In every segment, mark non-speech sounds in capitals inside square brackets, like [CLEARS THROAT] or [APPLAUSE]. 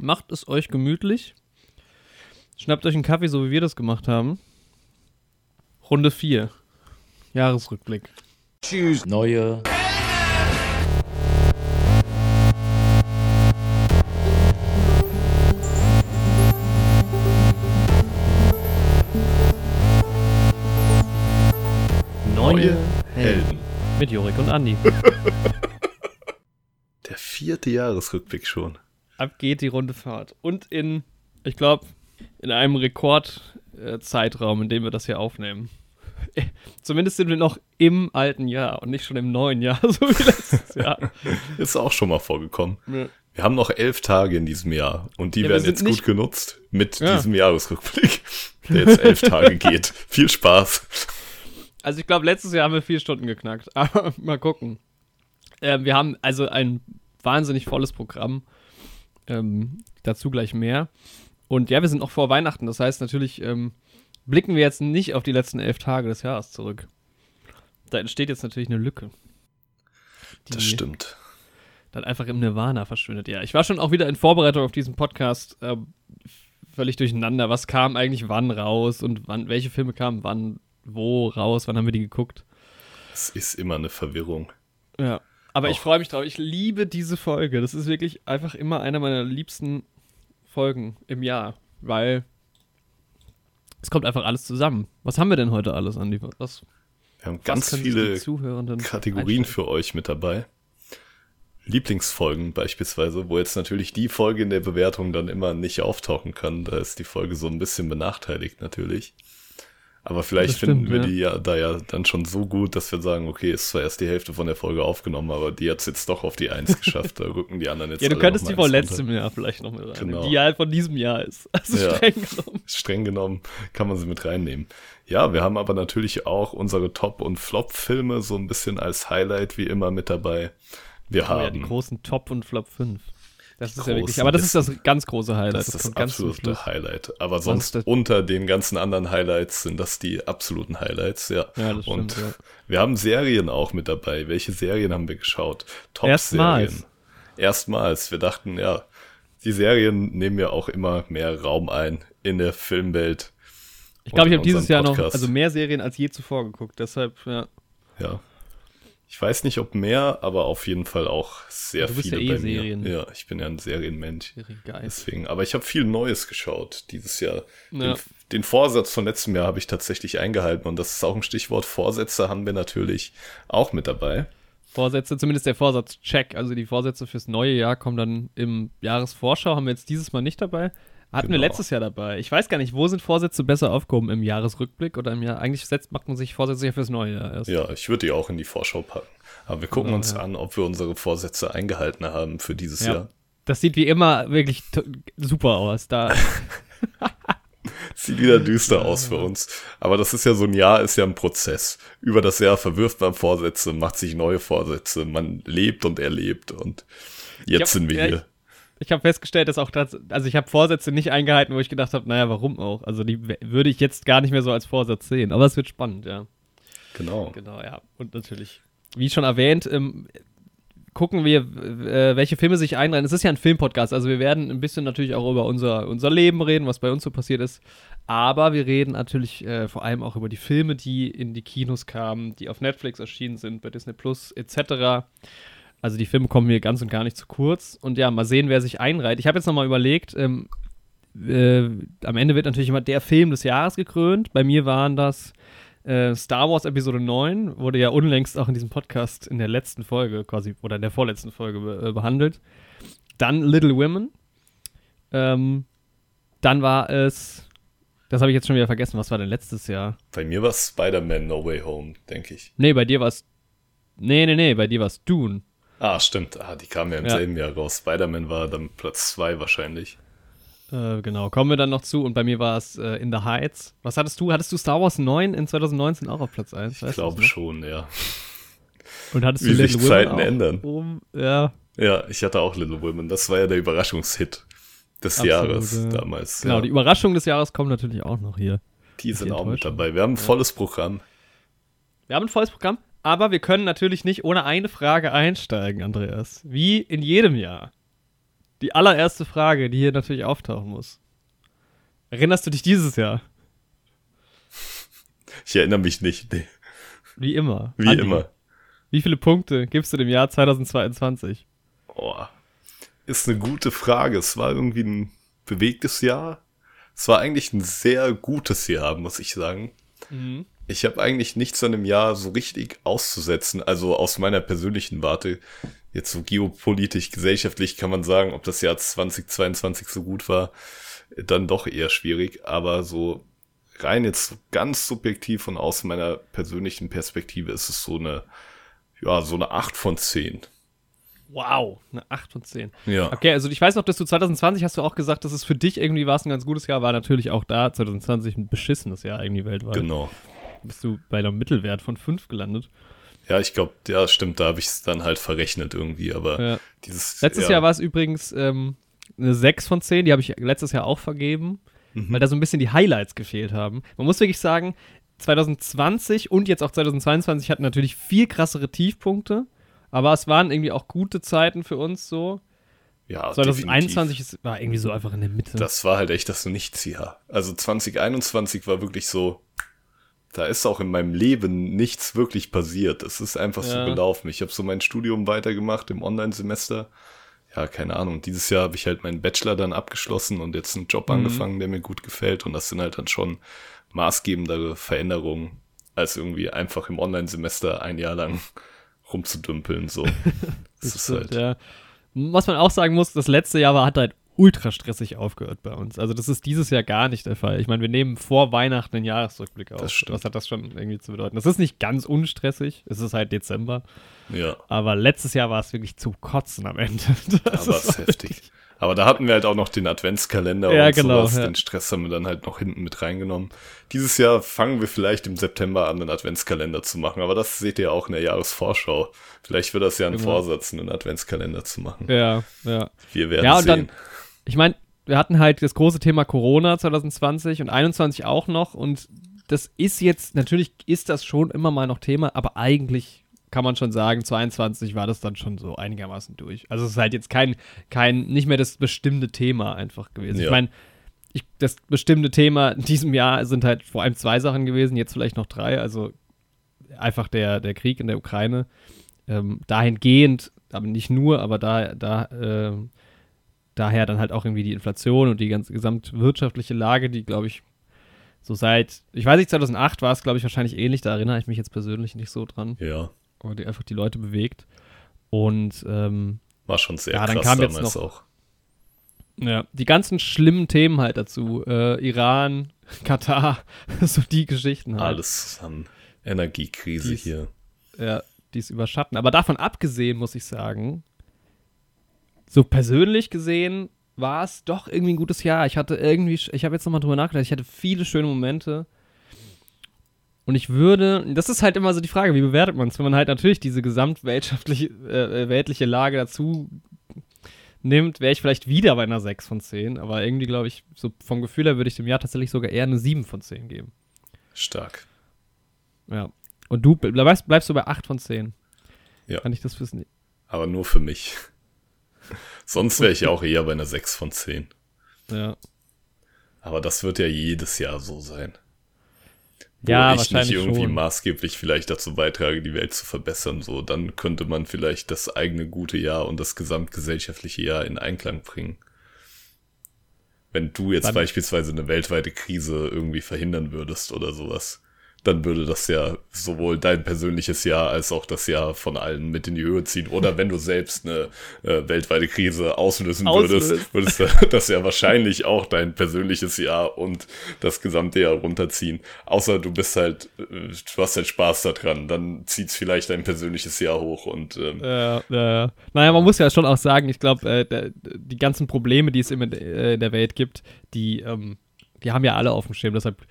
Macht es euch gemütlich. Schnappt euch einen Kaffee, so wie wir das gemacht haben. Runde 4. Jahresrückblick. Tschüss. Neue. Neue Helden. Mit Jorik und Andi. [LAUGHS] Der vierte Jahresrückblick schon. Ab geht die Runde Fahrt. Und in, ich glaube, in einem Rekordzeitraum, in dem wir das hier aufnehmen. [LAUGHS] Zumindest sind wir noch im alten Jahr und nicht schon im neuen Jahr, [LAUGHS] so wie letztes Jahr. [LAUGHS] Ist auch schon mal vorgekommen. Ja. Wir haben noch elf Tage in diesem Jahr und die Ja, werden jetzt gut genutzt mit Ja. diesem Jahresrückblick, der jetzt elf Tage geht. Viel Spaß. Also ich glaube, letztes Jahr haben wir vier Stunden geknackt. Aber mal gucken. Ähm, wir haben also ein wahnsinnig volles Programm. Ähm, dazu gleich mehr. Und ja, wir sind noch vor Weihnachten. Das heißt natürlich ähm, blicken wir jetzt nicht auf die letzten elf Tage des Jahres zurück. Da entsteht jetzt natürlich eine Lücke. Das stimmt. dann einfach im Nirvana verschwindet. Ja, ich war schon auch wieder in Vorbereitung auf diesen Podcast ähm, völlig durcheinander. Was kam eigentlich wann raus und wann, welche Filme kamen wann, wo raus, wann haben wir die geguckt? Es ist immer eine Verwirrung. Ja. Aber ich Auch. freue mich drauf. Ich liebe diese Folge. Das ist wirklich einfach immer einer meiner liebsten Folgen im Jahr, weil es kommt einfach alles zusammen. Was haben wir denn heute alles, Andi? Was, Wir haben ganz viele Kategorien einstellen? für euch mit dabei. Lieblingsfolgen beispielsweise, wo jetzt natürlich die Folge in der Bewertung dann immer nicht auftauchen kann. Da ist die Folge so ein bisschen benachteiligt natürlich. Aber vielleicht Das stimmt, finden wir ja. die ja da ja dann schon so gut, dass wir sagen, okay, ist zwar erst die Hälfte von der Folge aufgenommen, aber die hat es jetzt doch auf die Eins [LAUGHS] geschafft. Da rücken die anderen jetzt Ja, du könntest die von letztem Jahr vielleicht noch mit rein. Genau. Die halt von diesem Jahr ist. [LAUGHS] Also Ja. streng genommen. streng genommen kann man sie mit reinnehmen. Ja, wir haben aber natürlich auch unsere Top- und Flop-Filme so ein bisschen als Highlight wie immer mit dabei. Wir Oh haben ja, die großen Top und Flop 5. Das Die ist ja wirklich, aber das ist das ganz große Highlight. das ist das absolute. Highlight. Aber Sonst sonst unter den ganzen anderen Highlights sind das die absoluten Highlights, ja. Ja, das und stimmt, ja. wir haben Serien auch mit dabei. Welche Serien haben wir geschaut? Erstmals. Top-Serien. Erstmals. Wir dachten, ja, die Serien nehmen ja auch immer mehr Raum ein in der Filmwelt. Ich glaube, ich und habe dieses Jahr noch also mehr Serien als je zuvor geguckt. Deshalb, ja. Ja. Ich weiß nicht, ob mehr, aber auf jeden Fall auch sehr Du bist viele ja eh bei mir. Serien. Ja, ich bin ja ein Serienmensch. Geil. Deswegen, aber ich habe viel Neues geschaut dieses Jahr. Ja. Den, den Vorsatz von letztem Jahr habe ich tatsächlich eingehalten und das ist auch ein Stichwort. Vorsätze haben wir natürlich auch mit dabei. Vorsätze, zumindest der Vorsatz-Check. Also die Vorsätze fürs neue Jahr kommen dann im Jahresvorschau. Haben wir jetzt dieses Mal nicht dabei. Hatten wir Genau. letztes Jahr dabei. Ich weiß gar nicht, wo sind Vorsätze besser aufgehoben? Im Jahresrückblick oder im Jahr? Eigentlich setzt, macht man sich Vorsätze ja fürs neue Jahr erst. Ja, ich würde die auch in die Vorschau packen. Aber wir gucken Genau, uns ja. an, ob wir unsere Vorsätze eingehalten haben für dieses Ja. Jahr. Das sieht wie immer wirklich super aus. Da, [LAUGHS] Sieht wieder düster aus für uns. Aber das ist ja so ein Jahr, ist ja ein Prozess. Über das Jahr verwirft man Vorsätze, macht sich neue Vorsätze, man lebt und erlebt und jetzt hab- sind wir ja, hier. Ich habe festgestellt, dass auch das, also ich habe Vorsätze nicht eingehalten, wo ich gedacht habe, naja, warum auch? Also die würde ich jetzt gar nicht mehr so als Vorsatz sehen. Aber es wird spannend, ja. Genau. Genau, ja. Und natürlich, wie schon erwähnt, ähm, gucken wir, äh, welche Filme sich einreihen. Es ist ja ein Filmpodcast, also wir werden ein bisschen natürlich auch über unser, unser Leben reden, was bei uns so passiert ist. Aber wir reden natürlich äh, vor allem auch über die Filme, die in die Kinos kamen, die auf Netflix erschienen sind, bei Disney Plus etc. Also die Filme kommen mir ganz und gar nicht zu kurz. Und ja, mal sehen, wer sich einreiht. Ich habe jetzt nochmal überlegt, ähm, äh, am Ende wird natürlich immer der Film des Jahres gekrönt. Bei mir waren das äh, Star Wars Episode 9, wurde ja unlängst auch in diesem Podcast in der letzten Folge quasi, oder in der vorletzten Folge be äh, behandelt. Dann Little Women. Ähm, dann war es, das habe ich jetzt schon wieder vergessen, was war denn letztes Jahr? Bei mir war es Spider-Man No Way Home, denke ich. Nee, bei dir war es, nee, nee, nee, bei dir war es Dune. Ah, stimmt. Ah, die kamen ja im Ja. selben Jahr raus. Spider-Man war dann Platz zwei wahrscheinlich. Äh, genau, kommen wir dann noch zu. Und bei mir war es äh, In the Heights. Was hattest du? Hattest du Star Wars 9 in 2019 auch auf Platz 1? Ich glaube schon, ja. Und hattest Wie du sich Little Women Zeiten auch ändern. Oben? Ja, Ja, ich hatte auch Little Women. Das war ja der Überraschungshit des Absolut, Jahres ja. damals. genau. ja. Die Überraschung des Jahres kommt natürlich auch noch hier. Die sind auch mit dabei. Wir haben ein volles Programm. Wir haben ein volles Programm, aber wir können natürlich nicht ohne eine Frage einsteigen, Andreas. Wie in jedem Jahr. die allererste Frage, die hier natürlich auftauchen muss. Erinnerst du dich dieses Jahr? Ich erinnere mich nicht. Nee. Wie immer. Wie Andi, immer. Wie viele Punkte gibst du dem Jahr 2022? Oh, ist eine gute Frage. Es war irgendwie ein bewegtes Jahr. Es war eigentlich ein sehr gutes Jahr, muss ich sagen. Mhm. Ich habe eigentlich nichts an dem Jahr so richtig auszusetzen. Also aus meiner persönlichen Warte, jetzt so geopolitisch, gesellschaftlich kann man sagen, ob das Jahr 2022 so gut war, dann doch eher schwierig. Aber so rein jetzt ganz subjektiv und aus meiner persönlichen Perspektive ist es so eine, ja, so eine 8 von 10. Wow, eine 8 von 10. Ja. Okay, also ich weiß noch, dass du 2020 hast du auch gesagt, dass es für dich irgendwie war es ein ganz gutes Jahr, war natürlich auch da 2020 ein beschissenes Jahr irgendwie weltweit. Genau. Bist du bei einem Mittelwert von 5 gelandet. Ja, ich glaube, ja, stimmt, da habe ich es dann halt verrechnet irgendwie, aber Ja. dieses. Letztes ja, Jahr war es übrigens ähm, eine 6 von 10, die habe ich letztes Jahr auch vergeben, Mhm. weil da so ein bisschen die Highlights gefehlt haben. Man muss wirklich sagen, 2020 und jetzt auch 2022 hatten natürlich viel krassere Tiefpunkte, aber es waren irgendwie auch gute Zeiten für uns so. ja, 2021 ist, war irgendwie so einfach in der Mitte. Das war halt echt das Nichtsjahr. Also 2021 war wirklich so, da ist auch in meinem Leben nichts wirklich passiert. Es ist einfach so Ja. gelaufen. Ich habe so mein Studium weitergemacht im Online-Semester. Ja, keine Ahnung. Dieses Jahr habe ich halt meinen Bachelor dann abgeschlossen und jetzt einen Job Mhm. angefangen, der mir gut gefällt. Und das sind halt dann schon maßgebendere Veränderungen, als irgendwie einfach im Online-Semester ein Jahr lang rumzudümpeln. So. [LAUGHS] Das ist stimmt, halt. ja. Was man auch sagen muss, das letzte Jahr war, hat halt ultra stressig aufgehört bei uns. Also das ist dieses Jahr gar nicht der Fall. Ich meine, wir nehmen vor Weihnachten einen Jahresrückblick auf. Was hat das schon irgendwie zu bedeuten? Das ist nicht ganz unstressig. Es ist halt Dezember. Ja. Aber letztes Jahr war es wirklich zum Kotzen am Ende. [LAUGHS] Das Aber ist heftig. Aber da hatten wir halt auch noch den Adventskalender Ja, und genau, sowas. ja. Den Stress haben wir dann halt noch hinten mit reingenommen. Dieses Jahr fangen wir vielleicht im September an, einen Adventskalender zu machen. Aber das seht ihr auch in der Jahresvorschau. Vielleicht wird das ja ein Genau. Vorsatz, einen Adventskalender zu machen. Ja, ja. Wir werden Ja, und sehen. dann, ich meine, wir hatten halt das große Thema Corona 2020 und 2021 auch noch und das ist jetzt, natürlich ist das schon immer mal noch Thema, aber eigentlich kann man schon sagen, 22 war das dann schon so einigermaßen durch. Also es ist halt jetzt kein, kein, nicht mehr das bestimmte Thema einfach gewesen. Ich Ja. meine, ich, das bestimmte Thema in diesem Jahr sind halt vor allem zwei Sachen gewesen, jetzt vielleicht noch drei, also einfach der, der Krieg in der Ukraine. Ähm, dahingehend, aber nicht nur, aber da, da, ähm, daher dann halt auch irgendwie die Inflation und die ganze gesamtwirtschaftliche Lage, die, glaube ich, so seit, ich weiß nicht, 2008 war es, glaube ich, wahrscheinlich ähnlich, da erinnere ich mich jetzt persönlich nicht so dran, Ja, aber die einfach die Leute bewegt. Und ähm, war schon sehr Ja, dann krass kam jetzt damals noch- auch. ja, die ganzen schlimmen Themen halt dazu, äh, Iran, [LAUGHS] Katar, [LAUGHS] so die Geschichten halt. Alles zusammen. Energiekrise Dies- hier. ja, die es überschatten. Aber davon abgesehen, muss ich sagen, so persönlich gesehen war es doch irgendwie ein gutes Jahr. Ich hatte irgendwie, ich habe jetzt nochmal drüber nachgedacht, ich hatte viele schöne Momente. Und ich würde, das ist halt immer so die Frage, wie bewertet man es, wenn man halt natürlich diese gesamtweltschaftliche, äh, weltliche Lage dazu nimmt, wäre ich vielleicht wieder bei einer 6 von 10. Aber irgendwie, glaube ich, so vom Gefühl her würde ich dem Jahr tatsächlich sogar eher eine 7 von 10 geben. Stark. Ja. Und du bleibst, bleibst du bei 8 von 10. Ja. Kann ich das wissen? Aber nur für mich. Sonst wäre ich ja auch eher bei einer 6 von 10. Ja. Aber das wird ja jedes Jahr so sein. Wo Ja, ich nicht irgendwie schon. maßgeblich vielleicht dazu beitrage, die Welt zu verbessern, so, dann könnte man vielleicht das eigene gute Jahr und das gesamtgesellschaftliche Jahr in Einklang bringen. Wenn du jetzt Dann- beispielsweise eine weltweite Krise irgendwie verhindern würdest oder sowas, dann würde das ja sowohl dein persönliches Jahr als auch das Jahr von allen mit in die Höhe ziehen. Oder wenn du selbst eine äh, weltweite Krise auslösen Auslöst. würdest, würdest du [LAUGHS] das ja wahrscheinlich auch dein persönliches Jahr und das gesamte Jahr runterziehen. Außer du bist halt, äh, du hast halt Spaß daran, dann zieht's vielleicht dein persönliches Jahr hoch und ähm, Äh, äh, naja, man muss ja schon auch sagen, ich glaube, äh, die ganzen Probleme, die es immer äh, in der Welt gibt, die, ähm, die haben ja alle auf dem Schirm. Deshalb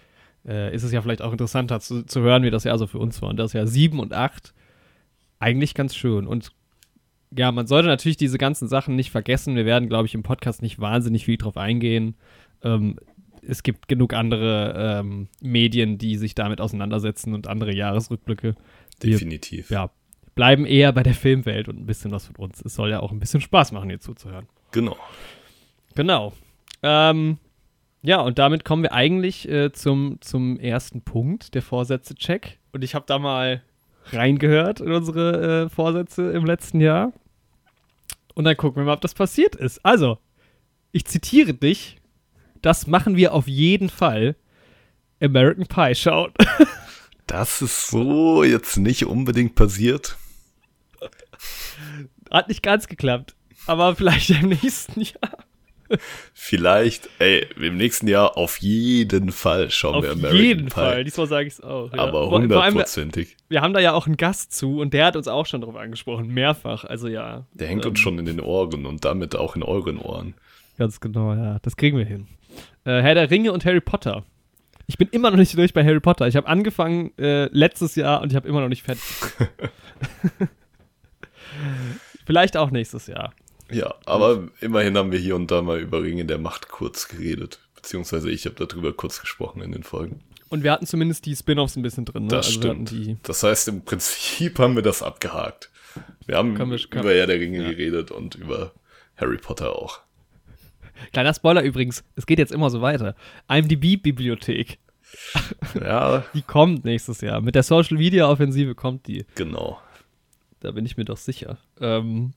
äh, ist es ja vielleicht auch interessanter zu, zu hören, wie das Jahr so für uns war. Und das Jahr 7 und 8 eigentlich ganz schön. Und ja, man sollte natürlich diese ganzen Sachen nicht vergessen. Wir werden, glaube ich, im Podcast nicht wahnsinnig viel drauf eingehen. Ähm, es gibt genug andere ähm, Medien, die sich damit auseinandersetzen und andere Jahresrückblicke. Wir definitiv. ja, bleiben eher bei der Filmwelt und ein bisschen was von uns. Es soll ja auch ein bisschen Spaß machen, hier zuzuhören. Genau. Genau. Ähm, ja, und damit kommen wir eigentlich äh, zum, zum ersten Punkt, der Vorsätze-Check. Und ich habe da mal reingehört in unsere äh, Vorsätze im letzten Jahr. Und dann gucken wir mal, ob das passiert ist. Also, ich zitiere dich. Das machen wir auf jeden Fall. American Pie schaut. [LAUGHS] Das ist so jetzt nicht unbedingt passiert. Hat nicht ganz geklappt. Aber vielleicht im nächsten Jahr. Vielleicht, ey, im nächsten Jahr auf jeden Fall schauen Auf wir American jeden Pie. Fall. Diesmal sage ich es auch. ja. Aber wir- hundertprozentig. Wir haben da ja auch einen Gast zu und der hat uns auch schon darauf angesprochen. Mehrfach. Also ja. Der hängt ähm, uns schon in den Ohren und damit auch in euren Ohren. Ganz genau, ja. Das kriegen wir hin. Äh, Herr der Ringe und Harry Potter. Ich bin immer noch nicht durch bei Harry Potter. Ich habe angefangen äh, letztes Jahr und ich habe immer noch nicht fertig. [LAUGHS] Vielleicht auch nächstes Jahr. Ja, aber immerhin haben wir hier und da mal über Ringe der Macht kurz geredet. Beziehungsweise ich habe darüber kurz gesprochen in den Folgen. Und wir hatten zumindest die Spin-offs ein bisschen drin. Ne? Das also stimmt. Das heißt, im Prinzip [LAUGHS] haben wir das abgehakt. Wir haben Können wir- können- über Herr der Ringe ja. geredet und über Harry Potter auch. Kleiner Spoiler übrigens, es geht jetzt immer so weiter. IMDb-Bibliothek, Ja, [LAUGHS] die kommt nächstes Jahr. Mit der Social Media Offensive kommt die. genau. Da bin ich mir doch sicher. Ähm,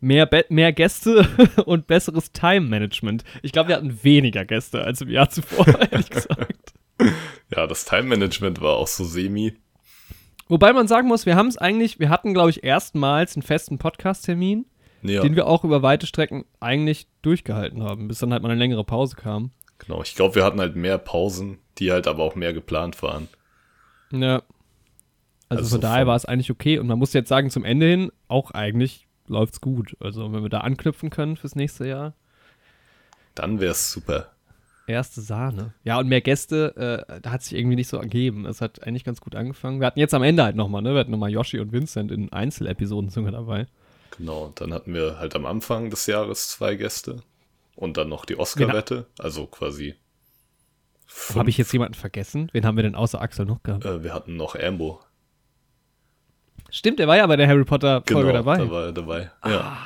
mehr, Be mehr Gäste [LAUGHS] und besseres Time-Management. Ich glaube, wir hatten weniger Gäste als im Jahr zuvor, [LAUGHS] ehrlich gesagt. Ja, das Time-Management war auch so semi. Wobei man sagen muss, wir haben es eigentlich, wir hatten, glaube ich, erstmals einen festen Podcast-Termin, Ja, den wir auch über weite Strecken eigentlich durchgehalten haben, bis dann halt mal eine längere Pause kam. genau. Ich glaube, wir hatten halt mehr Pausen, die halt aber auch mehr geplant waren. Ja. Also, Also von daher war es eigentlich okay. Und man muss jetzt sagen, zum Ende hin auch eigentlich läuft's gut. Also wenn wir da anknüpfen können fürs nächste Jahr. Dann wäre es super. Erste Sahne. Ja, und mehr Gäste, äh, da hat sich irgendwie nicht so ergeben. Es hat eigentlich ganz gut angefangen. Wir hatten jetzt am Ende halt nochmal, ne? Wir hatten nochmal Yoshi und Vincent in Einzelepisoden sogar dabei. Genau, dann hatten wir halt am Anfang des Jahres zwei Gäste und dann noch die Oscar-Wette, also quasi. Habe ich jetzt jemanden vergessen? Wen haben wir denn außer Axel noch gehabt? Äh, wir hatten noch Ambo. Stimmt, der war ja bei der Harry Potter Folge Genau, dabei. da war er dabei. Ja.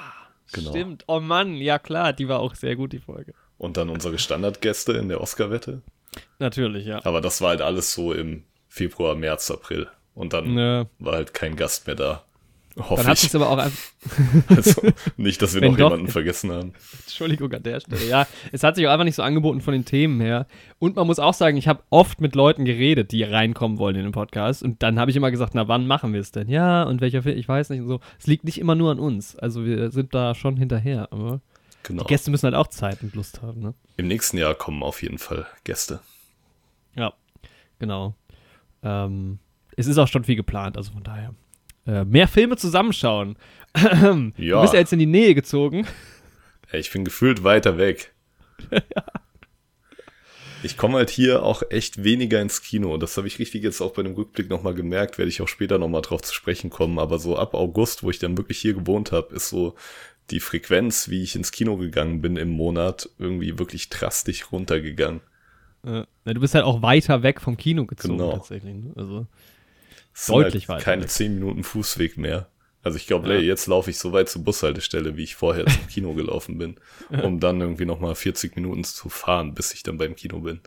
genau. Stimmt. Oh Mann, ja klar, die war auch sehr gut, die Folge. Und dann unsere Standardgäste in der Oscar-Wette. Natürlich, ja. Aber das war halt alles so im Februar, März, April. Und dann Ne, war halt kein Gast mehr da. Dann Hoffe hat ich. sich aber auch einfach. [LAUGHS] Also, nicht, dass wir noch doch- jemanden vergessen haben. Entschuldigung an der Stelle. Ja, es hat sich auch einfach nicht so angeboten von den Themen her. Und man muss auch sagen, ich habe oft mit Leuten geredet, die reinkommen wollen in den Podcast. Und dann habe ich immer gesagt, na, wann machen wir es denn? Ja, und welcher Film? Ich weiß nicht und so. Es liegt nicht immer nur an uns. Also wir sind da schon hinterher. Aber Genau. die Gäste müssen halt auch Zeit und Lust haben, ne? Im nächsten Jahr kommen auf jeden Fall Gäste. Ja, genau. Ähm, es ist auch schon viel geplant, also von daher. Äh, mehr Filme zusammenschauen. Du Ja. bist ja jetzt in die Nähe gezogen. Ich bin gefühlt weiter weg. [LAUGHS] Ich komme halt hier auch echt weniger ins Kino. Das habe ich richtig jetzt auch bei dem Rückblick nochmal gemerkt, werde ich auch später nochmal drauf zu sprechen kommen. Aber so ab August, wo ich dann wirklich hier gewohnt habe, ist so die Frequenz, wie ich ins Kino gegangen bin im Monat, irgendwie wirklich drastisch runtergegangen. Du bist halt auch weiter weg vom Kino gezogen Genau. tatsächlich. Ne? Also, Deutlich halt weiter keine weg. 10 Minuten Fußweg mehr. Also ich glaube, Ja. jetzt laufe ich so weit zur Bushaltestelle, wie ich vorher zum Kino gelaufen bin, [LAUGHS] um dann irgendwie nochmal 40 Minuten zu fahren, bis ich dann beim Kino bin.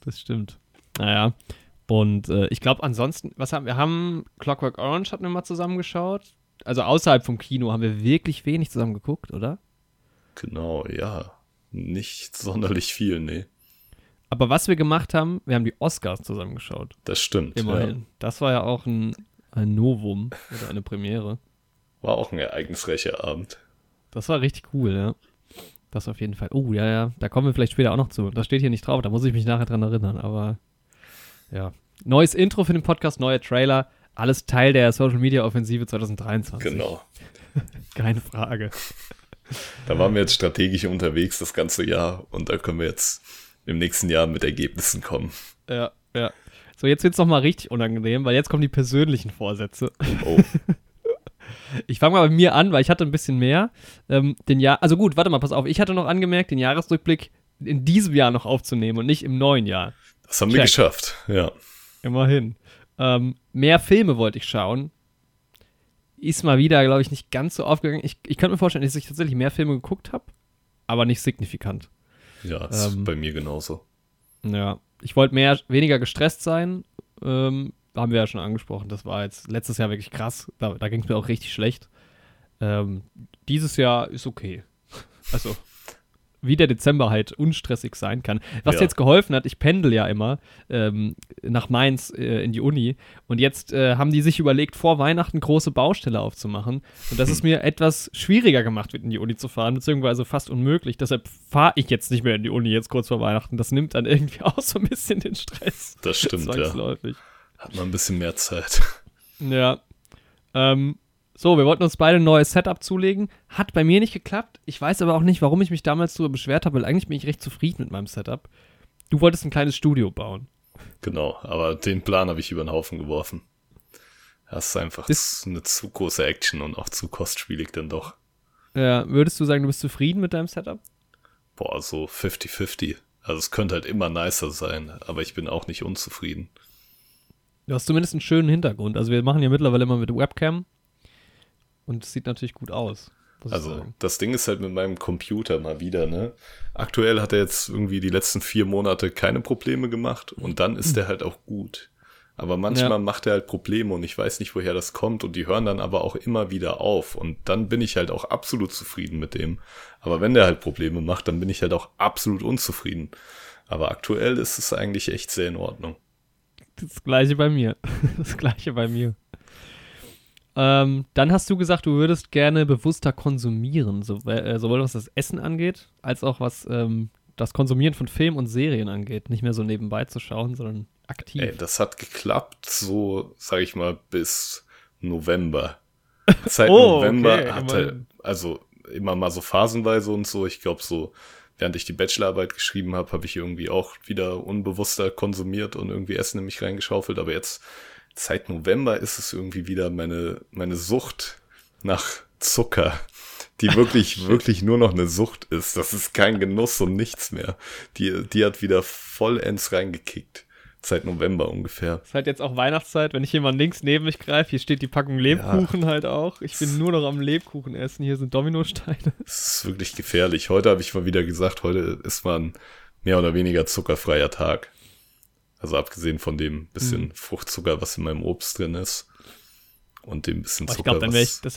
das stimmt. Naja. Und äh, ich glaube ansonsten, was haben wir? haben Clockwork Orange hatten wir mal zusammengeschaut. Also außerhalb vom Kino haben wir wirklich wenig zusammen geguckt, oder? Genau, ja. Nicht sonderlich viel, nee. Aber was wir gemacht haben, wir haben die Oscars zusammengeschaut. Das stimmt. Immerhin. Ja. Das war ja auch ein, ein Novum oder eine Premiere. War auch ein ereignisreicher Abend. Das war richtig cool, ja. Das auf jeden Fall. Oh, ja, ja. Da kommen wir vielleicht später auch noch zu. Das steht hier nicht drauf, da muss ich mich nachher dran erinnern. Aber ja. Neues Intro für den Podcast, neuer Trailer. Alles Teil der Social Media Offensive 2023. Genau. [LAUGHS] Keine Frage. Da waren wir jetzt strategisch unterwegs das ganze Jahr und da können wir jetzt im nächsten Jahr mit Ergebnissen kommen. Ja, ja. So, jetzt wird's noch mal richtig unangenehm, weil jetzt kommen die persönlichen Vorsätze. Oh, [LAUGHS] Ich fange mal bei mir an, weil ich hatte ein bisschen mehr. Ähm, den Jahr, also gut, warte mal, pass auf. Ich hatte noch angemerkt, den Jahresrückblick in diesem Jahr noch aufzunehmen und nicht im neuen Jahr. das haben wir Check. geschafft. Ja. Immerhin. Ähm, mehr Filme wollte ich schauen. ist mal wieder, glaube ich, nicht ganz so aufgegangen. Ich, ich könnte mir vorstellen, dass ich tatsächlich mehr Filme geguckt habe, aber nicht signifikant. Ja, ist Ähm. bei mir genauso. Ja, ich wollte mehr, weniger gestresst sein. Ähm, haben wir ja schon angesprochen. Das war jetzt letztes Jahr wirklich krass. Da, da ging es mir auch richtig schlecht. Ähm, dieses Jahr ist okay. Also, wie der Dezember halt unstressig sein kann. Was Ja. jetzt geholfen hat, ich pendel ja immer ähm, nach Mainz äh, in die Uni und jetzt äh, haben die sich überlegt, vor Weihnachten große Baustelle aufzumachen. Und das ist [LAUGHS] mir etwas schwieriger gemacht, in die Uni zu fahren, beziehungsweise fast unmöglich. Deshalb fahre ich jetzt nicht mehr in die Uni, jetzt kurz vor Weihnachten. Das nimmt dann irgendwie [LAUGHS] auch so ein bisschen den Stress. Das stimmt, ja. Hat man ein bisschen mehr Zeit. Ja. Ähm, so, wir wollten uns beide ein neues Setup zulegen. Hat bei mir nicht geklappt. Ich weiß aber auch nicht, warum ich mich damals darüber beschwert habe, weil eigentlich bin ich recht zufrieden mit meinem Setup. Du wolltest ein kleines Studio bauen. Genau, aber den Plan habe ich über den Haufen geworfen. Das ist einfach Das- eine zu große Action und auch zu kostspielig dann doch. Ja, würdest du sagen, du bist zufrieden mit deinem Setup? Boah, so 50-50. Also es könnte halt immer nicer sein, aber ich bin auch nicht unzufrieden. Du hast zumindest einen schönen Hintergrund. Also wir machen ja mittlerweile immer mit Webcam. Und es sieht natürlich gut aus. Also das Ding ist halt mit meinem Computer mal wieder, ne? Aktuell hat er jetzt irgendwie die letzten vier Monate keine Probleme gemacht und dann ist er halt auch gut. Aber manchmal Ja. macht er halt Probleme und ich weiß nicht, woher das kommt und die hören dann aber auch immer wieder auf und dann bin ich halt auch absolut zufrieden mit dem. Aber wenn der halt Probleme macht, dann bin ich halt auch absolut unzufrieden. Aber aktuell ist es eigentlich echt sehr in Ordnung. Das gleiche bei mir. [LAUGHS] Das gleiche bei mir. Ähm, dann hast du gesagt, du würdest gerne bewusster konsumieren, so, äh, sowohl was das Essen angeht, als auch was ähm, das Konsumieren von Filmen und Serien angeht. Nicht mehr so nebenbei zu schauen, sondern aktiv. Ey, das hat geklappt, so, sag ich mal, bis November. [LAUGHS] Seit Oh, November okay, hat immerhin. also immer mal so phasenweise und so. Ich glaube, so, während ich die Bachelorarbeit geschrieben habe, habe ich irgendwie auch wieder unbewusster konsumiert und irgendwie Essen in mich reingeschaufelt. Aber jetzt, seit November ist es irgendwie wieder meine, meine Sucht nach Zucker, die [LAUGHS] wirklich, wirklich nur noch eine Sucht ist. Das ist kein Genuss und nichts mehr. Die, die hat wieder vollends reingekickt. Seit November ungefähr. Ist halt jetzt auch Weihnachtszeit, wenn ich mal links neben mich greife, hier steht die Packung Lebkuchen halt auch. Ich bin nur noch am Lebkuchen essen, hier sind Dominosteine. [LAUGHS] Es ist wirklich gefährlich. Heute habe ich mal wieder gesagt, heute ist mal ein mehr oder weniger zuckerfreier Tag. Also abgesehen von dem bisschen Fruchtzucker, was in meinem Obst drin ist. Und dem bisschen Aber ich Zucker, glaube, dann wäre ich, das,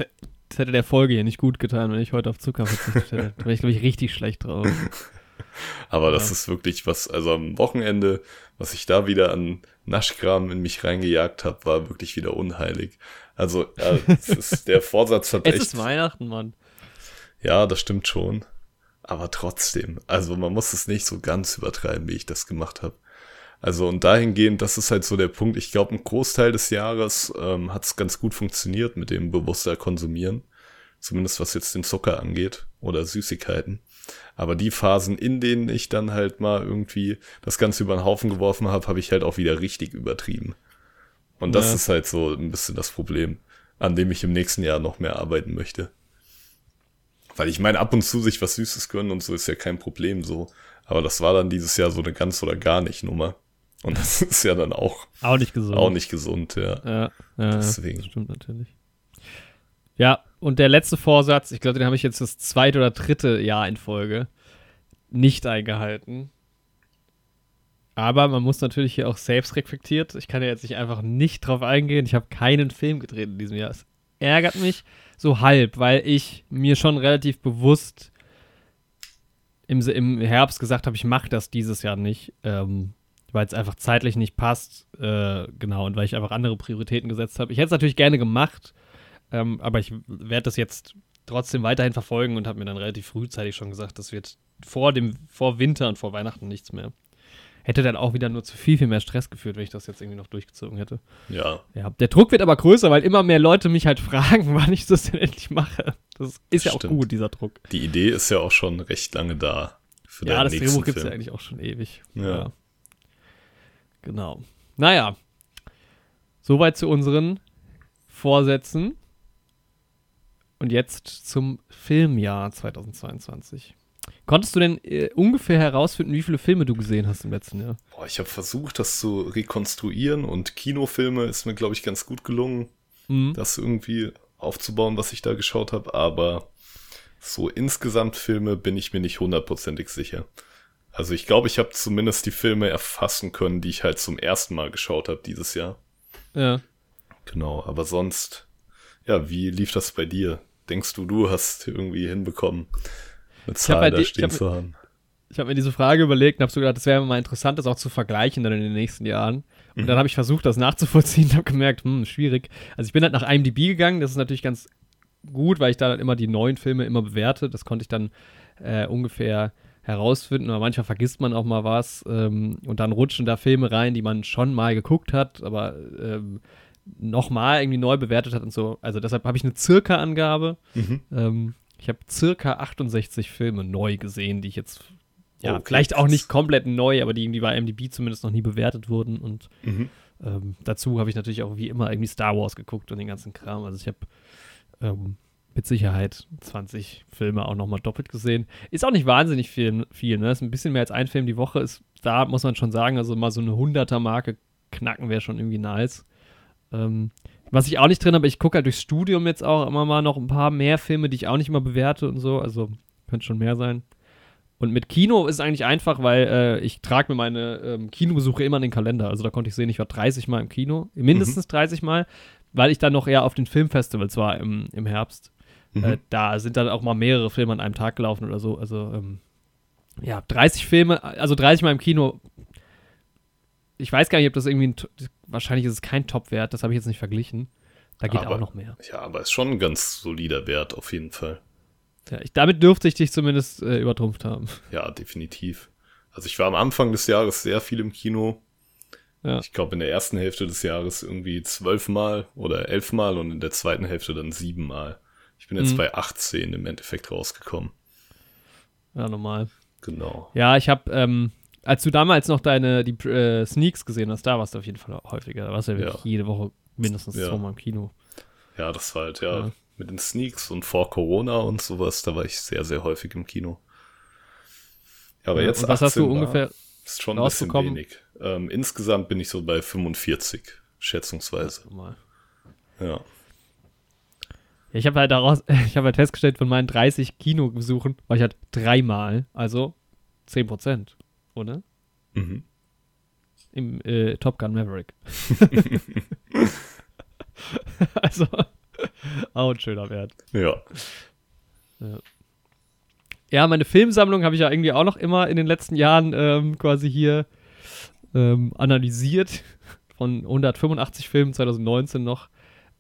das hätte der Folge hier nicht gut getan, wenn ich heute auf Zucker verzichtet hätte. Da wäre ich, glaube ich, richtig schlecht drauf. [LAUGHS] Aber das Ja. ist wirklich was, also am Wochenende, was ich da wieder an Naschkram in mich reingejagt habe, war wirklich wieder unheilig. Also ja, [LAUGHS] es ist, der Vorsatz hat Es echt... ist Weihnachten, Mann. Ja, das stimmt schon. Aber trotzdem, also man muss es nicht so ganz übertreiben, wie ich das gemacht habe. Also und dahingehend, das ist halt so der Punkt. Ich glaube, ein Großteil des Jahres ähm, hat es ganz gut funktioniert mit dem bewusster Konsumieren. Zumindest was jetzt den Zucker angeht oder Süßigkeiten. Aber die Phasen, in denen ich dann halt mal irgendwie das Ganze über den Haufen geworfen habe, habe ich halt auch wieder richtig übertrieben. Und das Ja. ist halt so ein bisschen das Problem, an dem ich im nächsten Jahr noch mehr arbeiten möchte. Weil ich meine, ab und zu sich was Süßes gönnen und so ist ja kein Problem so. Aber das war dann dieses Jahr so eine ganz oder gar nicht Nummer. Und das [LAUGHS] ist ja dann auch, Auch nicht gesund. auch nicht gesund, ja. Ja, ja Deswegen. das stimmt natürlich. Ja, und der letzte Vorsatz, ich glaube, den habe ich jetzt das zweite oder dritte Jahr in Folge nicht eingehalten. Aber man muss natürlich hier auch selbst reflektiert. Ich kann ja jetzt nicht einfach nicht drauf eingehen. Ich habe keinen Film gedreht in diesem Jahr. Es ärgert mich so halb, weil ich mir schon relativ bewusst im, im Herbst gesagt habe, ich mache das dieses Jahr nicht. Ähm, weil es einfach zeitlich nicht passt. Äh, genau, und weil ich einfach andere Prioritäten gesetzt habe. Ich hätte es natürlich gerne gemacht, ähm, aber ich werde das jetzt trotzdem weiterhin verfolgen und habe mir dann relativ frühzeitig schon gesagt, das wird vor dem, vor Winter und vor Weihnachten nichts mehr. Hätte dann auch wieder nur zu viel, viel mehr Stress geführt, wenn ich das jetzt irgendwie noch durchgezogen hätte. Ja, Ja, der Druck wird aber größer, weil immer mehr Leute mich halt [LAUGHS] fragen, wann ich das denn endlich mache. Das ist ja auch gut, dieser Druck. die Idee ist ja auch schon recht lange da. Für Ja, das Drehbuch gibt es ja eigentlich auch schon ewig. Ja. Genau. Naja. Soweit zu unseren Vorsätzen. Und jetzt zum Filmjahr 2022. Konntest du denn äh, ungefähr herausfinden, wie viele Filme du gesehen hast im letzten Jahr? Boah, ich habe versucht, das zu rekonstruieren und Kinofilme ist mir, glaube ich, ganz gut gelungen, Mhm. das irgendwie aufzubauen, was ich da geschaut habe, aber so insgesamt Filme bin ich mir nicht hundertprozentig sicher. Also ich glaube, ich habe zumindest die Filme erfassen können, die ich halt zum ersten Mal geschaut habe dieses Jahr. Ja. Genau, aber sonst, ja, wie lief das bei dir? Denkst du, du hast irgendwie hinbekommen, eine Zahl halt da stehen zu haben? Ich habe mir diese Frage überlegt und habe so gedacht, das wäre mal interessant, das auch zu vergleichen dann in den nächsten Jahren. Und dann habe ich versucht, das nachzuvollziehen und habe gemerkt, hm, schwierig. Also ich bin halt nach IMDb gegangen, das ist natürlich ganz gut, weil ich da dann immer die neuen Filme immer bewerte. Das konnte ich dann äh, ungefähr herausfinden, aber manchmal vergisst man auch mal was ähm, und dann rutschen da Filme rein, die man schon mal geguckt hat, aber ähm, nochmal irgendwie neu bewertet hat und so. Also deshalb habe ich eine Circa-Angabe. Mhm. Ähm, ich habe circa 68 Filme neu gesehen, die ich jetzt, ja, Okay, vielleicht auch nicht komplett neu, aber die irgendwie bei MDB zumindest noch nie bewertet wurden. Und Mhm. ähm, dazu habe ich natürlich auch wie immer irgendwie Star Wars geguckt und den ganzen Kram. Also ich habe ähm, mit Sicherheit 20 Filme auch nochmal doppelt gesehen. Ist auch nicht wahnsinnig viel, viel ne? Ist ein bisschen mehr als ein Film die Woche. Ist, da muss man schon sagen, also mal so eine 100er-Marke knacken wäre schon irgendwie nice. Ähm, was ich auch nicht drin habe, ich gucke halt durchs Studium jetzt auch immer mal noch ein paar mehr Filme, die ich auch nicht immer bewerte und so. Also könnte schon mehr sein. Und mit Kino ist es eigentlich einfach, weil äh, ich trage mir meine ähm, Kinobesuche immer in den Kalender. Also da konnte ich sehen, ich war 30 Mal im Kino, mindestens 30 Mal, weil ich dann noch eher auf den Filmfestivals war im, im Herbst. Mhm. Äh, da sind dann auch mal mehrere Filme an einem Tag gelaufen oder so. Also ähm, ja, 30 Filme, also 30 Mal im Kino. Ich weiß gar nicht, ob das irgendwie, ein, wahrscheinlich ist es kein Top-Wert, das habe ich jetzt nicht verglichen. Da geht Aber- auch noch mehr. Ja, aber ist schon ein ganz solider Wert auf jeden Fall. Ja, ich, damit dürfte ich dich zumindest äh, übertrumpft haben. Ja, definitiv. Also ich war am Anfang des Jahres sehr viel im Kino. Ja. Ich glaube in der ersten Hälfte des Jahres irgendwie zwölfmal oder elfmal und in der zweiten Hälfte dann siebenmal. Ich bin jetzt Mhm. bei 18 im Endeffekt rausgekommen. Ja, normal. Genau. Ja, ich habe, ähm, als du damals noch deine die äh, Sneaks gesehen hast, da warst du auf jeden Fall häufiger. Da warst du ja wirklich Ja. jede Woche mindestens Ja. zweimal im Kino. Ja, das war halt, ja, Ja. mit den Sneaks und vor Corona und sowas, da war ich sehr, sehr häufig im Kino. Ja, aber Ja, jetzt was hast du 18 Mal ungefähr ist schon ein bisschen wenig. Ähm, insgesamt bin ich so bei 45, schätzungsweise. Ja. Ja, ich habe halt daraus, [LAUGHS] ich habe halt festgestellt, von meinen 30 Kinobesuchen war ich halt dreimal, also 10 Prozent, oder? Mhm. Im äh, Top Gun Maverick. [LAUGHS] [LAUGHS] also, auch ein schöner Wert. Ja. Ja, meine Filmsammlung habe ich ja irgendwie auch noch immer in den letzten Jahren ähm, quasi hier ähm, analysiert. Von 185 Filmen 2019 noch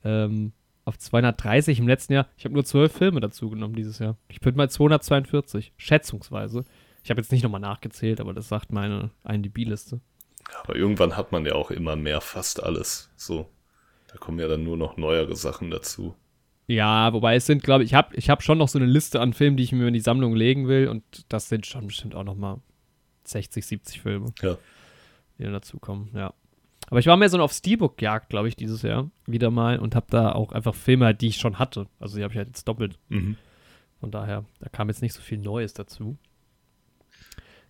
ähm, auf 230 im letzten Jahr. Ich habe nur 12 Filme dazu genommen dieses Jahr. Ich bin bei 242, schätzungsweise. Ich habe jetzt nicht nochmal nachgezählt, aber das sagt meine IMDb-Liste. Aber irgendwann hat man ja auch immer mehr, fast alles. So. Da kommen ja dann nur noch neuere Sachen dazu. Ja, wobei es sind, glaube ich, ich habe ich hab schon noch so eine Liste an Filmen, die ich mir in die Sammlung legen will und das sind schon bestimmt auch nochmal 60, 70 Filme. Ja. die dann dazukommen, ja. Aber ich war mehr so auf Steelbook-Jagd, glaube ich, dieses Jahr wieder mal und habe da auch einfach Filme, halt, die ich schon hatte. Also die habe ich halt jetzt doppelt. Mhm. Von daher, da kam jetzt nicht so viel Neues dazu.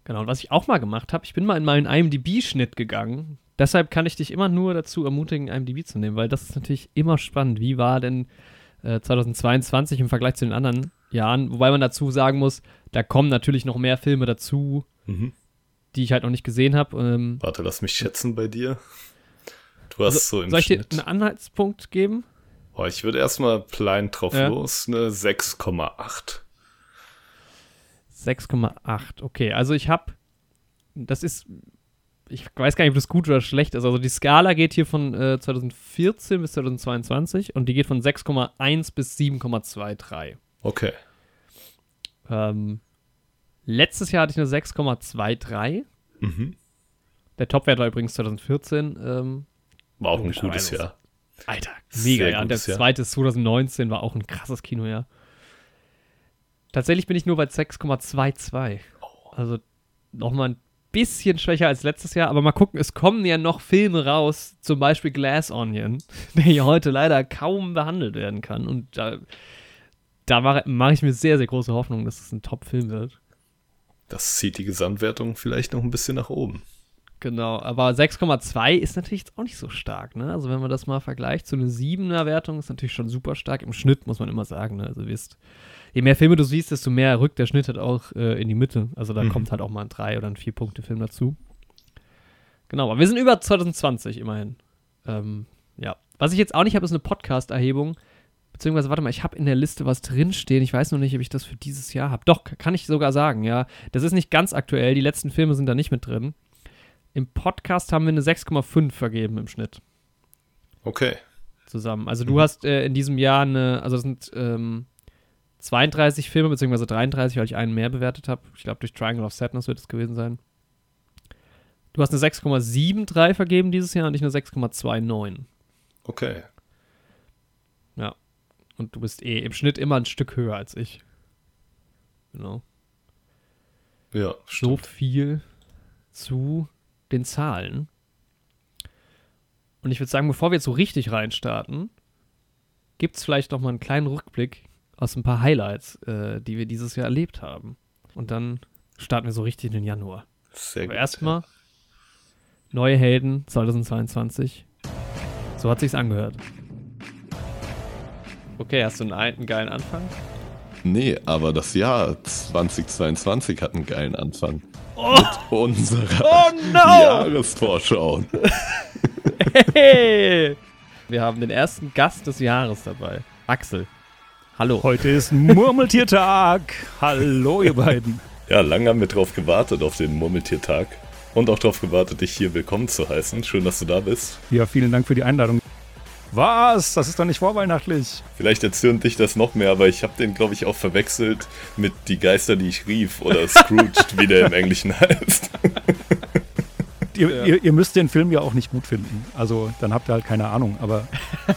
Genau, und was ich auch mal gemacht habe, ich bin mal in meinen IMDb-Schnitt gegangen. Deshalb kann ich dich immer nur dazu ermutigen, IMDb zu nehmen, weil das ist natürlich immer spannend. Wie war denn äh, 2022 im Vergleich zu den anderen Jahren? Wobei man dazu sagen muss, da kommen natürlich noch mehr Filme dazu, Mhm. die ich halt noch nicht gesehen habe. Ähm, Warte, lass mich schätzen bei dir. Du hast so im Soll ich dir Schnitt. einen Anhaltspunkt geben? Boah, ich würde erstmal klein drauf Ja. los, eine 6,8. 6,8. Okay, also ich habe, das ist, ich weiß gar nicht, ob das gut oder schlecht ist. Also die Skala geht hier von äh, 2014 bis 2022 und die geht von 6,1 bis 7,23. Okay. Ähm, letztes Jahr hatte ich eine 6,23. Mhm. Der Topwert war übrigens 2014. Ähm, War auch ein gutes Jahr. Alter, mega, ja. Und der gutes Jahr. zweite ist 2019 war auch ein krasses Kinojahr. Tatsächlich bin ich nur bei 6,22. Also nochmal ein bisschen schwächer als letztes Jahr, aber mal gucken, es kommen ja noch Filme raus, zum Beispiel Glass Onion, [LAUGHS] der ja heute leider kaum behandelt werden kann. Und da, da mache mach ich mir sehr, sehr große Hoffnung, dass es ein Top-Film wird. Das zieht die Gesamtwertung vielleicht noch ein bisschen nach oben. Genau, aber 6,2 ist natürlich jetzt auch nicht so stark, ne? Also wenn man das mal vergleicht zu einer 7er Wertung, ist natürlich schon super stark. Im Schnitt muss man immer sagen, ne? Also wirst, je mehr Filme du siehst, desto mehr rückt der Schnitt halt auch äh, in die Mitte. Also da Mhm. kommt halt auch mal ein 3 oder ein 4-Punkte-Film dazu. Genau, aber wir sind über 2020 immerhin. Ähm, ja. Was ich jetzt auch nicht habe, ist eine Podcast-Erhebung. Beziehungsweise, warte mal, ich habe in der Liste was drinstehen. Ich weiß noch nicht, ob ich das für dieses Jahr habe. Doch, kann ich sogar sagen, ja. Das ist nicht ganz aktuell. Die letzten Filme sind da nicht mit drin. Im Podcast haben wir eine 6,5 vergeben im Schnitt Okay. zusammen. Also du hast äh, in diesem Jahr eine, also es sind ähm, 32 Filme, beziehungsweise 33, weil ich einen mehr bewertet habe. Ich glaube, durch Triangle of Sadness wird es gewesen sein. Du hast eine 6,73 vergeben dieses Jahr und ich eine 6,29. Okay. Und du bist eh im Schnitt immer ein Stück höher als ich. Genau. Ja, So stimmt. viel zu den Zahlen. Und ich würde sagen, bevor wir jetzt so richtig reinstarten, gibt es vielleicht noch mal einen kleinen Rückblick aus ein paar Highlights, äh, die wir dieses Jahr erlebt haben. Und dann starten wir so richtig in den Januar. Sehr Aber gut. erstmal neue Helden 2022. So hat sich's angehört. Okay, hast du einen, einen geilen Anfang? Nee, aber das Jahr 2022 hat einen geilen Anfang. Oh, Mit unserer oh no! Jahresvorschau. Hey! Wir haben den ersten Gast des Jahres dabei. Axel. Hallo. Heute ist Murmeltiertag. Hallo, ihr beiden. Ja, lange haben wir drauf gewartet auf den Murmeltiertag. Und auch darauf gewartet, dich hier willkommen zu heißen. Schön, dass du da bist. Ja, vielen Dank für die Einladung. Was? Das ist doch nicht vorweihnachtlich. Vielleicht erzürnt dich das noch mehr, aber ich habe den, glaube ich, auch verwechselt mit Die Geister, die ich rief oder [LAUGHS] Scrooged, wie der im Englischen heißt. [LAUGHS] Ihr, Ja. ihr, ihr müsst den Film ja auch nicht gut finden. Also, dann habt ihr halt keine Ahnung. Aber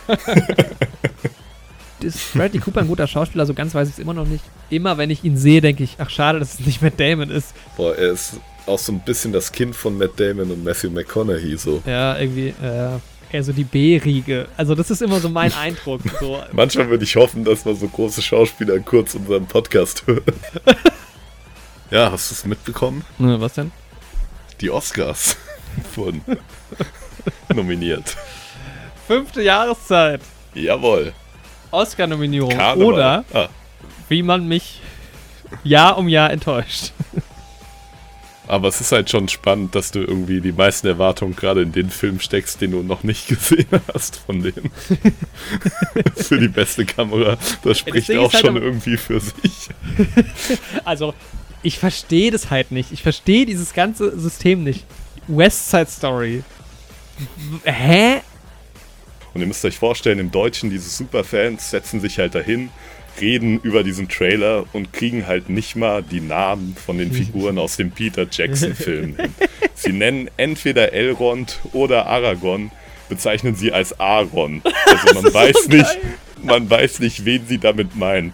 [LAUGHS] Ist Bradley Cooper ein guter Schauspieler? So ganz weiß ich es immer noch nicht. Immer wenn ich ihn sehe, denke ich, ach schade, dass es nicht Matt Damon ist. Boah, er ist auch so ein bisschen das Kind von Matt Damon und Matthew McConaughey so. Ja, irgendwie, äh, eher so die B-Riege. Also das ist immer so mein [LAUGHS] Eindruck. So, Manchmal würde ich hoffen, dass man so große Schauspieler kurz unseren Podcast hört. [LAUGHS] ja, hast du es mitbekommen? Ne, was denn? Die Oscars [LAUGHS] wurden nominiert. Fünfte Jahreszeit. Jawohl. Oscar-Nominierung. Oder Ah, wie man mich Jahr um Jahr enttäuscht. Aber es ist halt schon spannend, dass du irgendwie die meisten Erwartungen gerade in den Film steckst, den du noch nicht [LAUGHS] gesehen hast von denen. [LAUGHS] für die beste Kamera. Das spricht Ding auch halt schon irgendwie für sich. [LAUGHS] Also, ich verstehe das halt nicht. Ich verstehe dieses ganze System nicht. West Side Story. Hä? Und ihr müsst euch vorstellen, im Deutschen, diese Superfans setzen sich halt dahin, reden über diesen Trailer und kriegen halt nicht mal die Namen von den [LAUGHS] Figuren aus dem Peter Jackson-Film hin. Sie nennen entweder Elrond oder Aragorn, bezeichnen sie als Aaron. Also man [LAUGHS] weiß nicht, man weiß nicht, wen sie damit meinen.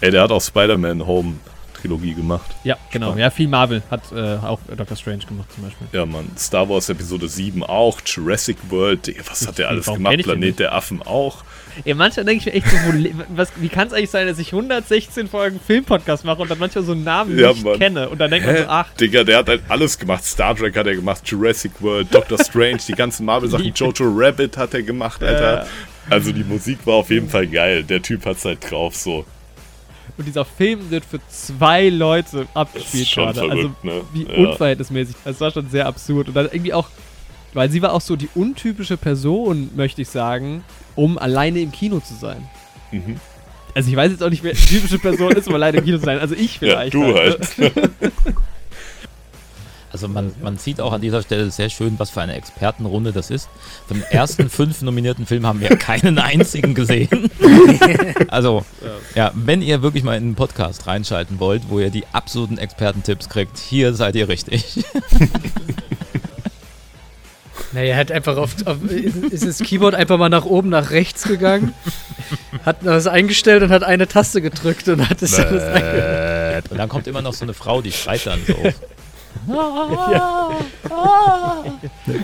Ey, der hat auch Spider-Man Home Trilogie gemacht. Ja, genau. Ja, viel Marvel hat äh, auch Doctor Strange gemacht zum Beispiel. Ja, Mann. Star Wars Episode 7 auch, Jurassic World, was hat der alles Warum gemacht? Planet der Affen auch. Ey, manchmal denke ich mir echt so, wo, was, wie kann es eigentlich sein, dass ich 116 Folgen Filmpodcast mache und dann manchmal so einen Namen Ja, nicht Mann. kenne und dann denkt man so, ach, Digga, der hat halt alles gemacht. Star Trek hat er gemacht, Jurassic World, Doctor Strange, die ganzen Marvel-Sachen. Jojo Rabbit hat er gemacht, Alter. Äh. Also die Musik war auf jeden Fall geil. Der Typ hat's halt drauf, so. und dieser Film wird für zwei Leute abgespielt gerade. Also verrückt, ne? wie Ja. unverhältnismäßig. Das war schon sehr absurd. Und dann irgendwie auch, weil sie war auch so die untypische Person, möchte ich sagen, um alleine im Kino zu sein. Mhm. Also ich weiß jetzt auch nicht, wer die typische Person ist, um alleine im Kino zu sein. Also ich Ja, vielleicht. du halt. [LAUGHS] Also man, man sieht auch an dieser Stelle sehr schön, was für eine Expertenrunde das ist. Von den ersten fünf nominierten Filmen haben wir keinen einzigen gesehen. [LAUGHS] Also, ja, wenn ihr wirklich mal in einen Podcast reinschalten wollt, wo ihr die absoluten Expertentipps kriegt, hier seid ihr richtig. [LAUGHS] Naja, er hat einfach auf, auf ist das Keyboard einfach mal nach oben, nach rechts gegangen, hat das eingestellt und hat eine Taste gedrückt und hat es alles einge- Und dann kommt immer noch so eine Frau, die schreit dann so. Ja,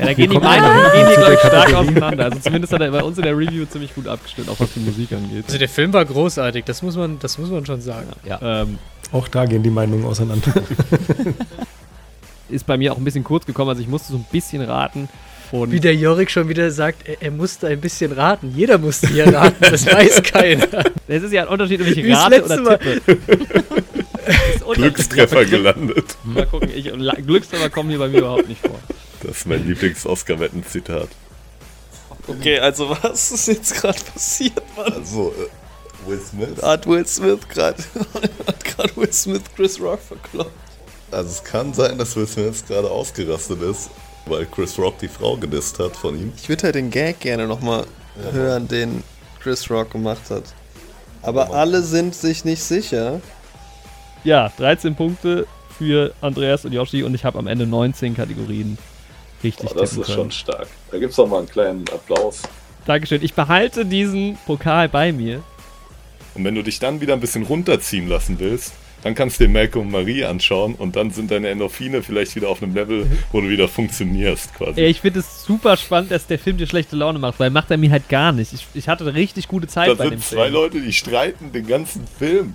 da gehen die Meinungen, die gehen hier, glaube ich, stark auseinander. Also zumindest hat er bei uns in der Review ziemlich gut abgestimmt, auch was die Musik angeht. Also der Film war großartig, das muss man, das muss man schon sagen. Ähm, Auch da gehen die Meinungen auseinander. [LAUGHS] ist bei mir auch ein bisschen kurz gekommen, also ich musste so ein bisschen raten. Und Wie der Jorik schon wieder sagt, er, er musste ein bisschen raten. Jeder musste hier raten, das weiß [LAUGHS] keiner. es ist ja ein Unterschied, ob ich Wie rate oder tippe. Ist Unterschied. Glückstreffer gelandet. Mal gucken, ich, Glückstreffer kommen hier bei mir überhaupt nicht vor. Das ist mein Lieblings-Oscar-Wetten-Zitat. Okay, also was ist jetzt gerade passiert, Mann? Also, äh, Will Smith. Hat Will Smith gerade [LAUGHS] hat gerade Will Smith Chris Rock verkloppt. Also es kann sein, dass Will Smith gerade ausgerastet ist, weil Chris Rock die Frau gedisst hat von ihm. Ich würde halt den Gag gerne nochmal hören, den Chris Rock gemacht hat. Aber alle sind sich nicht sicher. Ja, 13 Punkte für Andreas und Yoshi und ich habe am Ende 19 Kategorien richtig Oh, das tippen ist können. schon stark. Da gibt's auch mal einen kleinen Applaus. Dankeschön. Ich behalte diesen Pokal bei mir. Und wenn du dich dann wieder ein bisschen runterziehen lassen willst, dann kannst du dir Malcolm und Marie anschauen und dann sind deine Endorphine vielleicht wieder auf einem Level, wo du wieder funktionierst quasi. Ich finde es super spannend, dass der Film dir schlechte Laune macht, weil macht er mir halt gar nicht. Ich, ich hatte eine richtig gute Zeit da bei dem sind zwei Film. Leute, die streiten den ganzen Film.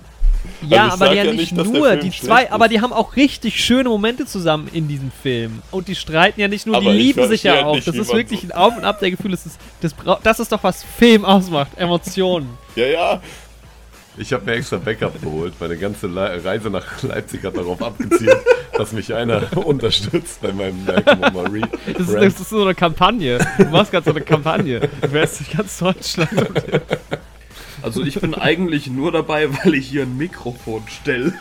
Ja, Also aber die ja nicht, nur, Film die zwei, aber die haben auch richtig schöne Momente zusammen in diesem Film. Und die streiten ja nicht nur, Aber die lieben sich ja auch. nicht, Das ist wirklich so- ein Auf und Ab der Gefühle. Das ist, das, das ist doch, was Film ausmacht. Emotionen. Ja, ja. Ich habe mir extra Backup geholt. Meine ganze Le Reise nach Leipzig hat darauf abgezielt, dass mich einer [LAUGHS] unterstützt bei meinem Marie. Das ist, das ist so eine Kampagne. Du machst gerade so eine Kampagne. Du wärst durch ganz Deutschland. Also ich bin eigentlich nur dabei, weil ich hier ein Mikrofon stelle.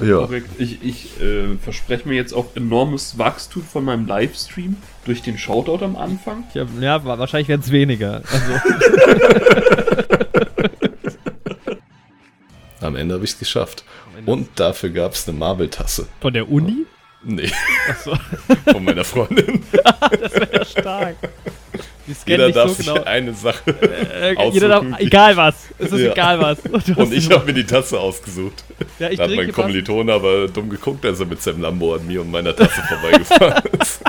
Ja. Korrekt. Ich, ich äh, verspreche mir jetzt auch enormes Wachstum von meinem Livestream durch den Shoutout am Anfang. Hab, ja, wa- wahrscheinlich werden es weniger. Also, [LAUGHS] Am Ende habe ich es geschafft. Und dafür gab es eine Marble-Tasse. von der Uni? Nee, Achso, [LAUGHS] von meiner Freundin. [LAUGHS] das wäre ja stark. Jeder darf so sich genau. eine Sache Äh, jeder darf, egal was. Es ist Ja. egal was. Und ich habe mir die Tasse ausgesucht. ja, ich Da hat mein was. Kommilitone aber dumm geguckt, als er mit seinem Lambo an mir und meiner Tasse vorbeigefahren ist.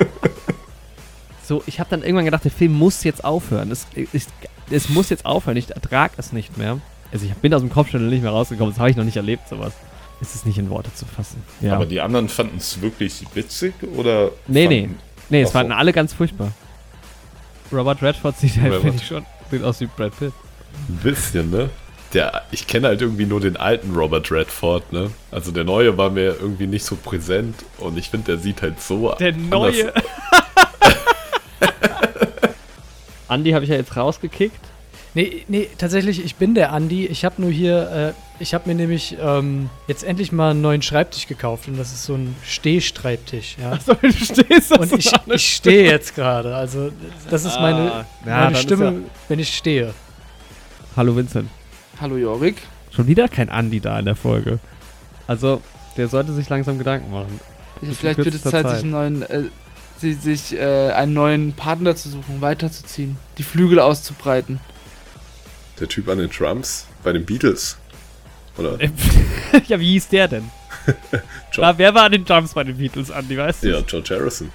So, ich habe dann irgendwann gedacht, der Film muss jetzt aufhören. Es, es, es muss jetzt aufhören. Ich ertrage es nicht mehr. Also ich bin aus dem Kopfschütteln nicht mehr rausgekommen. Das habe ich noch nicht erlebt, sowas. Es ist nicht in Worte zu fassen. Ja. Aber die anderen fanden es wirklich witzig oder? Nee, nee. fanden- nee, es so. waren alle ganz furchtbar. Robert Redford sieht halt, finde ich schon, sieht aus wie Brad Pitt. Ein bisschen, ne? Der, ich kenne halt irgendwie nur den alten Robert Redford, ne? Also der neue war mir irgendwie nicht so präsent und ich finde, der sieht halt so Der neue. [LAUGHS] [LAUGHS] Andi habe ich ja jetzt rausgekickt. Nee, nee, tatsächlich, ich bin der Andi. Ich habe nur hier, äh, ich habe mir nämlich ähm, jetzt endlich mal einen neuen Schreibtisch gekauft und das ist so ein Stehschreibtisch, ja. So, du stehst Und ich, ich stehe jetzt gerade, also das ist meine, Ah, ja, meine ist Stimme, ja- wenn ich stehe. Hallo Vincent. Hallo Jorik. Schon wieder kein Andi da in der Folge. Also, der sollte sich langsam Gedanken machen. Ja, vielleicht wird es Zeit, Zeit. sich einen neuen, äh, si- sich äh, einen neuen Partner zu suchen, weiterzuziehen, die Flügel auszubreiten. Der Typ an den Drums bei den Beatles. Oder? [LAUGHS] ja, wie hieß der denn? [LAUGHS] John. Na, wer war an den Drums bei den Beatles, Andi, weißt du? Ja, George Harrison.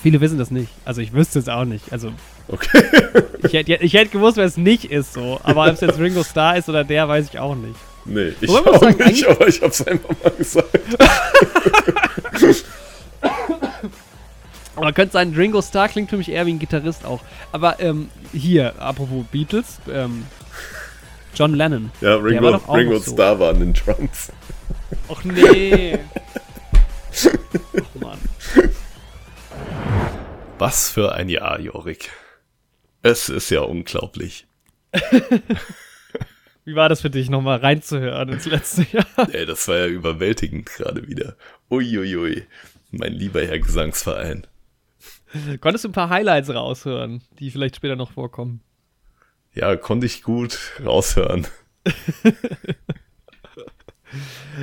Viele wissen das nicht. Also ich wüsste es auch nicht. Also Okay. [LAUGHS] ich hätte, ich hätte gewusst, wer es nicht ist so. Aber ob es jetzt Ringo Starr ist oder der, weiß ich auch nicht. Nee, ich auch sagen, nicht, aber ich hab's einfach mal gesagt. Aber könnte sein, Ringo Starr klingt für mich eher wie ein Gitarrist auch. Aber ähm, hier, apropos Beatles, ähm, John Lennon. Ja, Ringo, war Ringo so. Starr war an den Drums. Och nee. [LAUGHS] Och Mann. Was für ein Jahr, Jorik. Es ist ja unglaublich. [LAUGHS] Wie war das für dich, nochmal reinzuhören ins letzte Jahr? Ey, das war ja überwältigend gerade wieder. Uiuiui. Mein lieber Herr Gesangsverein. Konntest du ein paar Highlights raushören, die vielleicht später noch vorkommen? Ja, konnte ich gut raushören. [LAUGHS]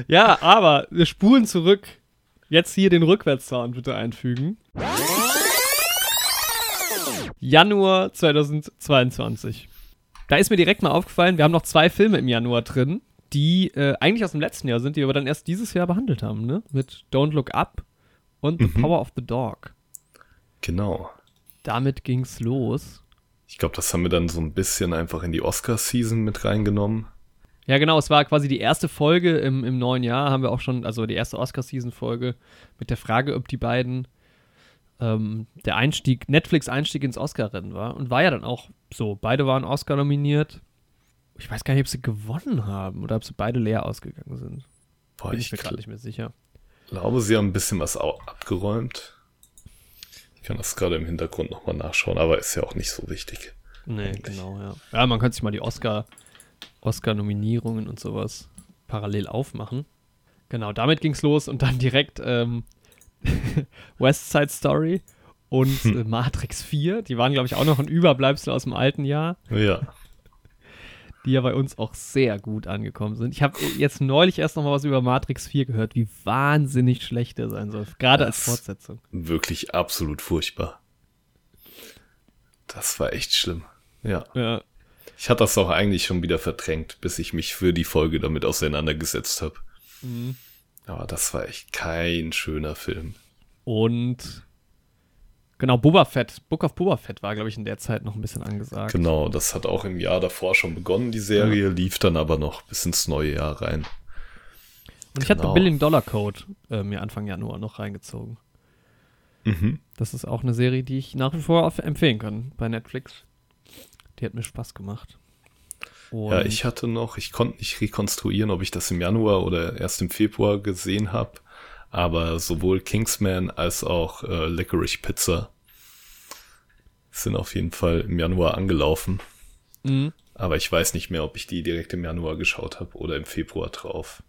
Ja, aber wir spulen zurück. Jetzt hier den Rückwärtssound bitte einfügen. Januar 2022. Da ist mir direkt mal aufgefallen, wir haben noch zwei Filme im Januar drin, die äh, eigentlich aus dem letzten Jahr sind, die wir dann erst dieses Jahr behandelt haben, ne? Mit Don't Look Up und The Power of the Dog. Genau. Damit ging's los. Ich glaube, das haben wir dann so ein bisschen einfach in die Oscar-Season mit reingenommen. Ja, genau, es war quasi die erste Folge im, im neuen Jahr, haben wir auch schon, also die erste Oscar-Season-Folge mit der Frage, ob die beiden ähm, der Einstieg, Netflix-Einstieg ins Oscar-Rennen war. Und war ja dann auch so. Beide waren Oscar nominiert. Ich weiß gar nicht, ob sie gewonnen haben oder ob sie beide leer ausgegangen sind. Boah, Bin ich ich mir gerade nicht mehr sicher. glaube, sie haben ein bisschen was abgeräumt. Ich kann das gerade im Hintergrund nochmal nachschauen, aber ist ja auch nicht so wichtig. Nee, genau, ja. Ja, man könnte sich mal die Oscar, Oscar-Nominierungen und sowas parallel aufmachen. Genau, damit ging's los und dann direkt ähm, [LAUGHS] West Side Story und äh, Matrix 4. Die waren, glaube ich, auch noch ein Überbleibsel aus dem alten Jahr, Ja, die ja bei uns auch sehr gut angekommen sind. Ich habe jetzt neulich erst noch mal was über Matrix 4 gehört, wie wahnsinnig schlecht der sein soll. Gerade als Fortsetzung. wirklich absolut furchtbar. Das war echt schlimm. Ja. Ja. Ich hatte das auch eigentlich schon wieder verdrängt, bis ich mich für die Folge damit auseinandergesetzt habe. Mhm. Aber das war echt kein schöner Film. Und genau, Boba Fett, Book of Boba Fett war, glaube ich, in der Zeit noch ein bisschen angesagt. Genau, das hat auch im Jahr davor schon begonnen, die Serie, lief dann aber noch bis ins neue Jahr rein. Und ich hatte Genau. Billion Dollar Code äh, mir Anfang Januar noch reingezogen. Mhm. Das ist auch eine Serie, die ich nach wie vor empfehlen kann bei Netflix. Die hat mir Spaß gemacht. Und Ja, ich hatte noch, ich konnte nicht rekonstruieren, ob ich das im Januar oder erst im Februar gesehen habe, aber sowohl Kingsman als auch äh, Licorice Pizza sind auf jeden Fall im Januar angelaufen. Mhm. Aber ich weiß nicht mehr, ob ich die direkt im Januar geschaut habe oder im Februar drauf.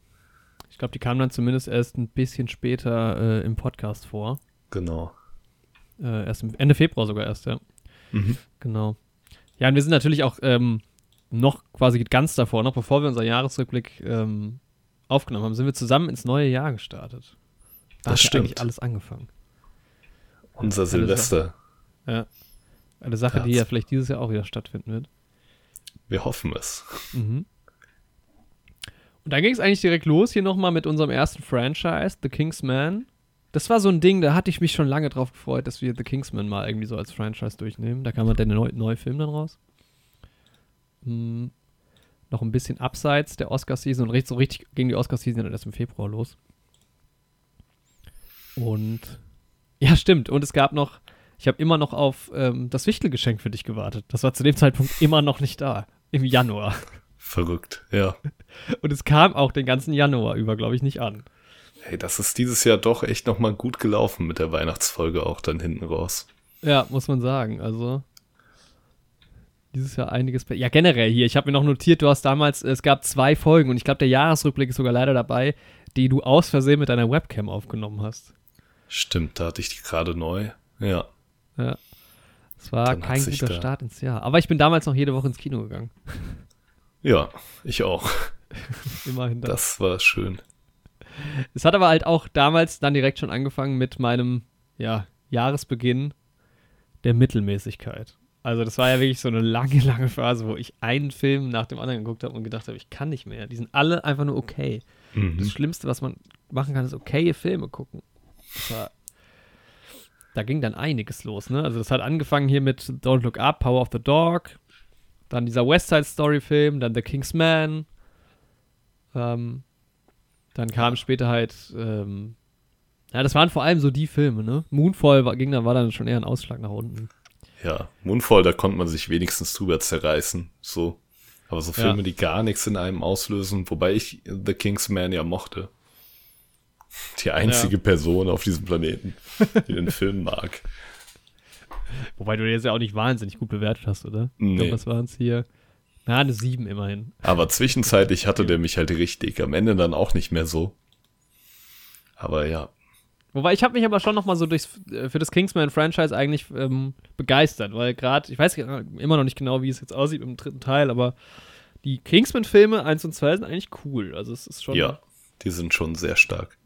Ich glaube, die kam dann zumindest erst ein bisschen später äh, im Podcast vor. Genau. Äh, erst im Ende Februar sogar erst, ja. Mhm. Genau. Ja, und wir sind natürlich auch ähm, noch quasi ganz davor, noch bevor wir unseren Jahresrückblick ähm, aufgenommen haben, sind wir zusammen ins neue Jahr gestartet. Da Das hat stimmt. eigentlich alles angefangen. Unser Silvester. Ja. Eine Sache, die Ja. vielleicht dieses Jahr auch wieder stattfinden wird. Wir hoffen es. Mhm. Und dann ging es eigentlich direkt los hier nochmal mit unserem ersten Franchise, The Kingsman. Das war so ein Ding, da hatte ich mich schon lange drauf gefreut, dass wir The Kingsman mal irgendwie so als Franchise durchnehmen. Da kam halt der neue, neue Film dann raus. Hm, noch ein bisschen abseits der Oscar-Season und richtig, so richtig ging die Oscar-Season dann erst im Februar los. Und ja, stimmt. Und es gab noch, ich habe immer noch auf ähm, das Wichtelgeschenk für dich gewartet. Das war zu dem Zeitpunkt immer noch nicht da. Im Januar. Verrückt, ja. [LAUGHS] Und es kam auch den ganzen Januar über, glaube ich, nicht an. Hey, das ist dieses Jahr doch echt nochmal gut gelaufen mit der Weihnachtsfolge auch dann hinten raus. Ja, muss man sagen. Also dieses Jahr einiges. Ja, generell hier. Ich habe mir noch notiert, du hast damals, es gab zwei Folgen und ich glaube, der Jahresrückblick ist sogar leider dabei, die du aus Versehen mit deiner Webcam aufgenommen hast. Stimmt, da hatte ich die gerade neu. Ja. Es war Dann kein guter Start ins Jahr. Aber ich bin damals noch jede Woche ins Kino gegangen. Ja, ich auch. [LAUGHS] Immerhin das. Das war schön. Es hat aber halt auch damals dann direkt schon angefangen mit meinem, ja, Jahresbeginn der Mittelmäßigkeit. Also das war ja wirklich so eine lange, lange Phase, wo ich einen Film nach dem anderen geguckt habe und gedacht habe, ich kann nicht mehr. Die sind alle einfach nur okay. Das Mhm. Schlimmste, was man machen kann, ist okaye Filme gucken. War, da ging dann einiges los, ne? Also das hat angefangen hier mit Don't Look Up, Power of the Dog, dann dieser West Side Story Film, dann The King's Man, ähm, dann kam später halt, ähm, ja, das waren vor allem so die Filme, ne? Moonfall war, ging dann, war dann schon eher ein Ausschlag nach unten. Ja, Moonfall, da konnte man sich wenigstens drüber zerreißen. So. Aber so Filme, Ja. die gar nichts in einem auslösen, wobei ich The Kingsman ja mochte. Die einzige Person auf diesem Planeten, die den Film mag. Wobei du jetzt ja auch nicht wahnsinnig gut bewertet hast, oder? Ich Nee. glaube, was waren es hier? Na, eine 7 immerhin. Aber zwischenzeitlich hatte der mich halt richtig. Am Ende dann auch nicht mehr so. Aber ja, Wobei ich habe mich aber schon noch mal so durchs, äh, für das Kingsman-Franchise eigentlich ähm, begeistert, weil gerade, ich weiß immer noch nicht genau, wie es jetzt aussieht im dritten Teil, aber die Kingsman-Filme 1 und 2 sind eigentlich cool. Also es ist schon ja, die sind schon sehr stark.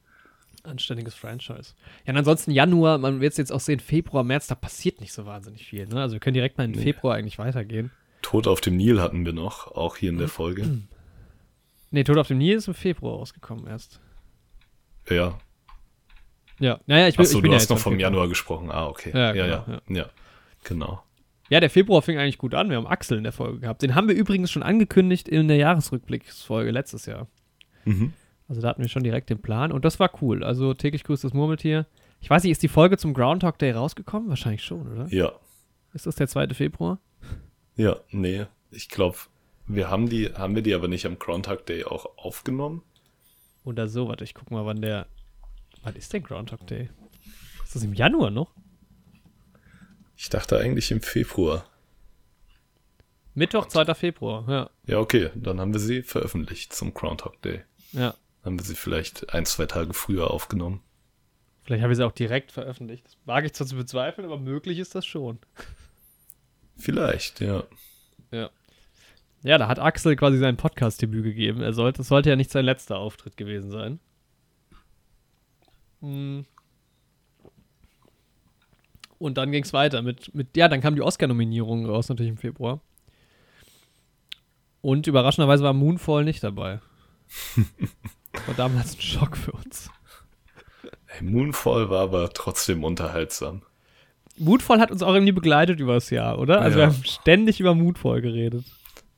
Anständiges Franchise. Ja, und ansonsten Januar, man wird es jetzt auch sehen, Februar, März, da passiert nicht so wahnsinnig viel. Ne? Also wir können direkt mal in Nee. Februar eigentlich weitergehen. Tod auf dem Nil hatten wir noch, auch hier in der Folge. Nee, Tod auf dem Nil ist im Februar rausgekommen erst. Ja. Ja, naja, ich bin, Achso, ich bin du ja hast jetzt noch vom Februar. Januar gesprochen. Ah, okay. Ja, Ja, ja, genau, ja. Genau. Ja, der Februar fing eigentlich gut an. Wir haben Axel in der Folge gehabt. Den haben wir übrigens schon angekündigt in der Jahresrückblicksfolge letztes Jahr. Mhm. Also da hatten wir schon direkt den Plan und das war cool. Also täglich grüßt das Murmeltier. Ich weiß nicht, ist die Folge zum Groundhog Day rausgekommen? Wahrscheinlich schon, oder? Ja. Ist das der 2. Februar? Ja, nee. Ich glaube, wir haben die, haben wir die aber nicht am Groundhog Day auch aufgenommen? Oder so, warte, ich guck mal, wann der. Wann ist denn Groundhog Day? Ist das im Januar noch? Ich dachte eigentlich im Februar. Mittwoch, 2. Februar, ja. Ja, okay, dann haben wir sie veröffentlicht zum Groundhog Day. Ja. Haben wir sie vielleicht ein, zwei Tage früher aufgenommen. Vielleicht habe ich sie auch direkt veröffentlicht. Das wage ich zwar zu bezweifeln, aber möglich ist das schon. Vielleicht, ja. Ja. Ja, da hat Axel quasi sein Podcast-Debüt gegeben. Er sollte, es sollte ja nicht sein letzter Auftritt gewesen sein. Hm. Und dann ging es weiter mit, mit, ja, dann kam die Oscar-Nominierung raus, natürlich im Februar. Und überraschenderweise war Moonfall nicht dabei. [LAUGHS] war damals ein Schock für uns. Hey, Moonfall war aber trotzdem unterhaltsam. Moonfall hat uns auch irgendwie begleitet über das Jahr, oder? Also Ja. wir haben ständig über Moonfall geredet.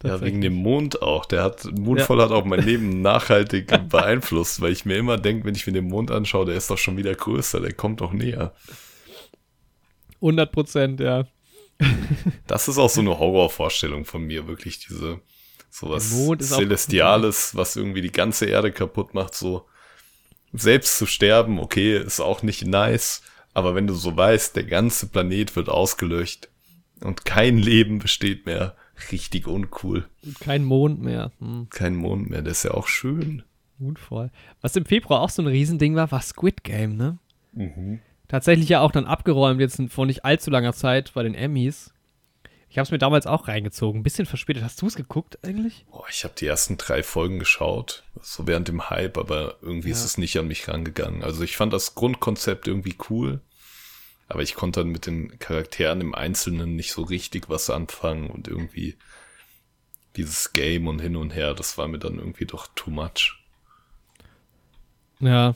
Ja, wegen dem Mond auch. Der hat, Moonfall hat auch mein Leben [LAUGHS] nachhaltig beeinflusst, weil ich mir immer denke, wenn ich mir den Mond anschaue, der ist doch schon wieder größer, der kommt doch näher. 100 Prozent, ja. Das ist auch so eine Horrorvorstellung von mir, wirklich diese sowas auch- Celestiales, was irgendwie die ganze Erde kaputt macht, so selbst zu sterben, okay, ist auch nicht nice, aber wenn du so weißt, der ganze Planet wird ausgelöscht und kein Leben besteht mehr, richtig uncool. Und kein Mond mehr. Hm, Kein Mond mehr, das ist ja auch schön. Moonfall. Was im Februar auch so ein Riesending war, war Squid Game, ne? Tatsächlich ja auch dann abgeräumt, jetzt vor nicht allzu langer Zeit bei den Emmys. Ich habe es mir damals auch reingezogen. Ein bisschen verspätet. Hast du es geguckt eigentlich? Boah, ich habe die ersten drei Folgen geschaut, so während dem Hype, aber irgendwie ist Ja. es nicht an mich rangegangen. Also ich fand das Grundkonzept irgendwie cool, aber ich konnte dann mit den Charakteren im Einzelnen nicht so richtig was anfangen und irgendwie dieses Game und hin und her, das war mir dann irgendwie doch too much. Ja.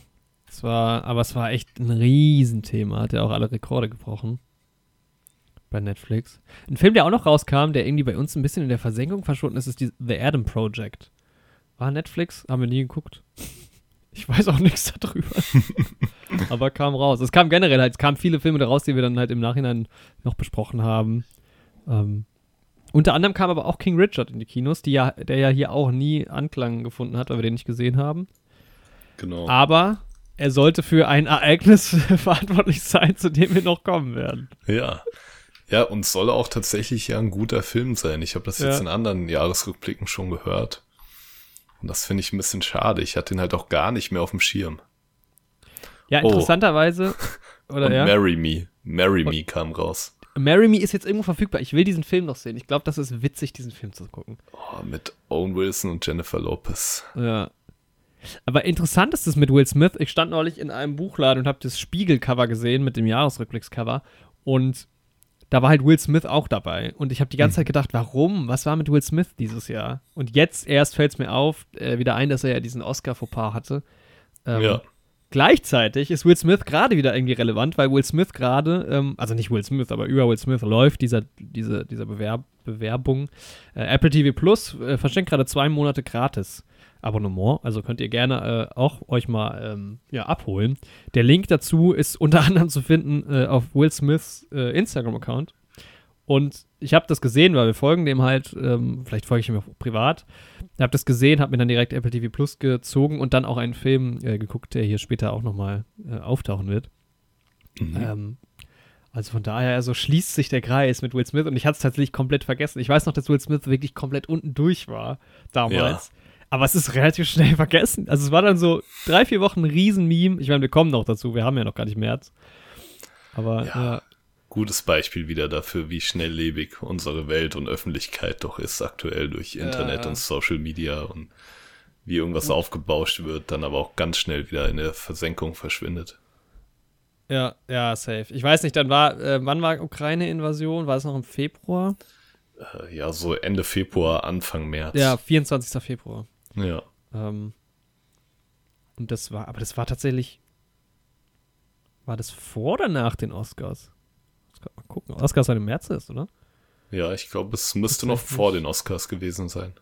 Es war, aber es war echt ein Riesenthema. Hat ja auch alle Rekorde gebrochen. Bei Netflix. Ein Film, der auch noch rauskam, der irgendwie bei uns ein bisschen in der Versenkung verschwunden ist, ist die The Adam Project. War Netflix? Haben wir nie geguckt. Ich weiß auch nichts darüber. [LAUGHS] aber kam raus. Es kam generell halt, es kamen viele Filme da raus, die wir dann halt im Nachhinein noch besprochen haben. Ähm, unter anderem kam aber auch King Richard in die Kinos, die ja, der ja hier auch nie Anklang gefunden hat, weil wir den nicht gesehen haben. Genau. Aber er sollte für ein Ereignis [LAUGHS] verantwortlich sein, zu dem wir noch kommen werden. Ja. Ja, und soll auch tatsächlich ja ein guter Film sein. Ich habe das jetzt Ja. in anderen Jahresrückblicken schon gehört. Und das finde ich ein bisschen schade. Ich hatte ihn halt auch gar nicht mehr auf dem Schirm. Ja, Oh. interessanterweise, [LAUGHS] oder und ja, Marry Me. Marry Me kam raus. Marry Me ist jetzt irgendwo verfügbar. Ich will diesen Film noch sehen. Ich glaube, das ist witzig, diesen Film zu gucken. Oh, mit Owen Wilson und Jennifer Lopez. Ja. Aber interessant ist es mit Will Smith. Ich stand neulich in einem Buchladen und habe das Spiegelcover gesehen mit dem Jahresrückblickscover. Und da war halt Will Smith auch dabei. Und ich habe die ganze Zeit gedacht, warum? Was war mit Will Smith dieses Jahr? Und jetzt erst fällt es mir auf, äh, wieder ein, dass er ja diesen Oscar-Fauxpas hatte. Ähm, Ja. Gleichzeitig ist Will Smith gerade wieder irgendwie relevant, weil Will Smith gerade, ähm, also nicht Will Smith, aber über Will Smith läuft dieser, diese, dieser Bewerb, Bewerbung. Äh, Apple TV Plus äh, verschenkt gerade zwei Monate gratis Abonnement, also könnt ihr gerne äh, auch euch mal ähm, ja, abholen. Der Link dazu ist [LAUGHS] unter anderem zu finden äh, auf Will Smiths äh, Instagram-Account. Und ich habe das gesehen, weil wir folgen dem halt, ähm, vielleicht folge ich ihm auch privat. Ich habe das gesehen, habe mir dann direkt Apple TV Plus gezogen und dann auch einen Film äh, geguckt, der hier später auch nochmal äh, auftauchen wird. Ähm, also von daher, also schließt sich der Kreis mit Will Smith und ich hatte es tatsächlich komplett vergessen. Ich weiß noch, dass Will Smith wirklich komplett unten durch war damals. Aber es ist relativ schnell [LAUGHS] vergessen. Also es war dann so drei, vier Wochen ein Riesen-Meme. Ich meine, wir kommen noch dazu, wir haben ja noch gar nicht März. Aber Ja. ja, Gutes Beispiel wieder dafür, wie schnelllebig unsere Welt und Öffentlichkeit doch ist aktuell durch Internet Ja. und Social Media und wie irgendwas aufgebauscht wird, dann aber auch ganz schnell wieder in der Versenkung verschwindet. ja, ja, safe. Ich weiß nicht, dann war, äh, wann war Ukraine-Invasion? War es noch im Februar? Äh, Ja, so Ende Februar, Anfang März. Ja, 24. Februar. Ja. Ähm, und das war, aber das war tatsächlich. War das vor oder nach den Oscars? Man gucken. Oscars halt im März ist, oder? Ja, ich glaube, es müsste noch vor den Oscars gewesen sein.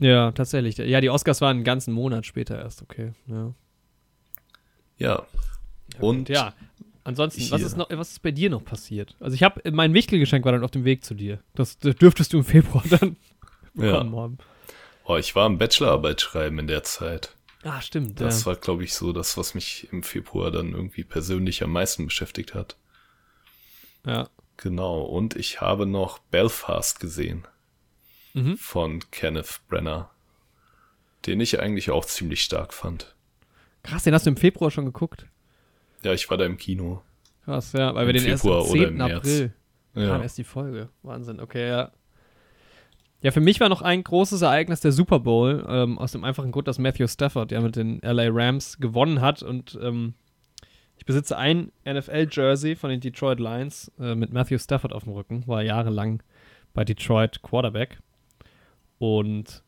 Ja, tatsächlich. Ja, die Oscars waren einen ganzen Monat später erst, okay. Ja. Ja. Und ja, ansonsten, was hier. ist, noch, was ist bei dir noch passiert? Also ich habe, mein Wichtelgeschenk war dann auf dem Weg zu dir. Das, das dürftest du im Februar [LAUGHS] dann bekommen haben. Oh, ich war am Bachelorarbeit schreiben in der Zeit. Ah, stimmt. Das ja. war, glaube ich, so das, was mich im Februar dann irgendwie persönlich am meisten beschäftigt hat. ja. Genau. Und ich habe noch Belfast gesehen Mhm. von Kenneth Brenner, den ich eigentlich auch ziemlich stark fand. Krass, den hast du im Februar schon geguckt. Ja, ich war da im Kino. Krass, ja, weil wir Im den erst am Februar oder 10. im März. April kam Ja. erst die Folge. Wahnsinn, okay, ja. Ja, für mich war noch ein großes Ereignis der Super Bowl, ähm, aus dem einfachen Grund, dass Matthew Stafford ja mit den LA Rams gewonnen hat und ähm, ich besitze ein NFL-Jersey von den Detroit Lions äh, mit Matthew Stafford auf dem Rücken, war jahrelang bei Detroit Quarterback und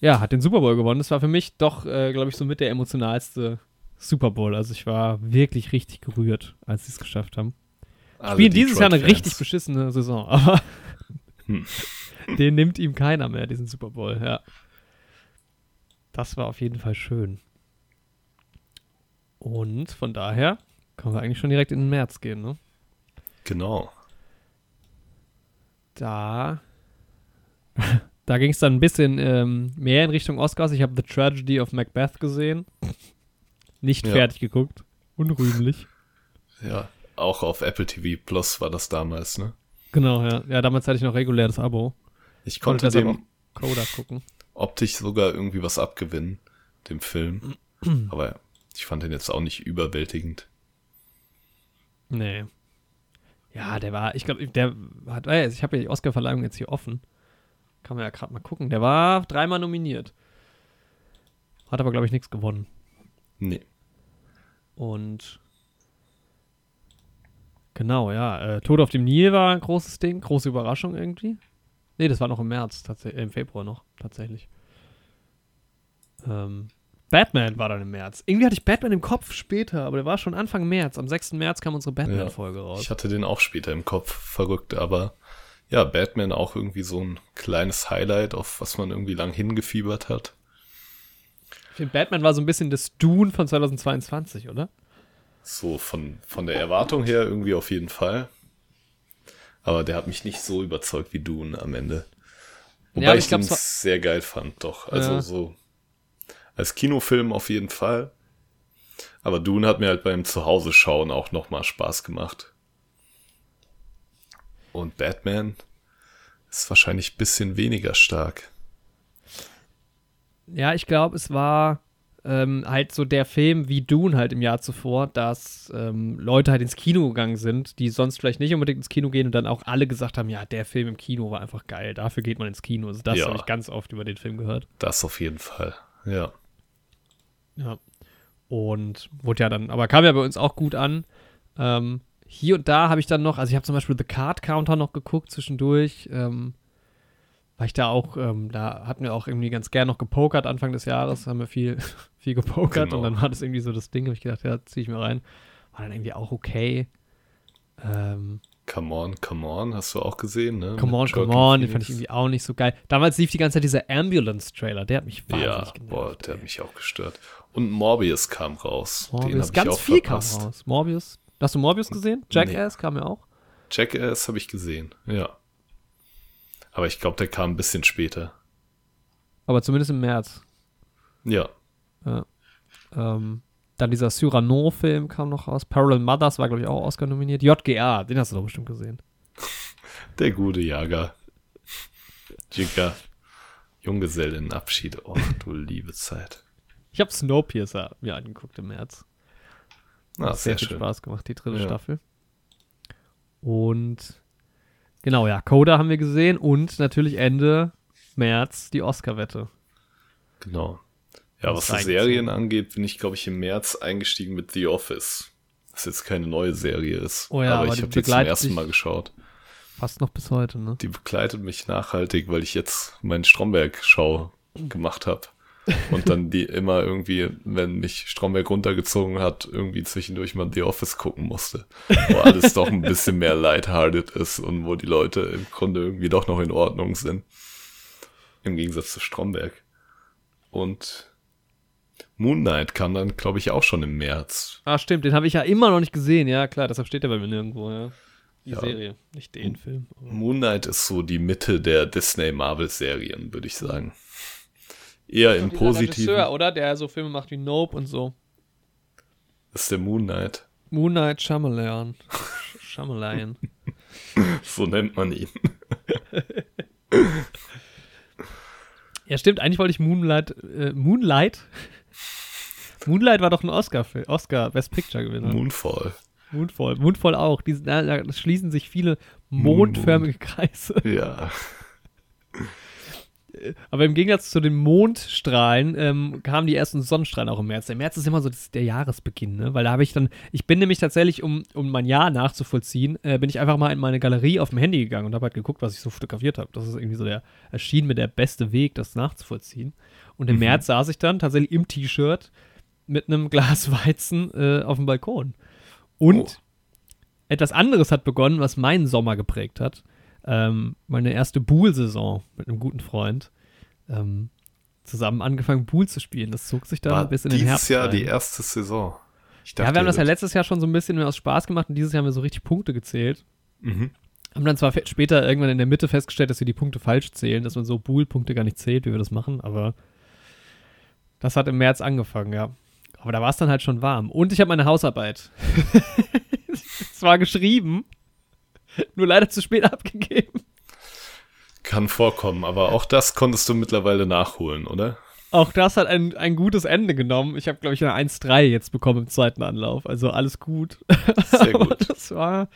ja, hat den Super Bowl gewonnen. Das war für mich doch, äh, glaube ich, so mit der emotionalste Super Bowl. Also ich war wirklich richtig gerührt, als sie es geschafft haben. Alle Spielen dieses Jahr eine richtig beschissene Saison, [LAUGHS] aber Hm. [LAUGHS] den nimmt ihm keiner mehr, diesen Super Bowl, ja. Das war auf jeden Fall schön. Und von daher können wir eigentlich schon direkt in den März gehen, ne? Genau. Da, [LAUGHS] da ging es dann ein bisschen ähm, mehr in Richtung Oscars. Ich habe The Tragedy of Macbeth gesehen. Nicht Ja. fertig geguckt. Unrühmlich. [LAUGHS] Ja. Auch auf Apple TV Plus war das damals, ne? Genau, ja. Ja, damals hatte ich noch reguläres Abo. Ich Konnte dem Coda gucken. optisch sogar irgendwie was abgewinnen, dem Film. [CLEARS THROAT] Aber ich fand den jetzt auch nicht überwältigend. Nee. Ja, der war, ich glaube, der hat, äh, ich habe ja die Oscar-Verleihung jetzt hier offen. Kann man ja gerade mal gucken. Der war dreimal nominiert. Hat aber, glaube ich, nichts gewonnen. Nee. Und genau, ja. Äh, Tod auf dem Nil war ein großes Ding. Große Überraschung irgendwie. Nee, das war noch im März, tatsächlich, im Februar noch, tatsächlich. Ähm, Batman war dann im März. Irgendwie hatte ich Batman im Kopf später, aber der war schon Anfang März. Am 6. März kam unsere Batman-Folge raus. Ich hatte den auch später im Kopf, verrückt, aber ja, Batman auch irgendwie so ein kleines Highlight, auf was man irgendwie lang hingefiebert hat. Ich finde, Batman war so ein bisschen das Dune von 2022, oder? So von, von der Erwartung her irgendwie auf jeden Fall. Aber der hat mich nicht so überzeugt wie Dune am Ende. Wobei Ja, ich, ich glaub, sehr geil fand, doch. Also Ja. so als Kinofilm auf jeden Fall. Aber Dune hat mir halt beim Zuhause-Schauen auch nochmal Spaß gemacht. Und Batman ist wahrscheinlich ein bisschen weniger stark. Ja, ich glaube, es war ähm, halt so der Film wie Dune halt im Jahr zuvor, dass ähm, Leute halt ins Kino gegangen sind, die sonst vielleicht nicht unbedingt ins Kino gehen und dann auch alle gesagt haben, ja, der Film im Kino war einfach geil, dafür geht man ins Kino. Also das Ja. habe ich ganz oft über den Film gehört. Das auf jeden Fall. Ja. Ja. Und wurde ja dann, aber kam ja bei uns auch gut an. Ähm, hier und da habe ich dann noch, also ich habe zum Beispiel The Card Counter noch geguckt zwischendurch, ähm, weil ich da auch, ähm, da hatten wir auch irgendwie ganz gern noch gepokert Anfang des Jahres, haben wir viel, viel gepokert Genau. und dann war das irgendwie so das Ding, habe ich gedacht, ja, zieh ich mir rein. War dann irgendwie auch okay. Ähm, Come on, come on, hast du auch gesehen, ne? come on, Mit come Joaquin on, den fand ich Phoenix. irgendwie auch nicht so geil. Damals lief die ganze Zeit dieser Ambulance-Trailer, der hat mich wahnsinnig Ja, genervt. boah, der ey. hat mich auch gestört. Und Morbius kam raus. Morbius, ganz viel verpasst. kam raus. Morbius. Hast du Morbius gesehen? Jackass kam ja auch. Jackass habe ich gesehen, ja. Aber ich glaube, der kam ein bisschen später. Aber zumindest im März. Ja, Ähm, dann dieser Cyrano-Film kam noch raus. Parallel Mothers war, glaube ich, auch Oscar nominiert. JGA, den hast du doch bestimmt gesehen. [LAUGHS] der gute Jager. Jigger. Junggesellenabschied. Oh, du liebe Zeit. Ich habe Snowpiercer mir angeguckt im März. Ah, Hat sehr, sehr viel schön. Spaß gemacht, die dritte Ja. Staffel. Und genau, ja, Coda haben wir gesehen und natürlich Ende März die Oscar-Wette. Genau. Ja, was reingezogen. Serien angeht, bin ich, glaube ich, im März eingestiegen mit The Office. Was jetzt keine neue Serie ist. Oh ja, aber aber ich die habe die zum ersten Mal geschaut. Fast noch bis heute, ne? Die begleitet mich nachhaltig, weil ich jetzt meinen Stromberg-Schau gemacht habe. Und dann die immer irgendwie, wenn mich Stromberg runtergezogen hat, irgendwie zwischendurch mal The Office gucken musste. Wo alles doch ein bisschen mehr lighthearted ist und wo die Leute im Grunde irgendwie doch noch in Ordnung sind. Im Gegensatz zu Stromberg. Und Moon Knight kam dann, glaube ich, auch schon im März. Ah, stimmt, den habe ich ja immer noch nicht gesehen. Ja, klar, deshalb steht er bei mir nirgendwo, ja. Die Ja. Serie, nicht den Film. Moon Knight ist so die Mitte der Disney-Marvel-Serien, würde ich sagen. Eher im Positiven. Regisseur, oder? Der so Filme macht wie Nope und so. Das ist der Moon Knight. Moon Knight Shyamalan. [LAUGHS] Shyamalan. So nennt man ihn. [LAUGHS] Ja, stimmt, eigentlich wollte ich Moonlight. Äh, Moonlight? Moonlight war doch ein Oscar, Oscar Best Picture Gewinner. Moonfall. Moonfall. Moonfall auch. Die, da, da schließen sich viele mondförmige Kreise. Ja. [LAUGHS] Aber im Gegensatz zu den Mondstrahlen ähm, kamen die ersten Sonnenstrahlen auch im März. Der März ist immer so das, der Jahresbeginn, ne? Weil da habe ich dann, ich bin nämlich tatsächlich, um, um mein Jahr nachzuvollziehen, äh, bin ich einfach mal in meine Galerie auf dem Handy gegangen und habe halt geguckt, was ich so fotografiert habe. Das ist irgendwie so der, erschien mir der beste Weg, das nachzuvollziehen. Und im März saß ich dann tatsächlich im T-Shirt mit einem Glas [LAUGHS] Weizen äh, auf dem Balkon. Und Oh. etwas anderes hat begonnen, was meinen Sommer geprägt hat. Ähm, meine erste Buhl-Saison mit einem guten Freund. Ähm, zusammen angefangen, Buhl zu spielen. Das zog sich dann bis in den dieses Herbst. Jahr rein. die erste Saison. Ich ja, wir haben das ja letztes Jahr schon so ein bisschen mehr aus Spaß gemacht und dieses Jahr haben wir so richtig Punkte gezählt. Mhm. Haben dann zwar später irgendwann in der Mitte festgestellt, dass wir die Punkte falsch zählen, dass man so Buhl-Punkte gar nicht zählt, wie wir das machen, aber das hat im März angefangen, ja. Aber da war es dann halt schon warm. Und ich habe meine Hausarbeit. [LAUGHS] Es war geschrieben, nur leider zu spät abgegeben. Kann vorkommen, aber auch das konntest du mittlerweile nachholen, oder? Auch das hat ein, ein gutes Ende genommen. Ich habe, glaube ich, eine 1-3 jetzt bekommen im zweiten Anlauf. Also alles gut. Sehr [LAUGHS] Aber gut. das war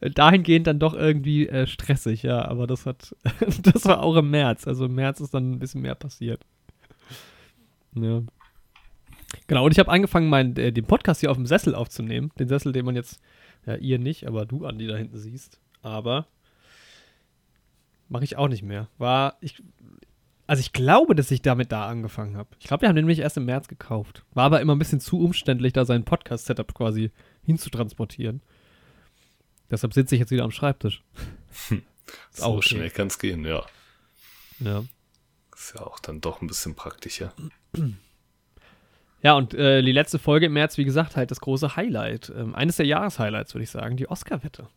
dahingehend dann doch irgendwie äh, stressig, ja. Aber das hat, [LAUGHS] das war auch im März. Also im März ist dann ein bisschen mehr passiert. Ja. Genau, und ich habe angefangen, meinen, äh, den Podcast hier auf dem Sessel aufzunehmen. Den Sessel, den man jetzt, ja, ihr nicht, aber du, Andi, da hinten siehst. Aber mache ich auch nicht mehr. War, ich, also ich glaube, dass ich damit da angefangen habe. Ich glaube, wir haben den nämlich erst im März gekauft. War aber immer ein bisschen zu umständlich, da sein Podcast-Setup quasi hinzutransportieren. Deshalb sitze ich jetzt wieder am Schreibtisch. Ist So auch okay. schnell kann es gehen, ja. Ja. Ist ja auch dann doch ein bisschen praktischer. [CLEARS THROAT] Ja, und äh, die letzte Folge im März, wie gesagt, halt das große Highlight. Ähm, eines der Jahreshighlights, würde ich sagen, die Oscar-Wette.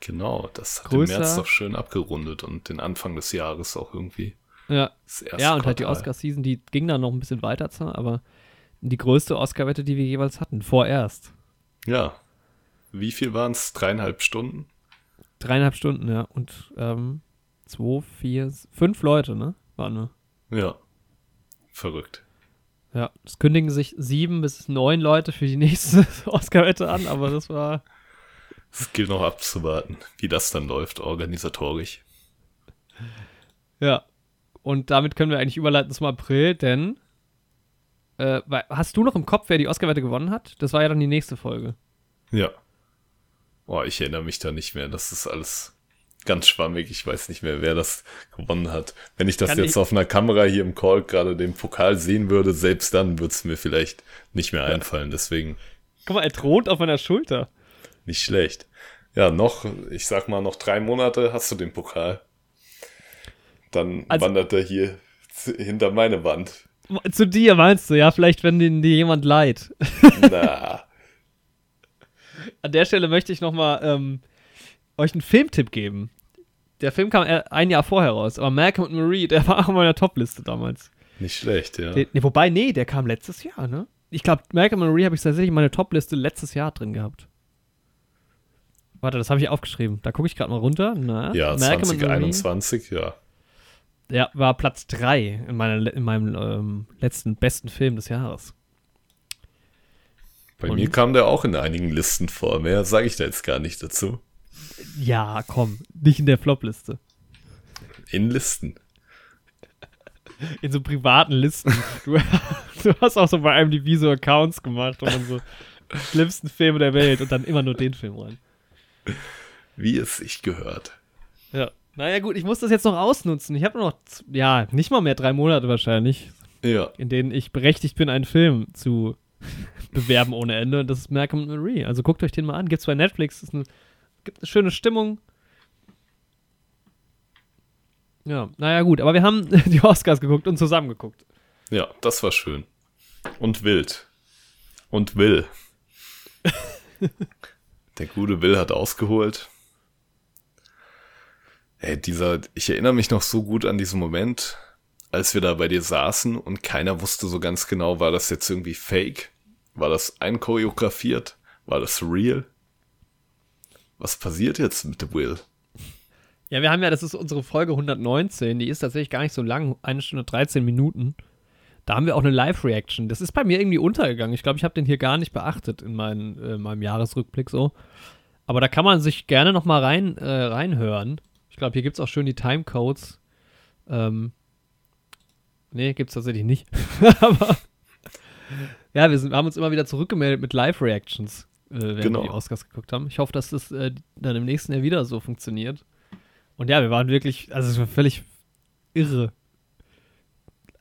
Genau, das hat Größer- im März doch schön abgerundet und den Anfang des Jahres auch irgendwie. Ja, Das erste ja und halt die. Oscar-Season, die ging dann noch ein bisschen weiter zwar, aber die größte Oscar-Wette, die wir jeweils hatten, vorerst. Ja. Wie viel waren es? Dreieinhalb Stunden? Dreieinhalb Stunden, ja. Und ähm, zwei, vier, fünf Leute, ne? Waren wir. Ja. Verrückt. Ja, es kündigen sich sieben bis neun Leute für die nächste [LAUGHS] Oscar-Wette an, aber das war. Es gilt noch abzuwarten, wie das dann läuft, organisatorisch. Ja. Und damit können wir eigentlich überleiten zum April, denn. Äh, hast du noch im Kopf, wer die Oscar-Wette gewonnen hat? Das war ja dann die nächste Folge. Ja. Boah, ich erinnere mich da nicht mehr. Das ist alles ganz schwammig. Ich weiß nicht mehr, wer das gewonnen hat. Wenn ich das Kann jetzt ich- auf einer Kamera hier im Call gerade den Pokal sehen würde, selbst dann würde es mir vielleicht nicht mehr einfallen. Deswegen Guck mal, er thront auf meiner Schulter. nicht schlecht. Ja, noch, ich sag mal, noch drei Monate hast du den Pokal. Dann Also- wandert er hier hinter meine Wand. Zu dir meinst du, ja? Vielleicht, wenn dir dir jemand leid. Na, An der Stelle möchte ich nochmal ähm, euch einen Filmtipp geben. Der Film kam äh, ein Jahr vorher raus, aber Malcolm und Marie, der war auch auf meiner Topliste damals. nicht schlecht, ja. Den, nee, wobei, nee, der kam letztes Jahr, ne? Ich glaube, Malcolm und Marie habe ich tatsächlich in meiner Topliste letztes Jahr drin gehabt. Warte, das habe ich aufgeschrieben. Da gucke ich gerade mal runter. Na, Ja, Malcolm and Marie, 2021, ja. Ja, war Platz 3 in, meiner, in meinem ähm, letzten besten Film des Jahres. Bei Und? mir kam der auch in einigen Listen vor. Mehr sage ich da jetzt gar nicht dazu. Ja, komm, nicht in der Flopliste. In Listen. In so privaten Listen. Du, du hast auch so bei IMDb so Accounts gemacht und dann so schlimmsten Filme der Welt und dann immer nur den Film rein. Wie es sich gehört. Ja. Naja, gut, ich muss das jetzt noch ausnutzen. Ich habe noch, ja, nicht mal mehr drei Monate wahrscheinlich. Ja. in denen ich berechtigt bin, einen Film zu [LAUGHS] bewerben ohne Ende. Und das ist Malcolm Marie. Also guckt euch den mal an. Gibt's bei Netflix. Ist eine, gibt eine schöne Stimmung. Ja, naja, gut. Aber wir haben [LAUGHS] die Oscars geguckt und zusammen geguckt. Ja, das war schön. Und wild. Und Will. [LAUGHS] Der gute Will hat ausgeholt. Ey, dieser, ich erinnere mich noch so gut an diesen Moment, als wir da bei dir saßen und keiner wusste so ganz genau, war das jetzt irgendwie fake? War das einchoreografiert? War das real? Was passiert jetzt mit Will? Ja, wir haben ja, das ist unsere Folge 119. Die ist tatsächlich gar nicht so lang. Eine Stunde 13 Minuten. Da haben wir auch eine Live-Reaction. Das ist bei mir irgendwie untergegangen. Ich glaube, ich habe den hier gar nicht beachtet in meinen, äh, meinem Jahresrückblick so. Aber da kann man sich gerne noch mal rein, äh, reinhören. Ich glaube, hier gibt es auch schön die Timecodes. Ähm, nee, gibt es tatsächlich nicht. [LAUGHS] Aber ja, wir sind, haben uns immer wieder zurückgemeldet mit Live-Reactions, äh, während Genau. wir die Oscars geguckt haben. Ich hoffe, dass das äh, dann im nächsten Jahr wieder so funktioniert. Und ja, wir waren wirklich, also es war völlig irre.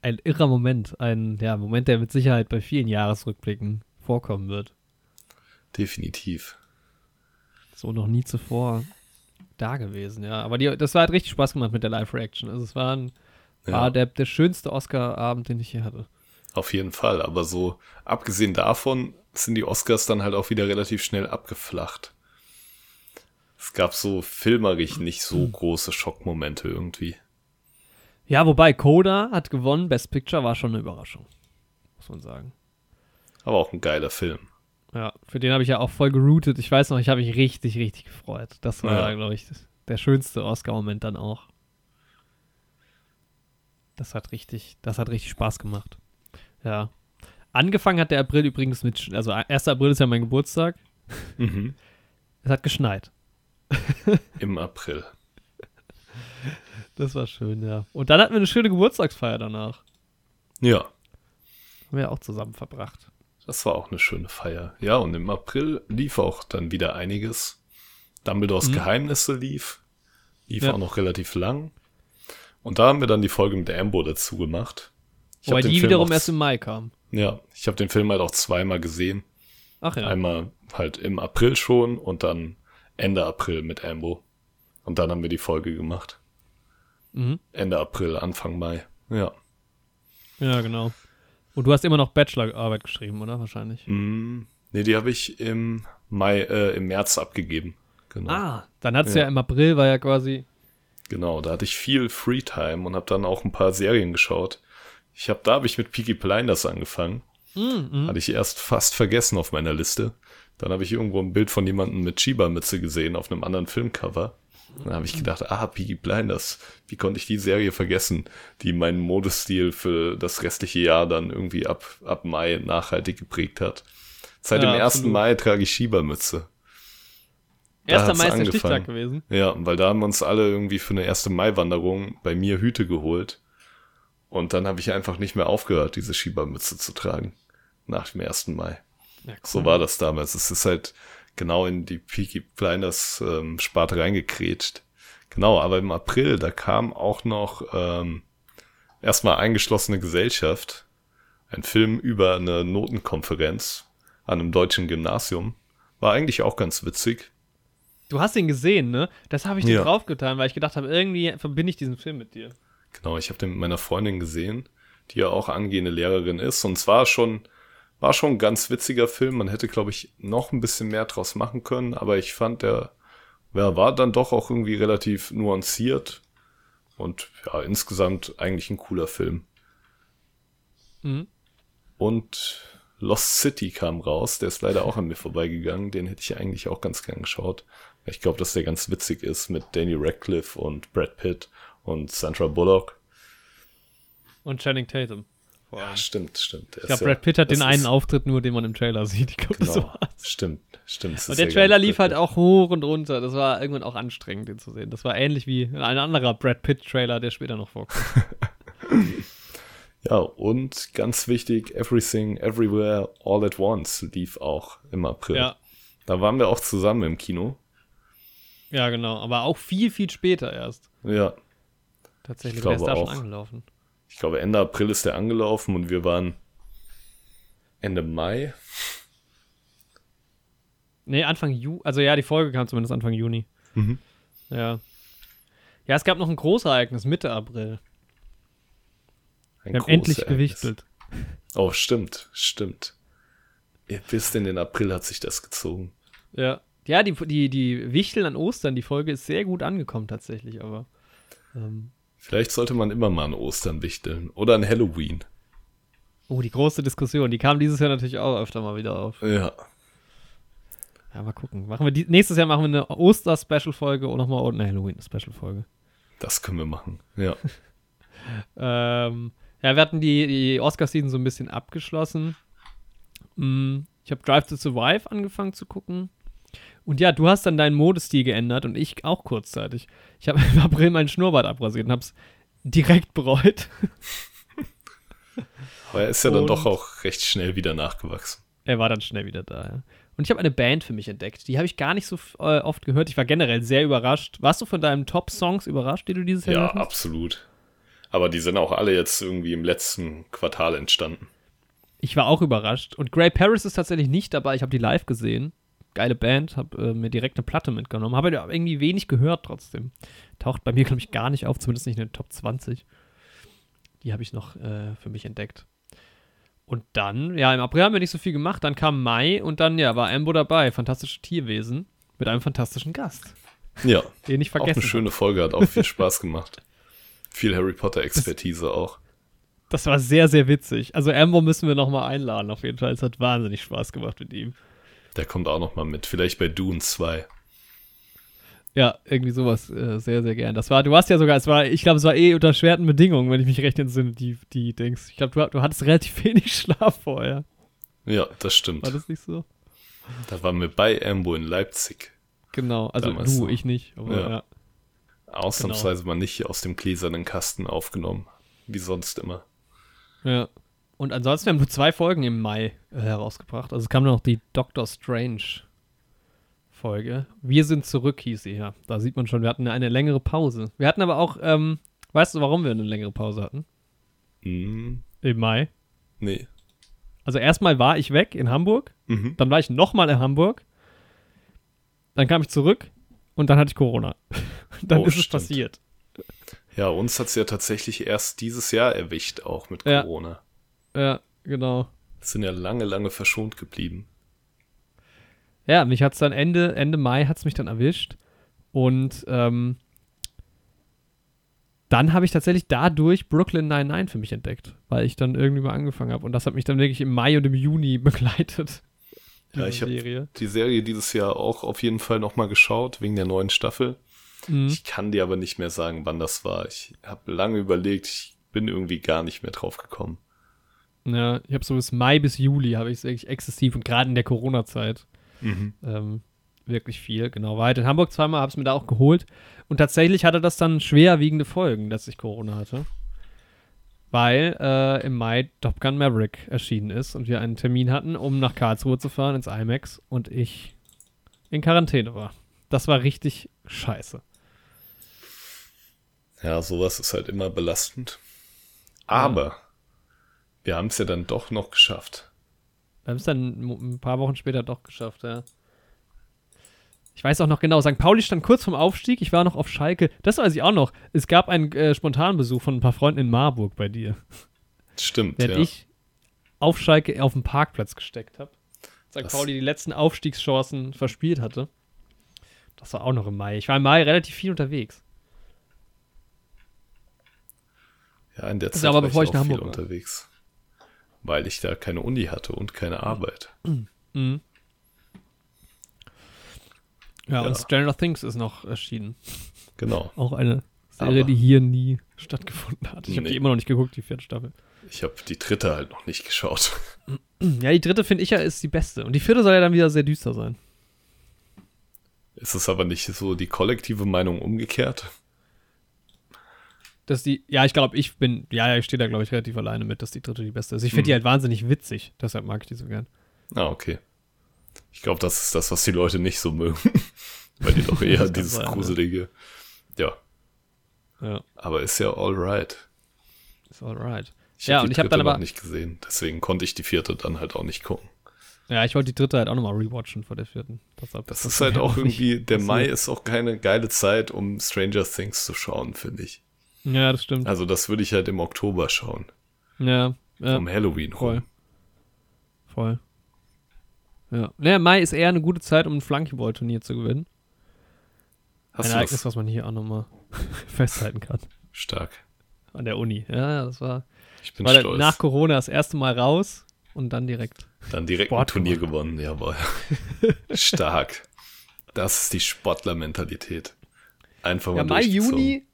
Ein irrer Moment. Ein ja, Moment, der mit Sicherheit bei vielen Jahresrückblicken vorkommen wird. Definitiv. So noch nie zuvor da gewesen, ja. Aber die, das war halt richtig Spaß gemacht mit der Live-Reaction. Also es war, ein, Ja. war der, der schönste Oscar-Abend, den ich hier hatte. Auf jeden Fall, aber so abgesehen davon sind die Oscars dann halt auch wieder relativ schnell abgeflacht. Es gab so filmerisch nicht so große Schockmomente irgendwie. Ja, wobei Coda hat gewonnen, Best Picture war schon eine Überraschung. Muss man sagen. Aber auch ein geiler Film. Ja, für den habe ich ja auch voll geroutet. Ich weiß noch, ich habe mich richtig, richtig gefreut. Das war, Ja. glaube ich, der schönste Oscar-Moment dann auch. Das hat richtig, das hat richtig Spaß gemacht. Ja. Angefangen hat der April übrigens mit, also 1. April ist ja mein Geburtstag. Mhm. Es hat geschneit. [LAUGHS] Im April. Das war schön, ja. Und dann hatten wir eine schöne Geburtstagsfeier danach. Ja, Haben wir auch zusammen verbracht. das war auch eine schöne Feier. Ja, und im April lief auch dann wieder einiges. Dumbledores Mhm. Geheimnisse lief. Lief Ja. auch noch relativ lang. Und da haben wir dann die Folge mit Ambo dazu gemacht. Ich Wobei die Film wiederum erst im Mai kam. Ja, ich habe den Film halt auch zweimal gesehen. Ach ja. Einmal halt im April schon und dann Ende April mit Ambo. Und dann haben wir die Folge gemacht. Mhm. Ende April, Anfang Mai. Ja. Ja, genau. Und du hast immer noch Bachelorarbeit geschrieben, oder? Wahrscheinlich. Mm, nee, die habe ich im Mai, äh, im März abgegeben. Genau. Ah, dann hat es ja. Ja. im April, war ja quasi. Genau, da hatte ich viel Freetime und habe dann auch ein paar Serien geschaut. Ich habe da habe ich mit Peaky Blinders angefangen. Mhm. Hatte ich erst fast vergessen auf meiner Liste. Dann habe ich irgendwo ein Bild von jemandem mit Schiebermütze gesehen auf einem anderen Filmcover. Dann habe ich gedacht, ah, Peaky Blinders, wie konnte ich die Serie vergessen, die meinen Modestil für das restliche Jahr dann irgendwie ab, ab Mai nachhaltig geprägt hat. Seit Ja, dem 1. absolut. Mai trage ich Schiebermütze. Da Erster hat's Mai ist der. Stichtag gewesen. Ja, weil da haben uns alle irgendwie für eine erste Mai-Wanderung bei mir Hüte geholt. Und dann habe ich einfach nicht mehr aufgehört, diese Schiebermütze zu tragen. Nach dem 1. Mai. Ja, So war das damals. Es ist halt genau in die Peaky Blinders ähm, Sparte reingekrätscht. Genau, aber im April, da kam auch noch ähm, erstmal eingeschlossene Gesellschaft. Ein Film über eine Notenkonferenz an einem deutschen Gymnasium. War eigentlich auch ganz witzig. Du hast ihn gesehen, ne? Das habe ich dir Ja. draufgetan, weil ich gedacht habe, irgendwie verbinde ich diesen Film mit dir. Genau, ich habe den mit meiner Freundin gesehen, die ja auch angehende Lehrerin ist. Und es war schon, war schon ein ganz witziger Film. Man hätte, glaube ich, noch ein bisschen mehr draus machen können, aber ich fand, der ja, war dann doch auch irgendwie relativ nuanciert. Und ja, insgesamt eigentlich ein cooler Film. Mhm. Und Lost City kam raus, der ist leider auch an mir vorbeigegangen. Den hätte ich eigentlich auch ganz gern geschaut. Ich glaube, dass der ganz witzig ist mit Danny Radcliffe und Brad Pitt und Sandra Bullock. Und Channing Tatum. Ja, stimmt, stimmt. Ich glaube, Brad Pitt hat den einen Auftritt nur, den man im Trailer sieht. [LAUGHS] Ich glaube, Genau, so war's. stimmt, stimmt. Und der Trailer lief halt auch hoch und runter. Das war irgendwann auch anstrengend, den zu sehen. Das war ähnlich wie ein anderer Brad Pitt-Trailer, der später noch vorkommt. [LAUGHS] Ja, und ganz wichtig, Everything, Everywhere, All at Once lief auch im April. ja, Da waren wir auch zusammen im Kino. ja, genau. Aber auch viel, viel später erst. Ja, Tatsächlich. Ich Der ist glaube da schon auch. angelaufen. Ich glaube, Ende April ist der angelaufen und wir waren Ende Mai. Nee, Anfang Juni. Also ja, die Folge kam zumindest Anfang Juni. Mhm. Ja. Ja, es gab noch ein Großereignis Mitte April. Ein Wir haben endlich Ereignis. gewichtelt. Oh, stimmt, stimmt. Bis in den April hat sich das gezogen. Ja. Ja, die, die, die Wichteln an Ostern, die Folge ist sehr gut angekommen tatsächlich, aber. Ähm, Vielleicht sollte man immer mal an Ostern wichteln. Oder an Halloween. oh, die große Diskussion, die kam dieses Jahr natürlich auch öfter mal wieder auf. Ja. Ja, mal gucken. Machen wir die, nächstes Jahr machen wir eine Oster-Special-Folge und nochmal eine Halloween-Special-Folge. Das können wir machen. Ja. [LAUGHS] Ähm, ja, wir hatten die, die Oscar-Season so ein bisschen abgeschlossen. Mm, Ich habe Drive to Survive angefangen zu gucken. Und ja, du hast dann deinen Modestil geändert und ich auch kurzzeitig. Ich habe [LAUGHS] im April meinen Schnurrbart abrasiert und habe es direkt bereut. [LAUGHS] Aber er ist ja dann Und- doch auch recht schnell wieder nachgewachsen. Er war dann schnell wieder da, ja. Und ich habe eine Band für mich entdeckt. Die habe ich gar nicht so äh, oft gehört. Ich war generell sehr überrascht. Warst du von deinen Top-Songs überrascht, die du dieses Jahr Ja, hast? absolut. Aber die sind auch alle jetzt irgendwie im letzten Quartal entstanden. Ich war auch überrascht. Und Gray Paris ist tatsächlich nicht dabei. Ich habe die live gesehen. Geile Band, habe äh, mir direkt eine Platte mitgenommen. Habe aber irgendwie wenig gehört trotzdem. Taucht bei mir, glaube ich, gar nicht auf, zumindest nicht in den Top 20. Die habe ich noch äh, für mich entdeckt. Und dann, ja, im April haben wir nicht so viel gemacht. Dann kam Mai und dann, ja, war Ambo dabei. Fantastische Tierwesen mit einem fantastischen Gast, Ja, den ich auch vergessen eine schöne Folge, hat auch viel Spaß gemacht. [LAUGHS] Viel Harry Potter-Expertise auch. Das war sehr, sehr witzig. Also Ambo müssen wir nochmal einladen, auf jeden Fall. Es hat wahnsinnig Spaß gemacht mit ihm. Der kommt auch noch mal mit. Vielleicht bei Dune 2. Ja, irgendwie sowas äh, sehr, sehr gern. Das war, du hast ja sogar, es war, ich glaube, es war eh unter schweren Bedingungen, wenn ich mich recht entsinne, die, die Dings. Ich glaube, du, du hattest [LAUGHS] relativ wenig Schlaf vorher. Ja, das stimmt. War das nicht so? Da waren wir bei Ambo in Leipzig. Genau, also Damals du, ich nicht. Aber Ja. ja. Ausnahmsweise mal nicht aus dem gläsernen Kasten aufgenommen. Wie sonst immer. ja. Und ansonsten, wir haben nur zwei Folgen im Mai äh, herausgebracht. Also es kam noch die Doctor Strange Folge. Wir sind zurück, hieß sie ja. Da sieht man schon, wir hatten eine längere Pause. Wir hatten aber auch, ähm, weißt du, warum wir eine längere Pause hatten? Hm, Im Mai. nee. Also erstmal war ich weg in Hamburg. Mhm. Dann war ich nochmal in Hamburg. Dann kam ich zurück und dann hatte ich Corona. [LAUGHS] dann Oh, ist es stimmt. passiert. Ja, uns hat es ja tatsächlich erst dieses Jahr erwischt, auch mit Ja. Corona. Ja, genau. Sind ja lange, lange verschont geblieben. Ja, mich hat es dann Ende, Ende Mai hat es mich dann erwischt. Und ähm, dann habe ich tatsächlich dadurch Brooklyn 99 für mich entdeckt, weil ich dann irgendwie mal angefangen habe. Und das hat mich dann wirklich im Mai und im Juni [LAUGHS] begleitet. Ja, ich habe die Serie dieses Jahr auch auf jeden Fall nochmal geschaut, wegen der neuen Staffel. Mhm. Ich kann dir aber nicht mehr sagen, wann das war. Ich habe lange überlegt, ich bin irgendwie gar nicht mehr drauf gekommen. Ja, ich habe so bis Mai bis Juli habe ich es wirklich exzessiv und gerade in der Corona-Zeit ähm, wirklich viel. Genau, war halt in Hamburg zweimal, habe es mir da auch geholt. Und tatsächlich hatte das dann schwerwiegende Folgen, dass ich Corona hatte. Weil äh, im Mai Top Gun Maverick erschienen ist und wir einen Termin hatten, um nach Karlsruhe zu fahren ins IMAX und ich in Quarantäne war. Das war richtig scheiße. Ja, sowas ist halt immer belastend. Aber wir haben es ja dann doch noch geschafft. Wir haben es dann ein paar Wochen später doch geschafft, ja. Ich weiß auch noch genau, St. Pauli stand kurz vorm Aufstieg. Ich war noch auf Schalke. Das weiß ich auch noch. Es gab einen äh, Spontanbesuch von ein paar Freunden in Marburg bei dir. Stimmt, ja. ich auf Schalke auf dem Parkplatz gesteckt habe. St. Das- Pauli die letzten Aufstiegschancen verspielt hatte. Das war auch noch im Mai. Ich war im Mai relativ viel unterwegs. Ja, in der ist Zeit aber war bevor ich ich auch nach viel Hamburg unterwegs. Weil ich da keine Uni hatte und keine Arbeit. Mhm. Ja, Ja. und Stranger Things ist noch erschienen. Genau. Auch eine Serie, Aber- die hier nie stattgefunden hat. Ich habe Nee. die immer noch nicht geguckt, die vierte Staffel. Ich habe die dritte halt noch nicht geschaut. Ja, die dritte finde ich ja ist die beste. Und die vierte soll ja dann wieder sehr düster sein. Ist es aber nicht so die kollektive Meinung umgekehrt? Dass die, ja, ich glaube, ich bin, ja, ich stehe da, glaube ich, relativ alleine mit, dass die dritte die beste ist. Ich finde Mhm. die halt wahnsinnig witzig. Deshalb mag ich die so gern. Ah, okay. Ich glaube, das ist das, was die Leute nicht so mögen. [LAUGHS] Weil die doch eher [LAUGHS] dieses sein, gruselige. Ja, Ja. aber ist ja alright. Ist alright. Ich Ja, und ich hab dritte dann aber- nicht gesehen, deswegen konnte ich die vierte dann halt auch nicht gucken. Ja, ich wollte die dritte halt auch nochmal rewatchen vor der vierten. Deshalb- Das das ist halt auch [LAUGHS] irgendwie, der. Mai ist auch keine geile Zeit, um Stranger Things zu schauen, finde ich. Ja, das stimmt. Also das würde ich halt im Oktober schauen, Ja, ja um Halloween voll. rum. Voll. Ja. Naja, Mai ist eher eine gute Zeit, um ein Flunkyball-Turnier zu gewinnen. Hast ein Ereignis, das? was man hier auch nochmal [LAUGHS] festhalten kann. Stark. An der Uni. Ja, das war, Ich bin war stolz. nach Corona das erste Mal raus und dann direkt. Dann direkt Sport ein Turnier gewonnen, jawohl. [LAUGHS] Stark. Das ist die Sportler-Mentalität. Einfach mal Ja, Mai. Juni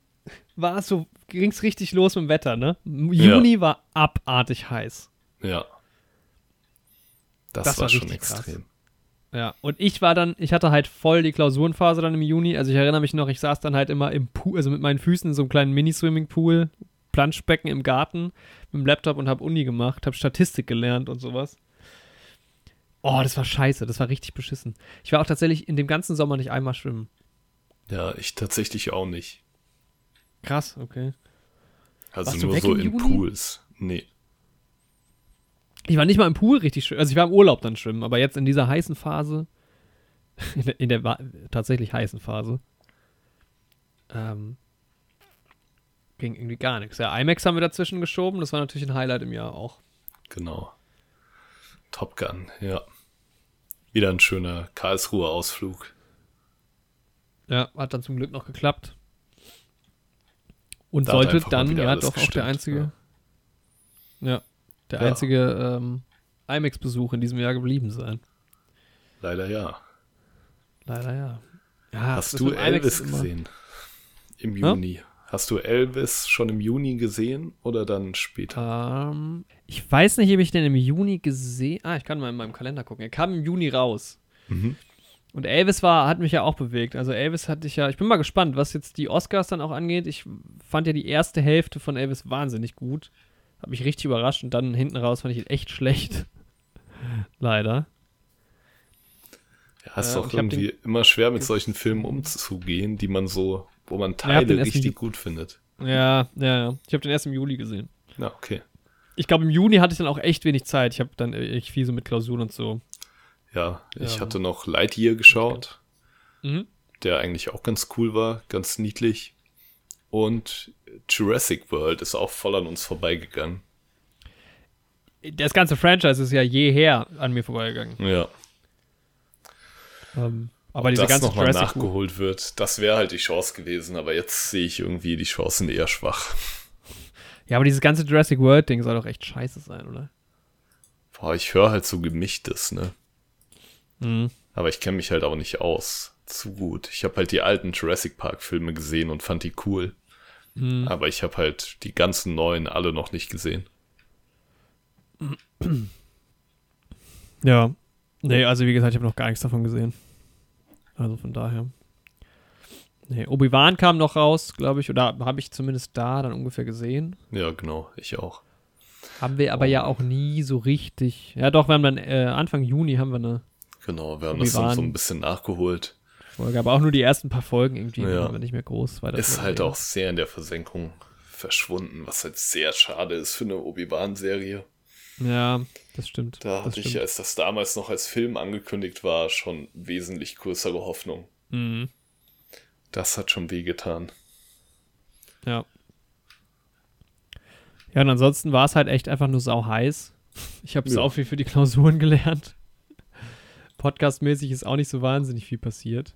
war es so, ging es richtig los mit dem Wetter, ne? Juni war abartig heiß. Ja. Das, Das war, war schon richtig krass. extrem. Ja, und ich war dann, ich hatte halt voll die Klausurenphase dann im Juni. Also ich erinnere mich noch, ich saß dann halt immer im Pool, also mit meinen Füßen in so einem kleinen Mini-Swimming-Pool, Planschbecken im Garten mit dem Laptop und hab Uni gemacht, hab Statistik gelernt und sowas. Oh, das war scheiße, das war richtig beschissen. Ich war auch tatsächlich in dem ganzen Sommer nicht einmal schwimmen. Ja, ich tatsächlich auch nicht. Krass, okay. Also Warst du nur so im in Juni? Pools. Nee. Ich war nicht mal im Pool richtig schwimmen. Also ich war im Urlaub dann schwimmen, aber jetzt in dieser heißen Phase, [LAUGHS] in der, in der tatsächlich heißen Phase, ähm, ging irgendwie gar nichts. Ja, IMAX haben wir dazwischen geschoben. Das war natürlich ein Highlight im Jahr auch. Genau. Top Gun, ja. Wieder ein schöner Karlsruher Ausflug. Ja, hat dann zum Glück noch geklappt. Und Da sollte dann ja doch auch der gestimmt, einzige, ja, der Ja. einzige ähm, IMAX-Besuch in diesem Jahr geblieben sein. Leider ja. Leider ja. ja Hast du Elvis gesehen? Im? Juni. Hast du Elvis schon im Juni gesehen oder dann später? Ähm, ich weiß nicht, ob ich den im Juni gesehen. Ah, ich kann mal in meinem Kalender gucken. Er kam im Juni raus. Mhm. Und Elvis war, hat mich ja auch bewegt. Also Elvis hatte ich ja. Ich bin mal gespannt, was jetzt die Oscars dann auch angeht. Ich fand ja die erste Hälfte von Elvis wahnsinnig gut. Hat mich richtig überrascht und dann hinten raus fand ich ihn echt schlecht. [LAUGHS] Leider. Ja, ist Äh, doch irgendwie immer schwer mit solchen Filmen umzugehen, die man so, wo man Teile den richtig gut findet. Ja, ja, ja. Ich habe den erst im Juli gesehen. Ja, okay. Ich glaube, im Juni hatte ich dann auch echt wenig Zeit. Ich habe dann echt viel so mit Klausuren und so. Ja, ich Ja. hatte noch Lightyear geschaut, Mhm. der eigentlich auch ganz cool war, ganz niedlich. Und Jurassic World ist auch voll an uns vorbeigegangen. Das ganze Franchise ist ja jeher an mir vorbeigegangen. Ja. Ähm, aber Ob diese das ganze nochmal nachgeholt wird, das wäre halt die Chance gewesen, aber jetzt sehe ich irgendwie die Chancen eher schwach. Ja, aber dieses ganze Jurassic World Ding soll doch echt scheiße sein, oder? Boah, ich höre halt so gemischtes, ne? Mhm. Aber ich kenne mich halt auch nicht aus. Zu gut. Ich habe halt die alten Jurassic Park Filme gesehen und fand die cool. Mhm. Aber ich habe halt die ganzen neuen alle noch nicht gesehen. Ja. Nee, also wie gesagt, ich habe noch gar nichts davon gesehen. Also von daher. Nee, Obi-Wan kam noch raus, glaube ich, oder habe ich zumindest da dann ungefähr gesehen. Ja, genau, ich auch. Haben wir aber ja auch nie so richtig. Ja, doch, wir haben dann äh, Anfang Juni haben wir eine Genau, wir haben das dann so ein bisschen nachgeholt. Folge, aber auch nur die ersten paar Folgen irgendwie. Ja. wir nicht mehr groß weiter. Ist halt reden. auch sehr in der Versenkung verschwunden, was halt sehr schade ist für eine Obi-Wan-Serie. Ja, das stimmt. Da das hatte ich, stimmt. als das damals noch als Film angekündigt war, schon wesentlich größere Hoffnung. Mhm. Das hat schon wehgetan. Ja. Ja, und ansonsten war es halt echt einfach nur sau heiß. Ich habe Ja. sau viel für die Klausuren gelernt. Podcastmäßig ist auch nicht so wahnsinnig viel passiert.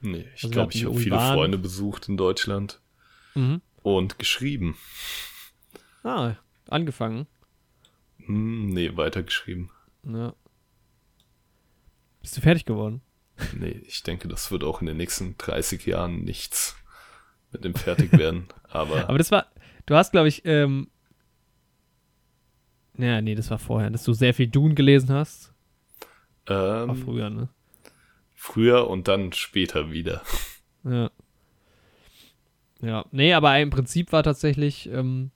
Nee, ich Also glaube, ich habe viele. Freunde besucht in Deutschland Mhm. und geschrieben. Ah, angefangen. Hm, nee, weitergeschrieben. Ja. Bist du fertig geworden? Nee, ich denke, das wird auch in den nächsten 30 Jahren nichts mit dem Fertigwerden. [LAUGHS] Aber, Aber das war, du hast, glaube ich, ähm, ja, nee, das war vorher, dass du sehr viel Dune gelesen hast. War ähm, früher, ne? früher und dann später wieder. Ja. Ja, nee, aber im Prinzip war tatsächlich ähm,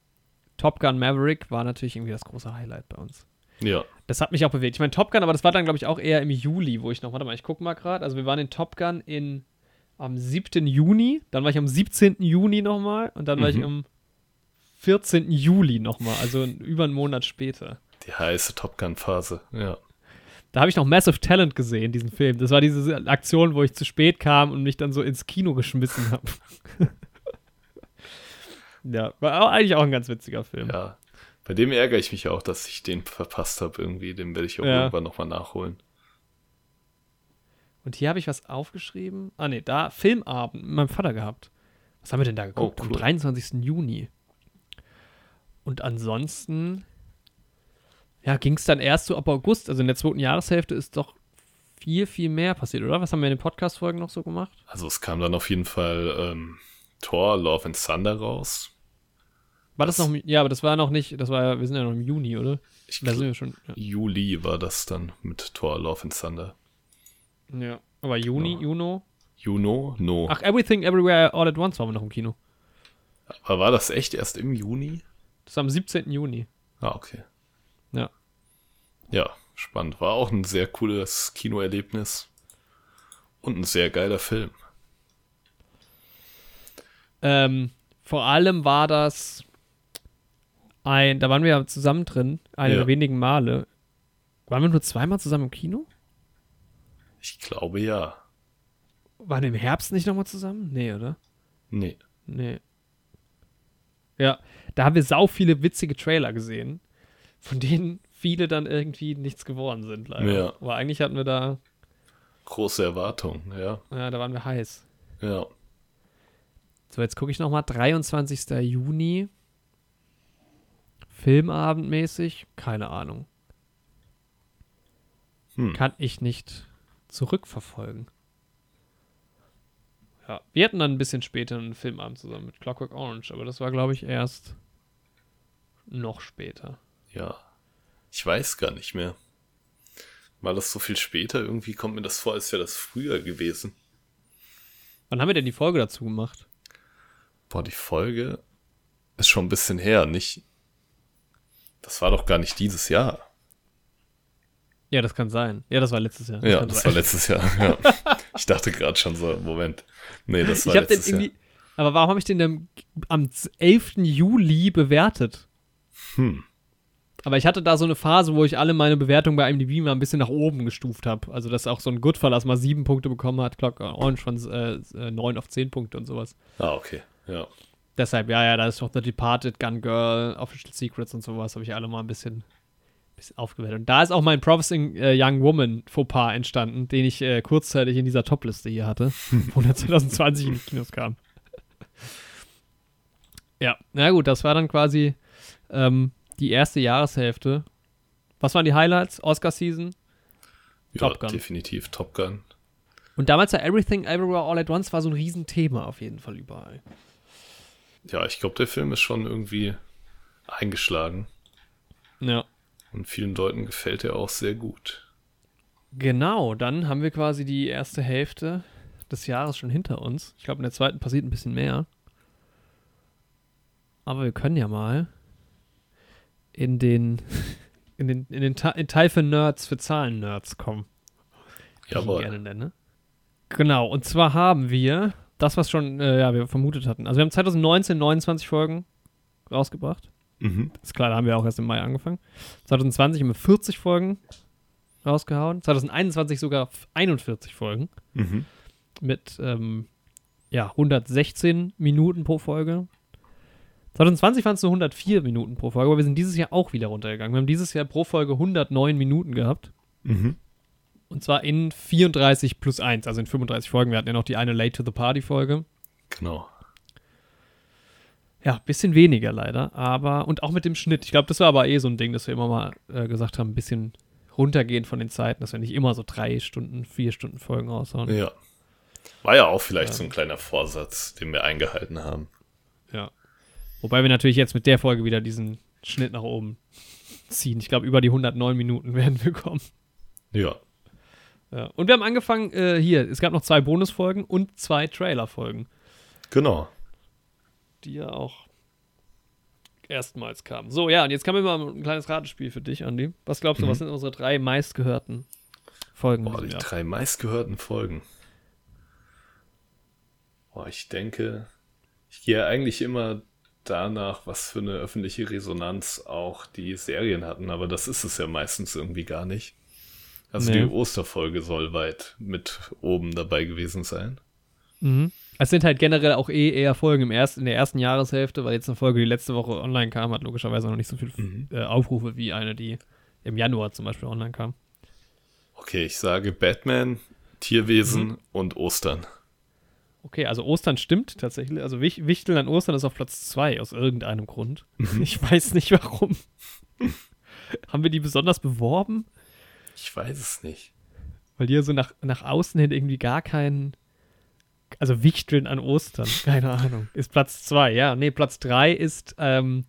Top Gun Maverick war natürlich irgendwie das große Highlight bei uns. Ja, Das hat mich auch bewegt. Ich meine, Top Gun, aber das war dann, glaube ich, auch eher im Juli, wo ich noch, warte mal, ich guck mal gerade. Also wir waren in Top Gun in, am 7. Juni, dann war ich am 17. Juni nochmal und dann war ich Mhm. am 14. Juli nochmal, also über einen Monat später. Die heiße Top Gun-Phase, ja. Da habe ich noch Massive Talent gesehen, diesen Film. Das war diese Aktion, wo ich zu spät kam und mich dann so ins Kino geschmissen habe. [LAUGHS] ja, war eigentlich auch ein ganz witziger Film. Ja. Bei dem ärgere ich mich auch, dass ich den verpasst habe irgendwie. Den werde ich auch Ja. irgendwann nochmal nachholen. Und hier habe ich was aufgeschrieben. Ah, nee, da Filmabend mit meinem Vater gehabt. Was haben wir denn da geguckt? Oh, Am cool. 23. Juni. Und ansonsten, ja, ging es dann erst so ab August. Also in der zweiten Jahreshälfte ist doch viel, viel mehr passiert, oder? Was haben wir in den Podcast-Folgen noch so gemacht? Also es kam dann auf jeden Fall ähm, Thor, Love and Thunder raus. War das, Das- noch, ja, aber das war noch nicht, das war ja, wir sind ja noch im Juni, oder? Ich Da sind wir schon. Ja. Juli war das dann mit Thor, Love and Thunder. ja. Aber Juni, Ja. Juno. Juno? No. Ach, Everything Everywhere All at Once waren wir noch im Kino. Aber war das echt erst im Juni? Das war am 17. Juni. Ah, okay. Ja. Spannend. War auch ein sehr cooles Kinoerlebnis. Und ein sehr geiler Film. Ähm, vor allem war das ein, da waren wir ja zusammen drin, eine Ja. der wenigen Male. Waren wir nur zweimal zusammen im Kino? Ich glaube ja. Waren wir im Herbst nicht nochmal zusammen? Nee, oder? Nee. Nee. Ja, da haben wir sau viele witzige Trailer gesehen, von denen viele dann irgendwie nichts geworden sind, leider. Ja. Aber eigentlich hatten wir da, Große Erwartungen, ja. ja, da waren wir heiß. Ja. So, jetzt gucke ich nochmal. 23. Juni. Filmabendmäßig. Keine Ahnung. Hm. Kann ich nicht zurückverfolgen. Ja, wir hatten dann ein bisschen später einen Filmabend zusammen mit Clockwork Orange, aber das war, glaube ich, erst noch später. Ja. Ich weiß gar nicht mehr. War das so viel später? Irgendwie kommt mir das vor, als wäre das früher gewesen. Wann haben wir denn die Folge dazu gemacht? Boah, die Folge ist schon ein bisschen her, nicht? Das war doch gar nicht dieses Jahr. Ja, das kann sein. Ja, das war letztes Jahr. Ja, kann das sein. war letztes Jahr. Ja. [LAUGHS] Ich dachte gerade schon so, Moment. Nee, das war ich habe den letztes Jahr. irgendwie. Aber warum habe ich den denn am 11. Juli bewertet? Hm. Aber ich hatte da so eine Phase, wo ich alle meine Bewertungen bei IMDb mal ein bisschen nach oben gestuft habe. Also, dass auch so ein Goodfellas mal sieben Punkte bekommen hat, Clock Orange von äh, äh, 9 auf 10 Punkte und sowas. Ah, okay. Ja. Deshalb, ja, ja, da ist noch The Departed, Gun Girl, Official Secrets und sowas, habe ich alle mal ein bisschen, bisschen aufgewertet. Und da ist auch mein Promising äh, Young Woman Fauxpas entstanden, den ich äh, kurzzeitig in dieser Topliste hier hatte, [LAUGHS] wo der 2020 in die Kinos kam. ja, na gut, das war dann quasi ähm, die erste Jahreshälfte. Was waren die Highlights? Oscar-Season? ja Top Gun. definitiv Top Gun. Und damals war Everything Everywhere All at Once war so ein Riesenthema auf jeden Fall überall. Ja, ich glaube, der Film ist schon irgendwie eingeschlagen. Ja. Und vielen Leuten gefällt er auch sehr gut. Genau, dann haben wir quasi die erste Hälfte des Jahres schon hinter uns. Ich glaube, in der zweiten passiert ein bisschen mehr. Aber wir können ja mal in den, [LAUGHS] in den, in den Ta in Teil für Nerds, für Zahlen-Nerds kommen. wie ich Jawohl. gerne nenne. Genau, und zwar haben wir das, was schon, äh, ja, wir vermutet hatten. Also wir haben 2019 29 Folgen rausgebracht. Mhm. Ist klar, da haben wir auch erst im Mai angefangen. 2020 haben wir 40 Folgen rausgehauen. 2021 sogar 41 Folgen Mhm. mit ähm, ja, 116 Minuten pro Folge. 2020 waren es nur 104 Minuten pro Folge, aber wir sind dieses Jahr auch wieder runtergegangen. Wir haben dieses Jahr pro Folge 109 Minuten gehabt. Mhm. Und zwar in 34 plus 1, also in 35 Folgen. Wir hatten ja noch die eine Late to the Party Folge. Genau. Ja, bisschen weniger leider, aber und auch mit dem Schnitt. Ich glaube, das war aber eh so ein Ding, dass wir immer mal äh, gesagt haben, ein bisschen runtergehen von den Zeiten, dass wir nicht immer so drei Stunden, vier Stunden Folgen raushauen. Ja. War ja auch vielleicht Ja. so ein kleiner Vorsatz, den wir eingehalten haben. Wobei wir natürlich jetzt mit der Folge wieder diesen Schnitt nach oben ziehen. Ich glaube, über die 109 Minuten werden wir kommen. Ja. Ja. Und wir haben angefangen, äh, hier, es gab noch zwei Bonusfolgen und zwei Trailerfolgen, Genau. die ja auch erstmals kamen. So, ja, und jetzt wir mal ein kleines Ratespiel für dich, Andi. Was glaubst du, Mhm. was sind unsere drei meistgehörten Folgen? Boah, die Jahr? drei meistgehörten Folgen. Boah, ich denke, ich gehe eigentlich immer danach, was für eine öffentliche Resonanz auch die Serien hatten, aber das ist es ja meistens irgendwie gar nicht. Also Nee. die Osterfolge soll weit mit oben dabei gewesen sein. Mhm. Es sind halt generell auch eh eher Folgen im ersten, in der ersten Jahreshälfte, weil jetzt eine Folge, die letzte Woche online kam, hat logischerweise noch nicht so viele Mhm. äh, Aufrufe wie eine, die im Januar zum Beispiel online kam. Okay, ich sage Batman, Tierwesen Mhm. und Ostern. Okay, also Ostern stimmt tatsächlich. Also Wich Wichteln an Ostern ist auf Platz 2 aus irgendeinem Grund. Ich weiß nicht warum. [LAUGHS] Haben wir die besonders beworben? Ich weiß es nicht. Weil die ja so nach, nach außen hin irgendwie gar keinen. Also Wichteln an Ostern, [LAUGHS] keine Ahnung. Ist Platz 2, ja. Nee, Platz 3 ist. Ähm,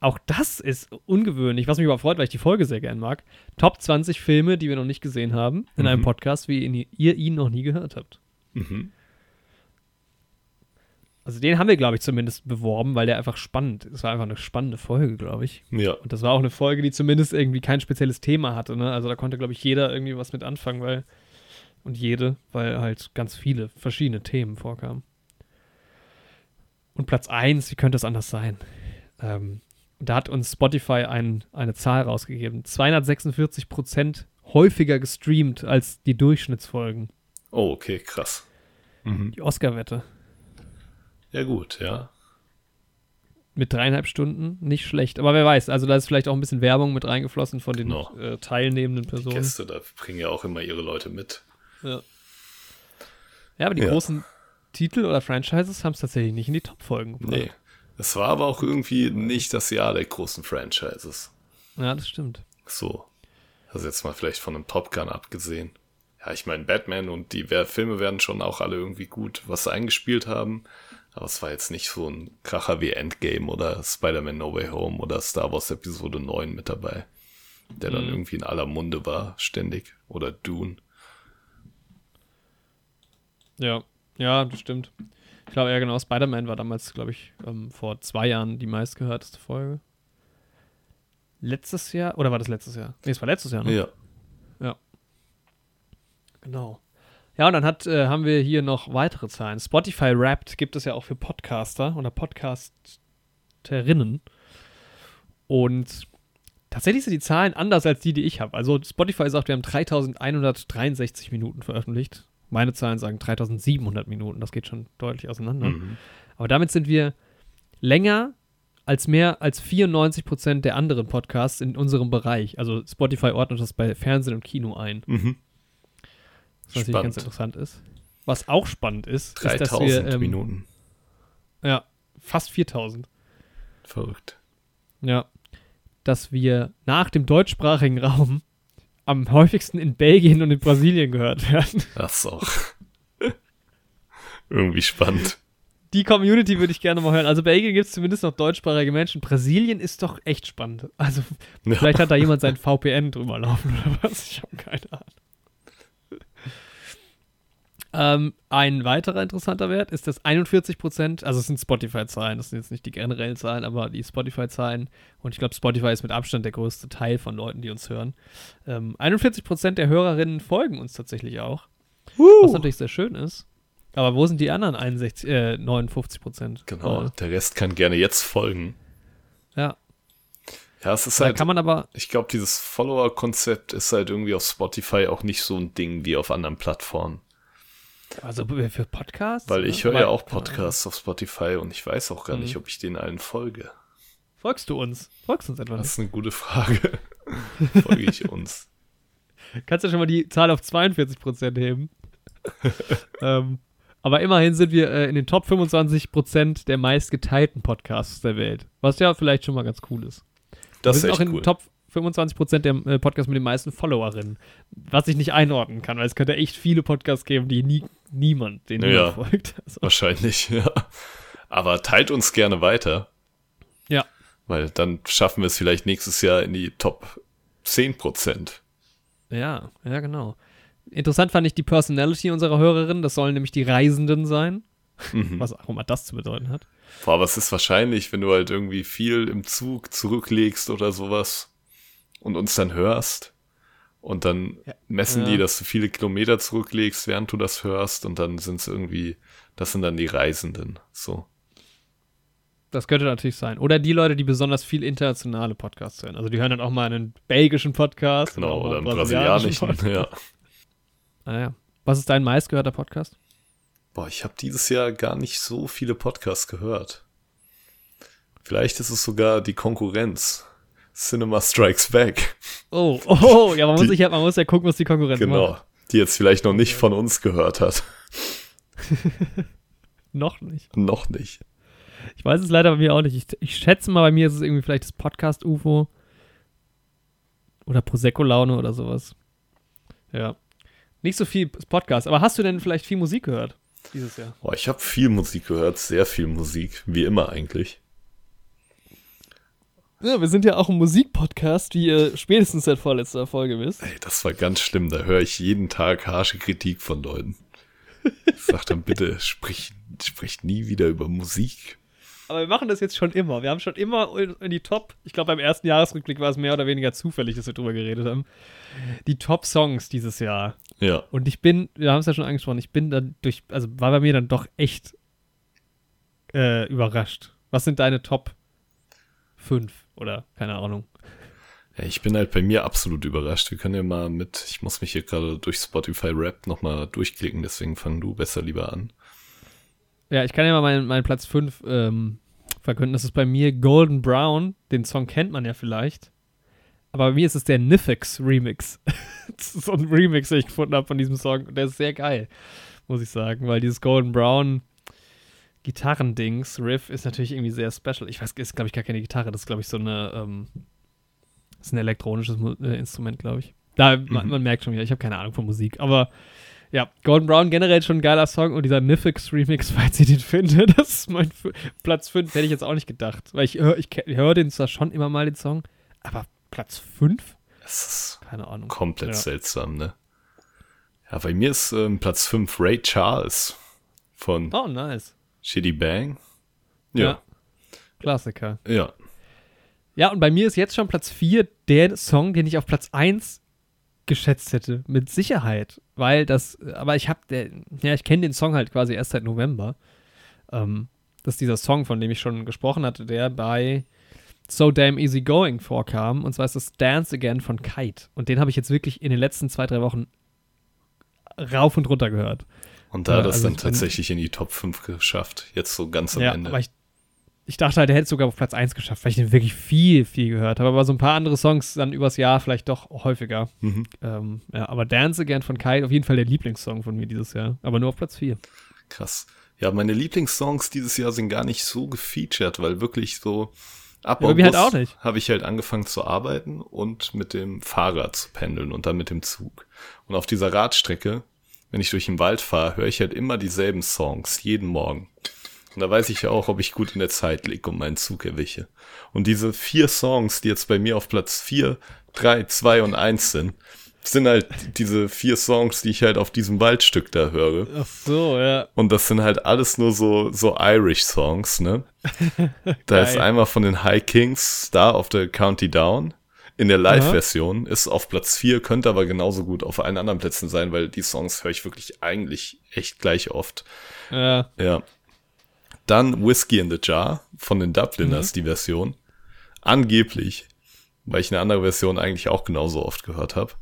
auch das ist ungewöhnlich, was mich aber freut, weil ich die Folge sehr gern mag. Top 20 Filme, die wir noch nicht gesehen haben, in einem Mhm. Podcast, wie ihn, ihr ihn noch nie gehört habt. Mhm. Also den haben wir, glaube ich, zumindest beworben, weil der einfach spannend ist. Es war einfach eine spannende Folge, glaube ich. Ja, Und das war auch eine Folge, die zumindest irgendwie kein spezielles Thema hatte. Ne? Also da konnte, glaube ich, jeder irgendwie was mit anfangen, weil und jede, weil halt ganz viele verschiedene Themen vorkamen. Und Platz 1, wie könnte es anders sein? Ähm, da hat uns Spotify ein, eine Zahl rausgegeben. 246 Prozent häufiger gestreamt als die Durchschnittsfolgen. Oh, okay, krass. Mhm. Die Oscar-Wette. Ja, gut, ja. Mit dreieinhalb Stunden, nicht schlecht. Aber wer weiß, also da ist vielleicht auch ein bisschen Werbung mit reingeflossen von den Genau. äh, teilnehmenden Personen. Gäste, da bringen ja auch immer ihre Leute mit. Ja. Ja, aber die Ja. großen Titel oder Franchises haben es tatsächlich nicht in die Top-Folgen gebracht. Nee. Es war aber auch irgendwie nicht das Jahr der großen Franchises. Ja, das stimmt. So. Also jetzt mal vielleicht von einem Top Gun abgesehen. Ja, ich meine, Batman und die Filme werden schon auch alle irgendwie gut was sie eingespielt haben. Aber es war jetzt nicht so ein Kracher wie Endgame oder Spider-Man No Way Home oder Star Wars Episode 9 mit dabei. Der dann Mhm. irgendwie in aller Munde war, ständig. Oder Dune. Ja, ja, das stimmt. Ich glaube, ja, genau, Spider-Man war damals, glaube ich, ähm, vor zwei Jahren die meistgehörteste Folge. Letztes Jahr, oder war das letztes Jahr? Nee, es war letztes Jahr, ne? Ja. Genau. Ja, und dann hat, äh, haben wir hier noch weitere Zahlen. Spotify Wrapped gibt es ja auch für Podcaster oder Podcasterinnen. Und tatsächlich sind die Zahlen anders als die, die ich habe. Also Spotify sagt, wir haben 3163 Minuten veröffentlicht. Meine Zahlen sagen 3700 Minuten. Das geht schon deutlich auseinander. Mhm. Aber damit sind wir länger als mehr als 94 Prozent der anderen Podcasts in unserem Bereich. Also Spotify ordnet das bei Fernsehen und Kino ein. Mhm. Was natürlich Spannend. ganz interessant ist. Was auch spannend ist, ist, dass 3000 wir ähm, Minuten. ja fast 4000. Verrückt. Ja, dass wir nach dem deutschsprachigen Raum am häufigsten in Belgien und in Brasilien gehört werden. [LAUGHS] Das auch [LAUGHS] irgendwie spannend. Die Community würde ich gerne mal hören. Also Belgien gibt es zumindest noch deutschsprachige Menschen. Brasilien ist doch echt spannend. Also Ja. vielleicht hat da jemand sein [LAUGHS] VPN drüber laufen oder was. Ich habe keine Ahnung. Ähm, ein weiterer interessanter Wert ist, dass 41%, also es sind Spotify-Zahlen, das sind jetzt nicht die generellen Zahlen, aber die Spotify-Zahlen, und ich glaube, Spotify ist mit Abstand der größte Teil von Leuten, die uns hören. Ähm, 41% der Hörerinnen folgen uns tatsächlich auch, was natürlich sehr schön ist. Aber wo sind die anderen 61, äh, 59%? Genau. Oh, Der Rest kann gerne jetzt folgen. ja, Ja, es ist da halt, kann man aber, ich glaube, dieses Follower-Konzept ist halt irgendwie auf Spotify auch nicht so ein Ding wie auf anderen Plattformen. Also für Podcasts? Weil ich höre ja auch Podcasts auf Spotify und ich weiß auch gar Mhm. nicht, ob ich denen allen folge. Folgst du uns? Folgst du uns etwa Das ist eine gute Frage. [LAUGHS] Folge ich uns? Kannst du schon mal die Zahl auf 42% heben? [LAUGHS] ähm, aber immerhin sind wir äh, in den Top 25% der meistgeteilten Podcasts der Welt. Was ja vielleicht schon mal ganz cool ist. Das wir ist sind echt auch in cool. den Top 25% der äh, Podcasts mit den meisten Followerinnen. Was ich nicht einordnen kann, weil es könnte echt viele Podcasts geben, die nie, niemand, den Ja. niemand folgt. [LAUGHS] Also, Wahrscheinlich, [LAUGHS] ja. Aber teilt uns gerne weiter. Ja. Weil dann schaffen wir es vielleicht nächstes Jahr in die Top 10%. ja, ja, genau. Interessant fand ich die Personality unserer Hörerin. Das sollen nämlich die Reisenden sein. Mhm. Was auch immer das zu bedeuten hat. Boah, aber es ist wahrscheinlich, wenn du halt irgendwie viel im Zug zurücklegst oder sowas und uns dann hörst und dann messen Ja. die, dass du viele Kilometer zurücklegst, während du das hörst und dann sind es irgendwie, das sind dann die Reisenden. So. Das könnte natürlich sein. Oder die Leute, die besonders viel internationale Podcasts hören. Also die hören dann auch mal einen belgischen Podcast. Genau, oder einen einen brasilianischen. Ja. [LAUGHS] Ah, ja. Was ist dein meistgehörter Podcast? Boah, ich habe dieses Jahr gar nicht so viele Podcasts gehört. Vielleicht ist es sogar die Konkurrenz. Cinema Strikes Back. Oh, oh, ja, man muss, Die- sich ja, man muss ja gucken, was die Konkurrenz Genau. macht. Die jetzt vielleicht noch nicht von uns gehört hat. [LAUGHS] Noch nicht. noch nicht. Ich weiß es leider bei mir auch nicht. Ich, ich schätze mal, bei mir ist es irgendwie vielleicht das Podcast-UFO. Oder Prosecco-Laune oder sowas. Ja. Nicht so viel Podcast. Aber hast du denn vielleicht viel Musik gehört dieses Jahr? Boah, ich habe viel Musik gehört, sehr viel Musik, wie immer eigentlich. Ja, wir sind ja auch ein Musikpodcast, wie ihr spätestens seit vorletzter Folge wisst. Ey, das war ganz schlimm. Da höre ich jeden Tag harsche Kritik von Leuten. Ich sag dann bitte, sprich, sprich nie wieder über Musik. Aber wir machen das jetzt schon immer. Wir haben schon immer in, die Top, ich glaube beim ersten Jahresrückblick war es mehr oder weniger zufällig, dass wir drüber geredet haben, die Top-Songs dieses Jahr. Ja. Und ich bin, wir haben es ja schon angesprochen, ich bin dann durch, also war bei mir dann doch echt äh, überrascht. Was sind deine Top 5 oder keine Ahnung? ja. Ich bin halt bei mir absolut überrascht. Wir können ja mal mit, ich muss mich hier gerade durch Spotify Rap nochmal durchklicken, deswegen fang du besser lieber an. Ja, ich kann ja mal meinen, meinen Platz 5 ähm, verkünden. Das ist bei mir Golden Brown. Den Song kennt man ja vielleicht. Aber bei mir ist es der Nifix Remix. [LAUGHS] das ist so ein Remix, den ich gefunden habe von diesem Song. Und der ist sehr geil, muss ich sagen, weil dieses Golden Brown Gitarrendings, Riff, ist natürlich irgendwie sehr special. Ich weiß, ist glaube ich gar keine Gitarre. Das ist glaube ich so eine, ähm, ist ein elektronisches äh, Instrument, glaube ich. Da, man, man merkt schon wieder, ich habe keine Ahnung von Musik. Aber ja, Golden Brown generell schon ein geiler Song und dieser Nifix Remix, [LAUGHS] falls ihr den findet, das ist mein F Platz 5, hätte ich jetzt auch nicht gedacht. Weil ich höre ich, ke- höre den zwar schon immer mal, den Song, aber Platz 5? Das ist Keine Ahnung. komplett Ja. seltsam, ne? Ja, bei mir ist ähm, Platz 5 Ray Charles von Oh, nice. Shitty Bang. Ja. Ja, Klassiker. ja. Ja, und bei mir ist jetzt schon Platz 4 der Song, den ich auf Platz 1 geschätzt hätte. Mit Sicherheit. Weil das, aber ich hab, der, ja, ich kenne den Song halt quasi erst seit November. Ähm, das ist dieser Song, von dem ich schon gesprochen hatte, der bei So Damn Easy Going vorkam. Und zwar ist das Dance Again von Kite. Und den habe ich jetzt wirklich in den letzten zwei, drei Wochen rauf und runter gehört. Und da Ja, hat das also dann ich bin- tatsächlich in die Top 5 geschafft. Jetzt so ganz am ja, Ende. aber ich, ich dachte halt, er hätte es sogar auf Platz 1 geschafft, weil ich den wirklich viel, viel gehört habe. Aber so ein paar andere Songs dann übers Jahr vielleicht doch häufiger. Mhm. Ähm, ja, aber Dance Again von Kai auf jeden Fall der Lieblingssong von mir dieses Jahr. Aber nur auf Platz 4. Krass. Ja, meine Lieblingssongs dieses Jahr sind gar nicht so gefeatured, weil wirklich so ab Ja, halt August nicht. habe ich halt angefangen zu arbeiten und mit dem Fahrrad zu pendeln und dann mit dem Zug. Und auf dieser Radstrecke, wenn ich durch den Wald fahre, höre ich halt immer dieselben Songs, jeden Morgen. Und da weiß ich ja auch, ob ich gut in der Zeit liege und meinen Zug erwische. Und diese vier Songs, die jetzt bei mir auf Platz 4, 3, 2 und 1 sind, sind halt diese vier Songs, die ich halt auf diesem Waldstück da höre. Ach so, ja. Und das sind halt alles nur so, so Irish-Songs, ne? [LAUGHS] Da ist einmal von den High Kings Star of the County Down. In der Live-Version ist auf Platz 4, könnte aber genauso gut auf allen anderen Plätzen sein, weil die Songs höre ich wirklich eigentlich echt gleich oft. Ja, Ja. Dann Whiskey in the Jar von den Dubliners, die Version. Angeblich, weil ich eine andere Version eigentlich auch genauso oft gehört habe.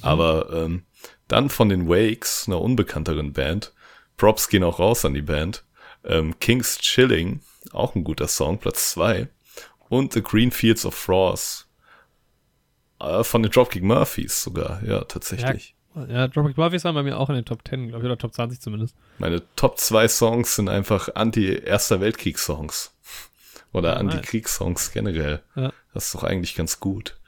Aber ähm, dann von den Wakes, einer unbekannteren Band. Props gehen auch raus an die Band. Ähm, King's Chilling, auch ein guter Song, Platz 2. Und The Green Fields of Frost. Äh, von den Dropkick Murphys sogar, ja, tatsächlich. ja Tropic Murphys waren bei mir auch in den Top 10, glaube ich, oder Top 20 zumindest. Meine Top 2 Songs sind einfach Anti-Erster Weltkriegssongs. Oder nice. Anti-Kriegssongs generell. Ja. Das ist doch eigentlich ganz gut.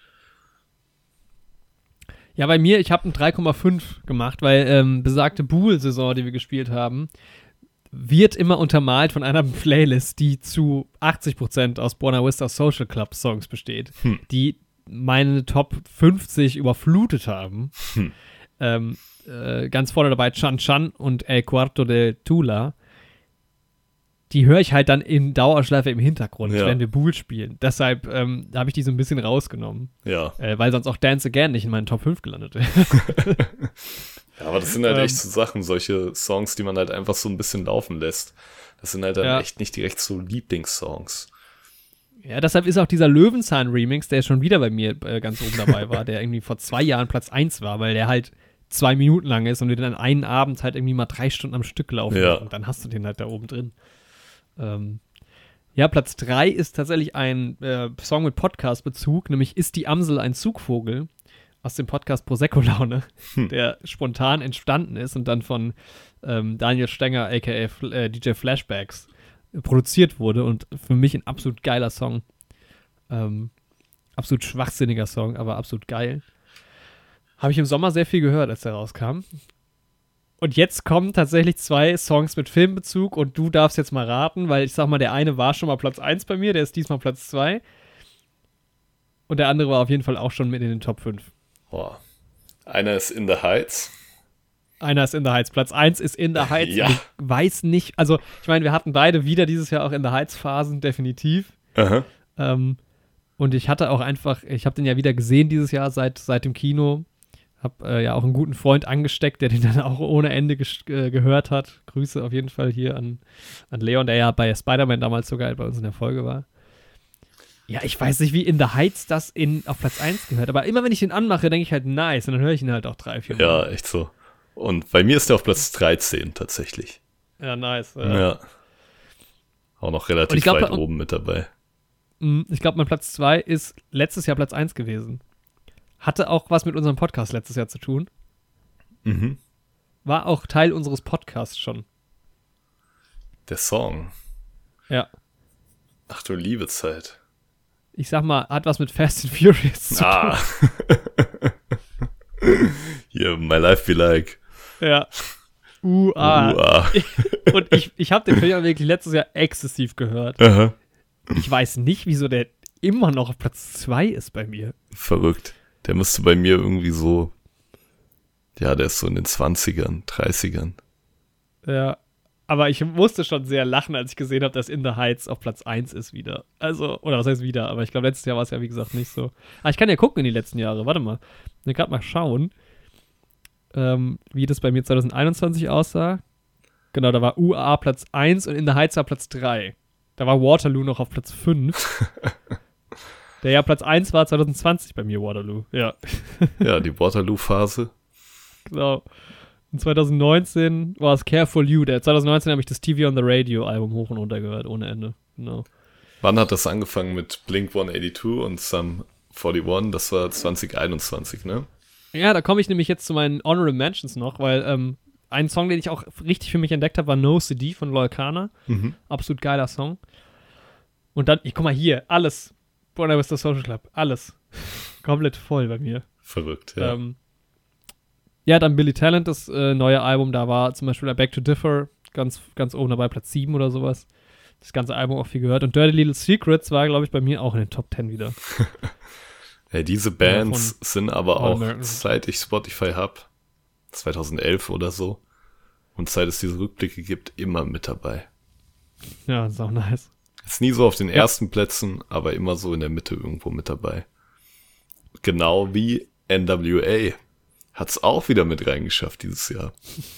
Ja, bei mir, ich habe ein 3,5 gemacht, weil ähm, besagte Buhl-Saison, die wir gespielt haben, wird immer untermalt von einer Playlist, die zu 80% aus Buena Vista Social Club Songs besteht, die meine Top 50 überflutet haben. Ähm, äh, ganz vorne dabei Chan Chan und El Cuarto de Tula. Die höre ich halt dann in Dauerschleife im Hintergrund, Ja. wenn wir Buhl spielen. Deshalb ähm, habe ich die so ein bisschen rausgenommen. Ja. Äh, weil sonst auch Dance Again nicht in meinen Top 5 gelandet wäre. [LAUGHS] ja. Aber das sind halt Ähm. echt so Sachen, solche Songs, die man halt einfach so ein bisschen laufen lässt. Das sind halt dann Ja. echt nicht direkt so Lieblingssongs. Ja, deshalb ist auch dieser Löwenzahn-Remix, der schon wieder bei mir äh, ganz oben dabei war, [LAUGHS] der irgendwie vor zwei Jahren Platz 1 war, weil der halt zwei Minuten lang ist und du den an einen Abend halt irgendwie mal drei Stunden am Stück laufen Ja. und dann hast du den halt da oben drin. Ähm, ja, Platz 3 ist tatsächlich ein äh, Song mit Podcast-Bezug, nämlich Ist die Amsel ein Zugvogel? aus dem Podcast Prosecco-Laune, der spontan entstanden ist und dann von ähm, Daniel Stenger, aka Fl- äh, DJ Flashbacks, produziert wurde und für mich ein absolut geiler Song. Ähm, absolut schwachsinniger Song, aber absolut geil. Habe ich im Sommer sehr viel gehört, als der rauskam. Und jetzt kommen tatsächlich zwei Songs mit Filmbezug und du darfst jetzt mal raten, weil ich sag mal, der eine war schon mal Platz 1 bei mir, der ist diesmal Platz 2. Und der andere war auf jeden Fall auch schon mit in den Top 5. Boah. Einer ist In the Heights. Einer ist in the Heights. Platz 1 ist in the Heights. Ja. Ich weiß nicht, also ich meine, wir hatten beide wieder dieses Jahr auch in the Heights Phasen, definitiv. Ähm, und ich hatte auch einfach, ich habe den ja wieder gesehen dieses Jahr seit, seit dem Kino. Hab äh, ja auch einen guten Freund angesteckt, der den [LAUGHS] dann auch ohne Ende äh, gehört hat. Grüße auf jeden Fall hier an, an Leon, der ja bei Spider-Man damals sogar bei uns in der Folge war. Ja, ich weiß nicht, wie in The Heights das in, auf Platz 1 gehört. Aber immer wenn ich den anmache, denke ich halt nice. Und dann höre ich ihn halt auch drei, vier Mal. Ja, echt so. Und bei mir ist der auf Platz 13 tatsächlich. Ja, nice. Ja. Ja. Auch noch relativ glaub, weit oben mit dabei. Mm, Ich glaube, mein Platz 2 ist letztes Jahr Platz 1 gewesen. Hatte auch was mit unserem Podcast letztes Jahr zu tun. Mhm. War auch Teil unseres Podcasts schon. Der Song. Ja. Ach du liebe Zeit. Ich sag mal, hat was mit Fast and Furious zu Ah. [LAUGHS] Hier, My Life Be Like. Ja. UA. Uah. [LAUGHS] Und ich, ich habe den Film ja wirklich letztes Jahr exzessiv gehört. Aha. Ich weiß nicht, wieso der immer noch auf Platz 2 ist bei mir. Verrückt. Der müsste bei mir irgendwie so. Ja, der ist so in den 20ern, 30ern. Ja. Aber ich musste schon sehr lachen, als ich gesehen habe, dass In the Heights auf Platz 1 ist wieder. Also, oder was heißt wieder? Aber ich glaube, letztes Jahr war es ja, wie gesagt, nicht so. Ah, ich kann ja gucken in die letzten Jahre. Warte mal. Ich will gerade mal schauen, ähm, wie das bei mir 2021 aussah. Genau, da war UA Platz 1 und In the Heights war Platz 3. Da war Waterloo noch auf Platz 5. [LAUGHS] Der ja Platz 1 war 2020 bei mir, Waterloo. Ja, [LAUGHS] Ja, die Waterloo-Phase. genau. Und 2019 war es Careful You. Der 2019 habe ich das TV on the Radio Album hoch und runter gehört, ohne Ende. Genau. Wann hat das angefangen mit Blink 182 und Sum 41? Das war 2021, ne? Ja, da komme ich nämlich jetzt zu meinen Honorable Mentions noch, weil ähm, ein Song, den ich auch richtig für mich entdeckt habe, war No CD von Loyal Kana. Mhm. Absolut geiler Song. Und dann, ich guck mal hier, alles. Buena Vista Social Club, alles. [LAUGHS] Komplett voll bei mir. Verrückt, Ja. ja. Ähm, ja, dann Billy Talent, das äh, neue Album, da war zum Beispiel Back to Differ ganz, ganz oben dabei, Platz 7 oder sowas. Das ganze Album auch viel gehört. Und Dirty Little Secrets war, glaube ich, bei mir auch in den Top 10 wieder. [LAUGHS] ja diese Bands von sind aber auch, seit ich Spotify hab, 2011 oder so, und seit es diese Rückblicke gibt, immer mit dabei. Ja, ist auch nice. Ist nie so auf den ersten Plätzen, aber immer so in der Mitte irgendwo mit dabei. Genau wie NWA. Hat's auch wieder mit reingeschafft dieses Jahr.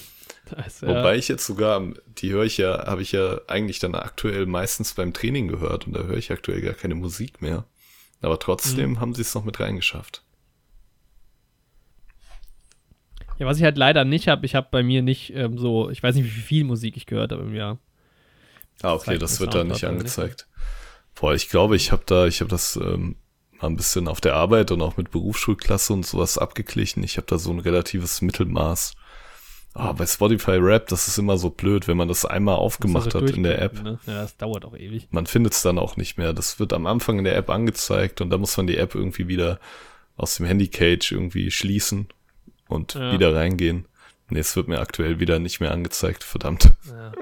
[LAUGHS] nice ja. Wobei ich jetzt sogar, die höre ich ja, habe ich ja eigentlich dann aktuell meistens beim Training gehört und da höre ich aktuell gar keine Musik mehr. Aber trotzdem haben sie es noch mit reingeschafft. Ja, was ich halt leider nicht habe, ich habe bei mir nicht ähm, so, ich weiß nicht, wie viel Musik ich gehört habe im Jahr. Ah, okay, das wird da nicht oder nicht. angezeigt. Boah, ich glaube, ich habe da, ich habe das ähm, mal ein bisschen auf der Arbeit und auch mit Berufsschulklasse und sowas abgeglichen. Ich habe da so ein relatives Mittelmaß. Ah, bei Spotify Rap, das ist immer so blöd, wenn man das einmal aufgemacht Also hat in der App. Ne? Ja, das dauert auch ewig. Man findet es dann auch nicht mehr. Das wird am Anfang in der App angezeigt und da muss man die App irgendwie wieder aus dem Handy-Cage irgendwie schließen und Ja. wieder reingehen. Nee, es wird mir aktuell wieder nicht mehr angezeigt, verdammt. Ja.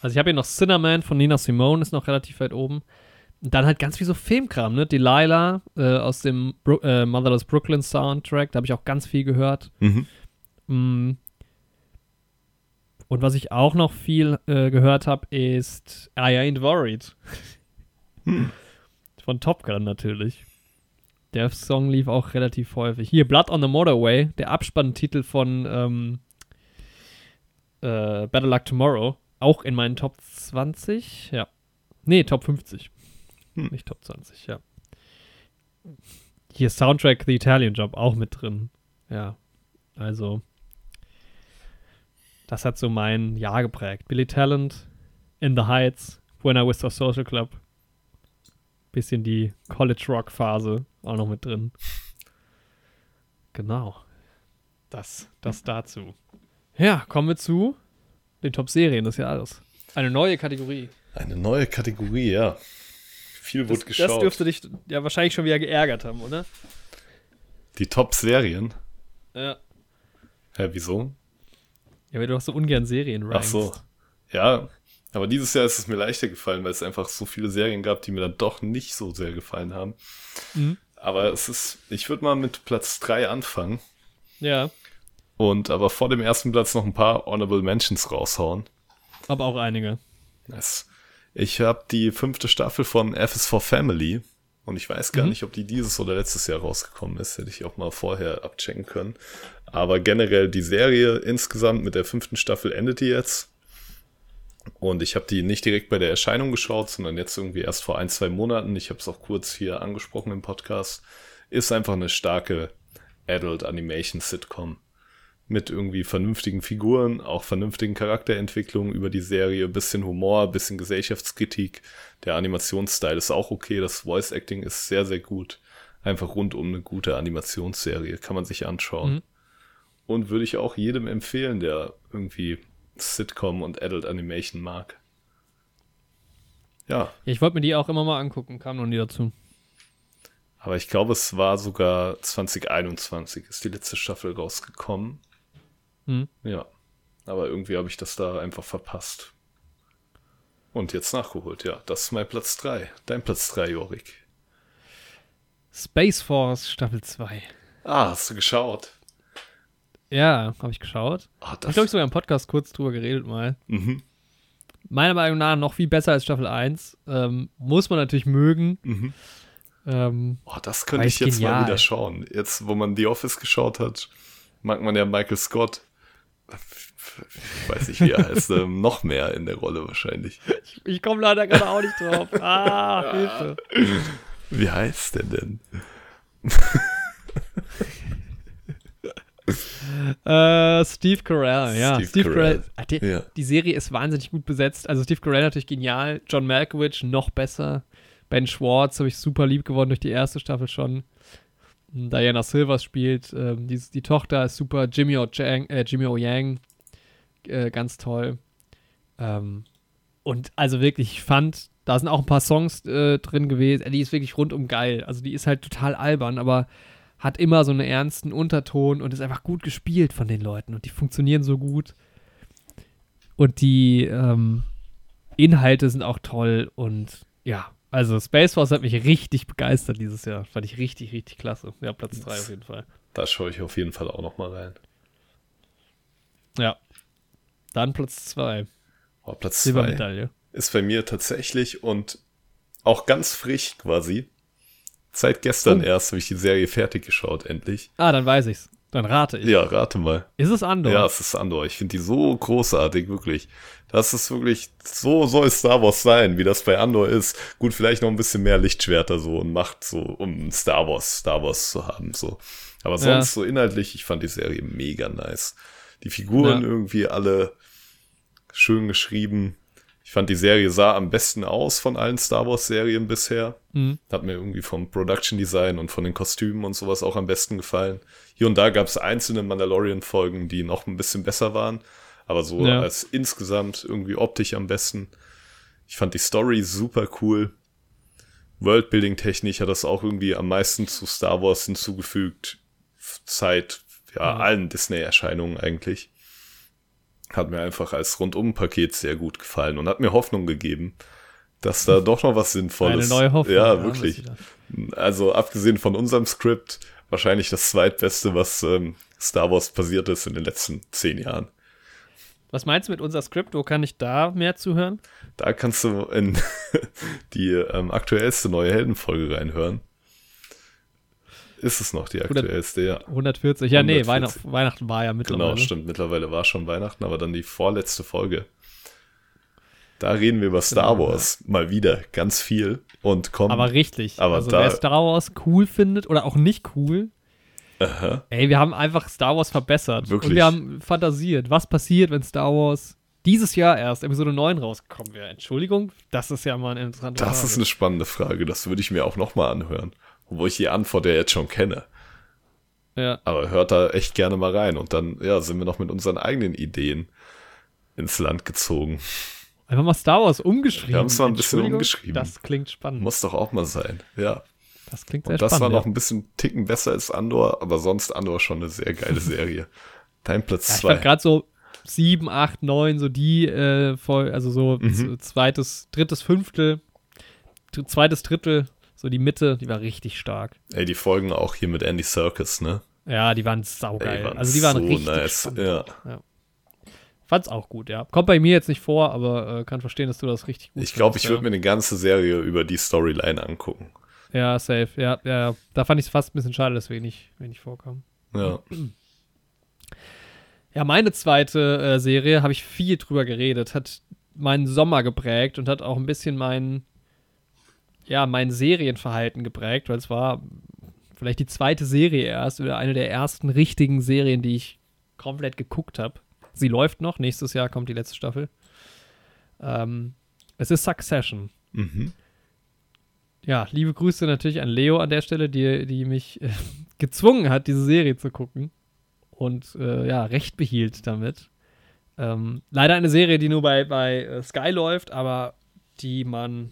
Also ich habe hier noch Cinnamon von Nina Simone, ist noch relativ weit oben. Und dann halt ganz viel so Filmkram, ne? Delilah äh, aus dem Bro äh, Motherless Brooklyn Soundtrack, da habe ich auch ganz viel gehört. Mhm. Mm. Und was ich auch noch viel äh, gehört habe, ist I Ain't Worried. Von Top Gun natürlich. Der Song lief auch relativ häufig. Hier, Blood on the Motorway, der Abspanntitel von ähm, äh, Better Luck Tomorrow. auch in meinen Top 20, ja. Nee, Top 50. Hm. Nicht Top 20, ja. Hier Soundtrack The Italian Job auch mit drin. Ja. Also, das hat so mein Jahr geprägt. Billy Talent, In the Heights, When I Was the Social Club. Bisschen die College Rock Phase auch noch mit drin. Genau. Das, das dazu. Ja, kommen wir zu den Top-Serien des Jahres. Eine neue Kategorie. Eine neue Kategorie, ja. Viel wurde Das, geschaut. das dürfte dich ja wahrscheinlich schon wieder geärgert haben, oder? Die Top-Serien. Ja. Hä, wieso? Ja, weil du doch so ungern Serien Ach so. Ja, aber dieses Jahr ist es mir leichter gefallen, weil es einfach so viele Serien gab, die mir dann doch nicht so sehr gefallen haben. Mhm. Aber es ist, ich würde mal mit Platz 3 anfangen Ja, und aber vor dem ersten Platz noch ein paar Honorable Mentions raushauen. aber auch einige. Das, ich habe die fünfte Staffel von F is for Family und ich weiß gar Mhm. nicht, ob die dieses oder letztes Jahr rausgekommen ist. Hätte ich auch mal vorher abchecken können. Aber generell die Serie insgesamt mit der fünften Staffel endet die jetzt. Und ich habe die nicht direkt bei der Erscheinung geschaut, sondern jetzt irgendwie erst vor ein, zwei Monaten. Ich habe es auch kurz hier angesprochen im Podcast. Ist einfach eine starke Adult Animation Sitcom mit irgendwie vernünftigen Figuren, auch vernünftigen Charakterentwicklungen über die Serie, bisschen Humor, bisschen Gesellschaftskritik. Der Animationsstyle ist auch okay, das Voice Acting ist sehr, sehr gut. Einfach rundum eine gute Animationsserie, kann man sich anschauen. Mhm. Und würde ich auch jedem empfehlen, der irgendwie Sitcom und Adult Animation mag. Ja, Ja, ich wollte mir die auch immer mal angucken, kam noch nie dazu. aber ich glaube, es war sogar 2021 ist die letzte Staffel rausgekommen. Mhm. Ja, aber irgendwie habe ich das da einfach verpasst. Und jetzt nachgeholt, ja. Das ist mein Platz 3. Dein Platz 3, Jorik. Space Force Staffel 2. Ah, hast du geschaut? Ja, habe ich geschaut. Ich das, glaube, ich sogar im Podcast kurz drüber geredet mal. mhm, Meiner Meinung nach noch viel besser als Staffel 1. Ähm, muss man natürlich mögen. mhm. Ähm, Oh, das könnte ich jetzt mal genial. wieder schauen. Jetzt, wo man The Office geschaut hat, mag man ja Michael Scott. Ich weiß nicht, wie er heißt. [LAUGHS] ähm, noch mehr in der Rolle wahrscheinlich. ich komme leider gerade auch nicht drauf. Ah, [LAUGHS] Hilfe. Wie heißt der denn? Äh, Steve Carell, ja. Steve Steve, Carell. Carell. Ah, Die, Ja. die Serie ist wahnsinnig gut besetzt. Also Steve Carell natürlich genial. John Malkovich noch besser. Ben Schwartz habe ich super lieb gewonnen durch die erste Staffel schon. Diana Silvers spielt. Ähm, die, die Tochter ist super. Jimmy O. Yang, äh, Jimmy o. Yang äh, ganz toll. Ähm, und also wirklich, ich fand, da sind auch ein paar Songs äh, drin gewesen. Die ist wirklich rundum geil. Also die ist halt total albern, aber hat immer so einen ernsten Unterton und ist einfach gut gespielt von den Leuten und die funktionieren so gut. Und die ähm, Inhalte sind auch toll und ja, also Space Force hat mich richtig begeistert dieses Jahr. Fand ich richtig, richtig klasse. Ja, Platz 3 auf jeden Fall. Da schaue ich auf jeden Fall auch noch mal rein. Ja. Dann Platz 2. Oh, Platz 2 Silbermedaille. ist bei mir tatsächlich und auch ganz frisch quasi. Seit gestern Oh. erst habe ich die Serie fertig geschaut, endlich. Ah, dann weiß ich's. Dann rate ich. Ja, rate mal. Ist es Andor? Ja, es ist Andor. Ich finde die so großartig, wirklich. Das ist wirklich, so soll Star Wars sein, wie das bei Andor ist. Gut, vielleicht noch ein bisschen mehr Lichtschwerter so und Macht so, um Star Wars, Star Wars zu haben, so. Aber sonst Ja. so inhaltlich, ich fand die Serie mega nice. Die Figuren Ja. irgendwie alle schön geschrieben. Ich fand die Serie sah am besten aus von allen Star Wars Serien bisher. Mhm. Hat mir irgendwie vom Production Design und von den Kostümen und sowas auch am besten gefallen. Hier und da gab es einzelne Mandalorian-Folgen, die noch ein bisschen besser waren. Aber so Ja. als insgesamt irgendwie optisch am besten. Ich fand die Story super cool. Worldbuilding-technisch hat das auch irgendwie am meisten zu Star Wars hinzugefügt. Seit ja, allen Disney-Erscheinungen eigentlich. Hat mir einfach als Rundum-Paket sehr gut gefallen und hat mir Hoffnung gegeben, dass da doch noch was Sinnvolles. Eine neue Hoffnung. Ja, wirklich. Also abgesehen von unserem Skript, wahrscheinlich das zweitbeste, was ähm, Star Wars passiert ist in den letzten zehn Jahren. Was meinst du mit unser Skript? Wo kann ich da mehr zuhören? Da kannst du in [LAUGHS] die ähm, aktuellste neue Heldenfolge reinhören. Ist es noch die aktuellste, ja. 140. Ja, nee, 140. Weihnacht, Weihnachten war ja mittlerweile. Genau, stimmt. Mittlerweile war schon Weihnachten, aber dann die vorletzte Folge. Da reden wir über Star Wars mal wieder ganz viel und kommen. Aber richtig. Aber also da- wer Star Wars cool findet oder auch nicht cool, Aha. ey, wir haben einfach Star Wars verbessert. Wirklich? Und wir haben fantasiert, was passiert, wenn Star Wars dieses Jahr erst Episode 9 rausgekommen wäre. Entschuldigung, das ist ja mal eine interessante Das ist Frage. eine spannende Frage. Das würde ich mir auch nochmal anhören. Obwohl ich die Antwort ja jetzt schon kenne. ja. Aber hört da echt gerne mal rein. Und dann, ja, sind wir noch mit unseren eigenen Ideen ins Land gezogen. Einfach mal Star Wars umgeschrieben. Wir haben's mal ein bisschen umgeschrieben. Das klingt spannend. Muss doch auch mal sein. Ja. das klingt sehr Und das war spannend. noch ein bisschen Ticken besser als Andor, aber sonst Andor schon eine sehr geile [LAUGHS] Serie. Dein Platz ja, ich fand gerade so 7, 8, 9, so die äh, voll, also so Mhm. zweites, drittes Fünftel, zweites Drittel, so die Mitte, die war richtig stark. Ey, die Folgen auch hier mit Andy Serkis, ne? Ja, die waren saugeil. Ey, waren also die waren so richtig nice. spannend. Ja. Fand's auch gut, ja. Kommt bei mir jetzt nicht vor, aber äh, kann verstehen, dass du das richtig gut Ich glaube, ich findest, würde mir eine ganze Serie über die Storyline angucken. ja. Ja, safe. Ja, ja. Da fand ich es fast ein bisschen schade, dass wenig, wenig vorkam. Ja. Ja, meine zweite äh, Serie, habe ich viel drüber geredet, hat meinen Sommer geprägt und hat auch ein bisschen mein, ja, mein Serienverhalten geprägt, weil es war vielleicht die zweite Serie erst oder eine der ersten richtigen Serien, die ich komplett geguckt habe. Sie läuft noch, nächstes Jahr kommt die letzte Staffel. Ähm, es ist Succession. Mhm. Ja, liebe Grüße natürlich an Leo an der Stelle, die, die mich äh, [LAUGHS] gezwungen hat, diese Serie zu gucken. Und äh, ja, recht behielt damit. Ähm, leider eine Serie, die nur bei, bei äh, Sky läuft, aber die man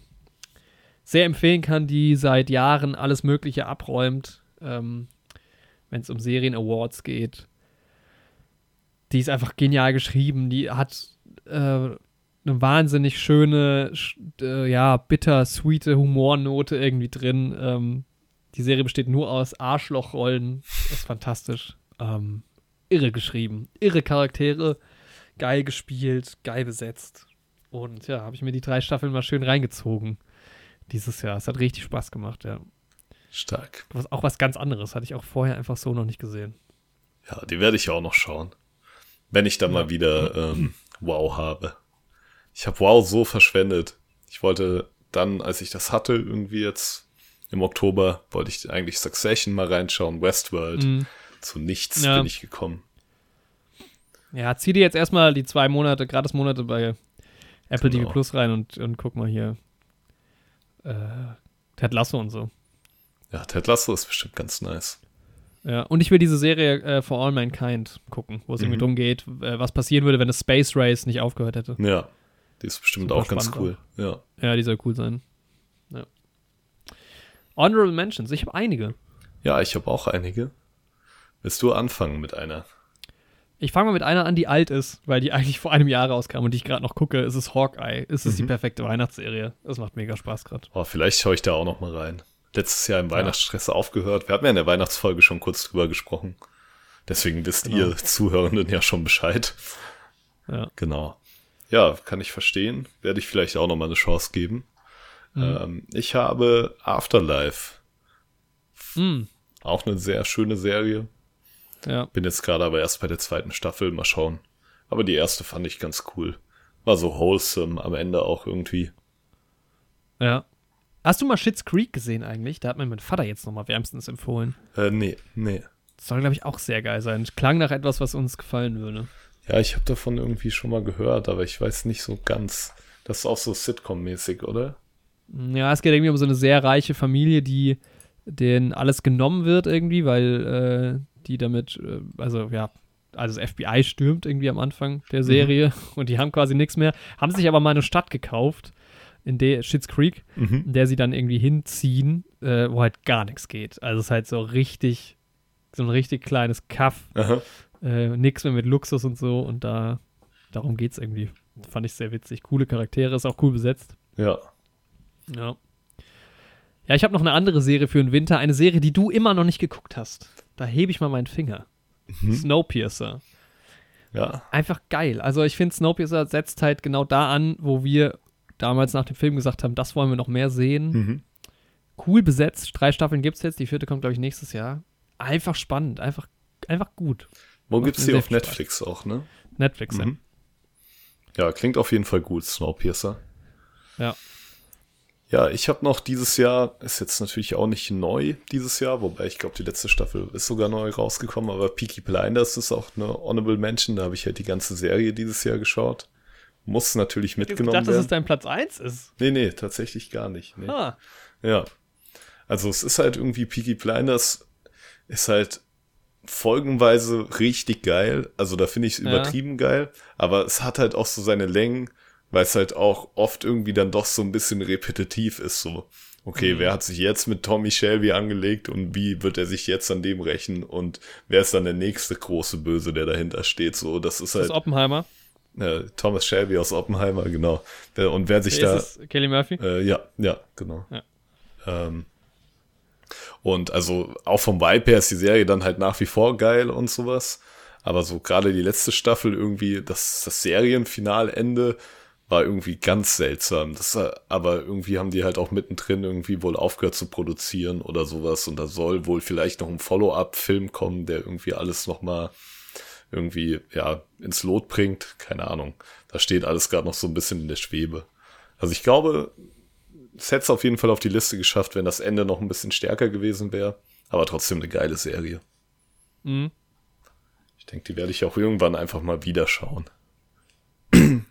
sehr empfehlen kann, die seit Jahren alles Mögliche abräumt, ähm, wenn es um Serien-Awards geht. Die ist einfach genial geschrieben, die hat äh, eine wahnsinnig schöne, sch- äh, ja, bittersweete Humornote irgendwie drin. Ähm, die Serie besteht nur aus Arschlochrollen. Ist fantastisch. Ähm, irre geschrieben. Irre Charaktere. Geil gespielt, geil besetzt. Und ja, habe ich mir die drei Staffeln mal schön reingezogen dieses Jahr. Es hat richtig Spaß gemacht, ja. Stark. Was, auch was ganz anderes. Hatte ich auch vorher einfach so noch nicht gesehen. Ja, die werde ich auch noch schauen. Wenn ich dann mal wieder ähm, Wow habe. Ich habe Wow so verschwendet. Ich wollte dann, als ich das hatte, irgendwie jetzt im Oktober, wollte ich eigentlich Succession mal reinschauen, Westworld. Mhm. Zu nichts Ja. bin ich gekommen. Ja, zieh dir jetzt erstmal die zwei Monate, gratis Monate bei Apple Genau. TV Plus rein und, und guck mal hier. Äh, Ted Lasso und so. Ja, Ted Lasso ist bestimmt ganz nice. Ja, und ich will diese Serie äh, For All Mankind gucken, wo es irgendwie Mhm. drum geht, äh, was passieren würde, wenn das Space Race nicht aufgehört hätte. Ja, die ist bestimmt Super auch ganz cool. Ja. Ja, die soll cool sein. Ja. Honorable Mentions, ich habe einige. ja, ich habe auch einige. Willst du anfangen mit einer? Ich fange mal mit einer an, die alt ist, weil die [LAUGHS] eigentlich vor einem Jahr rauskam und die ich gerade noch gucke. Es ist Hawkeye. Es ist die Mhm. perfekte Weihnachtsserie. Das macht mega Spaß gerade. Oh, vielleicht schaue ich da auch noch mal rein. Letztes Jahr im Weihnachtsstress aufgehört. Wir hatten ja in der Weihnachtsfolge schon kurz drüber gesprochen. Deswegen wisst Genau. ihr Zuhörenden ja schon Bescheid. Ja. Genau. Ja, kann ich verstehen. Werde ich vielleicht auch noch mal eine Chance geben. Mhm. Ähm, ich habe Afterlife. Mm, Auch eine sehr schöne Serie. Ja. Bin jetzt gerade aber erst bei der zweiten Staffel. Mal schauen. Aber die erste fand ich ganz cool. War so wholesome am Ende auch irgendwie. Ja. Hast du mal Shits Creek gesehen eigentlich? Da hat mir mein Vater jetzt nochmal wärmstens empfohlen. Äh, nee, nee. Das soll, glaube ich, auch sehr geil sein. Klang nach etwas, was uns gefallen würde. Ja, ich habe davon irgendwie schon mal gehört, aber ich weiß nicht so ganz. Das ist auch so Sitcom-mäßig, oder? Ja, es geht irgendwie um so eine sehr reiche Familie, die denen alles genommen wird irgendwie, weil äh, die damit, äh, also ja, also das FBI stürmt irgendwie am Anfang der Serie [LAUGHS] und die haben quasi nichts mehr, haben sich aber mal eine Stadt gekauft, in der Schitt's Creek, Mhm. in der sie dann irgendwie hinziehen, äh, wo halt gar nichts geht. Also es ist halt so richtig, so ein richtig kleines Kaff, äh, nix mehr mit Luxus und so und da, darum geht's irgendwie. Fand ich sehr witzig. Coole Charaktere, ist auch cool besetzt. Ja. Ja. Ja, ich habe noch eine andere Serie für den Winter. Eine Serie, die du immer noch nicht geguckt hast. Da hebe ich mal meinen Finger. Mhm. Snowpiercer. Ja. Einfach geil. Also ich finde, Snowpiercer setzt halt genau da an, wo wir damals nach dem Film gesagt haben, das wollen wir noch mehr sehen. Mhm. Cool besetzt. Drei Staffeln gibt es jetzt. Die vierte kommt, glaube ich, nächstes Jahr. Einfach spannend. Einfach, einfach gut. Wo gibt's mir die auf Spaß. Netflix auch, ne? Netflix, ja. Mhm. Ja, klingt auf jeden Fall gut, Snowpiercer. Ja. Ja, ich habe noch dieses Jahr, ist jetzt natürlich auch nicht neu dieses Jahr, wobei ich glaube, die letzte Staffel ist sogar neu rausgekommen, aber Peaky Blinders ist auch eine Honorable Mention, da habe ich halt die ganze Serie dieses Jahr geschaut. Muss natürlich Ich mitgenommen dachte, dass es werden. dein Platz 1 ist. Nee, nee, tatsächlich gar nicht. Nee. Ah. Ja. Also es ist halt irgendwie Peaky Blinders ist halt folgenweise richtig geil. Also da finde ich es Ja. übertrieben geil. Aber es hat halt auch so seine Längen, weil es halt auch oft irgendwie dann doch so ein bisschen repetitiv ist. So, okay, wer hat sich jetzt mit Tommy Shelby angelegt und wie wird er sich jetzt an dem rächen und wer ist dann der nächste große Böse, der dahinter steht? So, das ist Das halt ist Oppenheimer. äh, Thomas Shelby aus Oppenheimer, genau. Und wer sich da ist es? Kelly Murphy? äh, ja, ja, genau. Ja. Ähm, und also auch vom Vibe her ist die Serie dann halt nach wie vor geil und sowas. Aber so gerade die letzte Staffel irgendwie, das, das Serienfinalende war irgendwie ganz seltsam. Das, äh, aber irgendwie haben die halt auch mittendrin irgendwie wohl aufgehört zu produzieren oder sowas. Und da soll wohl vielleicht noch ein Follow-up-Film kommen, der irgendwie alles nochmal irgendwie, ja, ins Lot bringt. Keine Ahnung. Da steht alles gerade noch so ein bisschen in der Schwebe. Also ich glaube, es hätte es auf jeden Fall auf die Liste geschafft, wenn das Ende noch ein bisschen stärker gewesen wäre. Aber trotzdem eine geile Serie. Mhm. Ich denke, die werde ich auch irgendwann einfach mal wieder schauen. [CLEARS THROAT]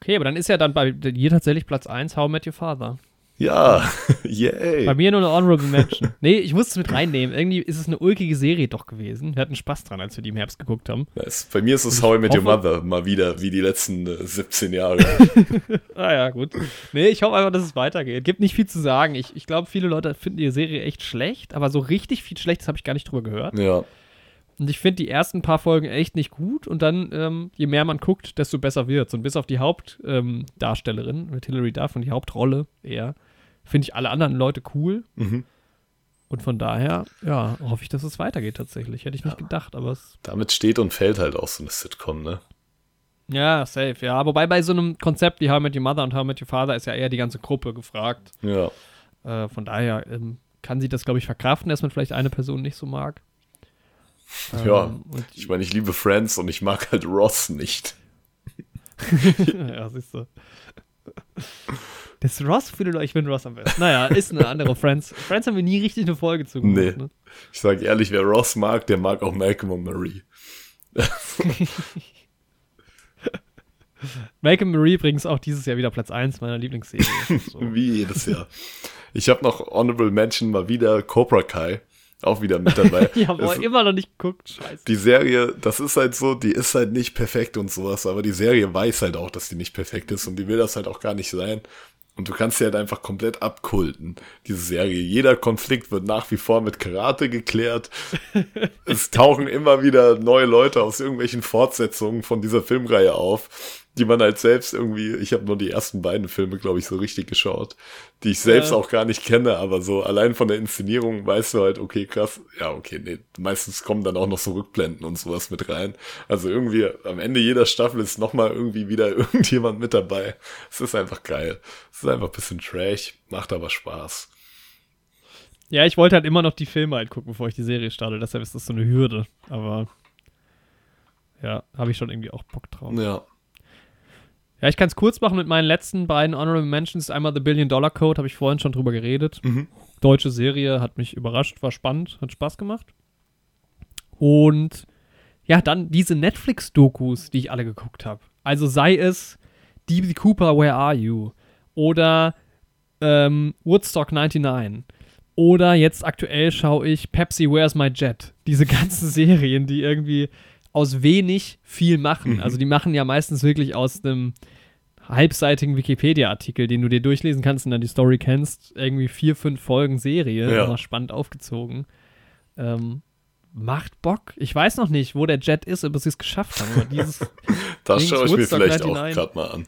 Okay, aber dann ist ja dann bei dir tatsächlich Platz 1 How I Met Your Father. Ja, [LAUGHS] yay. Bei mir nur eine Honorable Mention. [LAUGHS] nee, ich muss es mit reinnehmen. Irgendwie ist es eine ulkige Serie doch gewesen. Wir hatten Spaß dran, als wir die im Herbst geguckt haben. Nice. Bei mir ist es How I Met Your Mother mal wieder, wie die letzten äh, 17 Jahre. [LAUGHS] Ah ja, gut. Nee, ich hoffe einfach, dass es weitergeht. Gibt nicht viel zu sagen. Ich, ich glaube, viele Leute finden die Serie echt schlecht, aber so richtig viel Schlechtes habe ich gar nicht drüber gehört. ja, Und ich finde die ersten paar Folgen echt nicht gut und dann, ähm, je mehr man guckt, desto besser wird's. Und bis auf die Hauptdarstellerin ähm, mit Hilary Duff und die Hauptrolle eher, finde ich alle anderen Leute cool. Mhm. Und von daher, ja, hoffe ich, dass es weitergeht tatsächlich. Hätte ich nicht gedacht, aber es. damit steht und fällt halt auch so eine Sitcom, ne? Ja, safe, ja. Wobei bei so einem Konzept wie How I Met Your Mother und How I Met Your Father ist ja eher die ganze Gruppe gefragt. Ja. Äh, von daher ähm, kann sie das, glaube ich, verkraften, dass man vielleicht eine Person nicht so mag. Ja, Ähm, ich meine, ich liebe Friends und ich mag halt Ross nicht. [LAUGHS] ja, siehst du. Das Ross, viele Leute, ich bin Ross am besten. Naja, ist eine andere Friends. Friends haben wir nie richtig eine Folge zu Nee. Ne? Ich sage ehrlich, wer Ross mag, der mag auch Malcolm und Marie. [LAUGHS] Malcolm Marie übrigens auch dieses Jahr wieder Platz 1 meiner Lieblingsserie. [LAUGHS] So. Wie jedes Jahr. Ich habe noch Honorable Mention mal wieder Cobra Kai. Auch wieder mit dabei. [LAUGHS] ja, boah, Es- immer noch nicht geguckt. Scheiße. die Serie, das ist halt so, die ist halt nicht perfekt und sowas, aber die Serie weiß halt auch, dass die nicht perfekt ist und die will das halt auch gar nicht sein. Und du kannst sie halt einfach komplett abkulten, diese Serie. Jeder Konflikt wird nach wie vor mit Karate geklärt. [LAUGHS] es tauchen immer wieder neue Leute aus irgendwelchen Fortsetzungen von dieser Filmreihe auf, die man halt selbst irgendwie, ich habe nur die ersten beiden Filme, glaube ich, so richtig geschaut, die ich selbst Ja. auch gar nicht kenne, aber so allein von der Inszenierung weißt du halt, okay, krass, ja, okay, nee, meistens kommen dann auch noch so Rückblenden und sowas mit rein. Also irgendwie am Ende jeder Staffel ist nochmal irgendwie wieder [LAUGHS] irgendjemand mit dabei. Es ist einfach geil. Es ist einfach ein bisschen Trash, macht aber Spaß. Ja, ich wollte halt immer noch die Filme halt gucken, bevor ich die Serie starte. Deshalb ist das so eine Hürde. Aber ja, habe ich schon irgendwie auch Bock drauf. Ja. Ja, ich kann es kurz machen mit meinen letzten beiden Honorable Mentions. Einmal The Billion Dollar Code, habe ich vorhin schon drüber geredet. Mhm. Deutsche Serie, hat mich überrascht, war spannend, hat Spaß gemacht. Und ja, dann diese Netflix-Dokus, die ich alle geguckt habe. Also sei es DB Cooper, Where Are You? Oder ähm, Woodstock 99. Oder jetzt aktuell schaue ich Pepsi, Where's My Jet? Diese ganzen [LAUGHS] Serien, die irgendwie aus wenig viel machen. Mhm. Also die machen ja meistens wirklich aus einem halbseitigen Wikipedia-Artikel, den du dir durchlesen kannst und dann die Story kennst, irgendwie vier, fünf Folgen Serie, Ja. immer spannend aufgezogen. Ähm, macht Bock. Ich weiß noch nicht, wo der Jet ist, ob sie es geschafft haben. Aber dieses [LAUGHS] Das schaue ich mir Woodstock vielleicht auch 99. gerade mal an.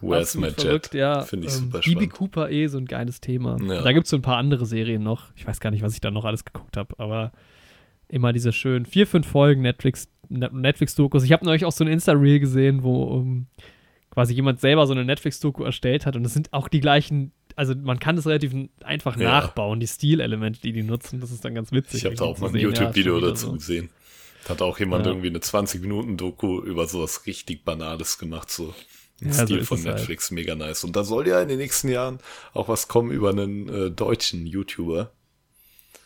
Where's my absolut jet? verrückt, ja. Finde ich Ähm, super spannend. Cooper eh so ein geiles Thema. Ja. Da gibt es so ein paar andere Serien noch. Ich weiß gar nicht, was ich da noch alles geguckt habe, aber immer diese schönen vier, fünf Folgen Netflix, Net- Netflix-Dokus. Ich habe neulich auch so ein Insta-Reel gesehen, wo um, quasi jemand selber so eine Netflix-Doku erstellt hat und es sind auch die gleichen, also man kann das relativ einfach Ja. nachbauen, die Stilelemente, die die nutzen. Das ist dann ganz witzig. Ich habe da auch mal ein ja, YouTube-Video wieder dazu so. gesehen. Hat auch jemand Ja. irgendwie eine 20-Minuten-Doku über sowas richtig Banales gemacht, so. Im Ja, so Stil ist von halt. Netflix, mega nice. Und da soll ja in den nächsten Jahren auch was kommen über einen äh, deutschen YouTuber.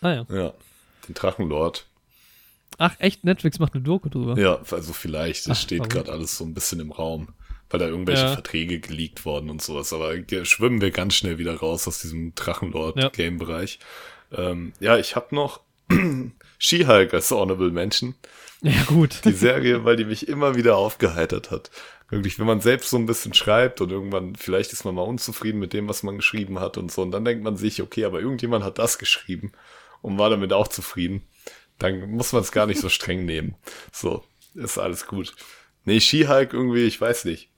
Ah ja. Ja, den Drachenlord. Ach, echt? Netflix macht eine Doku drüber? Ja, also vielleicht, es Ach, steht gerade alles so ein bisschen im Raum, weil da irgendwelche Ja. Verträge geleakt worden und sowas. Aber schwimmen wir ganz schnell wieder raus aus diesem Ja. Drachenlord-Game-Bereich. Ähm, ja, ich habe noch [CLEARS THROAT] She-Hulk als Honorable Mention. Ja, gut. Die Serie, weil die mich immer wieder aufgeheitert hat. Wirklich, wenn man selbst so ein bisschen schreibt und irgendwann, vielleicht ist man mal unzufrieden mit dem, was man geschrieben hat und so, und dann denkt man sich, okay, aber irgendjemand hat das geschrieben und war damit auch zufrieden, dann muss man es gar nicht so streng nehmen. So, ist alles gut. Nee, She-Hulk irgendwie, ich weiß nicht.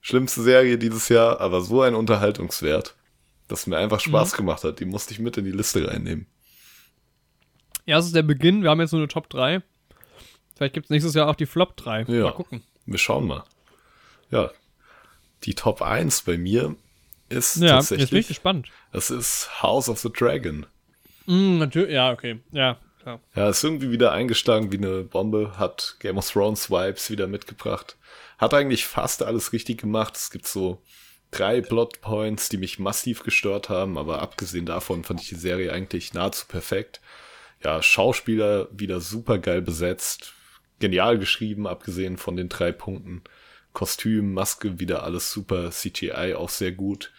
Schlimmste Serie dieses Jahr, aber so ein Unterhaltungswert, dass mir einfach Spaß gemacht hat. Die musste ich mit in die Liste reinnehmen. Ja, es ist der Beginn. Wir haben jetzt nur eine Top 3. Vielleicht gibt es nächstes Jahr auch die Flop 3. Ja. Mal gucken. Wir schauen mal. Ja, die Top 1 bei mir ist Ja, jetzt bin ich tatsächlich, gespannt. das ist House of the Dragon. Mm, natürlich. Ja, okay. Ja, klar. Ja, ist irgendwie wieder eingeschlagen wie eine Bombe, hat Game of Thrones Vibes wieder mitgebracht. Hat eigentlich fast alles richtig gemacht. Es gibt so drei Plotpoints, die mich massiv gestört haben, aber abgesehen davon fand ich die Serie eigentlich nahezu perfekt. Ja, Schauspieler wieder super geil besetzt, genial geschrieben, abgesehen von den drei Punkten. Kostüm, Maske, wieder alles super, CGI auch sehr gut.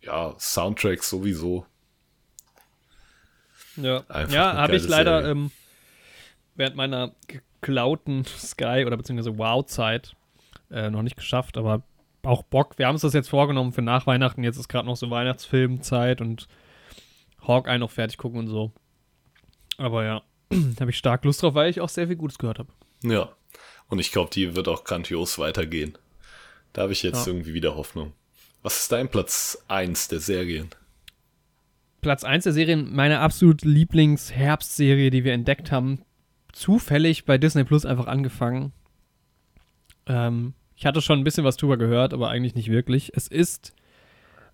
Ja, Soundtrack sowieso. Ja, Einfach ja habe ich leider ähm, während meiner geklauten Sky oder beziehungsweise Wow-Zeit äh, noch nicht geschafft, aber auch Bock. Wir haben uns das jetzt vorgenommen für nach Weihnachten. Jetzt ist gerade noch so Weihnachtsfilmzeit und Hawkeye noch fertig gucken und so. Aber ja, [CLEARS THROAT] da habe ich stark Lust drauf, weil ich auch sehr viel Gutes gehört habe. Ja. Und ich glaube, die wird auch grandios weitergehen. Da habe ich jetzt Ja. irgendwie wieder Hoffnung. Was ist dein Platz 1 der Serien? Platz 1 der Serien, meine absolut Lieblings-Herbstserie, die wir entdeckt haben. Zufällig bei Disney Plus einfach angefangen. Ähm, ich hatte schon ein bisschen was drüber gehört, aber eigentlich nicht wirklich. Es ist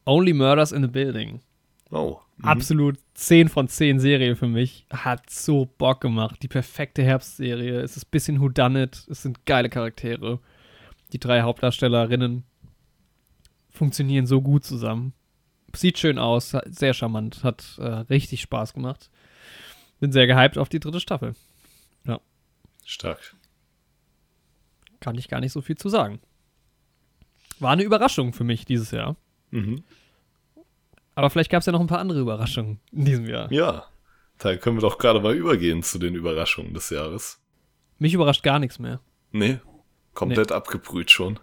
Only Murders in the Building. Oh. mhm. Absolut 10 von 10 Serie für mich. Hat so Bock gemacht. Die perfekte Herbstserie. Es ist ein bisschen Whodunit. Es sind geile Charaktere. Die drei Hauptdarstellerinnen funktionieren so gut zusammen. Sieht schön aus, sehr charmant, hat äh, richtig Spaß gemacht. Bin sehr gehypt auf die dritte Staffel. Stark. Kann ich gar nicht so viel zu sagen. War eine Überraschung für mich dieses Jahr. Mhm. Aber vielleicht gab es ja noch ein paar andere Überraschungen in diesem Jahr. Ja. Da können wir doch gerade mal übergehen zu den Überraschungen des Jahres. Mich überrascht gar nichts mehr. Nee. Komplett abgebrüht schon.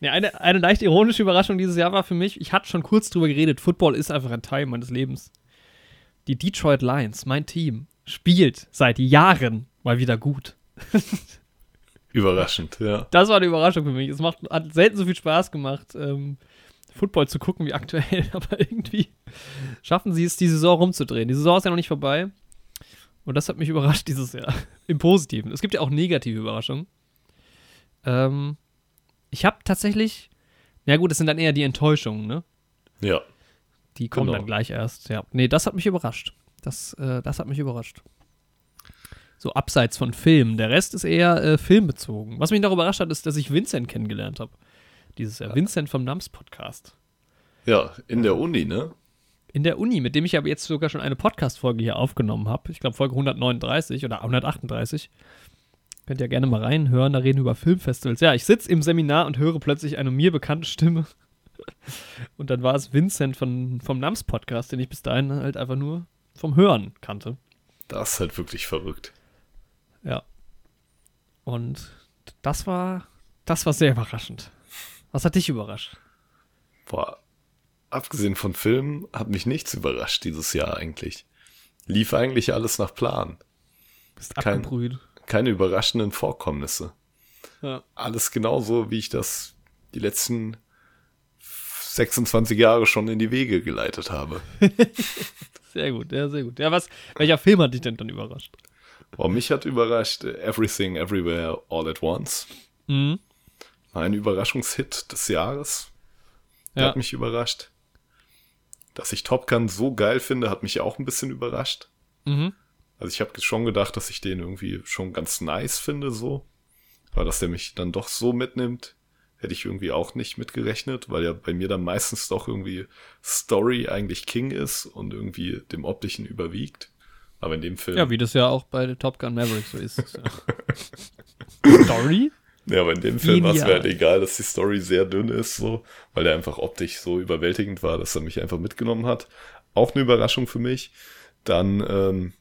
Ja, eine, eine leicht ironische Überraschung dieses Jahr war für mich, ich hatte schon kurz drüber geredet, Football ist einfach ein Teil meines Lebens. Die Detroit Lions, mein Team, spielt seit Jahren mal wieder gut. [LAUGHS] Überraschend, ja. Das war eine Überraschung für mich. Es macht, hat selten so viel Spaß gemacht, ähm, Football zu gucken wie aktuell, [LAUGHS] aber irgendwie schaffen sie es, die Saison rumzudrehen. Die Saison ist ja noch nicht vorbei. Und das hat mich überrascht dieses Jahr. [LAUGHS] Im Positiven. Es gibt ja auch negative Überraschungen. Ähm, ich habe tatsächlich, ja gut, das sind dann eher die Enttäuschungen, ne? Ja. Die kommen Genau. dann gleich erst. Ja. Nee, das hat mich überrascht. Das, äh, das hat mich überrascht. So abseits von Filmen. Der Rest ist eher äh, filmbezogen. Was mich noch überrascht hat, ist, dass ich Vincent kennengelernt habe. Dieses Jahr. Vincent vom NAMS Podcast. Ja, in der Uni, ne? In der Uni, mit dem ich aber jetzt sogar schon eine Podcast-Folge hier aufgenommen habe. Ich glaube, Folge 139 oder 138. Könnt ihr gerne mal reinhören. Da reden wir über Filmfestivals. Ja, ich sitze im Seminar und höre plötzlich eine mir bekannte Stimme. [LAUGHS] Und dann war es Vincent von, vom NAMS Podcast, den ich bis dahin halt einfach nur vom Hören kannte. Das ist halt wirklich verrückt. Ja. Und das war, das war sehr überraschend. Was hat dich überrascht? Boah, abgesehen von Filmen hat mich nichts überrascht dieses Jahr eigentlich. Lief eigentlich alles nach Plan. Bist Kein- abgebrüht. Keine überraschenden Vorkommnisse. Ja. Alles genauso, wie ich das die letzten 26 Jahre schon in die Wege geleitet habe. [LAUGHS] Sehr gut, ja, sehr gut. Ja, was, welcher Film hat dich denn dann überrascht? Boah, mich hat überrascht äh, Everything Everywhere All at Once. Mhm. War ein Überraschungshit des Jahres. Ja. hat mich überrascht. Dass ich Top Gun so geil finde, hat mich auch ein bisschen überrascht. Mhm. Also ich habe schon gedacht, dass ich den irgendwie schon ganz nice finde, so. Aber dass der mich dann doch so mitnimmt, hätte ich irgendwie auch nicht mitgerechnet, weil ja bei mir dann meistens doch irgendwie Story eigentlich King ist und irgendwie dem Optischen überwiegt. Aber in dem Film. Ja, wie das ja auch bei Top Gun Maverick so ist. [LAUGHS] Story? Ja, aber in dem Film war es mir halt egal, dass die Story sehr dünn ist, so, weil er einfach optisch so überwältigend war, dass er mich einfach mitgenommen hat. Auch eine Überraschung für mich. Dann, ähm,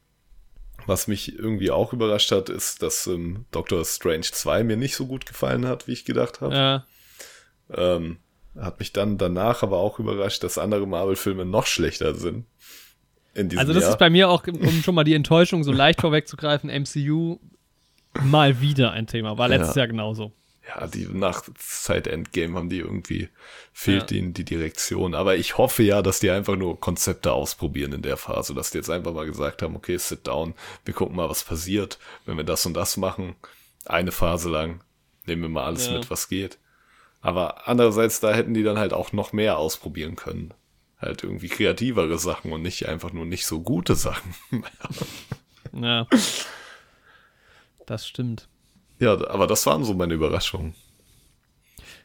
was mich irgendwie auch überrascht hat, ist, dass ähm, Doctor Strange 2 mir nicht so gut gefallen hat, wie ich gedacht habe. Ja. Ähm, hat mich dann danach aber auch überrascht, dass andere Marvel-Filme noch schlechter sind. Also das Jahr. ist bei mir auch, um schon mal die Enttäuschung so leicht vorwegzugreifen, MCU mal wieder ein Thema. War letztes Ja. Jahr genauso. Ja, die nach Zeit Endgame haben die irgendwie, fehlt Ja. ihnen die Direktion. Aber ich hoffe ja, dass die einfach nur Konzepte ausprobieren in der Phase, dass die jetzt einfach mal gesagt haben, okay, sit down, wir gucken mal, was passiert, wenn wir das und das machen, eine Phase lang, nehmen wir mal alles Ja. mit, was geht. Aber andererseits, da hätten die dann halt auch noch mehr ausprobieren können. Halt irgendwie kreativere Sachen und nicht einfach nur nicht so gute Sachen. [LAUGHS] Ja. Das stimmt. Ja, aber das waren so meine Überraschungen.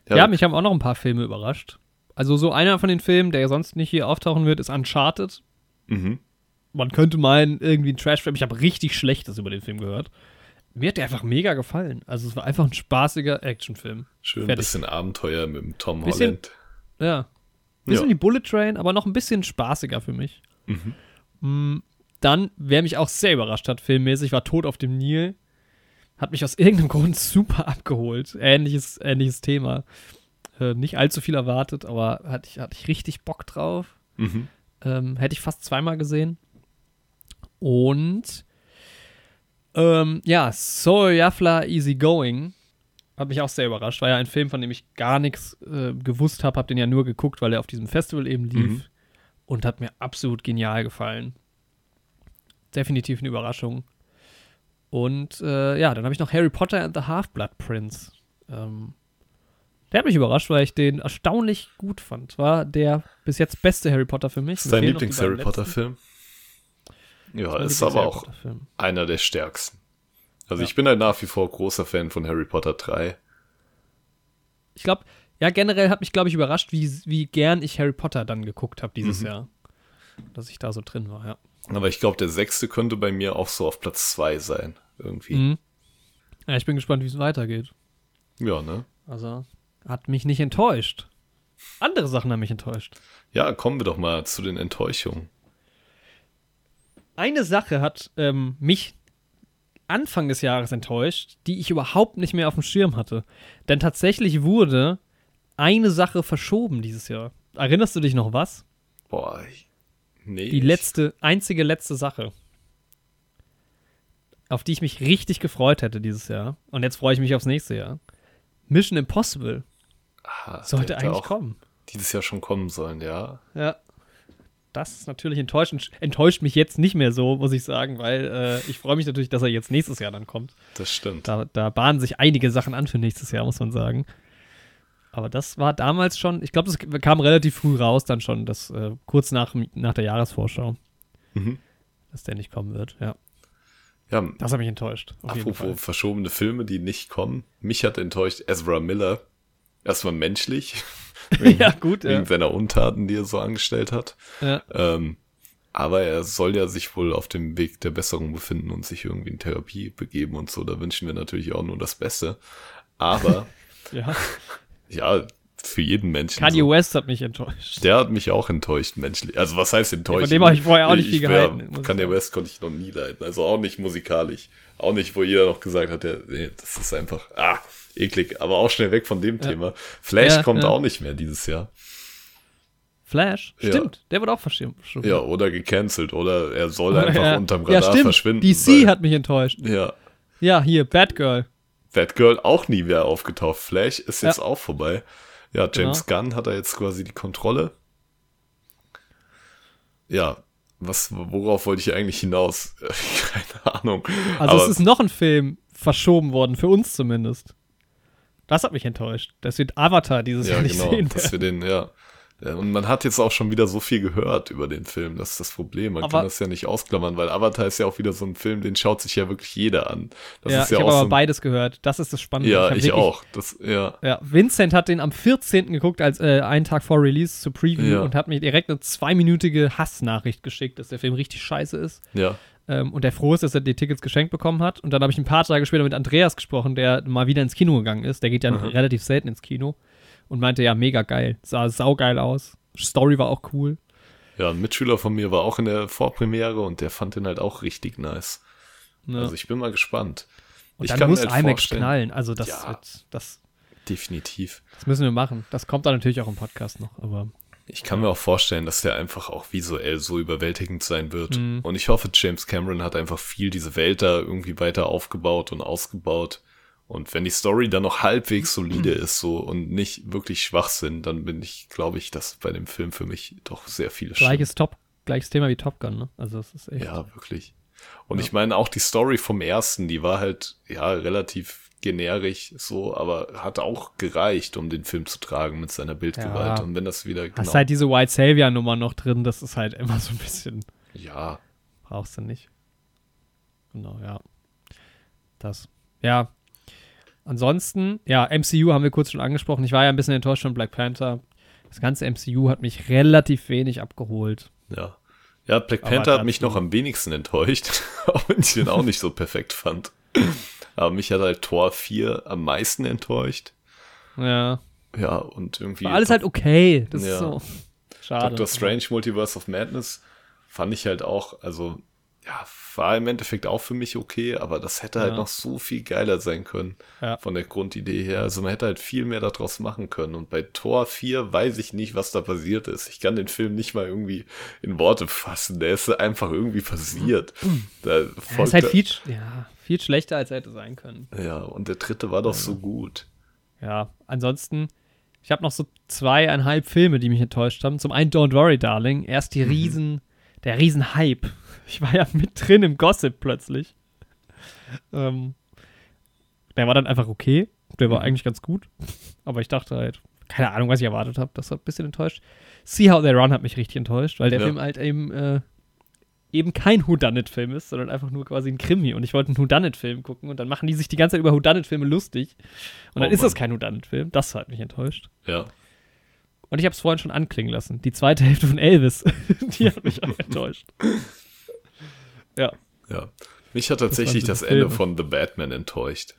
Ja, mich haben auch noch ein paar Filme überrascht. Also so einer von den Filmen, der sonst nicht hier auftauchen wird, ist Uncharted. Mhm. Man könnte meinen, irgendwie ein Trash-Film. Ich habe richtig Schlechtes über den Film gehört. Mir hat der einfach mega gefallen. Also es war einfach ein spaßiger Actionfilm. Schön ein bisschen Abenteuer mit dem Tom Bisschen- Holland. Ja. Bisschen Ja. wie Bullet Train, aber noch ein bisschen spaßiger für mich. Mhm. Mm, Dann, wer mich auch sehr überrascht hat, filmmäßig, war Tod auf dem Nil. Hat mich aus [LAUGHS] irgendeinem Grund super abgeholt. Ähnliches, ähnliches Thema. Äh, nicht allzu viel erwartet, aber hatte ich, hatte ich richtig Bock drauf. Mhm. Ähm, hätte ich fast zweimal gesehen. Und ähm, ja, So Yafla Easy Going hat mich auch sehr überrascht. War ja ein Film, von dem ich gar nichts äh, gewusst habe. Hab den ja nur geguckt, weil er auf diesem Festival eben lief. Mhm. Und hat mir absolut genial gefallen. Definitiv eine Überraschung. Und äh, ja, dann habe ich noch Harry Potter and the Half-Blood Prince. Ähm, der hat mich überrascht, weil ich den erstaunlich gut fand. War der bis jetzt beste Harry Potter für mich. Ist Mir dein Lieblings-Harry Potter-Film? Ja, ist Mein aber auch einer der stärksten. Also Ja. ich bin halt nach wie vor großer Fan von Harry Potter 3. Ich glaube, ja, generell hat mich, glaube ich, überrascht, wie, wie gern ich Harry Potter dann geguckt habe dieses Mhm. Jahr. Dass ich da so drin war, ja. Aber ich glaube, der sechste könnte bei mir auch so auf Platz 2 sein. Irgendwie. Mhm. Ja, ich bin gespannt, wie es weitergeht. Ja, ne? Also, hat mich nicht enttäuscht. Andere Sachen haben mich enttäuscht. Ja, kommen wir doch mal zu den Enttäuschungen. Eine Sache hat ähm, mich Anfang des Jahres enttäuscht, die ich überhaupt nicht mehr auf dem Schirm hatte. Denn tatsächlich wurde eine Sache verschoben dieses Jahr. Erinnerst du dich noch was? Boah, ich, nee. Die letzte, einzige letzte Sache, auf die ich mich richtig gefreut hätte dieses Jahr. Und jetzt freue ich mich aufs nächste Jahr. Mission Impossible Ah, sollte eigentlich auch kommen. Dieses Jahr schon kommen sollen, ja. Ja. Das ist natürlich enttäuschend. Enttäuscht mich jetzt nicht mehr so, muss ich sagen, weil äh, ich freue mich natürlich, dass er jetzt nächstes Jahr dann kommt. Das stimmt. Da, da bahnen sich einige Sachen an für nächstes Jahr, muss man sagen. Aber das war damals schon, ich glaube, das kam relativ früh raus, dann schon, das, äh, kurz nach, nach der Jahresvorschau, Mhm. dass der nicht kommen wird. Ja, Ja, das hat mich enttäuscht. Apropos verschobene Filme, die nicht kommen. Mich hat enttäuscht Ezra Miller. Erstmal menschlich. [LAUGHS] ja, gut. Ja. wegen seiner Untaten, die er so angestellt hat. Ja. Ähm, aber er soll ja sich wohl auf dem Weg der Besserung befinden und sich irgendwie in Therapie begeben und so. Da wünschen wir natürlich auch nur das Beste. Aber [LAUGHS] ja. [LAUGHS] ja, für jeden Menschen. Kanye so. West hat mich enttäuscht. Der hat mich auch enttäuscht, menschlich. Also was heißt enttäuscht? von dem habe ich vorher auch nicht viel wär- gehalten, ich Kanye. West konnte ich noch nie leiden. Also auch nicht musikalisch. Auch nicht, wo jeder noch gesagt hat, der, nee, das ist einfach, ah, eklig. Aber auch schnell weg von dem Ja. Thema. Flash Ja, kommt ja. auch nicht mehr dieses Jahr. Flash? Ja. Stimmt, der wird auch verschoben. Ja, oder gecancelt. Oder er soll [LAUGHS] einfach ja. unterm ja, Radar stimmt. verschwinden. DC hat mich enttäuscht. Ja. Ja, hier, Batgirl. Batgirl auch nie mehr aufgetaucht. Flash ist jetzt Ja. auch vorbei. Ja, James Gunn hat er jetzt quasi die Kontrolle. Ja, was, worauf wollte ich eigentlich hinaus? [LAUGHS] Keine Ahnung. Also Aber es ist noch ein Film verschoben worden, für uns zumindest. Das hat mich enttäuscht. Dass wir Avatar dieses ja, Jahr nicht genau, sehen dass wir den, ja. Ja, Und man hat jetzt auch schon wieder so viel gehört über den Film, das ist das Problem. Man Aber- kann das ja nicht ausklammern, weil Avatar ist ja auch wieder so ein Film, den schaut sich ja wirklich jeder an. Das ja, ist ja ich habe aber so beides gehört. Das ist das Spannende. Ja, hab ich wirklich- auch. Das, ja, Ja, Vincent hat den am 14. geguckt, als äh, einen Tag vor Release zur Preview Ja. und hat mir direkt eine zweiminütige Hassnachricht geschickt, dass der Film richtig scheiße ist. ja. Ähm, und der froh ist, dass er die Tickets geschenkt bekommen hat. Und dann habe ich ein paar Tage später mit Andreas gesprochen, der mal wieder ins Kino gegangen ist. Der geht ja Mhm. relativ selten ins Kino. Und meinte, ja, mega geil. Sah saugeil aus. Story war auch cool. Ja, ein Mitschüler von mir war auch in der Vorpremiere und der fand den halt auch richtig nice. Ne? Also ich bin mal gespannt. und ich dann kann muss mir halt IMAX knallen. Also das, Ja. wird, das, Definitiv. das müssen wir machen. Das kommt dann natürlich auch im Podcast noch. Aber Ich kann mir auch vorstellen, dass der einfach auch visuell so überwältigend sein wird. Mhm. Und ich hoffe, James Cameron hat einfach viel diese Welt da irgendwie weiter aufgebaut und ausgebaut. Und wenn die Story dann noch halbwegs solide ist so und nicht wirklich Schwachsinn, dann bin ich, glaube ich, dass bei dem Film für mich doch sehr viele gleiches Top, gleiches Thema wie Top Gun, ne? Also das ist echt. Ja, wirklich. Und ich meine auch die Story vom ersten, die war halt ja relativ generisch so, aber hat auch gereicht, um den Film zu tragen mit seiner Bildgewalt. Ja. Und wenn das wieder genau, Hast halt diese White Savior Nummer noch drin, das ist halt immer so ein bisschen ja, brauchst du nicht. Genau, ja. Das. Ja. Ansonsten, ja, MCU haben wir kurz schon angesprochen. Ich war ja ein bisschen enttäuscht von Black Panther. Das ganze MCU hat mich relativ wenig abgeholt. ja. Ja, Black Panther hat mich noch am wenigsten enttäuscht, [LAUGHS] auch wenn ich den auch nicht so perfekt fand. Aber mich hat halt Tor 4 am meisten enttäuscht. Ja. Ja, und irgendwie. War alles halt okay. Das Ja. ist so. Schade. Doctor Strange Multiverse of Madness fand ich halt auch, also ja, war im Endeffekt auch für mich okay, aber das hätte halt Ja. noch so viel geiler sein können Ja. von der Grundidee her. Also man hätte halt viel mehr daraus machen können. Und bei Tor 4 weiß ich nicht, was da passiert ist. Ich kann den Film nicht mal irgendwie in Worte fassen. Der ist einfach irgendwie passiert. Da ja, ist halt viel, ja, viel schlechter, als er hätte sein können. ja, und der dritte war doch so gut. Ja, ansonsten, ich habe noch so zweieinhalb Filme, die mich enttäuscht haben. Zum einen Don't Worry, Darling. Erst die Riesen, der Riesen-Hype. Ich war ja mit drin im Gossip plötzlich. Ähm, der war dann einfach okay. Der war eigentlich ganz gut. Aber ich dachte halt, keine Ahnung, was ich erwartet habe. Das hat ein bisschen enttäuscht. See How They Run hat mich richtig enttäuscht, weil der Ja. Film halt eben, äh, eben kein Whodunit-Film ist, sondern einfach nur quasi ein Krimi. Und ich wollte einen Whodunit-Film gucken und dann machen die sich die ganze Zeit über Whodunit-Filme lustig. Und dann Oh ist das Mann. kein Whodunit-Film. Das hat mich enttäuscht. Ja. Und ich habe es vorhin schon anklingen lassen. Die zweite Hälfte von Elvis, [LAUGHS] die hat mich auch enttäuscht. Ja. Ja. Mich hat tatsächlich das, die Ende von The Batman enttäuscht.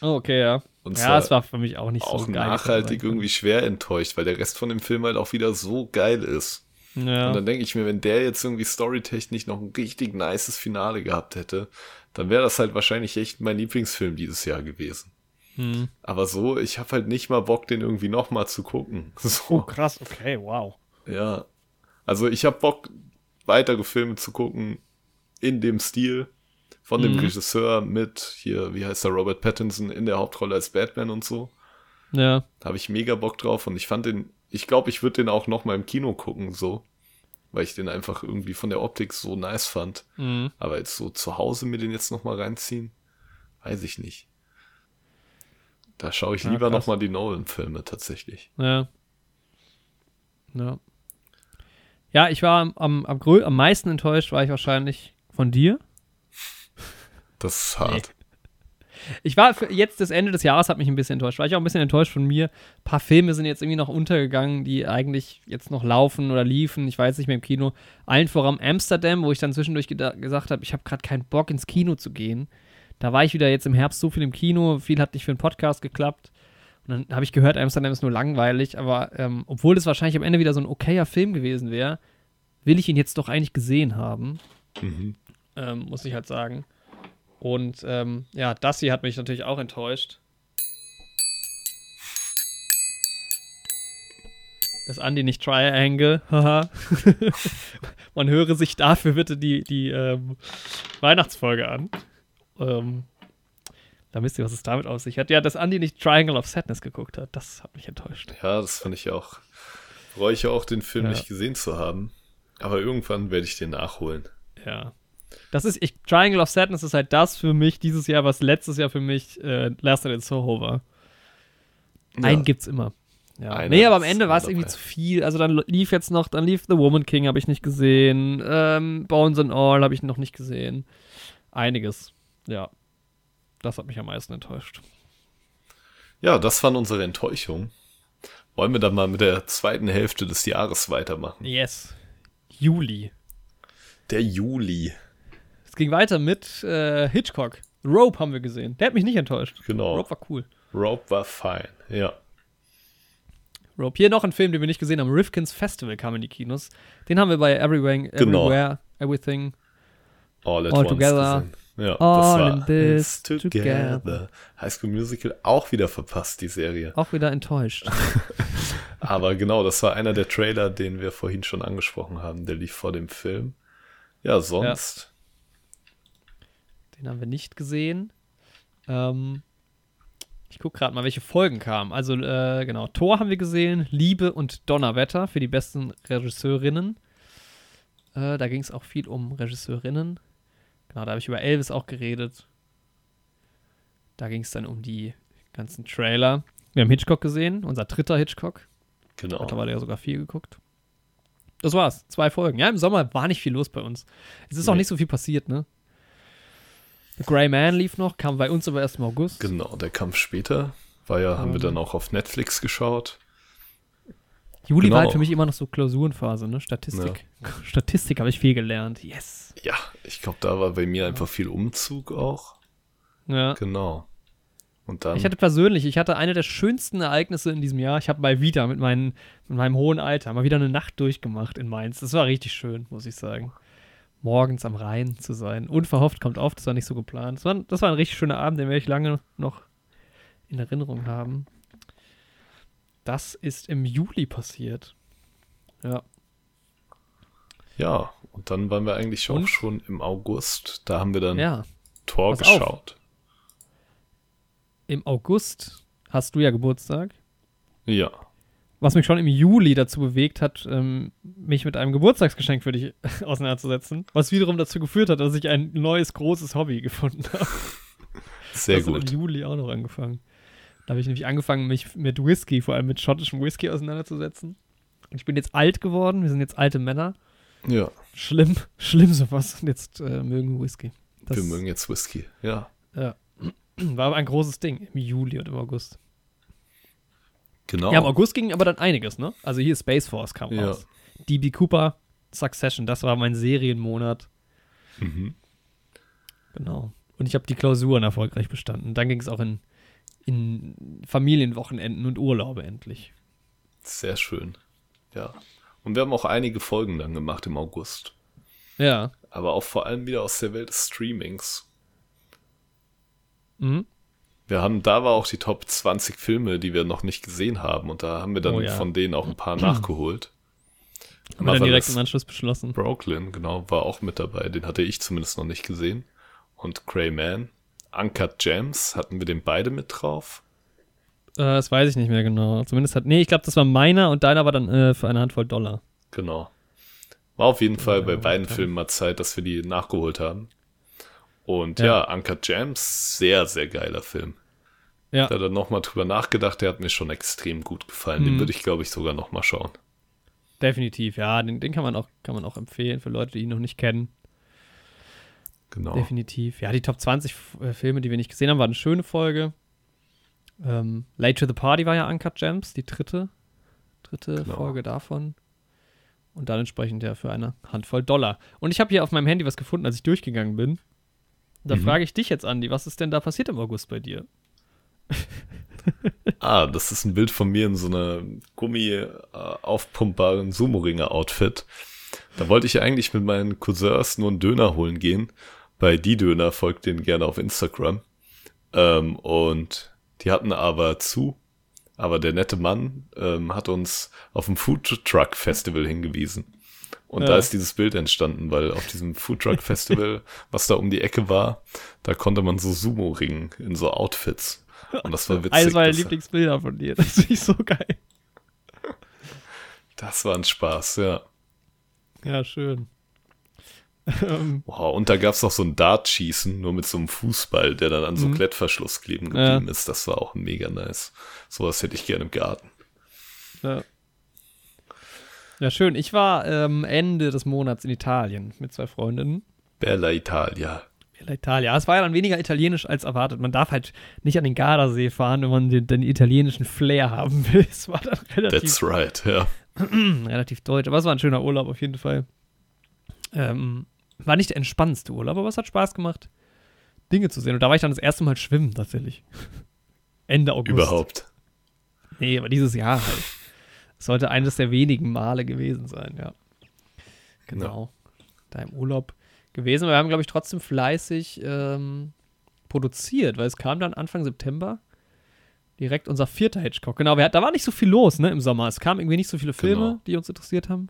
Oh, okay, ja. Und ja, es war für mich auch nicht auch so geil. nachhaltig irgendwie schwer enttäuscht, weil der Rest von dem Film halt auch wieder so geil ist. Ja. Und dann denke ich mir, wenn der jetzt irgendwie storytechnisch noch ein richtig nices Finale gehabt hätte, dann wäre das halt wahrscheinlich echt mein Lieblingsfilm dieses Jahr gewesen. Hm. Aber so, ich habe halt nicht mal Bock, den irgendwie nochmal zu gucken. [LAUGHS] Oh, So, krass, okay, wow. ja. Also ich habe Bock, weitere Filme zu gucken in dem Stil von dem Mhm. Regisseur mit hier, wie heißt er, Robert Pattinson in der Hauptrolle als Batman und so. Ja. Da habe ich mega Bock drauf und ich fand den, ich glaube, ich würde den auch noch mal im Kino gucken, so. Weil ich den einfach irgendwie von der Optik so nice fand. Mhm. Aber jetzt so zu Hause mir den jetzt noch mal reinziehen, weiß ich nicht. Da schaue ich Ja, lieber krass. noch mal die Nolan-Filme tatsächlich. Ja. Ja. Ja, ich war am, am, am, meisten enttäuscht, war ich wahrscheinlich von dir. Das ist hart. Ich war für jetzt das Ende des Jahres hat mich ein bisschen enttäuscht. War ich auch ein bisschen enttäuscht von mir. Ein paar Filme sind jetzt irgendwie noch untergegangen, die eigentlich jetzt noch laufen oder liefen. Ich weiß nicht mehr im Kino. Allen voran Amsterdam, wo ich dann zwischendurch gesagt habe, ich habe gerade keinen Bock ins Kino zu gehen. Da war ich wieder jetzt im Herbst so viel im Kino. Viel hat nicht für einen Podcast geklappt. Und dann habe ich gehört, Amsterdam ist nur langweilig. Aber ähm, obwohl das wahrscheinlich am Ende wieder so ein okayer Film gewesen wäre, will ich ihn jetzt doch eigentlich gesehen haben Mhm. ähm, muss ich halt sagen. Und ähm, ja, das hier hat mich natürlich auch enttäuscht. Das Andi nicht Triangle, haha. [LAUGHS] Man höre sich dafür bitte die, die ähm, Weihnachtsfolge an. Ähm, da wisst ihr, was es damit auf sich hat. Ja, dass Andi nicht Triangle of Sadness geguckt hat, das hat mich enttäuscht. Ja, das fand ich auch. Freue ich auch, den Film Ja. nicht gesehen zu haben. Aber irgendwann werde ich den nachholen. Ja. Das ist, ich, Triangle of Sadness ist halt das für mich dieses Jahr, was letztes Jahr für mich äh, Last Night in Soho war. Ja. Einen gibt's immer. Ja. Einer Nee, aber am Ende war es irgendwie zu viel. Also dann lief jetzt noch, dann lief The Woman King, habe ich nicht gesehen. Ähm, Bones and All habe ich noch nicht gesehen. Einiges. Ja. Das hat mich am meisten enttäuscht. Ja, das waren unsere Enttäuschungen. Wollen wir dann mal mit der zweiten Hälfte des Jahres weitermachen? Yes. Juli. Der Juli. Es ging weiter mit äh, Hitchcock. Rope haben wir gesehen. Der hat mich nicht enttäuscht. Genau. Rope war cool. Rope war fein. Ja. Rope. Hier noch ein Film, den wir nicht gesehen haben. Rifkin's Festival kam in die Kinos. Den haben wir bei Everywhere, Genau. Everywhere Everything. All All together. gesehen. Ja, All das in this together. High School Musical auch wieder verpasst, die Serie. Auch wieder enttäuscht. [LAUGHS] Aber genau, das war einer der Trailer, den wir vorhin schon angesprochen haben. Der lief vor dem Film. Ja, sonst. Den haben wir nicht gesehen. Ähm, ich gucke gerade mal, welche Folgen kamen. Also, äh, genau, Thor haben wir gesehen, Liebe und Donnerwetter für die besten Regisseurinnen. Äh, da ging es auch viel um Regisseurinnen. Genau, da habe ich über Elvis auch geredet. Da ging es dann um die ganzen Trailer. Wir haben Hitchcock gesehen, unser dritter Hitchcock. Genau. Mittlerweile ja sogar vier geguckt. Das war's. Zwei Folgen. Ja, im Sommer war nicht viel los bei uns. Es ist auch Nee. nicht so viel passiert, ne? The Grey Man lief noch, kam bei uns aber erst im August. Genau, der Kampf später. War ja, haben wir dann auch auf Netflix geschaut. Juli war Genau. halt für mich immer noch so Klausurenphase, ne? Statistik. [LAUGHS] Statistik habe ich viel gelernt. Yes. Ja, ich glaube, da war bei mir einfach viel Umzug auch. Ja. Genau. Und dann. Ich hatte persönlich, ich hatte eine der schönsten Ereignisse in diesem Jahr. Ich habe mal wieder mit, meinen, mit meinem hohen Alter mal wieder eine Nacht durchgemacht in Mainz. Das war richtig schön, muss ich sagen. Morgens am Rhein zu sein. Unverhofft kommt oft, das war nicht so geplant. Das war, das war ein richtig schöner Abend, den werde ich lange noch in Erinnerung haben. Das ist im Juli passiert. Ja. ja, und dann waren wir eigentlich auch Und? schon im August. Da haben wir dann Ja. Tor Pass auf. geschaut. Im August hast du ja Geburtstag. Ja. Was mich schon im Juli dazu bewegt hat, ähm, mich mit einem Geburtstagsgeschenk für dich [LAUGHS] auseinanderzusetzen. Was wiederum dazu geführt hat, dass ich ein neues, großes Hobby gefunden habe. Sehr das hat gut. im Juli auch noch angefangen. Da habe ich nämlich angefangen, mich mit Whisky, vor allem mit schottischem Whisky auseinanderzusetzen. Und ich bin jetzt alt geworden, wir sind jetzt alte Männer. Ja, Schlimm, [LAUGHS] schlimm sowas. Und jetzt äh, mögen wir Whisky. Das wir mögen jetzt Whisky. Ja, Ja. [CLEARS THROAT] War aber ein großes Ding im Juli und im August. genau. Ja, im August ging aber dann einiges, ne? Also hier Space Force kam Ja. raus. DB Cooper, Succession, das war mein Serienmonat. Mhm. Genau. Und ich habe die Klausuren erfolgreich bestanden. Dann ging es auch in, in Familienwochenenden und Urlaube endlich. Sehr schön. Ja. Und wir haben auch einige Folgen dann gemacht im August. Ja. Aber auch vor allem wieder aus der Welt des Streamings. Mhm. Wir haben, da war auch die Top 20 Filme, die wir noch nicht gesehen haben. Und da haben wir dann Oh ja. von denen auch ein paar nachgeholt. Haben wir dann direkt im Anschluss beschlossen. Brooklyn, genau, war auch mit dabei. Den hatte ich zumindest noch nicht gesehen. Und Grey Man. Uncut Gems, hatten wir den beide mit drauf? Äh, das weiß ich nicht mehr genau. Zumindest hat. Nee, ich glaube, das war meiner und deiner war dann äh, für eine Handvoll Dollar. Genau. War auf jeden Fall bei beiden. Filmen mal Zeit, dass wir die nachgeholt haben. Und Ja. ja, Uncut Gems, sehr, sehr geiler Film. Ja. Da dann nochmal drüber nachgedacht, der hat mir schon extrem gut gefallen. Mhm. Den würde ich, glaube ich, sogar nochmal schauen. Definitiv, ja. Den, den kann, man auch, kann man auch empfehlen für Leute, die ihn noch nicht kennen. Genau. Definitiv. Ja, die Top 20 F- äh, Filme, die wir nicht gesehen haben, war eine schöne Folge. Ähm, Late to the Party war ja Uncut Gems, die dritte, dritte Genau. Folge davon. Und dann entsprechend ja für eine Handvoll Dollar. Und ich habe hier auf meinem Handy was gefunden, als ich durchgegangen bin. Da Mhm. frage ich dich jetzt, Andi, was ist denn da passiert im August bei dir? [LAUGHS] Ah, das ist ein Bild von mir in so einer Gummi äh, Sumo-Ringer-Outfit. Da wollte ich eigentlich mit meinen Cousins nur einen Döner holen gehen. Bei Die Döner folgt denen gerne auf Instagram. Ähm, und die hatten aber zu. Aber der nette Mann ähm, hat uns auf dem Food Truck Festival hingewiesen. Und Ja. da ist dieses Bild entstanden, weil auf diesem Food Truck Festival, [LAUGHS] was da um die Ecke war, da konnte man so Sumo ringen in so Outfits. Und das war witzig. Eines meiner Lieblingsbilder von dir. Das finde ich so geil. Das war ein Spaß, ja. Ja, schön. Ähm, Wow, und da gab es noch so ein Dartschießen, nur mit so einem Fußball, der dann an so Mhm. Klettverschluss kleben Ja. geblieben ist. Das war auch mega nice. Sowas hätte ich gerne im Garten. Ja. ja, schön. Ich war ähm, Ende des Monats in Italien mit zwei Freundinnen. Bella Italia. Bella Italia. Es war ja dann weniger italienisch als erwartet. Man darf halt nicht an den Gardasee fahren, wenn man den, den italienischen Flair haben will. [LAUGHS] Es war dann relativ That's right, ja. [CLEARS THROAT] relativ deutsch. Aber es war ein schöner Urlaub auf jeden Fall. Ähm, war nicht der entspannendste Urlaub, aber es hat Spaß gemacht, Dinge zu sehen. Und da war ich dann das erste Mal schwimmen, tatsächlich. [LAUGHS] Ende August. Überhaupt. Nee, aber dieses Jahr halt. Sollte eines der wenigen Male gewesen sein, ja. Genau. Da im Urlaub gewesen. Wir haben, glaube ich, trotzdem fleißig ähm, produziert, weil es kam dann Anfang September direkt unser vierter Hitchcock. Genau, wir, da war nicht so viel los, ne, im Sommer. Es kamen irgendwie nicht so viele Filme, Genau. die uns interessiert haben.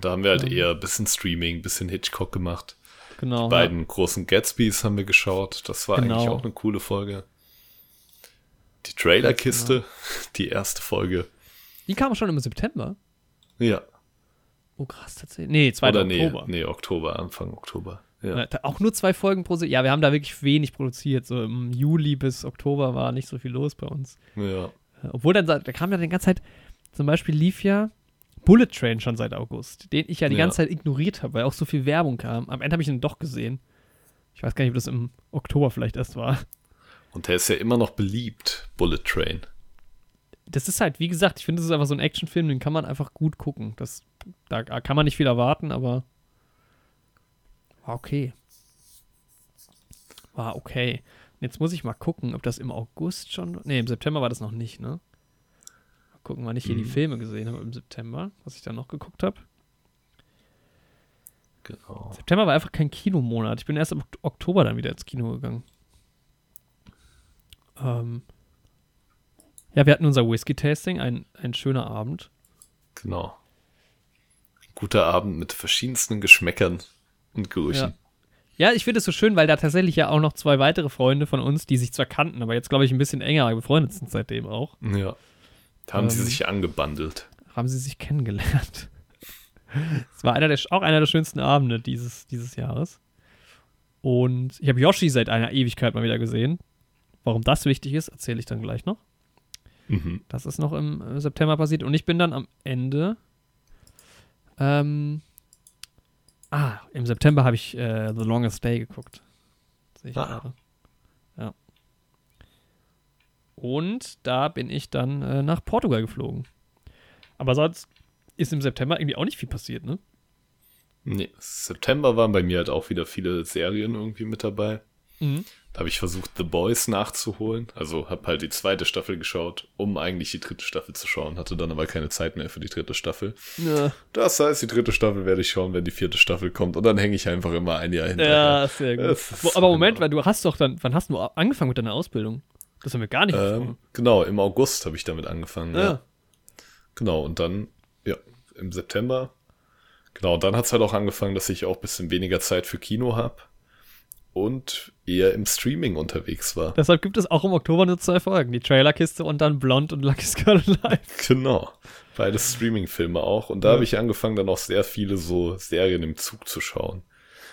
Da haben wir halt Ähm. eher ein bisschen Streaming, ein bisschen Hitchcock gemacht. Genau. Die beiden großen Gatsbys haben wir geschaut. Das war Genau. eigentlich auch eine coole Folge. Die Trailerkiste, [LAUGHS] die erste Folge. Ja. Die kamen schon im September. Ja. Oh, krass, tatsächlich. Nee, 2. Oder nee, Oktober. nee, Oktober, Anfang Oktober. Ja. Ja, Auch nur zwei Folgen pro Ja, wir haben da wirklich wenig produziert. So im Juli bis Oktober war nicht so viel los bei uns. ja. Äh, Obwohl dann, da kam ja die ganze Zeit, zum Beispiel lief ja Bullet Train schon seit August, den ich ja die Ja. ganze Zeit ignoriert habe, weil auch so viel Werbung kam. Am Ende habe ich ihn doch gesehen. Ich weiß gar nicht, ob das im Oktober vielleicht erst war. Und der ist ja immer noch beliebt, Bullet Train. Das ist halt, wie gesagt, ich finde, das ist einfach so ein Actionfilm, den kann man einfach gut gucken. Das, da kann man nicht viel erwarten, aber war okay. War okay. Und Jetzt muss ich mal gucken, ob das im August schon. Nee, im September war das noch nicht, ne? Gucken, wann ich hier die Mhm. Filme gesehen habe im September, was ich da noch geguckt habe. Genau. September war einfach kein Kinomonat. Ich bin erst im Ok- Oktober dann wieder ins Kino gegangen. Ähm ja, wir hatten unser Whisky-Tasting, ein, ein schöner Abend. Genau. Guter Abend mit verschiedensten Geschmäckern und Gerüchen. Ja, ich finde es so schön, weil da tatsächlich ja auch noch zwei weitere Freunde von uns, die sich zwar kannten, aber jetzt, glaube ich, ein bisschen enger befreundet sind seitdem auch, Ja. Da haben sie Ähm. sich angebandelt. haben sie sich kennengelernt. [LAUGHS] Es war einer der, auch einer der schönsten Abende dieses, dieses Jahres. Und ich habe Yoshi seit einer Ewigkeit mal wieder gesehen. Warum das wichtig ist, erzähle ich dann gleich noch. Mhm. Das ist noch im äh, September passiert. Und ich bin dann am Ende. Ähm, ah, im September habe ich äh, The Longest Day geguckt. Sehe ich Ah. gerade. Und da bin ich dann äh, nach Portugal geflogen. Aber sonst ist im September irgendwie auch nicht viel passiert, ne? Nee, September waren bei mir halt auch wieder viele Serien irgendwie mit dabei. Mhm. Da habe ich versucht, The Boys nachzuholen. Also habe halt die zweite Staffel geschaut, um eigentlich die dritte Staffel zu schauen. Hatte dann aber keine Zeit mehr für die dritte Staffel. Ja, Das heißt, die dritte Staffel werde ich schauen, wenn die vierte Staffel kommt. Und dann hänge ich einfach immer ein Jahr hinterher. ja sehr gut. Aber Moment, genau. weil du hast doch dann, wann hast du angefangen mit deiner Ausbildung? Das haben wir gar nicht Ähm, genau, im August habe ich damit angefangen. Ja. Ja. Genau, und dann, ja, im September. Genau, und dann hat es halt auch angefangen, dass ich auch ein bisschen weniger Zeit für Kino habe und eher im Streaming unterwegs war. Deshalb gibt es auch im Oktober nur zwei Folgen. Die Trailerkiste und dann Blond und Lucky Skull Alive. [LAUGHS] Genau. Beide Streaming-Filme auch. Und da Ja. habe ich angefangen, dann auch sehr viele so Serien im Zug zu schauen.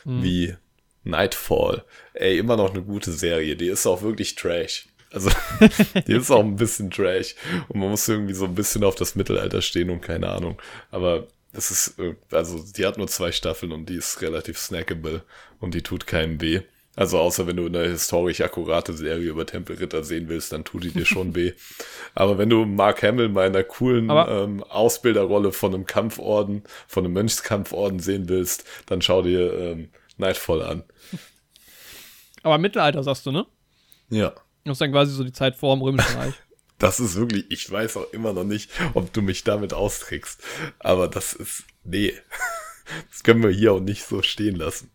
Mhm. Wie Nightfall. Ey, immer noch eine gute Serie. Die ist auch wirklich Trash. Also, [LAUGHS] die ist auch ein bisschen Trash. Und man muss irgendwie so ein bisschen auf das Mittelalter stehen und keine Ahnung. Aber es ist, äh, also, die hat nur zwei Staffeln und die ist relativ snackable. Und die tut keinem weh. Also außer wenn du eine historisch akkurate Serie über Tempelritter sehen willst, dann tut die dir schon [LAUGHS] weh. Aber wenn du Mark Hamill mal in einer coolen Aber- ähm, Ausbilderrolle von einem Kampforden, von einem Mönchskampforden sehen willst, dann schau dir ähm, Nightfall an. Aber Mittelalter sagst du, ne? Ja. Das ist dann quasi so die Zeit vor dem Römischen Reich. [LAUGHS] Das ist wirklich, ich weiß auch immer noch nicht, ob du mich damit austrickst. Aber das ist, nee. [LAUGHS] Das können wir hier auch nicht so stehen lassen.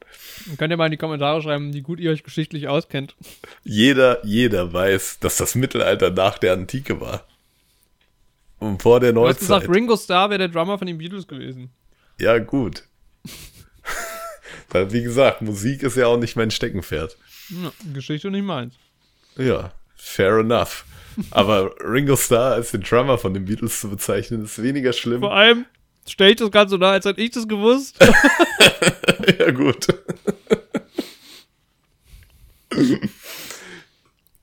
Dann könnt ihr mal in die Kommentare schreiben, wie gut ihr euch geschichtlich auskennt. Jeder, jeder weiß, dass das Mittelalter nach der Antike war. Und vor der Du hast gesagt, Neuzeit. Ringo Starr wäre der Drummer von den Beatles gewesen. Ja, gut. [LAUGHS] Wie gesagt, Musik ist ja auch nicht mein Steckenpferd. Ja, Geschichte nicht meins. Ja, fair enough. Aber Ringo Starr als den Drummer von den Beatles zu bezeichnen, ist weniger schlimm. Vor allem stelle ich das Ganze so da, als hätte ich das gewusst. [LAUGHS] ja, gut.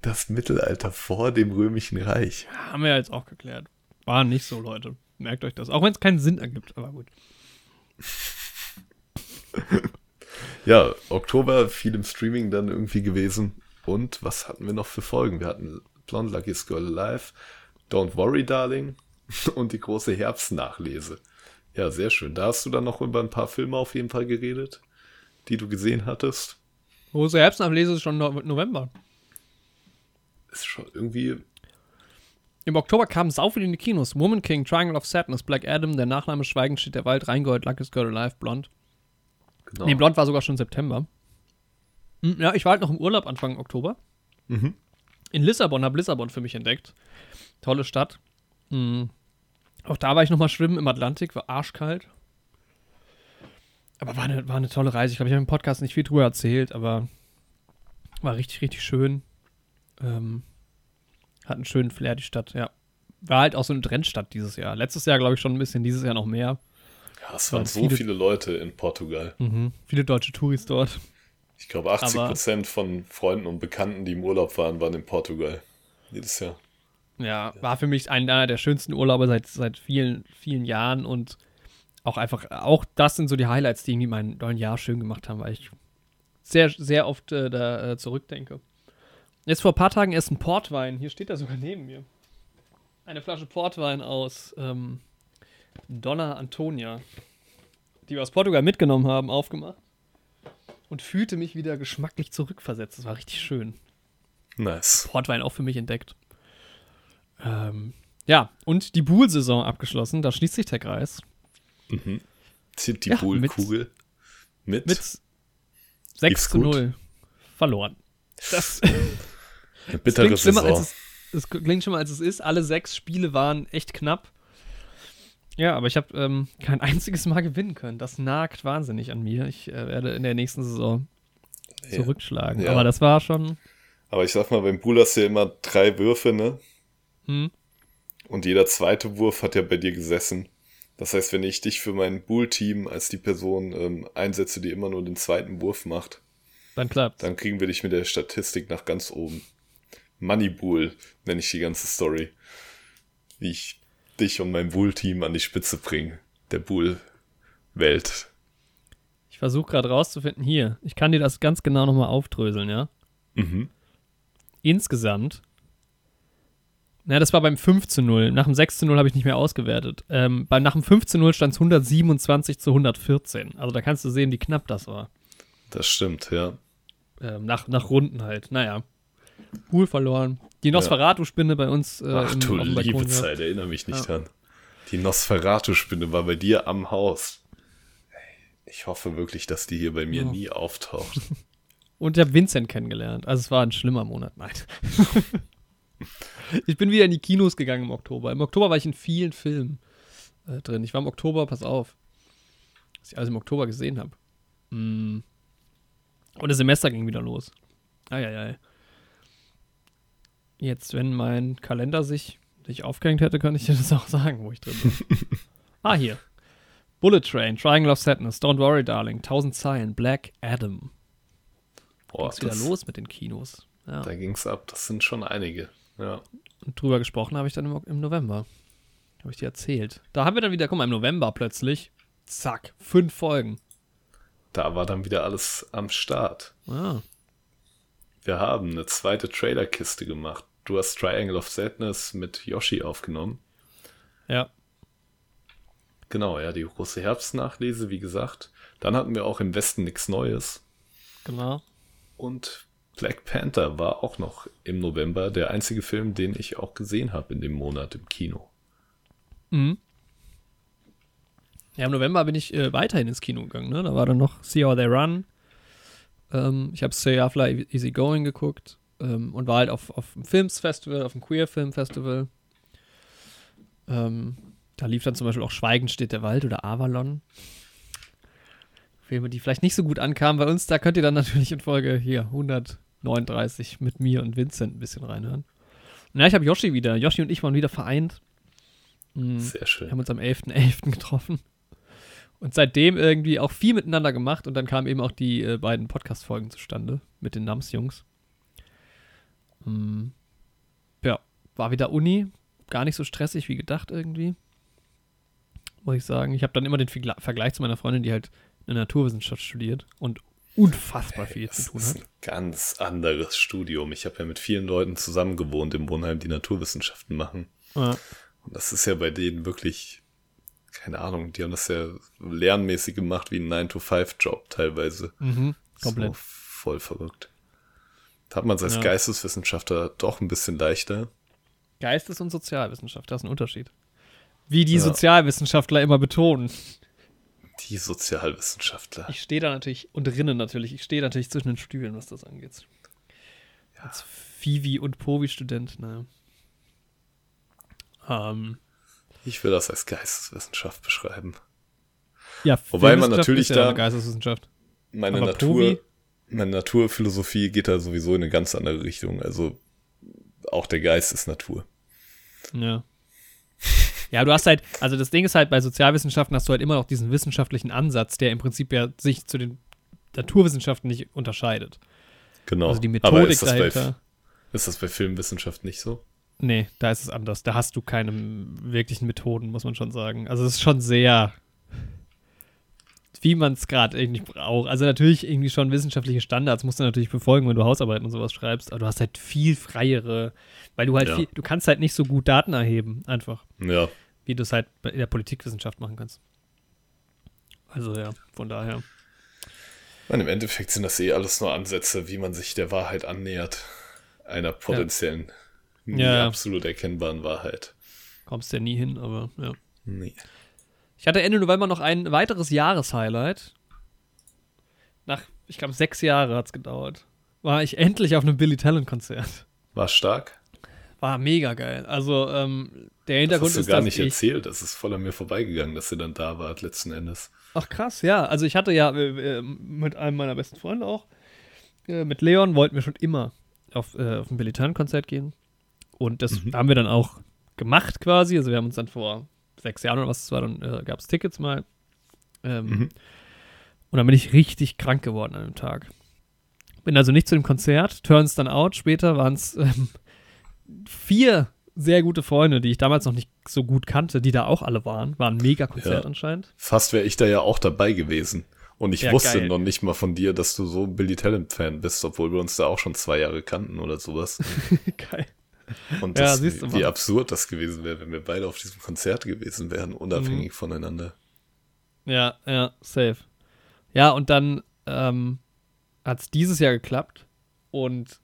Das Mittelalter vor dem Römischen Reich. Haben wir ja jetzt auch geklärt. War nicht so, Leute. Merkt euch das. Auch wenn es keinen Sinn ergibt, aber gut. Ja, Oktober viel im Streaming dann irgendwie gewesen. Und was hatten wir noch für Folgen? Wir hatten Blonde Lucky's Girl Alive, Don't Worry Darling [LAUGHS] und die große Herbstnachlese. Ja, sehr schön. Da hast du dann noch über ein paar Filme auf jeden Fall geredet, die du gesehen hattest. Große Herbstnachlese ist schon no November. Ist schon irgendwie. Im Oktober kamen sau viele in die Kinos. Woman King, Triangle of Sadness, Black Adam, Der Nachname Schweigen steht der Wald, Rheingold, Lucky's Girl Alive, Blond. Genau. Nee, Blond war sogar schon September. Hm, Ja, ich war halt noch im Urlaub Anfang Oktober. Mhm. In Lissabon, habe Lissabon für mich entdeckt. Tolle Stadt. Hm. Auch da war ich nochmal schwimmen im Atlantik, war arschkalt. Aber war eine, war eine tolle Reise. Ich glaube, ich habe im Podcast nicht viel drüber erzählt, aber war richtig, richtig schön. Ähm, hat einen schönen Flair, die Stadt, ja. War halt auch so eine Trendstadt dieses Jahr. Letztes Jahr, glaube ich, schon ein bisschen, dieses Jahr noch mehr. Ja, es waren waren so viele- viele Leute in Portugal. Mhm. Viele deutsche Touris dort. Ich glaube, 80 Aber- Prozent von Freunden und Bekannten, die im Urlaub waren, waren in Portugal. Jedes Jahr. Ja, war für mich einer der schönsten Urlaube seit, seit vielen, vielen Jahren und auch einfach, auch das sind so die Highlights, die irgendwie mein neuen Jahr schön gemacht haben, weil ich sehr, sehr oft äh, da äh, zurückdenke. Jetzt vor ein paar Tagen erst ein Portwein, hier steht er sogar neben mir. Eine Flasche Portwein aus ähm, Donna Antonia, die wir aus Portugal mitgenommen haben, aufgemacht und fühlte mich wieder geschmacklich zurückversetzt. Das war richtig schön. Nice. Portwein auch für mich entdeckt. Ähm, ja, und die Buhl-Saison abgeschlossen, da schließt sich der Kreis. Mhm. Zieht die Ja, Buhl-Kugel mit. Mit 6 zu gut? 0 verloren. Das, [LAUGHS] Eine das bittere klingt schlimmer, Saison. als es, es klingt schlimmer, als es ist. Alle sechs Spiele waren echt knapp. Ja, aber ich habe ähm, [LAUGHS] kein einziges Mal gewinnen können. Das nagt wahnsinnig an mir. Ich äh, werde in der nächsten Saison Ja. zurückschlagen. Ja. Aber das war schon. Aber ich sag mal, beim Buhl hast du ja immer drei Würfe, ne? Hm, Und jeder zweite Wurf hat ja bei dir gesessen. Das heißt, wenn ich dich für mein Bull-Team als die Person ähm, einsetze, die immer nur den zweiten Wurf macht, dann klappt. dann kriegen wir dich mit der Statistik nach ganz oben. Money Bull nenne ich die ganze Story. Wie ich dich und mein Bull-Team an die Spitze bringe. Der Bull-Welt. Ich versuche gerade rauszufinden. Hier, ich kann dir das ganz genau nochmal aufdröseln, ja? Mhm. insgesamt, na, das war beim 5 zu 0. Nach dem 6 zu 0 habe ich nicht mehr ausgewertet. Ähm, bei, nach dem 5 zu 0 stand es 127 zu 114. Also da kannst du sehen, wie knapp das war. Das stimmt, ja. Ähm, nach, nach Runden halt. Naja. Pool verloren. Die Nosferatu-Spinne bei uns äh, Ach du liebe. Zeit, erinnere mich nicht dran. Die Nosferatu-Spinne war bei dir am Haus. Ich hoffe wirklich, dass die hier bei mir Ja. nie auftaucht. [LAUGHS] Und ich habe Vincent kennengelernt. Also es war ein schlimmer Monat. Nein. [LAUGHS] ich bin wieder in die Kinos gegangen im Oktober. Im Oktober war ich in vielen Filmen äh, drin. Ich war im Oktober, pass auf, was ich alles im Oktober gesehen habe. Mm. Und das Semester ging wieder los. Eieiei. Jetzt, wenn mein Kalender sich nicht aufgehängt hätte, könnte ich dir das auch sagen, wo ich drin bin. [LAUGHS] ah, hier. Bullet Train, Triangle of Sadness, Don't Worry Darling, 1000 Zeilen, Black Adam. Boah, Ging's wieder das, los mit den Kinos. Ja. da ging's ab. Das sind schon einige. Ja. Und drüber gesprochen habe ich dann im, im November. Habe ich dir erzählt. Da haben wir dann wieder, guck mal, im November plötzlich, zack, fünf Folgen. Da war dann wieder alles am Start. Ah, Wir haben eine zweite Trailerkiste gemacht. Du hast Triangle of Sadness mit Yoshi aufgenommen. ja. Genau, ja, die große Herbstnachlese, wie gesagt. Dann hatten wir auch im Westen nichts Neues. Genau. Und Black Panther war auch noch im November der einzige Film, den ich auch gesehen habe in dem Monat im Kino. Mhm. Ja, im November bin ich äh, weiterhin ins Kino gegangen. Ne? Da war dann noch See How They Run. Ähm, ich habe Stay Fly Easy Going geguckt ähm, und war halt auf, auf dem Filmsfestival, auf dem Queer Film Festival. Ähm, da lief dann zum Beispiel auch Schweigen steht der Wald oder Avalon. Filme, die vielleicht nicht so gut ankamen bei uns, da könnt ihr dann [LAUGHS] natürlich in Folge hier 139 mit mir und Vincent ein bisschen reinhören. Ja, ich habe Yoshi wieder. Yoshi und ich waren wieder vereint. Mhm. Sehr Wir schön. haben uns am 11.11. getroffen. Und seitdem irgendwie auch viel miteinander gemacht. Und dann kamen eben auch die äh, beiden Podcast-Folgen zustande mit den Nams-Jungs. Mm, ja, war wieder Uni. gar nicht so stressig wie gedacht irgendwie. Muss ich sagen. Ich habe dann immer den Vergleich zu meiner Freundin, die halt eine Naturwissenschaft studiert und unfassbar viel Das zu tun ist hat. ein ganz anderes Studium. Ich habe ja mit vielen Leuten zusammen gewohnt im Wohnheim, die Naturwissenschaften machen. Ja. Und das ist ja bei denen wirklich, keine Ahnung, die haben das ja lernmäßig gemacht wie ein 9-to-5-Job teilweise. Mhm, komplett. So voll verrückt. Da hat man es als Ja. Geisteswissenschaftler doch ein bisschen leichter. Geistes- und Sozialwissenschaft, das ist ein Unterschied. Wie die Ja. Sozialwissenschaftler immer betonen. Die Sozialwissenschaftler. Ich stehe da natürlich, und drinnen natürlich, ich stehe natürlich zwischen den Stühlen, was das angeht. Als Fivi- und Povi-Student, naja. Ähm, Ich will das als Geisteswissenschaft beschreiben. ja, Wobei man natürlich ja da- Geisteswissenschaft. Meine Aber Natur, Provi? Meine Naturphilosophie geht da sowieso in eine ganz andere Richtung. Also auch der Geist ist Natur. Ja. [LAUGHS] Ja, du hast halt, also das Ding ist halt, bei Sozialwissenschaften hast du halt immer noch diesen wissenschaftlichen Ansatz, der im Prinzip ja sich zu den Naturwissenschaften nicht unterscheidet. Genau. Also die Aber Methodik ist das, bei, dahinter. ist das bei Filmwissenschaft nicht so? Nee, da ist es anders. Da hast du keine wirklichen Methoden, muss man schon sagen. Also es ist schon sehr, wie man es gerade irgendwie braucht. Also natürlich irgendwie schon wissenschaftliche Standards musst du natürlich befolgen, wenn du Hausarbeiten und sowas schreibst, aber du hast halt viel freiere, weil du halt Ja. viel, du kannst halt nicht so gut Daten erheben, einfach, Ja. wie du es halt in der Politikwissenschaft machen kannst. Also ja, von daher. Und im Endeffekt sind das eh alles nur Ansätze, wie man sich der Wahrheit annähert. Einer potenziellen, nie Ja. absolut erkennbaren Wahrheit. Kommst ja nie hin, aber ja. Nee. Ich hatte Ende November noch ein weiteres Jahreshighlight. Nach, ich glaube, sechs Jahre hat es gedauert. War ich endlich auf einem Billy Talent-Konzert. War stark. War mega geil. Also, ähm, der Das Hintergrund hast du ist, gar nicht ich, erzählt. Das ist voll an mir vorbeigegangen, dass ihr dann da wart, letzten Endes. Ach krass, ja. Also ich hatte ja äh, mit einem meiner besten Freunde auch, äh, mit Leon, wollten wir schon immer auf, äh, auf ein Billy Talent-Konzert gehen. Und das Mhm. haben wir dann auch gemacht quasi. Also wir haben uns dann vor sechs Jahren oder was es war, dann äh, gab es Tickets mal. Ähm, Mhm. Und dann bin ich richtig krank geworden an dem Tag. Bin also nicht zu dem Konzert, turns dann out. Später waren es ähm, vier sehr gute Freunde, die ich damals noch nicht so gut kannte, die da auch alle waren. War ein mega Konzert Ja. anscheinend. Fast wäre ich da ja auch dabei gewesen. Und ich Ja, wusste geil. noch nicht mal von dir, dass du so ein Billy Talent-Fan bist, obwohl wir uns da auch schon zwei Jahre kannten oder sowas. [LAUGHS] Geil. Und Ja, das, siehst du wie, mal. absurd das gewesen wäre, wenn wir beide auf diesem Konzert gewesen wären, Mhm. unabhängig voneinander. Ja, ja, safe. Ja, und dann ähm, hat es dieses Jahr geklappt und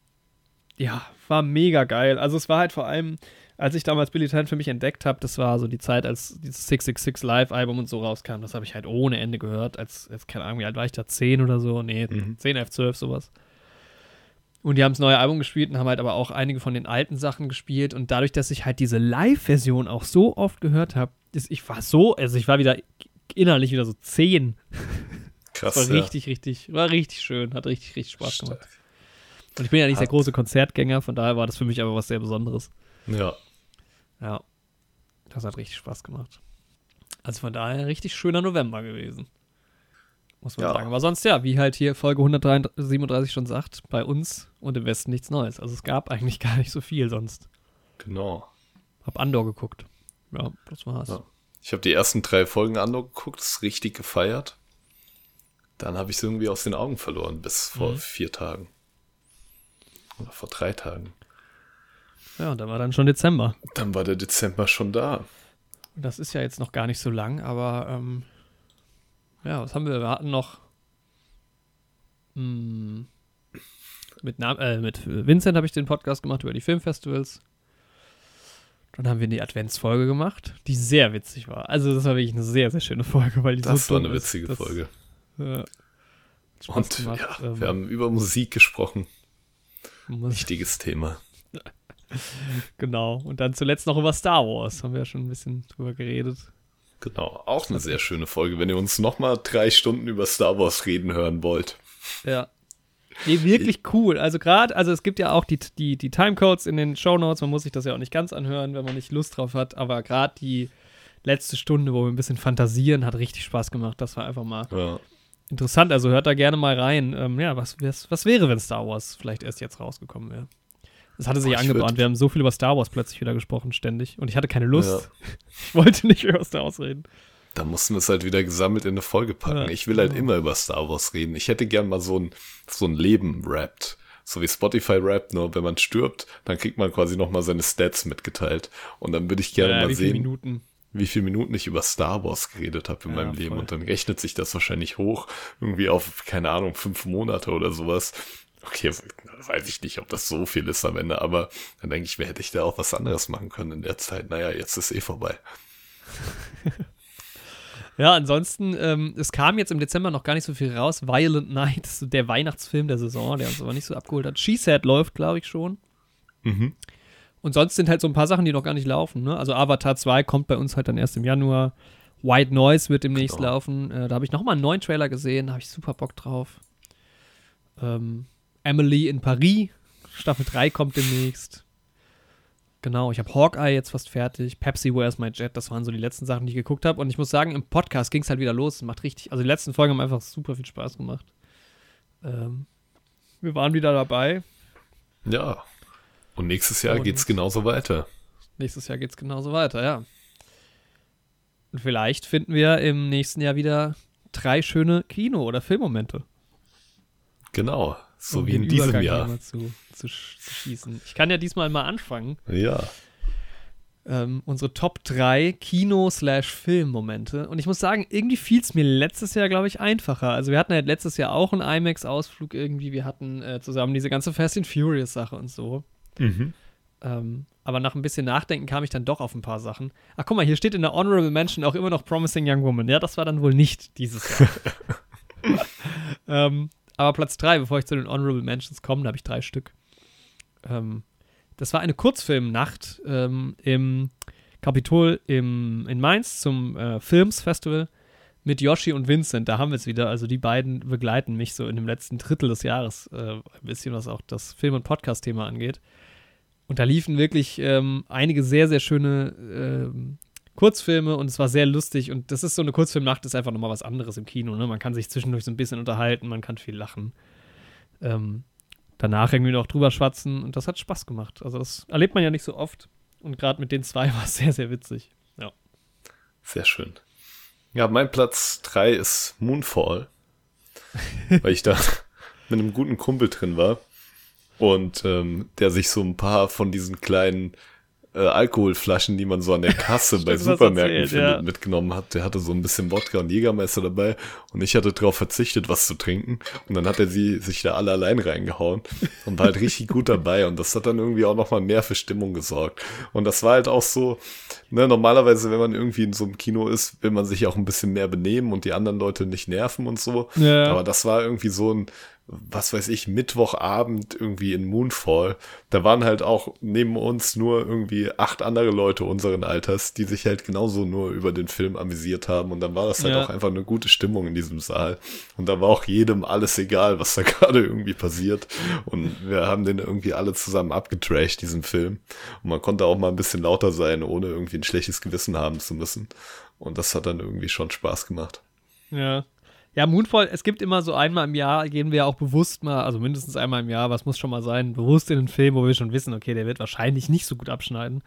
ja, war mega geil. Also es war halt vor allem, als ich damals Billy Talent für mich entdeckt habe, das war so die Zeit, als dieses 666 Live-Album und so rauskam. Das habe ich halt ohne Ende gehört, als, als keine Ahnung, wie alt war ich da? 10 oder so? Nee, Mhm. 10, 11, 12, sowas. Und die haben das neue Album gespielt und haben halt aber auch einige von den alten Sachen gespielt. Und dadurch, dass ich halt diese Live-Version auch so oft gehört habe, ich war so, also ich war wieder innerlich wieder so 10. Krass. Das war ja. richtig, richtig, war richtig schön, hat richtig, richtig Spaß gemacht. Stark. Und ich bin ja nicht der große Konzertgänger, von daher war das für mich aber was sehr Besonderes. Ja. Ja, das hat richtig Spaß gemacht. Also von daher richtig schöner November gewesen. Muss man Ja. sagen. Aber sonst ja, wie halt hier Folge 137 schon sagt, bei uns und im Westen nichts Neues. Also es gab eigentlich [LAUGHS] gar nicht so viel sonst. Genau. Hab Andor geguckt. Ja, das war's. Ja. Ich habe die ersten drei Folgen Andor geguckt, das richtig gefeiert. Dann habe ich es irgendwie aus den Augen verloren, bis vor Mhm. vier Tagen. Oder vor drei Tagen. Ja, und dann war dann schon Dezember. Dann war der Dezember schon da. Das ist ja jetzt noch gar nicht so lang, aber ähm, ja, was haben wir? Wir hatten noch mh, mit, Na äh, mit Vincent habe ich den Podcast gemacht über die Filmfestivals. Dann haben wir die Adventsfolge gemacht, die sehr witzig war. Also das war wirklich eine sehr, sehr schöne Folge, weil die Das so war eine ist. witzige Das, Folge. Hat Spaß Und gemacht. ja, Ähm, wir haben über Musik gesprochen. Wichtiges Thema. [LAUGHS] genau. Und dann zuletzt noch über Star Wars. Haben wir ja schon ein bisschen drüber geredet. Genau, auch eine sehr schöne Folge, wenn ihr uns nochmal drei Stunden über Star Wars reden hören wollt. Ja. Nee, wirklich cool. Also gerade, also es gibt ja auch die, die, die Timecodes in den Shownotes. Man muss sich das ja auch nicht ganz anhören, wenn man nicht Lust drauf hat. Aber gerade die letzte Stunde, wo wir ein bisschen fantasieren, hat richtig Spaß gemacht. Das war einfach mal Ja, interessant. Also hört da gerne mal rein. Ähm, ja, was, was, was wäre, wenn Star Wars vielleicht erst jetzt rausgekommen wäre? Das hatte sich Boah, angebahnt. Wir haben so viel über Star Wars plötzlich wieder gesprochen, ständig. Und ich hatte keine Lust. Ja. [LAUGHS] Ich wollte nicht über Star Wars reden. Da mussten wir es halt wieder gesammelt in eine Folge packen. Ja. Ich will halt immer über Star Wars reden. Ich hätte gern mal so ein, so ein Leben rappt. So wie Spotify rappt, nur wenn man stirbt, dann kriegt man quasi nochmal seine Stats mitgeteilt. Und dann würde ich gerne mal wie sehen, Minuten? wie viele Minuten ich über Star Wars geredet habe in meinem Leben. voll. Und dann rechnet sich das wahrscheinlich hoch, irgendwie auf, keine Ahnung, fünf Monate oder sowas. Okay, weiß ich nicht, ob das so viel ist am Ende, aber dann denke ich mir, hätte ich da auch was anderes machen können in der Zeit. Naja, jetzt ist eh vorbei. [LAUGHS] Ja, ansonsten, ähm, es kam jetzt im Dezember noch gar nicht so viel raus. Violent Night, so der Weihnachtsfilm der Saison, der uns aber nicht so abgeholt hat. She Said läuft, glaube ich, schon. Mhm. Und sonst sind halt so ein paar Sachen, die noch gar nicht laufen. Ne? Also Avatar 2 kommt bei uns halt dann erst im Januar. White Noise wird demnächst Genau. laufen. Äh, da habe ich noch mal einen neuen Trailer gesehen, da habe ich super Bock drauf. Ähm, Emily in Paris, Staffel 3 kommt demnächst. Genau, ich habe Hawkeye jetzt fast fertig. Pepsi, Where's My Jet? Das waren so die letzten Sachen, die ich geguckt habe. Und ich muss sagen, im Podcast ging es halt wieder los. Es macht richtig, also die letzten Folgen haben einfach super viel Spaß gemacht. Ähm, wir waren wieder dabei. Ja. Und nächstes Jahr Und- geht's genauso weiter. Nächstes Jahr geht es genauso weiter, ja. Und vielleicht finden wir im nächsten Jahr wieder drei schöne Kino- oder Filmmomente. Genau. So um wie in diesem Übergang Jahr. Zu, zu schießen. Ich kann ja diesmal mal anfangen. Ja. Ähm, unsere Top 3 Kino-Slash-Film-Momente. Und ich muss sagen, irgendwie fiel es mir letztes Jahr, glaube ich, einfacher. Also wir hatten halt letztes Jahr auch einen IMAX-Ausflug irgendwie. Wir hatten äh, zusammen diese ganze Fast and Furious-Sache und so. Mhm. Ähm, aber nach ein bisschen Nachdenken kam ich dann doch auf ein paar Sachen. Ach, guck mal, hier steht in der Honorable Mention auch immer noch Promising Young Woman. Ja, das war dann wohl nicht dieses Jahr. [LAUGHS] [LAUGHS] ähm, aber Platz 3, bevor ich zu den Honorable Mentions komme, da habe ich drei Stück. Ähm, das war eine Kurzfilmnacht ähm, im Kapitol im, in Mainz zum äh, Films-Festival mit Yoshi und Vincent. Da haben wir es wieder. Also die beiden begleiten mich so in dem letzten Drittel des Jahres äh, ein bisschen, was auch das Film- und Podcast-Thema angeht. Und da liefen wirklich ähm, einige sehr, sehr schöne ähm, Kurzfilme und es war sehr lustig. Und das ist so eine Kurzfilmnacht, ist einfach nochmal was anderes im Kino. Ne? Man kann sich zwischendurch so ein bisschen unterhalten, man kann viel lachen. Ähm, danach irgendwie noch drüber schwatzen und das hat Spaß gemacht. Also das erlebt man ja nicht so oft. Und gerade mit den zwei [LAUGHS] war es sehr, sehr witzig. Ja. Sehr schön. Ja, mein Platz 3 ist Moonfall. [LAUGHS] weil ich da mit einem guten Kumpel drin war. Und ähm, der sich so ein paar von diesen kleinen äh, Alkoholflaschen, die man so an der [LAUGHS] Kasse bei Stimmt, Supermärkten erzählt, findet, ja. mitgenommen hat. Der hatte so ein bisschen Wodka und Jägermeister dabei und ich hatte darauf verzichtet, was zu trinken. Und dann hat er sie sich da alle allein reingehauen und war halt richtig gut dabei. Und das hat dann irgendwie auch nochmal mehr für Stimmung gesorgt. Und das war halt auch so, ne, normalerweise, wenn man irgendwie in so einem Kino ist, will man sich auch ein bisschen mehr benehmen und die anderen Leute nicht nerven und so. Ja. Aber das war irgendwie so ein, was weiß ich, Mittwochabend irgendwie in Moonfall. Da waren halt auch neben uns nur irgendwie acht andere Leute unseren Alters, die sich halt genauso nur über den Film amüsiert haben. Und dann war das halt Ja. auch einfach eine gute Stimmung in diesem Saal. Und da war auch jedem alles egal, was da [LAUGHS] gerade irgendwie passiert. Und wir haben den irgendwie alle zusammen abgetrashed, diesen Film. Und man konnte auch mal ein bisschen lauter sein, ohne irgendwie ein schlechtes Gewissen haben zu müssen. Und das hat dann irgendwie schon Spaß gemacht. Ja. Ja, Moonfall, es gibt immer so einmal im Jahr, gehen wir auch bewusst mal, also mindestens einmal im Jahr, was muss schon mal sein, bewusst in einen Film, wo wir schon wissen, okay, der wird wahrscheinlich nicht so gut abschneiden.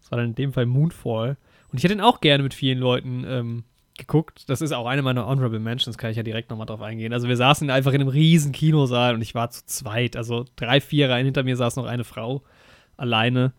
Das war dann in dem Fall Moonfall. Und ich hätte ihn auch gerne mit vielen Leuten ähm, geguckt. Das ist auch eine meiner Honorable Mentions, kann ich ja direkt nochmal drauf eingehen. Also wir saßen einfach in einem riesen Kinosaal und ich war zu zweit. Also drei, vier Reihen hinter mir saß noch eine Frau alleine.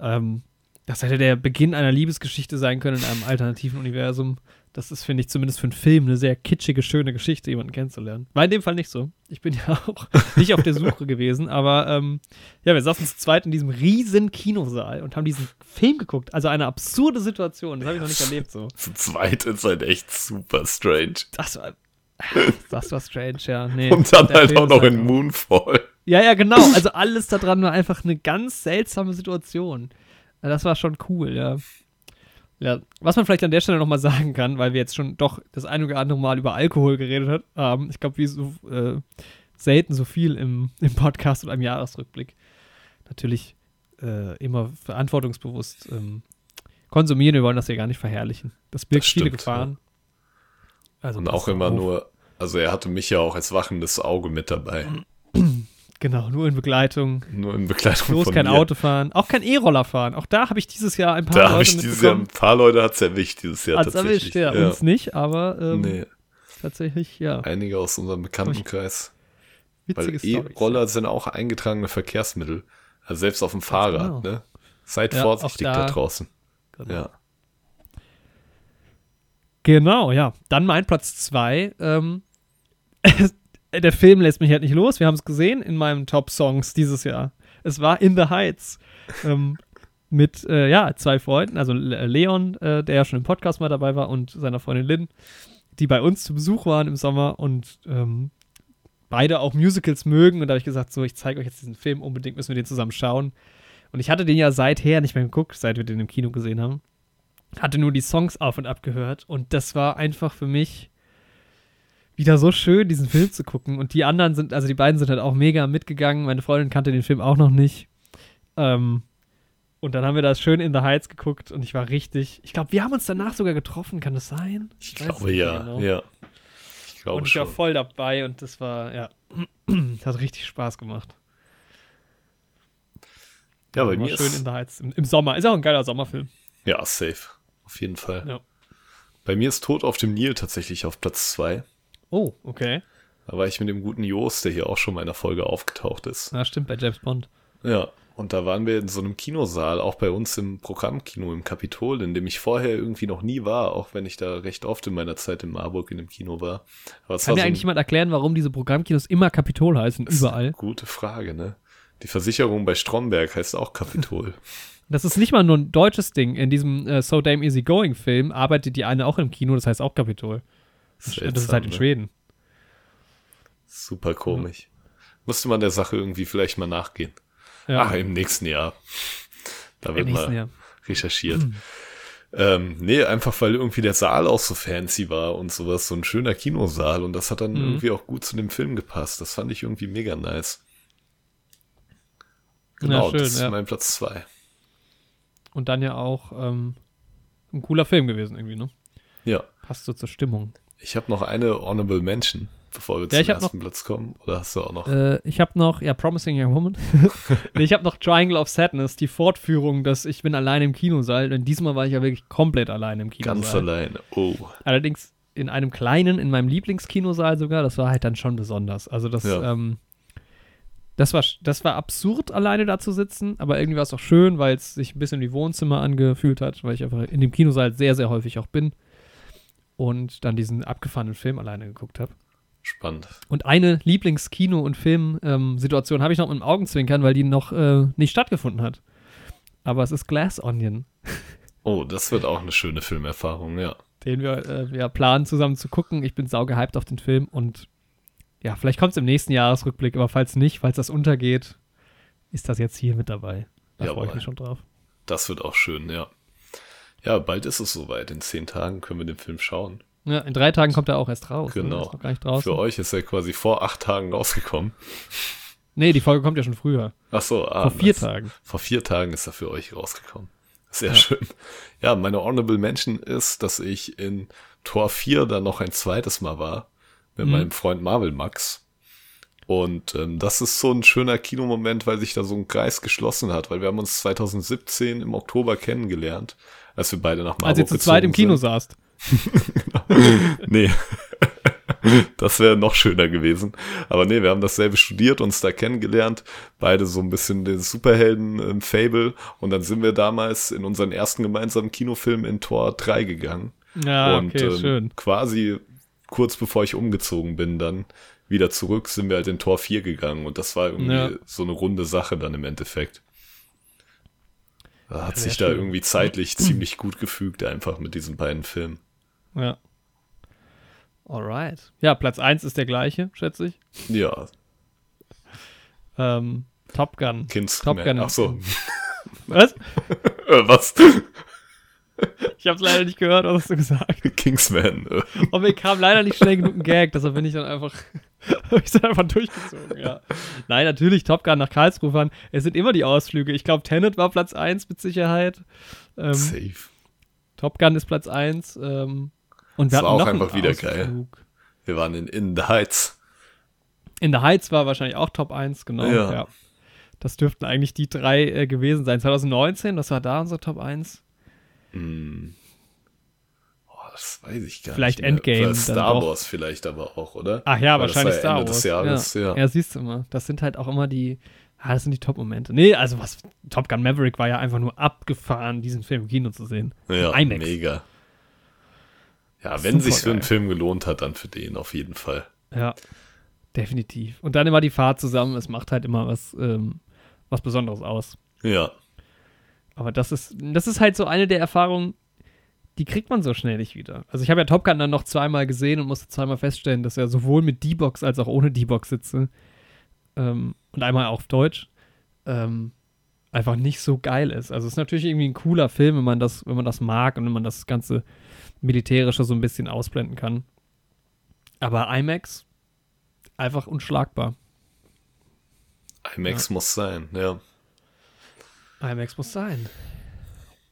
Ähm, das hätte der Beginn einer Liebesgeschichte sein können in einem alternativen Universum. Das ist, finde ich, zumindest für einen Film eine sehr kitschige, schöne Geschichte, jemanden kennenzulernen. War in dem Fall nicht so. Ich bin [LAUGHS] ja auch nicht auf der Suche gewesen, aber ähm, ja, wir saßen zu zweit in diesem riesen Kinosaal und haben diesen Film geguckt. Also eine absurde Situation. Das habe ich noch nicht erlebt so. Zu zweit ist halt echt super strange. Das war, das war strange, ja. Nee, Und dann halt Film auch noch halt in Moonfall. Ja, ja, genau. [LAUGHS] Also alles daran war einfach eine ganz seltsame Situation. Das war schon cool, ja. Ja, was man vielleicht an der Stelle nochmal sagen kann, weil wir jetzt schon doch das ein oder andere Mal über Alkohol geredet haben, ich glaube, wie so äh, selten so viel im, im Podcast oder im Jahresrückblick. Natürlich äh, immer verantwortungsbewusst ähm, konsumieren. Wir wollen das ja gar nicht verherrlichen. Das birgt Das viele stimmt, Gefahren. Also Und auch immer auf. nur, also er hatte mich ja auch als wachendes Auge mit dabei. [CLEARS THROAT] Genau, nur in Begleitung. Nur in Begleitung Bloß kein mir. Auto fahren. Auch kein E-Roller fahren. Auch da habe ich dieses Jahr ein paar Da habe Leute ich dieses Jahr, ein paar Leute hat es erwischt dieses Jahr Hat's tatsächlich. erwischt, ja. Uns nicht, aber ähm, nee, tatsächlich, ja. einige aus unserem Bekanntenkreis. Weil Witzige Storys. E-Roller sind auch eingetragene Verkehrsmittel. Also selbst auf dem Fahrrad, genau. ne? Seid Ja, vorsichtig da, da- draußen. Genau. Ja. Genau, ja. Dann mein Platz zwei. Ähm, [LAUGHS] der Film lässt mich halt nicht los. Wir haben es gesehen in meinen Top-Songs dieses Jahr. Es war In the Heights. ähm, mit, äh, ja, zwei Freunden. Also Le- Leon, äh, der ja schon im Podcast mal dabei war, und seiner Freundin Lynn, die bei uns zu Besuch waren im Sommer und ähm, beide auch Musicals mögen. Und da habe ich gesagt, so, ich zeige euch jetzt diesen Film, unbedingt müssen wir den zusammen schauen. Und ich hatte den ja seither nicht mehr geguckt, seit wir den im Kino gesehen haben hatte nur die Songs auf und ab gehört und das war einfach für mich wieder so schön, diesen Film zu gucken. Und die anderen sind, also die beiden sind halt auch mega mitgegangen. Meine Freundin kannte den Film auch noch nicht. Ähm, und dann haben wir das schön in The Heights geguckt und ich war richtig. Ich glaube, wir haben uns danach sogar getroffen, kann das sein? Ich weiß glaube ja, genau. ja. Ich glaube und ich war schon. voll dabei und das war, ja, [CLEARS THROAT] hat richtig Spaß gemacht. Ja, bei mir schön ist, in The Heights im, im Sommer. Ist auch ein geiler Sommerfilm. ja, safe. Auf jeden Fall. Ja. Bei mir ist Tod auf dem Nil tatsächlich auf Platz 2. Oh, okay. Da war ich mit dem guten Jos, der hier auch schon mal in der Folge aufgetaucht ist. Na, stimmt, bei James Bond. Ja, und da waren wir in so einem Kinosaal, auch bei uns im Programmkino im Kapitol, in dem ich vorher irgendwie noch nie war, auch wenn ich da recht oft in meiner Zeit in Marburg in dem Kino war. Aber Kann mir so eigentlich jemand erklären, warum diese Programmkinos immer Kapitol heißen, überall? gute Frage, ne? Die Versicherung bei Stromberg heißt auch Kapitol. [LAUGHS] Das ist nicht mal nur ein deutsches Ding. In diesem äh, So Damn Easy Going Film arbeitet die eine auch im Kino, das heißt auch Kapitol. Das ist Seltsam, halt in ne? Schweden. Super komisch. Musste man der Sache irgendwie vielleicht mal nachgehen. Ja, Ach, im nächsten Jahr. Da wird mal Jahr. recherchiert. Ähm, nee, einfach weil irgendwie der Saal auch so fancy war und sowas, so ein schöner Kinosaal und das hat dann Mhm. irgendwie auch gut zu dem Film gepasst. Das fand ich irgendwie mega nice. Genau, ja, schön, das ist ja. mein Platz zwei. Und dann ja auch ähm, ein cooler Film gewesen irgendwie, ne? Ja, Passt so zur Stimmung. Ich habe noch eine Honorable Mention, bevor wir Ja, zum ersten Platz kommen. Oder hast du auch noch? Äh, ich habe noch, ja, Promising Young Woman. [LAUGHS] nee, ich habe noch Triangle of Sadness, die Fortführung, dass ich bin allein im Kinosaal. Denn diesmal war ich ja wirklich komplett allein im Kinosaal. Ganz alleine. Oh, Allerdings in einem kleinen, in meinem Lieblingskinosaal sogar, das war halt dann schon besonders. Also das, Ja. ähm, das war, das war absurd, alleine da zu sitzen, aber irgendwie war es auch schön, weil es sich ein bisschen wie Wohnzimmer angefühlt hat, weil ich einfach in dem Kinosaal sehr, sehr häufig auch bin und dann diesen abgefahrenen Film alleine geguckt habe. spannend. Und eine Lieblingskino- und Filmsituation habe ich noch mit dem Augenzwinkern, weil die noch äh, nicht stattgefunden hat. Aber es ist Glass Onion, [LAUGHS] Oh, das wird auch eine schöne Filmerfahrung, ja. den wir, äh, wir planen zusammen zu gucken. Ich bin saugehypt auf den Film und ja, vielleicht kommt es im nächsten Jahresrückblick, aber falls nicht, falls das untergeht, ist das jetzt hier mit dabei. Da freue ich mich schon drauf. Das wird auch schön, ja. Ja, bald ist es soweit. In zehn Tagen können wir den Film schauen. Ja, in drei Tagen kommt er auch erst raus. Ne? Genau. Draußen. Für euch ist er quasi vor acht Tagen rausgekommen. Nee, die Folge kommt ja schon früher. Ach so, ah, Vor vier nice. Tagen. Vor vier Tagen ist er für euch rausgekommen. Sehr schön. Ja, meine Honorable Mention ist, dass ich in Tor 4 dann noch ein zweites Mal war mit Mhm. meinem Freund Marvel Max. Und ähm, das ist so ein schöner Kinomoment, weil sich da so ein Kreis geschlossen hat, weil wir haben uns 2017 im Oktober kennengelernt, als wir beide nach Marburg Als ihr zu zweit im Kino sind. saßt. [LAUGHS] Nee. [LAUGHS] Das wäre noch schöner gewesen. Aber nee, wir haben dasselbe studiert, uns da kennengelernt. Beide so ein bisschen den Superhelden-Fable. Und dann sind wir damals in unseren ersten gemeinsamen Kinofilm in Tor 3 gegangen. Ja, und okay, ähm, schön. quasi kurz bevor ich umgezogen bin, dann wieder zurück, sind wir halt in Tor 4 gegangen. Und das war irgendwie Ja. so eine runde Sache dann im Endeffekt. Hat sich da irgendwie zeitlich ziemlich gut gefügt, einfach mit diesen beiden Filmen. Ja. Alright. Ja, Platz 1 ist der gleiche, schätze ich. Ja, Ähm, Top Gun. Kingsman. Top Gun. Ach so. [LAUGHS] Was? [LAUGHS] Äh, was? Ich habe es leider nicht gehört, was hast du gesagt? Kingsman. äh. Und mir kam leider nicht schnell genug ein Gag, deshalb bin ich dann einfach, [LAUGHS] ich dann einfach durchgezogen, ja. Nein, natürlich Top Gun nach Karlsruhe fahren. Es sind immer die Ausflüge. Ich glaube, Tenet war Platz 1 mit Sicherheit. Ähm, Safe. Top Gun ist Platz 1. Ähm, und wir Das war hatten auch noch einen einfach wieder geil. Ausflug. Wir waren in In the Heights. In the Heights war wahrscheinlich auch Top 1, genau. Ja. Ja. Das dürften eigentlich die drei äh, gewesen sein. 2019, das war da unsere Top 1. Hm. Das weiß ich gar Vielleicht nicht. mehr. Endgame Star. Wars vielleicht aber auch, oder? Ach ja, Weil wahrscheinlich ja Star Ende Wars. des Jahres, ja. ja, siehst du mal. Das sind halt auch immer die, ah, das sind die Top-Momente. Nee, also was, Top Gun Maverick war ja einfach nur abgefahren, diesen Film im Kino zu sehen. Ja, IMAX. mega. Ja, wenn sich für einen. Film gelohnt hat, dann für den auf jeden Fall. Ja, definitiv. Und dann immer die Fahrt zusammen, es macht halt immer was, ähm, was Besonderes aus. Ja, Aber das ist, das ist halt so eine der Erfahrungen, die kriegt man so schnell nicht wieder. Also ich habe ja Top Gun dann noch zweimal gesehen und musste zweimal feststellen, dass er sowohl mit D-Box als auch ohne D-Box sitze ähm, und einmal auf Deutsch ähm, einfach nicht so geil ist. Also es ist natürlich irgendwie ein cooler Film, wenn man das, wenn man das mag und wenn man das ganze Militärische so ein bisschen ausblenden kann. Aber IMAX einfach unschlagbar. IMAX muss sein, ja. IMAX muss sein.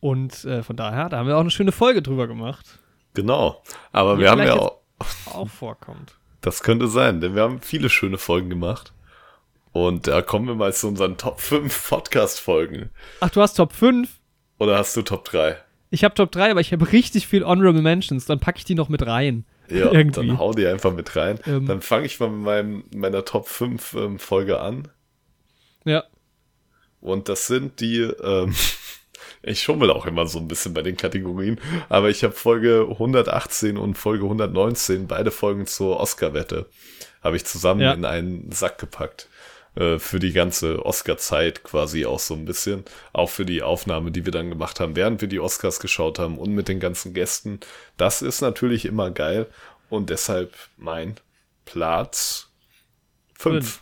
Und äh, von daher, da haben wir auch eine schöne Folge drüber gemacht. Genau. Aber wir haben ja auch, Auch vorkommt. [LAUGHS] das könnte sein, denn wir haben viele schöne Folgen gemacht. Und da kommen wir mal zu unseren Top 5 Podcast-Folgen. Ach, du hast Top 5? Oder hast du Top 3? Ich habe Top 3, aber ich habe richtig viel Honorable Mentions. Dann packe ich die noch mit rein. Ja, [LAUGHS] Irgendwie. dann hau die einfach mit rein. Ähm. dann fange ich mal mit meinem, meiner Top 5 ähm, Folge an. Ja. Und das sind die, ähm, [LAUGHS] ich schummel auch immer so ein bisschen bei den Kategorien, aber ich habe Folge 118 und Folge 119, beide Folgen zur Oscar-Wette, habe ich zusammen Ja. in einen Sack gepackt. Äh, für die ganze Oscar-Zeit quasi auch so ein bisschen. Auch für die Aufnahme, die wir dann gemacht haben, während wir die Oscars geschaut haben und mit den ganzen Gästen. Das ist natürlich immer geil und deshalb mein Platz 5.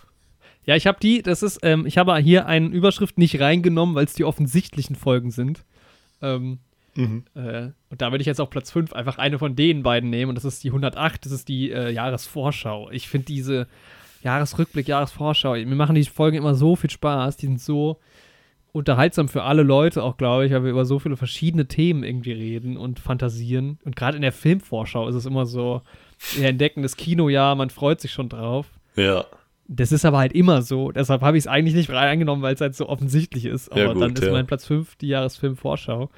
Ja, ich habe die, das ist, ähm, ich habe hier eine Überschrift nicht reingenommen, weil es die offensichtlichen Folgen sind. Ähm, Mhm. äh, und da würde ich jetzt auf Platz 5 einfach eine von den beiden nehmen und das ist die 108, das ist die äh, Jahresvorschau. Ich finde diese Jahresrückblick, Jahresvorschau, mir machen die Folgen immer so viel Spaß, die sind so unterhaltsam für alle Leute auch, glaube ich, weil wir über so viele verschiedene Themen irgendwie reden und fantasieren. Und gerade in der Filmvorschau ist es immer so, wir entdecken das Kinojahr, man freut sich schon drauf. Ja. Das ist aber halt immer so. Deshalb habe ich es eigentlich nicht reingenommen, weil es halt so offensichtlich ist. Aber Ja, gut, dann ist ja. mein Platz 5 die Jahresfilmvorschau.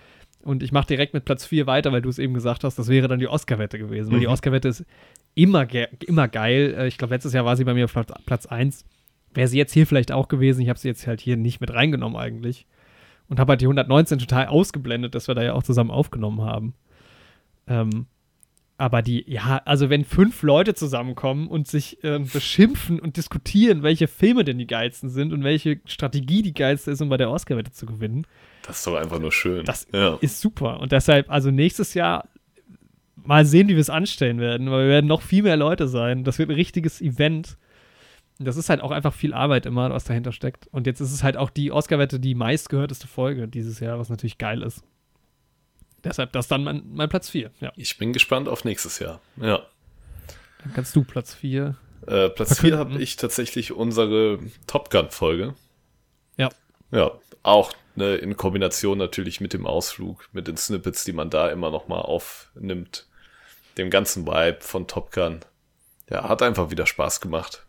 Und ich mache direkt mit Platz 4 weiter, weil du es eben gesagt hast, das wäre dann die Oscar-Wette gewesen. Weil die Mhm. Oscar-Wette ist immer, ge immer geil. Äh, Ich glaube, letztes Jahr war sie bei mir auf Platz, Platz 1. Wäre sie jetzt hier vielleicht auch gewesen. Ich habe sie jetzt halt hier nicht mit reingenommen eigentlich. Und habe halt die 119 total ausgeblendet, dass wir da ja auch zusammen aufgenommen haben. Ähm, aber die, ja, also wenn fünf Leute zusammenkommen und sich ähm, beschimpfen und diskutieren, welche Filme denn die geilsten sind und welche Strategie die geilste ist, um bei der Oscar-Wette zu gewinnen, Das ist doch einfach nur schön. Das ja. ist super. Und deshalb, also nächstes Jahr mal sehen, wie wir es anstellen werden, weil wir werden noch viel mehr Leute sein. Das wird ein richtiges Event. Das ist halt auch einfach viel Arbeit immer, was dahinter steckt. Und jetzt ist es halt auch die Oscar-Wette die meistgehörteste Folge dieses Jahr, was natürlich geil ist. Deshalb das dann mein, mein Platz 4. Ja. Ich bin gespannt auf nächstes Jahr. Ja. Dann kannst du Platz 4. Äh, Platz 4 Verkünden. habe ich tatsächlich unsere Top Gun-Folge. Ja. Ja, auch ne, in Kombination natürlich mit dem Ausflug, mit den Snippets, die man da immer noch mal aufnimmt. Dem ganzen Vibe von Top Gun. Ja, hat einfach wieder Spaß gemacht.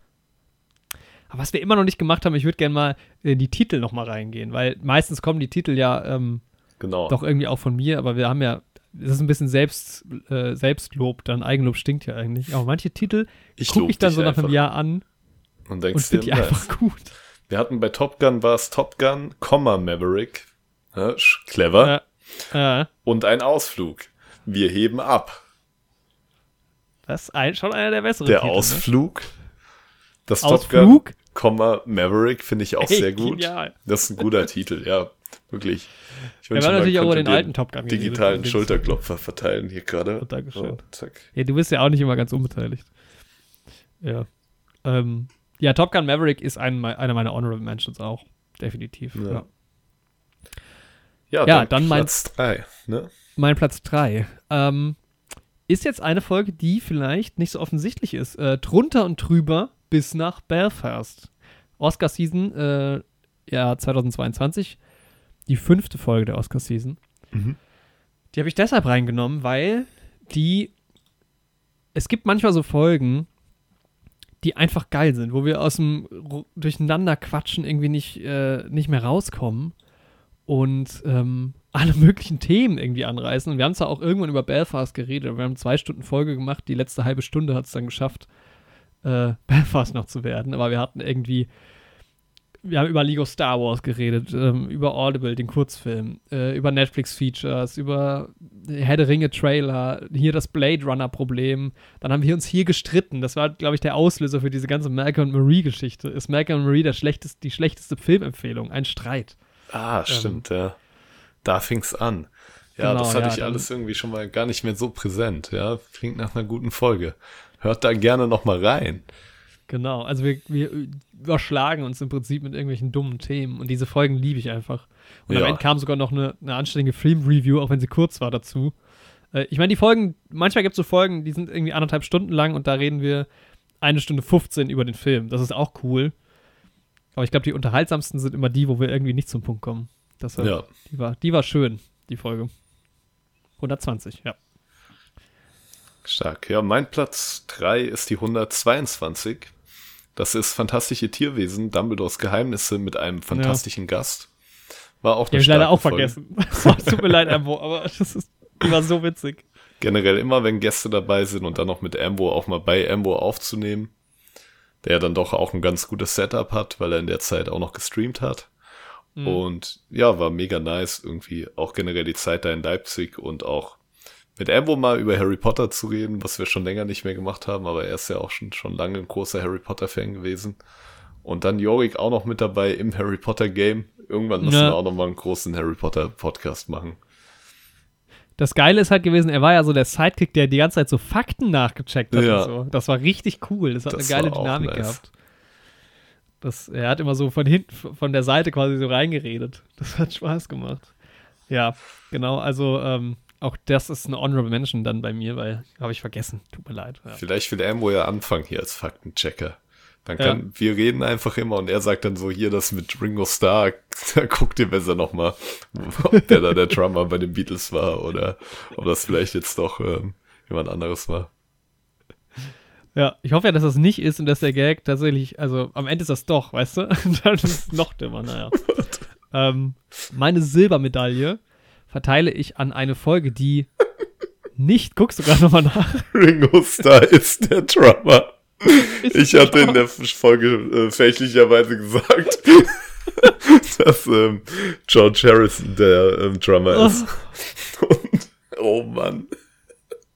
Aber was wir immer noch nicht gemacht haben, ich würde gerne mal in die Titel noch mal reingehen, weil meistens kommen die Titel ja ähm, Genau. doch irgendwie auch von mir, aber wir haben ja, das ist ein bisschen Selbst, äh, Selbstlob, dann Eigenlob stinkt ja eigentlich. Aber manche Titel Ich gucke ich dann so nach einem Jahr an Und und finde die nice. einfach gut. Wir hatten bei Top Gun war es Top Gun, Maverick. Ja, clever. Ja. Äh, Und ein Ausflug. Wir heben ab. das ist ein, schon einer der besseren Der Titel, Ausflug. Das Ne? Top Gun, Ausflug? Maverick finde ich auch Ey, sehr gut. genial. Das ist ein guter Titel, ja, wirklich. Ich Wir wünsche, haben man natürlich auch über den alten Top Gun digitalen Schulterklopfer verteilen hier gerade. Oh, Dankeschön. Oh, zack. Ja, du bist ja auch nicht immer ganz unbeteiligt. Ja. Ähm, ja, Top Gun Maverick ist ein, einer meiner Honorable Mentions auch. Definitiv. Ja. Ja. Ja, Ja, dann, dann mein- Platz 3. Ne? Mein Platz 3. Ähm, ist jetzt eine Folge, die vielleicht nicht so offensichtlich ist. Äh, drunter und drüber bis nach Belfast. Oscar-Season, äh, ja, 2022. Die fünfte Folge der Oscar-Season. Mhm. Die habe ich deshalb reingenommen, weil die. Es gibt manchmal so Folgen, die einfach geil sind, wo wir aus dem Ru- Durcheinanderquatschen irgendwie nicht, äh, nicht mehr rauskommen und ähm, alle möglichen Themen irgendwie anreißen. Und wir haben zwar auch irgendwann über Belfast geredet, wir haben zwei Stunden Folge gemacht, die letzte halbe Stunde hat es dann geschafft, äh, [LAUGHS] Belfast noch zu werden, aber wir hatten irgendwie wir haben über Lego Star Wars geredet, ähm, über Audible, den Kurzfilm, äh, über Netflix-Features, über Herr der Ringe-Trailer, hier das Blade Runner-Problem. Dann haben wir uns hier gestritten. Das war, glaube ich, der Auslöser für diese ganze Malcolm und Marie-Geschichte. Ist Malcolm und Marie schlechteste, die schlechteste Filmempfehlung? Ein Streit. Ah, stimmt, ja. Da fing's an. Ja, Genau, das hatte ja, ich alles irgendwie schon mal gar nicht mehr so präsent. Ja, klingt nach einer guten Folge. Hört da gerne noch mal rein. Genau, also wir, wir überschlagen uns im Prinzip mit irgendwelchen dummen Themen und diese Folgen liebe ich einfach. Und am Ja. Ende kam sogar noch eine, eine anständige Film-Review, auch wenn sie kurz war dazu. Äh, ich meine, die Folgen, manchmal gibt es so Folgen, die sind irgendwie anderthalb Stunden lang und da reden wir eine Stunde 15 über den Film. Das ist auch cool. Aber ich glaube, die unterhaltsamsten sind immer die, wo wir irgendwie nicht zum Punkt kommen. Das, Ja. die, war, die war schön, die Folge. 120, ja. Stark. Ja, mein Platz 3 ist die 122. Das ist Fantastische Tierwesen, Dumbledores Geheimnisse mit einem fantastischen Gast. War auch eine habe ich leider auch Folge. vergessen. [LAUGHS] Es tut mir leid, Ambo, aber [LAUGHS] das ist, war so witzig. Generell immer, wenn Gäste dabei sind und dann noch mit Ambo auch mal bei Ambo aufzunehmen, der ja dann doch auch ein ganz gutes Setup hat, weil er in der Zeit auch noch gestreamt hat. Mhm. Und ja, war mega nice, irgendwie auch generell die Zeit da in Leipzig und auch mit Ambo mal über Harry Potter zu reden, was wir schon länger nicht mehr gemacht haben, aber er ist ja auch schon, schon lange ein großer Harry Potter-Fan gewesen. Und dann Jorik auch noch mit dabei im Harry Potter-Game. Irgendwann müssen Ja. wir auch noch mal einen großen Harry Potter-Podcast machen. Das Geile ist halt gewesen, er war ja so der Sidekick, der die ganze Zeit so Fakten nachgecheckt hat Ja. und so. Das war richtig cool. Das hat Das eine geile Dynamik nice. gehabt. Das, er hat immer so von hinten, von der Seite quasi so reingeredet. Das hat Spaß gemacht. Ja, genau. Also, ähm, auch das ist eine Honorable Mention dann bei mir, weil habe ich vergessen. Tut mir leid. Ja. Vielleicht will Ambo ja anfangen hier als Faktenchecker. Dann Ja. kann, wir reden einfach immer und er sagt dann so, hier das mit Ringo Starr, [LAUGHS] da guckt ihr besser nochmal, ob der da der Drummer bei den Beatles war oder ob das vielleicht jetzt doch ähm, jemand anderes war. Ja, ich hoffe ja, dass das nicht ist und dass der Gag tatsächlich, also am Ende ist das doch, weißt du? [LAUGHS] Dann ist es noch dümmer, naja. [LAUGHS] ähm, meine Silbermedaille verteile ich an eine Folge, die nicht, guckst du gerade nochmal nach? [LAUGHS] Ringo Starr ist der Drummer. Ich hatte in der Folge äh, fälschlicherweise gesagt, [LAUGHS] dass ähm, George Harrison der ähm, Drummer ist. Und, oh Mann.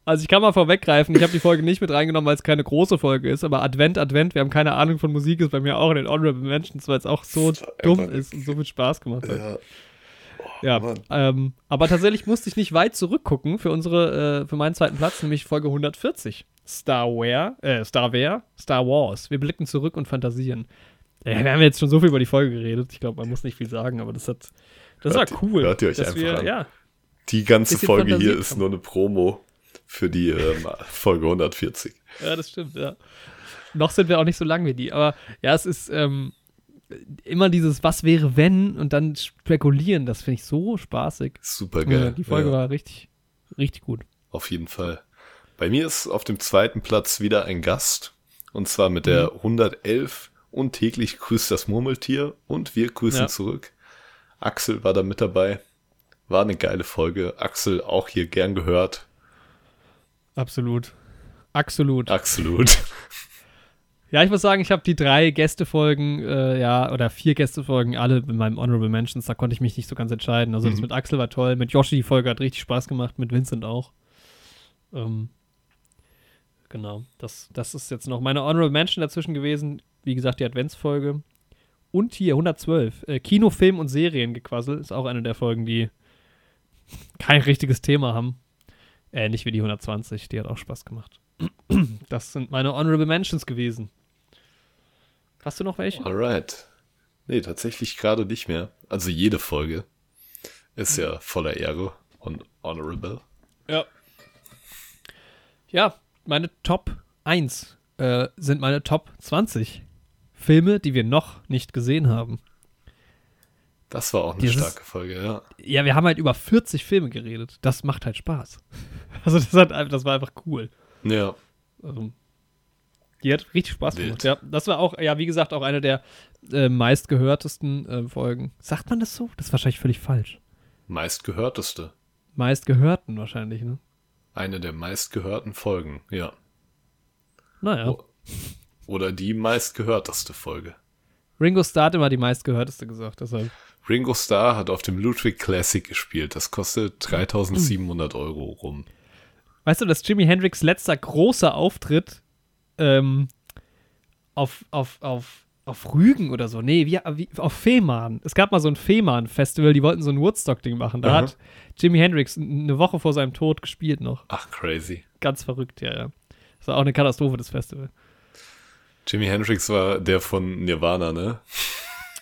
Also ich kann mal vorweggreifen, ich habe die Folge nicht mit reingenommen, weil es keine große Folge ist, aber Advent, Advent, wir haben keine Ahnung von Musik, ist bei mir auch in den Honorable Mentions, weil es auch so dumm ist und so viel Spaß gemacht hat. Ja. Ja, Mann. ähm, aber tatsächlich musste ich nicht weit zurückgucken für unsere, äh, für meinen zweiten Platz, nämlich Folge 140. Star Wars, äh, Star Wars, Star Wars. Wir blicken zurück und fantasieren. Ja, wir haben jetzt schon so viel über die Folge geredet. Ich glaube, man muss nicht viel sagen, aber das hat, das Hört- war cool. hört ihr euch einfach wir, an. Ja, Die ganze Folge hier ist haben. nur eine Promo für die ähm, [LAUGHS] Folge 140. ja, das stimmt, ja. Noch sind wir auch nicht so lang wie die, aber ja, es ist ähm, immer dieses Was wäre wenn und dann spekulieren, das finde ich so spaßig. Super Ja, geil. die Folge ja, war richtig, richtig gut. Auf jeden Fall. Bei mir ist auf dem zweiten Platz wieder ein Gast. Und zwar mit der Mhm. 111 und täglich grüßt das Murmeltier und wir grüßen Ja. zurück. Axel war da mit dabei. War eine geile Folge. Axel auch hier gern gehört. Absolut. Absolut. Absolut. Ja, ich muss sagen, ich habe die drei Gästefolgen, äh, ja, oder vier Gästefolgen alle in meinem Honorable Mentions, da konnte ich mich nicht so ganz entscheiden. Also das Mhm. mit Axel war toll, mit Yoshi die Folge hat richtig Spaß gemacht, mit Vincent auch. Ähm, genau, das, das ist jetzt noch meine Honorable Mention dazwischen gewesen. Wie gesagt, die Adventsfolge. Und hier 112, äh, Kino, Film und Seriengequassel ist auch eine der Folgen, die kein richtiges Thema haben. Ähnlich wie die 120, die hat auch Spaß gemacht. Das sind meine Honorable Mentions gewesen. Hast du noch welche? Alright. Nee, tatsächlich gerade nicht mehr. Also jede Folge ist ja voller Ehre und honorable. Ja. Ja, meine Top 1 äh, sind meine Top 20 Filme, die wir noch nicht gesehen haben. Das war auch eine Dieses- starke Folge, ja. Ja, wir haben halt über 40 Filme geredet. Das macht halt Spaß. [LAUGHS] Also das, hat, das war einfach cool. Ja. Also, Die hat richtig Spaß Wild. gemacht. Ja, das war auch, ja, wie gesagt, auch eine der äh, meistgehörtesten äh, Folgen. Sagt man das so? Das ist wahrscheinlich völlig falsch. Meistgehörteste. Meistgehörten wahrscheinlich, ne? Eine der meistgehörten Folgen, ja. Naja. Oh. Oder die meistgehörteste Folge. Ringo Starr hat immer die meistgehörteste gesagt, deshalb. Ringo Starr hat auf dem Ludwig Classic gespielt. Das kostet 3700 Euro rum. Weißt du, dass Jimi Hendrix letzter großer Auftritt ähm, auf, auf, auf, auf Rügen oder so, nee, wie, wie, auf Fehmarn. Es gab mal so ein Fehmarn-Festival, die wollten so ein Woodstock-Ding machen. Da Aha. hat Jimi Hendrix eine Woche vor seinem Tod gespielt noch. Ach, crazy. Ganz verrückt, ja, ja. Das war auch eine Katastrophe, das Festival. Jimi Hendrix war der von Nirvana, ne? [LAUGHS]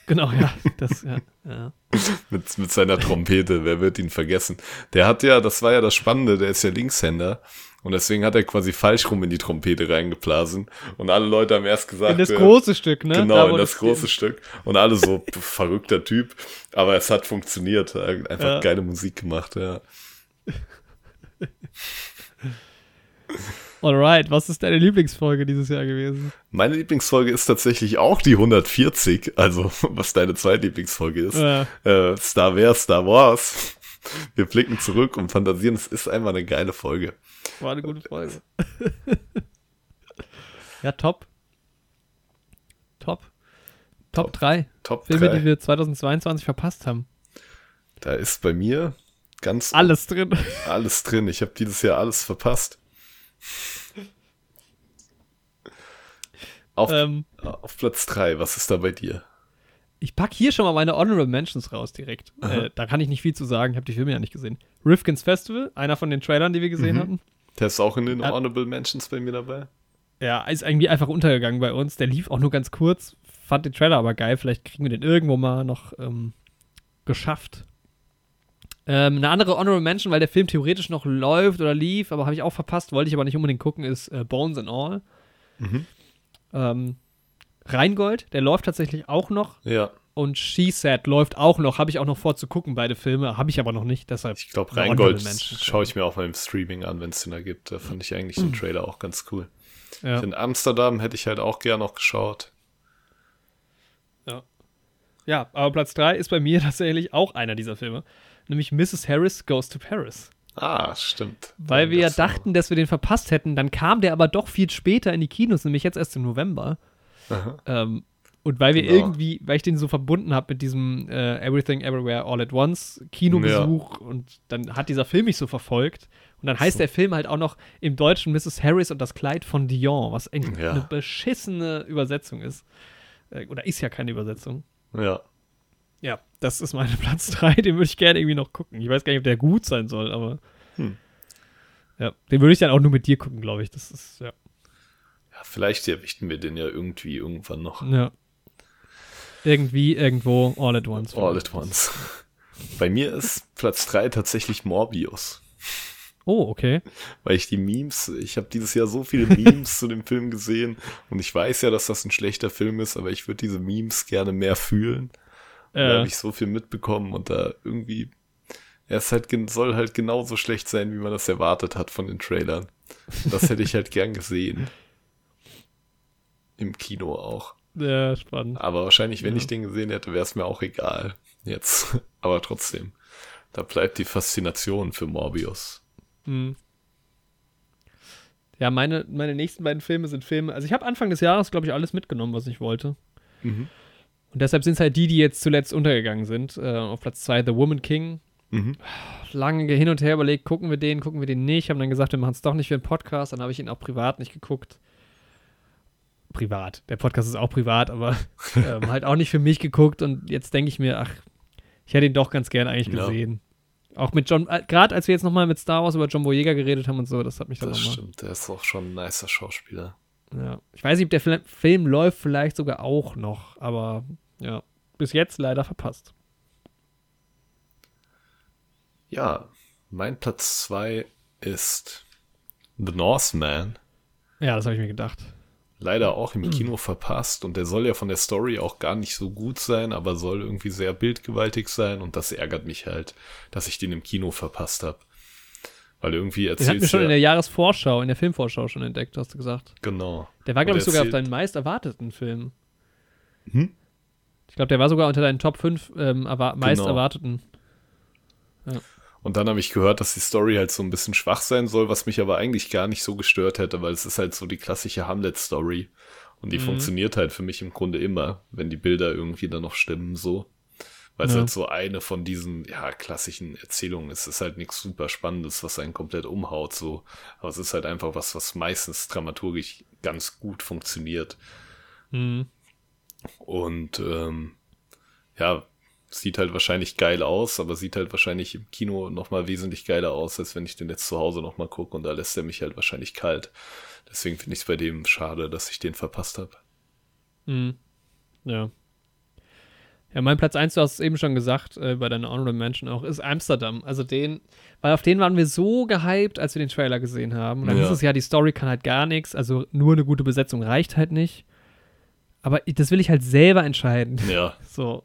Genau, ja. Das, ja, ja. [LAUGHS] Mit, mit seiner Trompete, wer wird ihn vergessen? Der hat ja, das war ja das Spannende, der ist ja Linkshänder. Und deswegen hat er quasi falsch rum in die Trompete reingeblasen. Und alle Leute haben erst gesagt. In das äh, große Stück, ne? Genau, Da, in das große Stück. Und alle so, verrückter Typ. Aber es hat funktioniert. Einfach Ja. geile Musik gemacht, ja. [LAUGHS] Alright, was ist deine Lieblingsfolge dieses Jahr gewesen? Meine Lieblingsfolge ist tatsächlich auch die 140, also [LAUGHS] was deine zweitlieblingsfolge ist. Ja. Äh, Star Wars, Star Wars. Wir blicken zurück und fantasieren, es ist einfach eine geile Folge. War eine gute Folge. [LAUGHS] ja, top. Top. Top 3. Top Filme, 3. die wir 2022 verpasst haben. Da ist bei mir ganz Alles drin. [LAUGHS] alles drin. Ich habe dieses Jahr alles verpasst. Auf, ähm, auf Platz 3, was ist da bei dir? ich packe hier schon mal meine Honorable Mentions raus direkt. Äh, da kann ich nicht viel zu sagen. Ich habe die Filme ja nicht gesehen. Rifkin's Festival, einer von den Trailern, die wir gesehen Mhm. hatten. Der ist auch in den Ja. Honorable Mentions bei mir dabei. Ja, ist irgendwie einfach untergegangen bei uns. Der lief auch nur ganz kurz. Fand den Trailer aber geil. Vielleicht kriegen wir den irgendwo mal noch ähm, geschafft. Ähm, eine andere Honorable Mention, weil der Film theoretisch noch läuft oder lief, aber habe ich auch verpasst, wollte ich aber nicht unbedingt gucken, ist äh, Bones and All. Mhm. Ähm, Rheingold, der läuft tatsächlich auch noch. Ja, Und She Said läuft auch noch. Habe ich auch noch vor zu gucken, beide Filme. Habe ich aber noch nicht, deshalb. ich glaube, Rheingold schaue ich mir auch mal im Streaming an, wenn es den da gibt. Da fand ich eigentlich den Trailer auch ganz cool. Ja. In Amsterdam hätte ich halt auch gern noch geschaut. ja, aber Platz 3 ist bei mir [LAUGHS] tatsächlich auch einer dieser Filme. Nämlich Mrs. Harris Goes to Paris. Ah, stimmt. Weil wir ja Das war- dachten, dass wir den verpasst hätten. Dann kam der aber doch viel später in die Kinos, nämlich jetzt erst im November. Ähm, und weil wir Genau. irgendwie, weil ich den so verbunden habe mit diesem äh, Everything Everywhere All at Once Kinobesuch und dann hat dieser Film mich so verfolgt. Und dann heißt der Film halt auch noch im Deutschen Mrs. Harris und das Kleid von Dion, was eigentlich Ja. eine beschissene Übersetzung ist. Äh, oder ist ja keine Übersetzung. Ja. Ja, das ist mein [LAUGHS] Platz 3, den würde ich gerne irgendwie noch gucken. Ich weiß gar nicht, ob der gut sein soll, aber. Hm. Ja, den würde ich dann auch nur mit dir gucken, glaube ich. Das ist, ja. ja, vielleicht erwichten wir den ja irgendwie irgendwann noch. ja. Irgendwie, irgendwo, all at once. All at once. Bei mir ist Platz 3 tatsächlich Morbius. Oh, okay. Weil ich die Memes, ich habe dieses Jahr so viele Memes [LAUGHS] zu dem Film gesehen und ich weiß ja, dass das ein schlechter Film ist, aber ich würde diese Memes gerne mehr fühlen. Da Äh, habe ich so viel mitbekommen und da irgendwie, er ist halt, soll halt genauso schlecht sein, wie man das erwartet hat von den Trailern. Das hätte ich halt gern gesehen. [LAUGHS] Im Kino auch. Ja, spannend. Aber wahrscheinlich, wenn Ja. ich den gesehen hätte, wäre es mir auch egal. Jetzt. [LAUGHS] Aber trotzdem. Da bleibt die Faszination für Morbius. Hm. Ja, meine, meine nächsten beiden Filme sind Filme. Also, ich habe Anfang des Jahres, glaube ich, alles mitgenommen, was ich wollte. Mhm. Und deshalb sind es halt die, die jetzt zuletzt untergegangen sind. Äh, auf Platz 2 The Woman King. Mhm. lange hin und her überlegt, gucken wir den, gucken wir den nicht, haben dann gesagt, wir machen es doch nicht für einen Podcast, dann habe ich ihn auch privat nicht geguckt. Privat. Der Podcast ist auch privat, aber [LAUGHS] ähm, halt auch nicht für mich geguckt und jetzt denke ich mir, ach, ich hätte ihn doch ganz gern eigentlich Ja. gesehen. Auch mit John, äh, gerade als wir jetzt nochmal mit Star Wars über John Boyega geredet haben und so, das hat mich dann Das nochmal. stimmt, der ist auch schon ein nicer Schauspieler. Ja. Ich weiß nicht, ob der Fil Film läuft vielleicht sogar auch noch, aber ja, bis jetzt leider verpasst. Ja, mein Platz 2 ist The Northman. Ja, das habe ich mir gedacht. Leider auch im Kino verpasst und der soll ja von der Story auch gar nicht so gut sein, aber soll irgendwie sehr bildgewaltig sein und das ärgert mich halt, dass ich den im Kino verpasst habe. Weil irgendwie Den hatten wir schon in der ja, Jahresvorschau, in der Filmvorschau schon entdeckt, hast du gesagt. genau. Der war, glaube ich, sogar auf erzählt- deinen meist erwarteten Film. Hm? Ich glaube, der war sogar unter deinen Top 5 ähm, erwa meist Genau. erwarteten. Und dann habe ich gehört, dass die Story halt so ein bisschen schwach sein soll, was mich aber eigentlich gar nicht so gestört hätte, weil es ist halt so die klassische Hamlet-Story. Und die Mhm. funktioniert halt für mich im Grunde immer, wenn die Bilder irgendwie dann noch stimmen, so. Weil es Ja. halt so eine von diesen, ja, klassischen Erzählungen ist. Es ist halt nichts super Spannendes, was einen komplett umhaut, so. Aber es ist halt einfach was, was meistens dramaturgisch ganz gut funktioniert. Mhm. Und ähm, ja, sieht halt wahrscheinlich geil aus, aber sieht halt wahrscheinlich im Kino nochmal wesentlich geiler aus, als wenn ich den jetzt zu Hause nochmal gucke und da lässt er mich halt wahrscheinlich kalt. Deswegen finde ich es bei dem schade, dass ich den verpasst habe. Mhm. Ja. Ja, mein Platz 1, du hast es eben schon gesagt, äh, bei deiner Honorable Mention auch, ist Amsterdam. Also den, weil auf den waren wir so gehypt, als wir den Trailer gesehen haben. Und dann Ja. hieß es ja, die Story kann halt gar nichts, also nur eine gute Besetzung reicht halt nicht. Aber ich- das will ich halt selber entscheiden. Ja, [LAUGHS] So.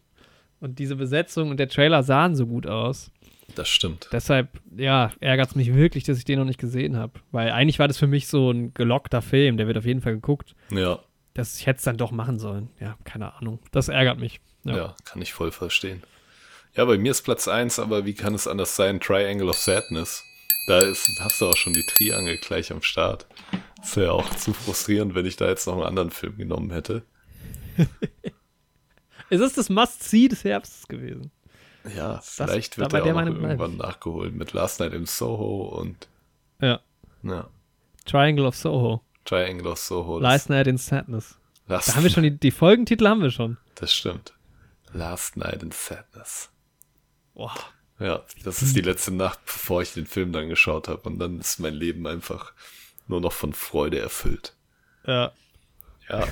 Und diese Besetzung und der Trailer sahen so gut aus. das stimmt. Deshalb, ja, ärgert es mich wirklich, dass ich den noch nicht gesehen habe. Weil eigentlich war das für mich so ein gelockter Film, der wird auf jeden Fall geguckt. Ja, Das, ich hätte es dann doch machen sollen. Ja, keine Ahnung. Das ärgert mich. ja, Ja. kann ich voll verstehen. Ja, bei mir ist Platz 1, aber wie kann es anders sein? Triangle of Sadness. Da ist, hast du auch schon die Triangel gleich am Start. Das wäre auch zu frustrierend, wenn ich da jetzt noch einen anderen Film genommen hätte. [LAUGHS] Es ist das Must-See des Herbstes gewesen. Ja, vielleicht da wird der der auch irgendwann nachgeholt mit Last Night in Soho und Ja. ja, Triangle of Soho. Triangle of Soho. Last Night in Sadness. Last Da haben wir schon die, die Folgentitel haben wir schon. Das stimmt. Last Night in Sadness. Boah. Ja, das ist die letzte Nacht, bevor ich den Film dann geschaut habe. Und dann ist mein Leben einfach nur noch von Freude erfüllt. Ja. Ja.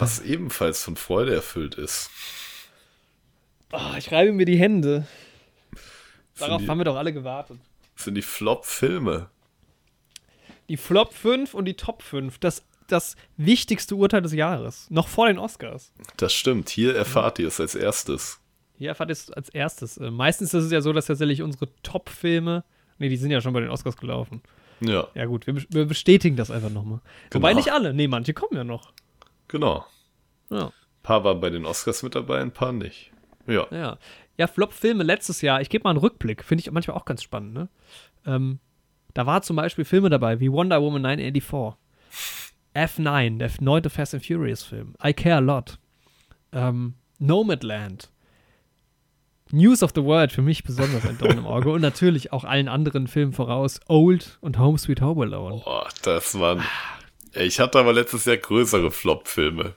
Was ebenfalls von Freude erfüllt ist. Oh, ich reibe mir die Hände. Darauf die, haben wir doch alle gewartet. sind die Flop-Filme. Die Flop 5 und die Top 5. Das, das wichtigste Urteil des Jahres. Noch vor den Oscars. Das stimmt. Hier erfahrt ihr es als erstes. Hier erfahrt ihr es als erstes. Äh, meistens ist es ja so, dass tatsächlich unsere Top-Filme. Nee, die sind ja schon bei den Oscars gelaufen. Ja, Ja, gut, wir, wir bestätigen das einfach nochmal. Wobei Genau. nicht alle. Nee, manche kommen ja noch. Genau. Ja. Ein paar waren bei den Oscars mit dabei, ein paar nicht. Ja. Ja, ja Flop-Filme letztes Jahr. Ich gebe mal einen Rückblick. Finde ich manchmal auch ganz spannend. Ne? Ähm, da war zum Beispiel Filme dabei wie Wonder Woman 984, F9, der neunte Fast and Furious Film, I Care a Lot, ähm, Nomadland, News of the World, für mich besonders ein Dorn im Auge und natürlich auch allen anderen Filmen voraus, Old und Home Sweet Home Alone. Boah, das waren. Ich hatte aber letztes Jahr größere Flop-Filme.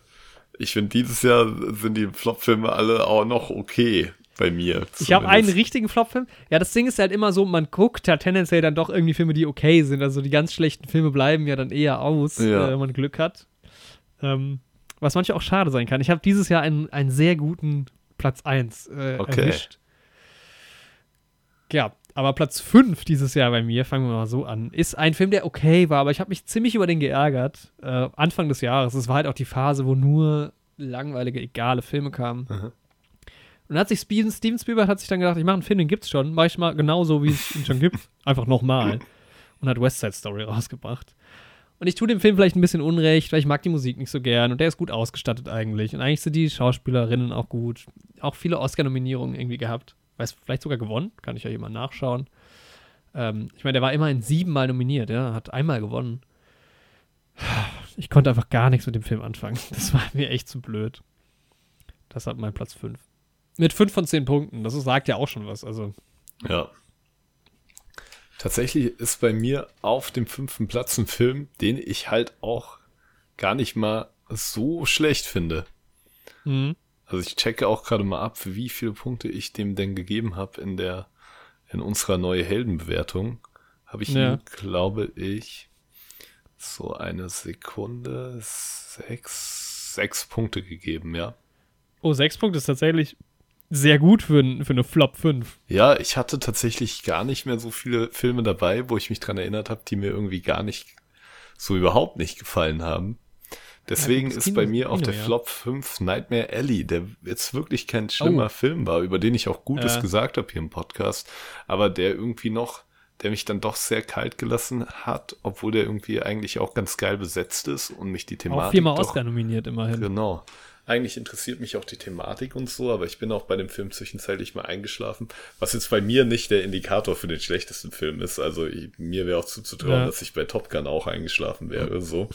Ich finde, dieses Jahr sind die Flop-Filme alle auch noch okay bei mir. Ich habe einen zumindest. richtigen Flop-Film. Ja, das Ding ist halt immer so, man guckt ja tendenziell dann doch irgendwie Filme, die okay sind. Also die ganz schlechten Filme bleiben ja dann eher aus, Ja. äh, wenn man Glück hat. Ähm, was manchmal auch schade sein kann. Ich habe dieses Jahr einen, einen sehr guten Platz 1 äh, Okay. erwischt. Ja, aber Platz 5 dieses Jahr bei mir, fangen wir mal so an, ist ein Film, der okay war, aber ich habe mich ziemlich über den geärgert. Äh, Anfang des Jahres. Es war halt auch die Phase, wo nur langweilige, egale Filme kamen. Mhm. Und dann hat sich Steven, Steven Spielberg hat sich dann gedacht, ich mache einen Film, den gibt's schon, mache ich mal genauso, wie es ihn schon gibt, [LAUGHS] einfach nochmal. Und hat West Side Story [LAUGHS] rausgebracht. Und ich tue dem Film vielleicht ein bisschen Unrecht, weil ich mag die Musik nicht so gern und der ist gut ausgestattet eigentlich. Und eigentlich sind die Schauspielerinnen auch gut. Auch viele Oscar-Nominierungen irgendwie gehabt. Weiß, vielleicht sogar gewonnen, kann ich ja mal nachschauen. Ähm, ich meine, der war immerhin siebenmal nominiert, ja, hat einmal gewonnen. Ich konnte einfach gar nichts mit dem Film anfangen. [LAUGHS] Das war mir echt zu blöd. Das hat mein Platz 5. Mit 5 von 10 Punkten. Das sagt ja auch schon was. Also, Ja. Tatsächlich ist bei mir auf dem fünften Platz ein Film, den ich halt auch gar nicht mal so schlecht finde. mhm. Also ich checke auch gerade mal ab, wie viele Punkte ich dem denn gegeben habe in der in unserer neue Heldenbewertung. Habe ich Ja. ihm, glaube ich, so eine Sekunde sechs, sechs Punkte gegeben, ja. Oh, 6 Punkte ist tatsächlich sehr gut für, für eine Flop 5. Ja, ich hatte tatsächlich gar nicht mehr so viele Filme dabei, wo ich mich dran erinnert habe, die mir irgendwie gar nicht so überhaupt nicht gefallen haben. Deswegen gutes ist bei mir auf Kino, der ja. Flop 5 Nightmare Alley, der jetzt wirklich kein schlimmer Oh. Film war, über den ich auch Gutes Ja. gesagt habe hier im Podcast, aber der irgendwie noch, der mich dann doch sehr kalt gelassen hat, obwohl der irgendwie eigentlich auch ganz geil besetzt ist und mich die Thematik Auch viermal doch, Oscar nominiert immerhin. Genau. Eigentlich interessiert mich auch die Thematik und so, aber ich bin auch bei dem Film zwischenzeitlich mal eingeschlafen, was jetzt bei mir nicht der Indikator für den schlechtesten Film ist. Also ich, mir wäre auch zuzutrauen, Ja. dass ich bei Top Gun auch eingeschlafen wäre, so.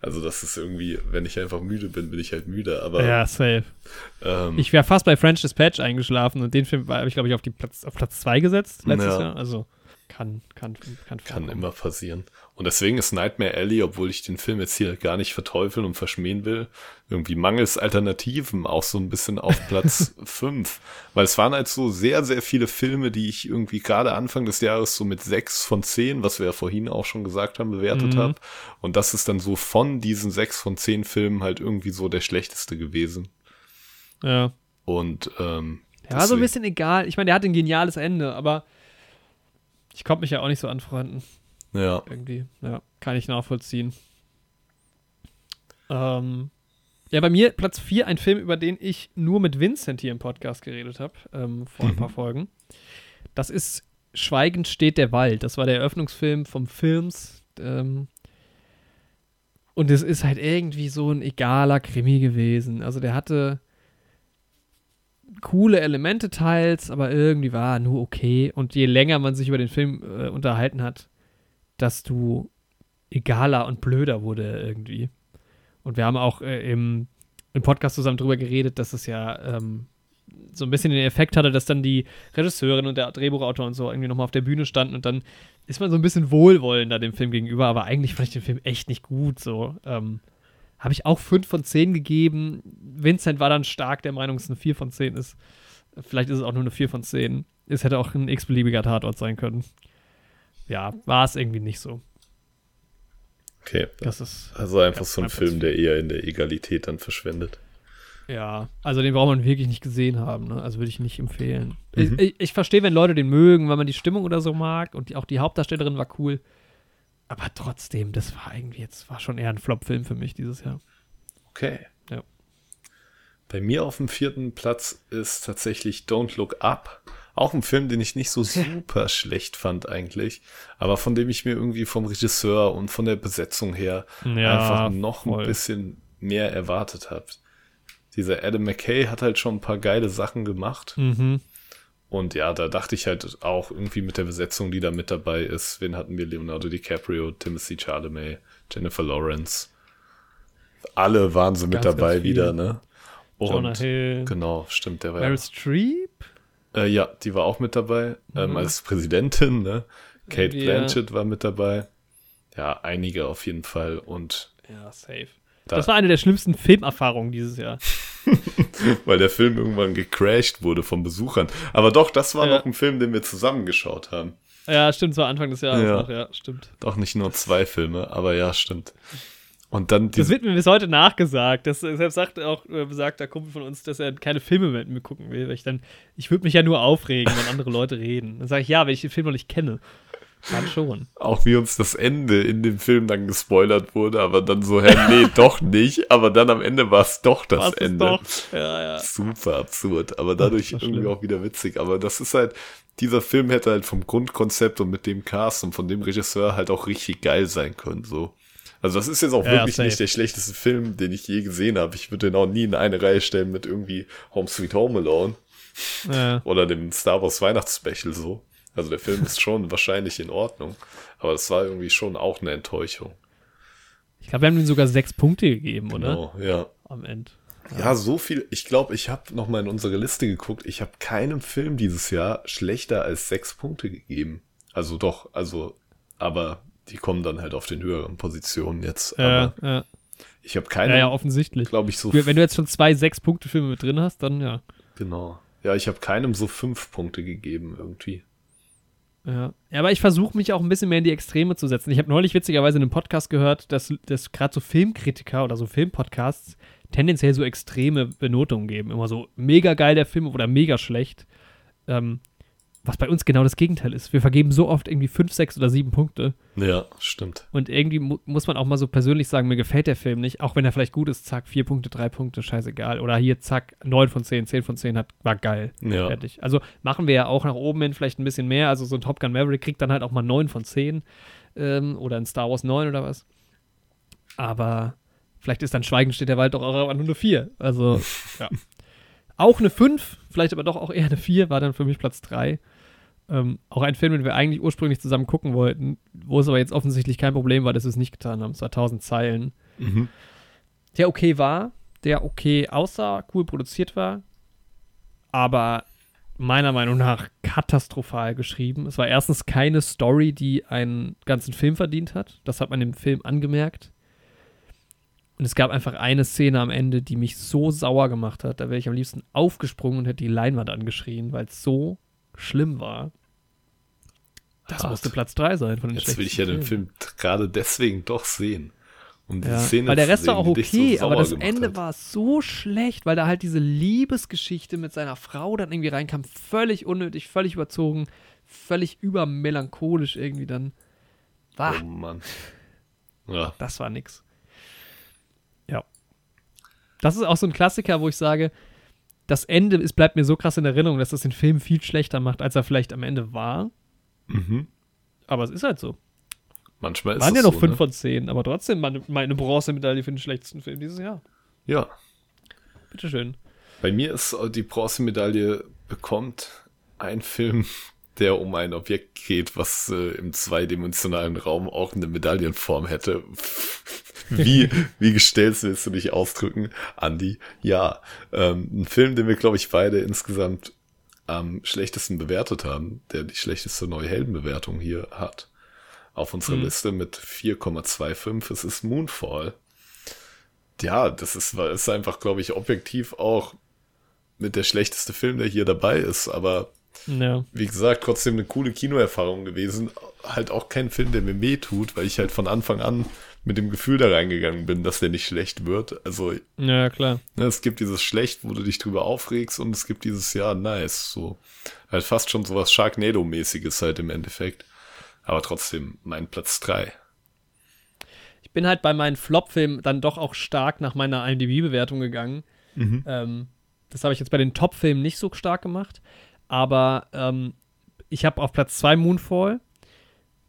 Also das ist irgendwie, wenn ich einfach müde bin, bin ich halt müde, aber Ja, safe. ähm, Ich wäre fast bei French Dispatch eingeschlafen und den Film habe ich, glaube ich, auf, die Platz, auf Platz 2 gesetzt letztes Ja. Jahr. Also kann, kann, kann, Kann vorkommen. immer passieren. Und deswegen ist Nightmare Alley, obwohl ich den Film jetzt hier gar nicht verteufeln und verschmähen will, irgendwie mangels Alternativen auch so ein bisschen auf Platz [LAUGHS] 5. Weil es waren halt so sehr, sehr viele Filme, die ich irgendwie gerade Anfang des Jahres so mit 6 von 10, was wir ja vorhin auch schon gesagt haben, bewertet Mhm. habe. Und das ist dann so von diesen 6 von 10 Filmen halt irgendwie so der schlechteste gewesen. Ja. Und ähm, Ja, war so deswegen- ein bisschen egal. Ich meine, der hat ein geniales Ende, aber ich konnte mich ja auch nicht so anfreunden. Ja. Irgendwie. Ja, kann ich nachvollziehen. Ähm, ja, bei mir Platz 4 ein Film, über den ich nur mit Vincent hier im Podcast geredet habe, ähm, vor ein paar [LAUGHS] Folgen. Das ist Schweigend steht der Wald. Das war der Eröffnungsfilm vom Films. Ähm, und es ist halt irgendwie so ein egaler Krimi gewesen. Also der hatte coole Elemente teils, aber irgendwie war er nur okay. Und je länger man sich über den Film äh, unterhalten hat, desto egaler und blöder wurde irgendwie. Und wir haben auch äh, im, im Podcast zusammen drüber geredet, dass es ja ähm, so ein bisschen den Effekt hatte, dass dann die Regisseurin und der Drehbuchautor und so irgendwie nochmal auf der Bühne standen und dann ist man so ein bisschen wohlwollender dem Film gegenüber, aber eigentlich fand ich den Film echt nicht gut. So, ähm, habe ich auch 5 von 10 gegeben. Vincent war dann stark der Meinung, dass es eine 4 von 10 ist. Vielleicht ist es auch nur eine 4 von 10. Es hätte auch ein x-beliebiger Tatort sein können. Ja, war es irgendwie nicht so. Okay. Das ist, Also einfach so ein Film, der eher in der Egalität dann verschwendet. ja, also den braucht man wirklich nicht gesehen haben. Ne? Also würde ich nicht empfehlen. Mhm. Ich, ich, ich verstehe, wenn Leute den mögen, weil man die Stimmung oder so mag und die, auch die Hauptdarstellerin war cool. Aber trotzdem, das war irgendwie jetzt, war schon eher ein Flop-Film für mich dieses Jahr. Okay. Ja. Bei mir auf dem vierten Platz ist tatsächlich Don't Look Up. Auch ein Film, den ich nicht so super schlecht fand eigentlich, aber von dem ich mir irgendwie vom Regisseur und von der Besetzung her Ja, einfach noch voll. ein bisschen mehr erwartet habe. Dieser Adam McKay hat halt schon ein paar geile Sachen gemacht. Mhm. Und ja, da dachte ich halt auch irgendwie mit der Besetzung, die da mit dabei ist. Wen hatten wir? Leonardo DiCaprio, Timothy Chalamet, Jennifer Lawrence. Alle waren mit Ganz, ganz dabei wieder, ne? Und Jonah Hill. Genau, stimmt, der war Meryl ja, Streep? Äh, ja, die war auch mit dabei, ähm, Mhm. als Präsidentin, ne? Kate Ja. Blanchett war mit dabei. Ja, einige auf jeden Fall. Und Ja, safe. da, Das war eine der schlimmsten Filmerfahrungen dieses Jahr. [LAUGHS] weil der Film irgendwann gecrashed wurde von Besuchern. Aber doch, das war Ja. noch ein Film, den wir zusammengeschaut haben. Ja, stimmt, so Anfang des Jahres Ja. noch, ja, stimmt. Doch nicht nur zwei Filme, aber ja, stimmt. Und dann Das wird mir bis heute nachgesagt. Das, selbst sagt auch äh, besagter Kumpel von uns, dass er keine Filme mit mir gucken will. Weil ich dann, ich würde mich ja nur aufregen, wenn andere Leute reden. Dann sage ich, ja, wenn ich den Film noch nicht kenne. Dann schon. auch wie uns das Ende in dem Film dann gespoilert wurde, aber dann so, hä, nee, [LAUGHS] doch nicht. Aber dann am Ende war es doch das Was ist Ende. doch? Ja, ja. Super absurd, aber dadurch irgendwie schlimm. auch wieder witzig. Aber das ist halt, dieser Film hätte halt vom Grundkonzept und mit dem Cast und von dem Regisseur halt auch richtig geil sein können, so. Also das ist jetzt auch Ja, wirklich safe. nicht der schlechteste Film, den ich je gesehen habe. Ich würde den auch nie in eine Reihe stellen mit irgendwie Home Sweet Home Alone Ja. oder dem Star Wars Weihnachtsspecial so. Also der Film ist schon wahrscheinlich in Ordnung, aber das war irgendwie schon auch eine Enttäuschung. Ich glaube, wir haben ihm sogar sechs Punkte gegeben, oder? Genau, ja. Am Ende. Ja, so viel. Ich glaube, ich habe noch mal in unsere Liste geguckt. Ich habe keinem Film dieses Jahr schlechter als sechs Punkte gegeben. Also doch, also, aber die kommen dann halt auf den höheren Positionen jetzt. Ja, Aber ja. ich habe ja, keine, ja, offensichtlich. glaube ich, so. Wenn du jetzt schon zwei Sechs-Punkte-Filme mit drin hast, dann ja. Genau. Ja, ich habe keinem so fünf Punkte gegeben irgendwie. Ja, Ja, aber ich versuche mich auch ein bisschen mehr in die Extreme zu setzen. Ich habe neulich witzigerweise in einem Podcast gehört, dass, dass gerade so Filmkritiker oder so Filmpodcasts tendenziell so extreme Benotungen geben. Immer so mega geil der Film oder mega schlecht. Ähm, was bei uns genau das Gegenteil ist. Wir vergeben so oft irgendwie fünf, sechs oder sieben Punkte. Ja, stimmt. Und irgendwie mu muss man auch mal so persönlich sagen, mir gefällt der Film nicht, auch wenn er vielleicht gut ist, zack, vier Punkte, drei Punkte, scheißegal. Oder hier, zack, neun von zehn, zehn von zehn hat, war geil. Ja. Fertig. Also machen wir ja auch nach oben hin vielleicht ein bisschen mehr. Also so ein Top Gun Maverick kriegt dann halt auch mal neun von zehn. Ähm, oder ein Star Wars 9 oder was. Aber vielleicht ist dann Schweigen steht der Wald doch auch nur eine 4. Also, [LAUGHS] ja. Auch eine 5, vielleicht aber doch auch eher eine 4, war dann für mich Platz 3. Ähm, auch ein Film, den wir eigentlich ursprünglich zusammen gucken wollten, wo es aber jetzt offensichtlich kein Problem war, dass wir es nicht getan haben. Es war 1000 Zeilen. Mhm. Der okay war, der okay aussah, cool produziert war, aber meiner Meinung nach katastrophal geschrieben. Es war erstens keine Story, die einen ganzen Film verdient hat. Das hat man im Film angemerkt. Und es gab einfach eine Szene am Ende, die mich so sauer gemacht hat. Da wäre ich am liebsten aufgesprungen und hätte die Leinwand angeschrien, weil es so schlimm war. Das Hart. musste Platz 3 sein von den Jetzt will ich ja den Film gerade deswegen doch sehen. Um Ja, Szene weil der Rest war sehen, auch die dich so okay, aber das Ende hat. war so schlecht, weil da halt diese Liebesgeschichte mit seiner Frau dann irgendwie reinkam. Völlig unnötig, völlig überzogen, völlig übermelancholisch irgendwie dann. War, Oh Mann. Ja, das war nix. Das ist auch so ein Klassiker, wo ich sage, das Ende ist, bleibt mir so krass in Erinnerung, dass das den Film viel schlechter macht, als er vielleicht am Ende war. mhm. Aber es ist halt so. manchmal ist Waren ja noch so, 5 ne? von 10, aber trotzdem meine, meine Bronzemedaille für den schlechtesten Film dieses Jahr. Ja, Bitteschön. bei mir ist äh, die Bronzemedaille bekommt ein Film, der um ein Objekt geht, was äh, im zweidimensionalen Raum auch eine Medaillenform hätte. [LAUGHS] wie, wie gestellt willst du dich ausdrücken, Andy? Ja, ähm, ein Film, den wir, glaube ich, beide insgesamt am schlechtesten bewertet haben, der die schlechteste neue Heldenbewertung hier hat. Auf unserer Mhm. Liste mit 4,25. Es ist Moonfall. Ja, das ist, ist einfach, glaube ich, objektiv auch mit der schlechteste Film, der hier dabei ist. Aber Ja. wie gesagt, trotzdem eine coole Kinoerfahrung gewesen. Halt auch kein Film, der mir weh tut, weil ich halt von Anfang an mit dem Gefühl da reingegangen bin, dass der nicht schlecht wird. Also Ja, klar. Ne, es gibt dieses schlecht, wo du dich drüber aufregst und es gibt dieses ja nice, so halt fast schon sowas Sharknado-mäßiges halt im Endeffekt. Aber trotzdem mein Platz drei. Ich bin halt bei meinen Flop-Filmen dann doch auch stark nach meiner IMDb-Bewertung gegangen. Ähm, das habe ich jetzt bei den Top-Filmen nicht so stark gemacht. Aber ähm, ich habe auf Platz 2 Moonfall,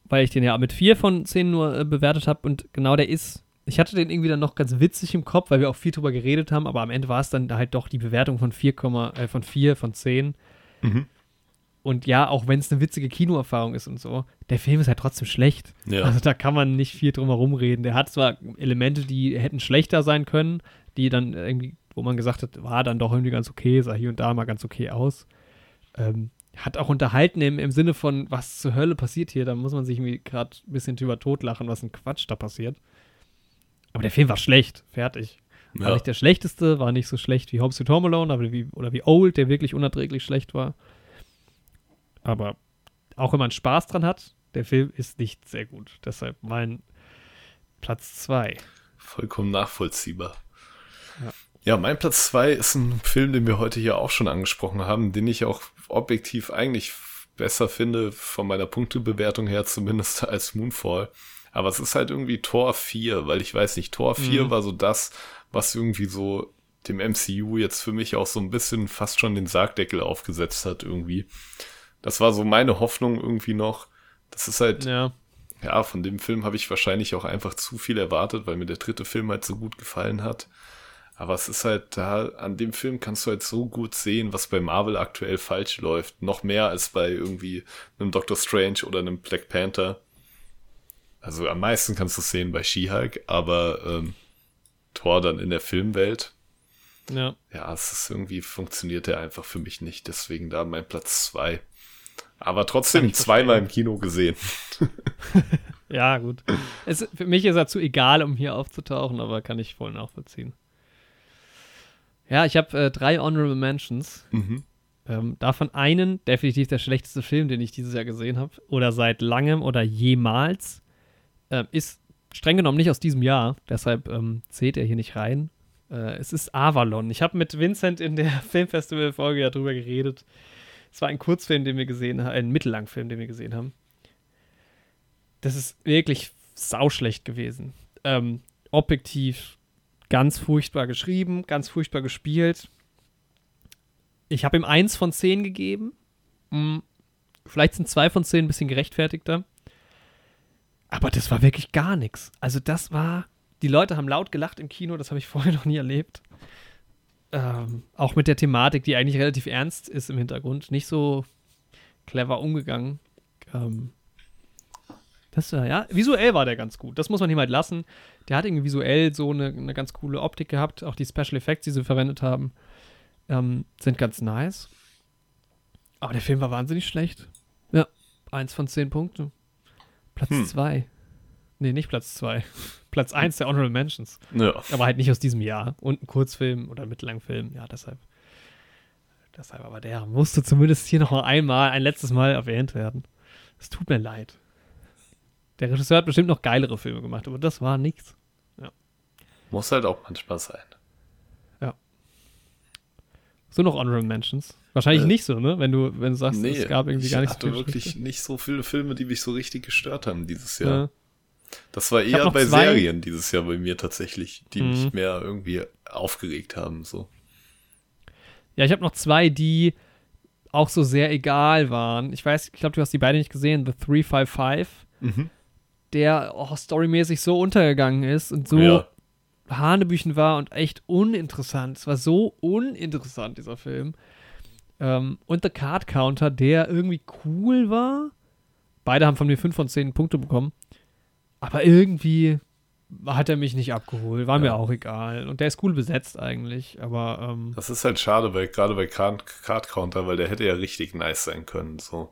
weil ich den ja mit 4 von 10 nur äh, bewertet habe. Und genau der ist. Ich hatte den irgendwie dann noch ganz witzig im Kopf, weil wir auch viel drüber geredet haben. Aber am Ende war es dann halt doch die Bewertung von 4, äh, von 4 von 10. Mhm. Und ja, auch wenn es eine witzige Kinoerfahrung ist und so, der Film ist halt trotzdem schlecht. Ja. Also da kann man nicht viel drum herum reden. Der hat zwar Elemente, die hätten schlechter sein können, die dann irgendwie, wo man gesagt hat, war dann doch irgendwie ganz okay, sah hier und da mal ganz okay aus. Ähm, hat auch unterhalten im, im Sinne von, was zur Hölle passiert hier, da muss man sich irgendwie gerade ein bisschen drüber totlachen, was ein Quatsch da passiert. Aber der Film war schlecht, fertig. War Ja. nicht der schlechteste, war nicht so schlecht wie Home Sweet Home Alone, aber wie, oder wie Old, der wirklich unerträglich schlecht war. Aber auch wenn man Spaß dran hat, der Film ist nicht sehr gut. Deshalb mein Platz 2. Vollkommen nachvollziehbar. Ja. Ja, mein Platz zwei ist ein Film, den wir heute hier auch schon angesprochen haben, den ich auch objektiv eigentlich besser finde, von meiner Punktebewertung her zumindest [LAUGHS] als Moonfall. Aber es ist halt irgendwie Tor 4, weil ich weiß nicht, Tor 4 Mhm. war so das, was irgendwie so dem MCU jetzt für mich auch so ein bisschen fast schon den Sargdeckel aufgesetzt hat irgendwie. Das war so meine Hoffnung irgendwie noch. Das ist halt, Ja. ja, von dem Film habe ich wahrscheinlich auch einfach zu viel erwartet, weil mir der dritte Film halt so gut gefallen hat. Aber es ist halt da, an dem Film kannst du halt so gut sehen, was bei Marvel aktuell falsch läuft. Noch mehr als bei irgendwie einem Doctor Strange oder einem Black Panther. Also am meisten kannst du es sehen bei She-Hulk, aber ähm, Thor dann in der Filmwelt. Ja. Ja, es ist irgendwie, funktioniert der einfach für mich nicht. Deswegen da mein Platz zwei. Aber trotzdem zweimal im Kino gesehen. [LAUGHS] Ja, gut. Es, für mich ist er zu egal, um hier aufzutauchen, aber kann ich voll nachvollziehen. Ja, ich habe äh, drei Honorable Mentions. Mhm. Ähm, davon einen, definitiv der schlechteste Film, den ich dieses Jahr gesehen habe, oder seit langem oder jemals, ähm, ist streng genommen nicht aus diesem Jahr, deshalb ähm, zählt er hier nicht rein. Äh, es ist Avalon. Ich habe mit Vincent in der [LAUGHS] Filmfestival-Folge ja drüber geredet. Es war ein Kurzfilm, den wir gesehen haben, ein Mittellangfilm, den wir gesehen haben. Das ist wirklich sauschlecht gewesen. Ähm, objektiv ganz furchtbar geschrieben, ganz furchtbar gespielt. Ich habe ihm eins von zehn gegeben. Hm, vielleicht sind zwei von zehn ein bisschen gerechtfertigter. Aber das war wirklich gar nichts. Also das war, die Leute haben laut gelacht im Kino, das habe ich [LAUGHS] vorher noch nie erlebt. Ähm, auch mit der Thematik, die eigentlich relativ ernst ist im Hintergrund, nicht so clever umgegangen. Ähm, das war, ja, visuell war der ganz gut. Das muss man ihm halt lassen. Der hat irgendwie visuell so eine, eine ganz coole Optik gehabt. Auch die Special Effects, die sie verwendet haben, ähm, sind ganz nice. Aber der Film war wahnsinnig schlecht. Ja, eins von zehn Punkten. Platz Hm. zwei. Nee, nicht Platz zwei. [LAUGHS] Platz eins der Honorable Mentions. Ja. Aber halt nicht aus diesem Jahr. Und ein Kurzfilm oder ein Mittellangfilm. Ja, deshalb. Deshalb, aber der musste zumindest hier noch mal einmal, ein letztes Mal erwähnt werden. Es tut mir leid. Der Regisseur hat bestimmt noch geilere Filme gemacht, aber das war nichts. Muss halt auch manchmal sein. So noch Honorable Mentions. Wahrscheinlich Äh, nicht so, ne? Wenn du, wenn du sagst, es gab irgendwie ich gar nichts hatte so wirklich Schlechtes. nicht so viele Filme, die mich so richtig gestört haben dieses Jahr. Ja. Das war Ich eher bei zwei- Serien dieses Jahr bei mir tatsächlich, die Mhm. mich mehr irgendwie aufgeregt haben. So. Ja, ich habe noch zwei, die auch so sehr egal waren. Ich weiß, ich glaube, du hast die beide nicht gesehen. The 355, Mhm. Der auch storymäßig so untergegangen ist und so Ja. Hanebüchen war und echt uninteressant. Es war so uninteressant, dieser Film. Ähm, und The Card Counter, der irgendwie cool war. Beide haben von mir 5 von 10 Punkte bekommen. Aber irgendwie hat er mich nicht abgeholt. War mir Ja. auch egal. Und der ist cool besetzt eigentlich. Aber ähm, Das ist halt schade, weil gerade bei Card, Card Counter, weil der hätte ja richtig nice sein können. So.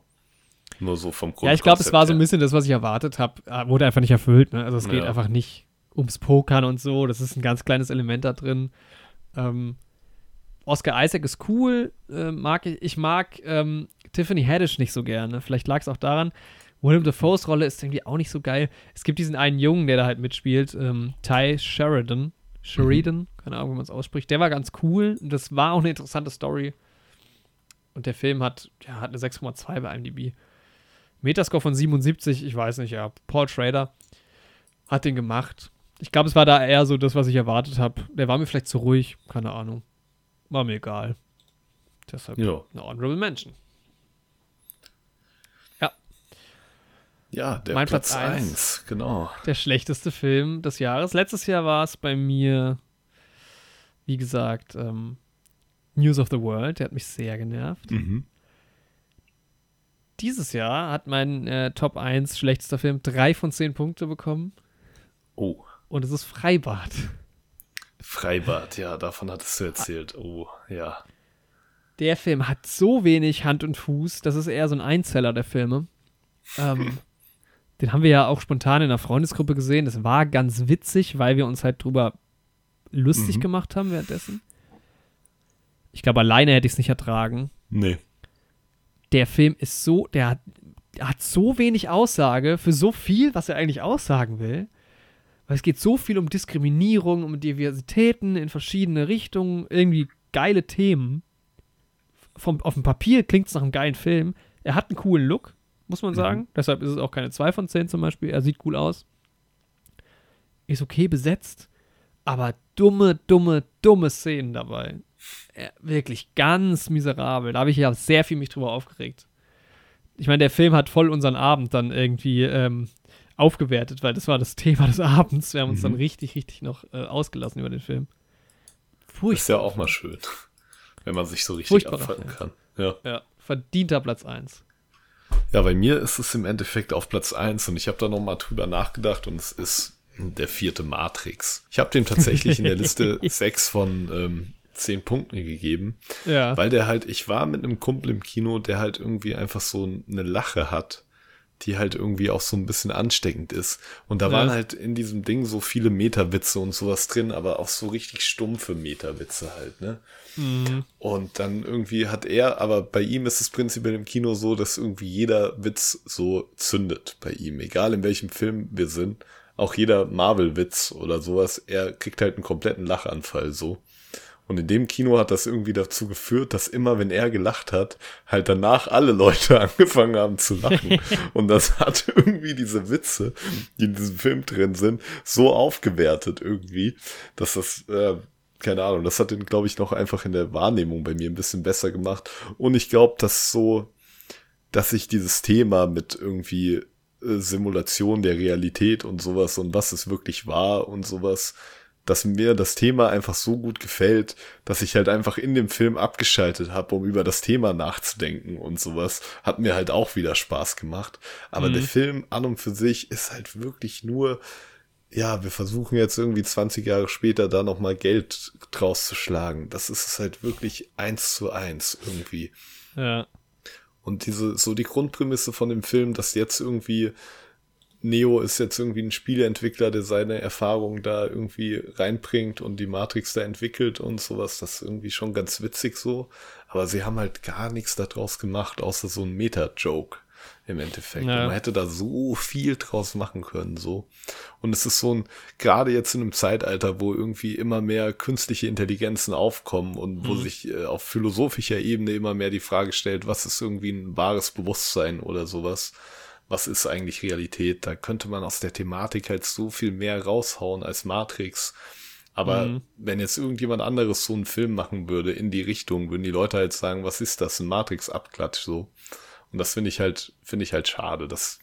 Nur so vom Grund. ja, ich glaube, es war so ein bisschen das, was ich erwartet habe. Wurde einfach nicht erfüllt. Ne? Also es geht Ja. einfach nicht ums Pokern und so. Das ist ein ganz kleines Element da drin. Ähm, Oscar Isaac ist cool. Äh, mag ich, ich mag ähm, Tiffany Haddish nicht so gerne. Vielleicht lag es auch daran. William Dafoes Rolle ist irgendwie auch nicht so geil. Es gibt diesen einen Jungen, der da halt mitspielt, ähm, Ty Sheridan. Sheridan, keine Ahnung, wie man es ausspricht. Der war ganz cool. Das war auch eine interessante Story. Und der Film hat, ja, hat eine 6,2 bei IMDb. Metascore von 77, ich weiß nicht, ja. Paul Schrader hat den gemacht. Ich glaube, es war da eher so das, was ich erwartet habe. Der war mir vielleicht zu ruhig, keine Ahnung. War mir egal. Deshalb Ja. eine Honorable Mention. Ja, der Mein Platz Platz eins. 1, genau. Der schlechteste Film des Jahres. Letztes Jahr war es bei mir, wie gesagt, ähm, News of the World. Der hat mich sehr genervt. Mhm. Dieses Jahr hat mein äh, Top 1 schlechtester Film drei von zehn Punkte bekommen. Oh, Und es ist Freibad. Freibad, ja, davon hattest du erzählt. Oh, ja. Der Film hat so wenig Hand und Fuß, das ist eher so ein Einzeller der Filme. Ähm, [LAUGHS] den haben wir ja auch spontan in einer Freundesgruppe gesehen. Das war ganz witzig, weil wir uns halt drüber lustig Mhm. gemacht haben währenddessen. Ich glaube, alleine hätte ich es nicht ertragen. Nee. Der Film ist so, der hat, der hat so wenig Aussage für so viel, was er eigentlich aussagen will. Weil es geht so viel um Diskriminierung, um Diversitäten in verschiedene Richtungen, irgendwie geile Themen. Vom, auf dem Papier klingt es nach einem geilen Film. Er hat einen coolen Look, muss man sagen. Deshalb ist es auch keine 2 von 10 zum Beispiel. Er sieht cool aus. Ist okay besetzt. Aber dumme, dumme, dumme Szenen dabei. Äh, wirklich ganz miserabel. Da habe ich ja sehr viel mich drüber aufgeregt. Ich meine, der Film hat voll unseren Abend dann irgendwie ähm, aufgewertet, weil das war das [LAUGHS] Thema des Abends. Wir haben uns Mhm. dann richtig, richtig noch äh, ausgelassen über den Film. Ist ja auch mal schön, [LAUGHS] wenn man sich so richtig Film. kann. Ja. Ja, verdienter Platz 1. ja, bei mir ist es im Endeffekt auf Platz 1 und ich habe da noch mal drüber nachgedacht und es ist der vierte Matrix. Ich habe dem tatsächlich in der Liste [LAUGHS] 6 von ähm, 10 Punkten gegeben, Ja. weil der halt, ich war mit einem Kumpel im Kino, der halt irgendwie einfach so eine Lache hat, die halt irgendwie auch so ein bisschen ansteckend ist. Und da Ja. waren halt in diesem Ding so viele Meterwitze und sowas drin, aber auch so richtig stumpfe Meterwitze halt, ne? Mhm. Und dann irgendwie hat er, aber bei ihm ist es prinzipiell im Kino so, dass irgendwie jeder Witz so zündet bei ihm, egal in welchem Film wir sind. Auch jeder Marvel-Witz oder sowas, er kriegt halt einen kompletten Lachanfall so. Und in dem Kino hat das irgendwie dazu geführt, dass immer, wenn er gelacht hat, halt danach alle Leute [LAUGHS] angefangen haben zu lachen. [LAUGHS] Und das hat irgendwie diese Witze, die in diesem Film drin sind, so aufgewertet irgendwie, dass das, äh, keine Ahnung, das hat den, glaube ich, noch einfach in der Wahrnehmung bei mir ein bisschen besser gemacht. Und ich glaube, dass so, dass sich dieses Thema mit irgendwie äh, Simulation der Realität und sowas und was es wirklich war und sowas, dass mir das Thema einfach so gut gefällt, dass ich halt einfach in dem Film abgeschaltet habe, um über das Thema nachzudenken und sowas. Hat mir halt auch wieder Spaß gemacht. Aber Mhm. der Film an und für sich ist halt wirklich nur, ja, wir versuchen jetzt irgendwie 20 Jahre später da nochmal Geld draus zu schlagen. Das ist es halt wirklich eins zu eins irgendwie. Ja. Und diese, so die Grundprämisse von dem Film, dass jetzt irgendwie Neo ist jetzt irgendwie ein Spieleentwickler, der seine Erfahrungen da irgendwie reinbringt und die Matrix da entwickelt und sowas. Das ist irgendwie schon ganz witzig so. Aber sie haben halt gar nichts daraus gemacht, außer so ein Meta-Joke im Endeffekt. Ja. Man hätte da so viel draus machen können, so. Und es ist so ein, gerade jetzt in einem Zeitalter, wo irgendwie immer mehr künstliche Intelligenzen aufkommen und wo Mhm. sich äh, auf philosophischer Ebene immer mehr die Frage stellt, was ist irgendwie ein wahres Bewusstsein oder sowas? Was ist eigentlich Realität? Da könnte man aus der Thematik halt so viel mehr raushauen als Matrix. Aber Mhm. wenn jetzt irgendjemand anderes so einen Film machen würde in die Richtung, würden die Leute halt sagen, was ist das? Ein Matrix-Abklatsch so. Und das finde ich halt, finde ich halt schade, dass,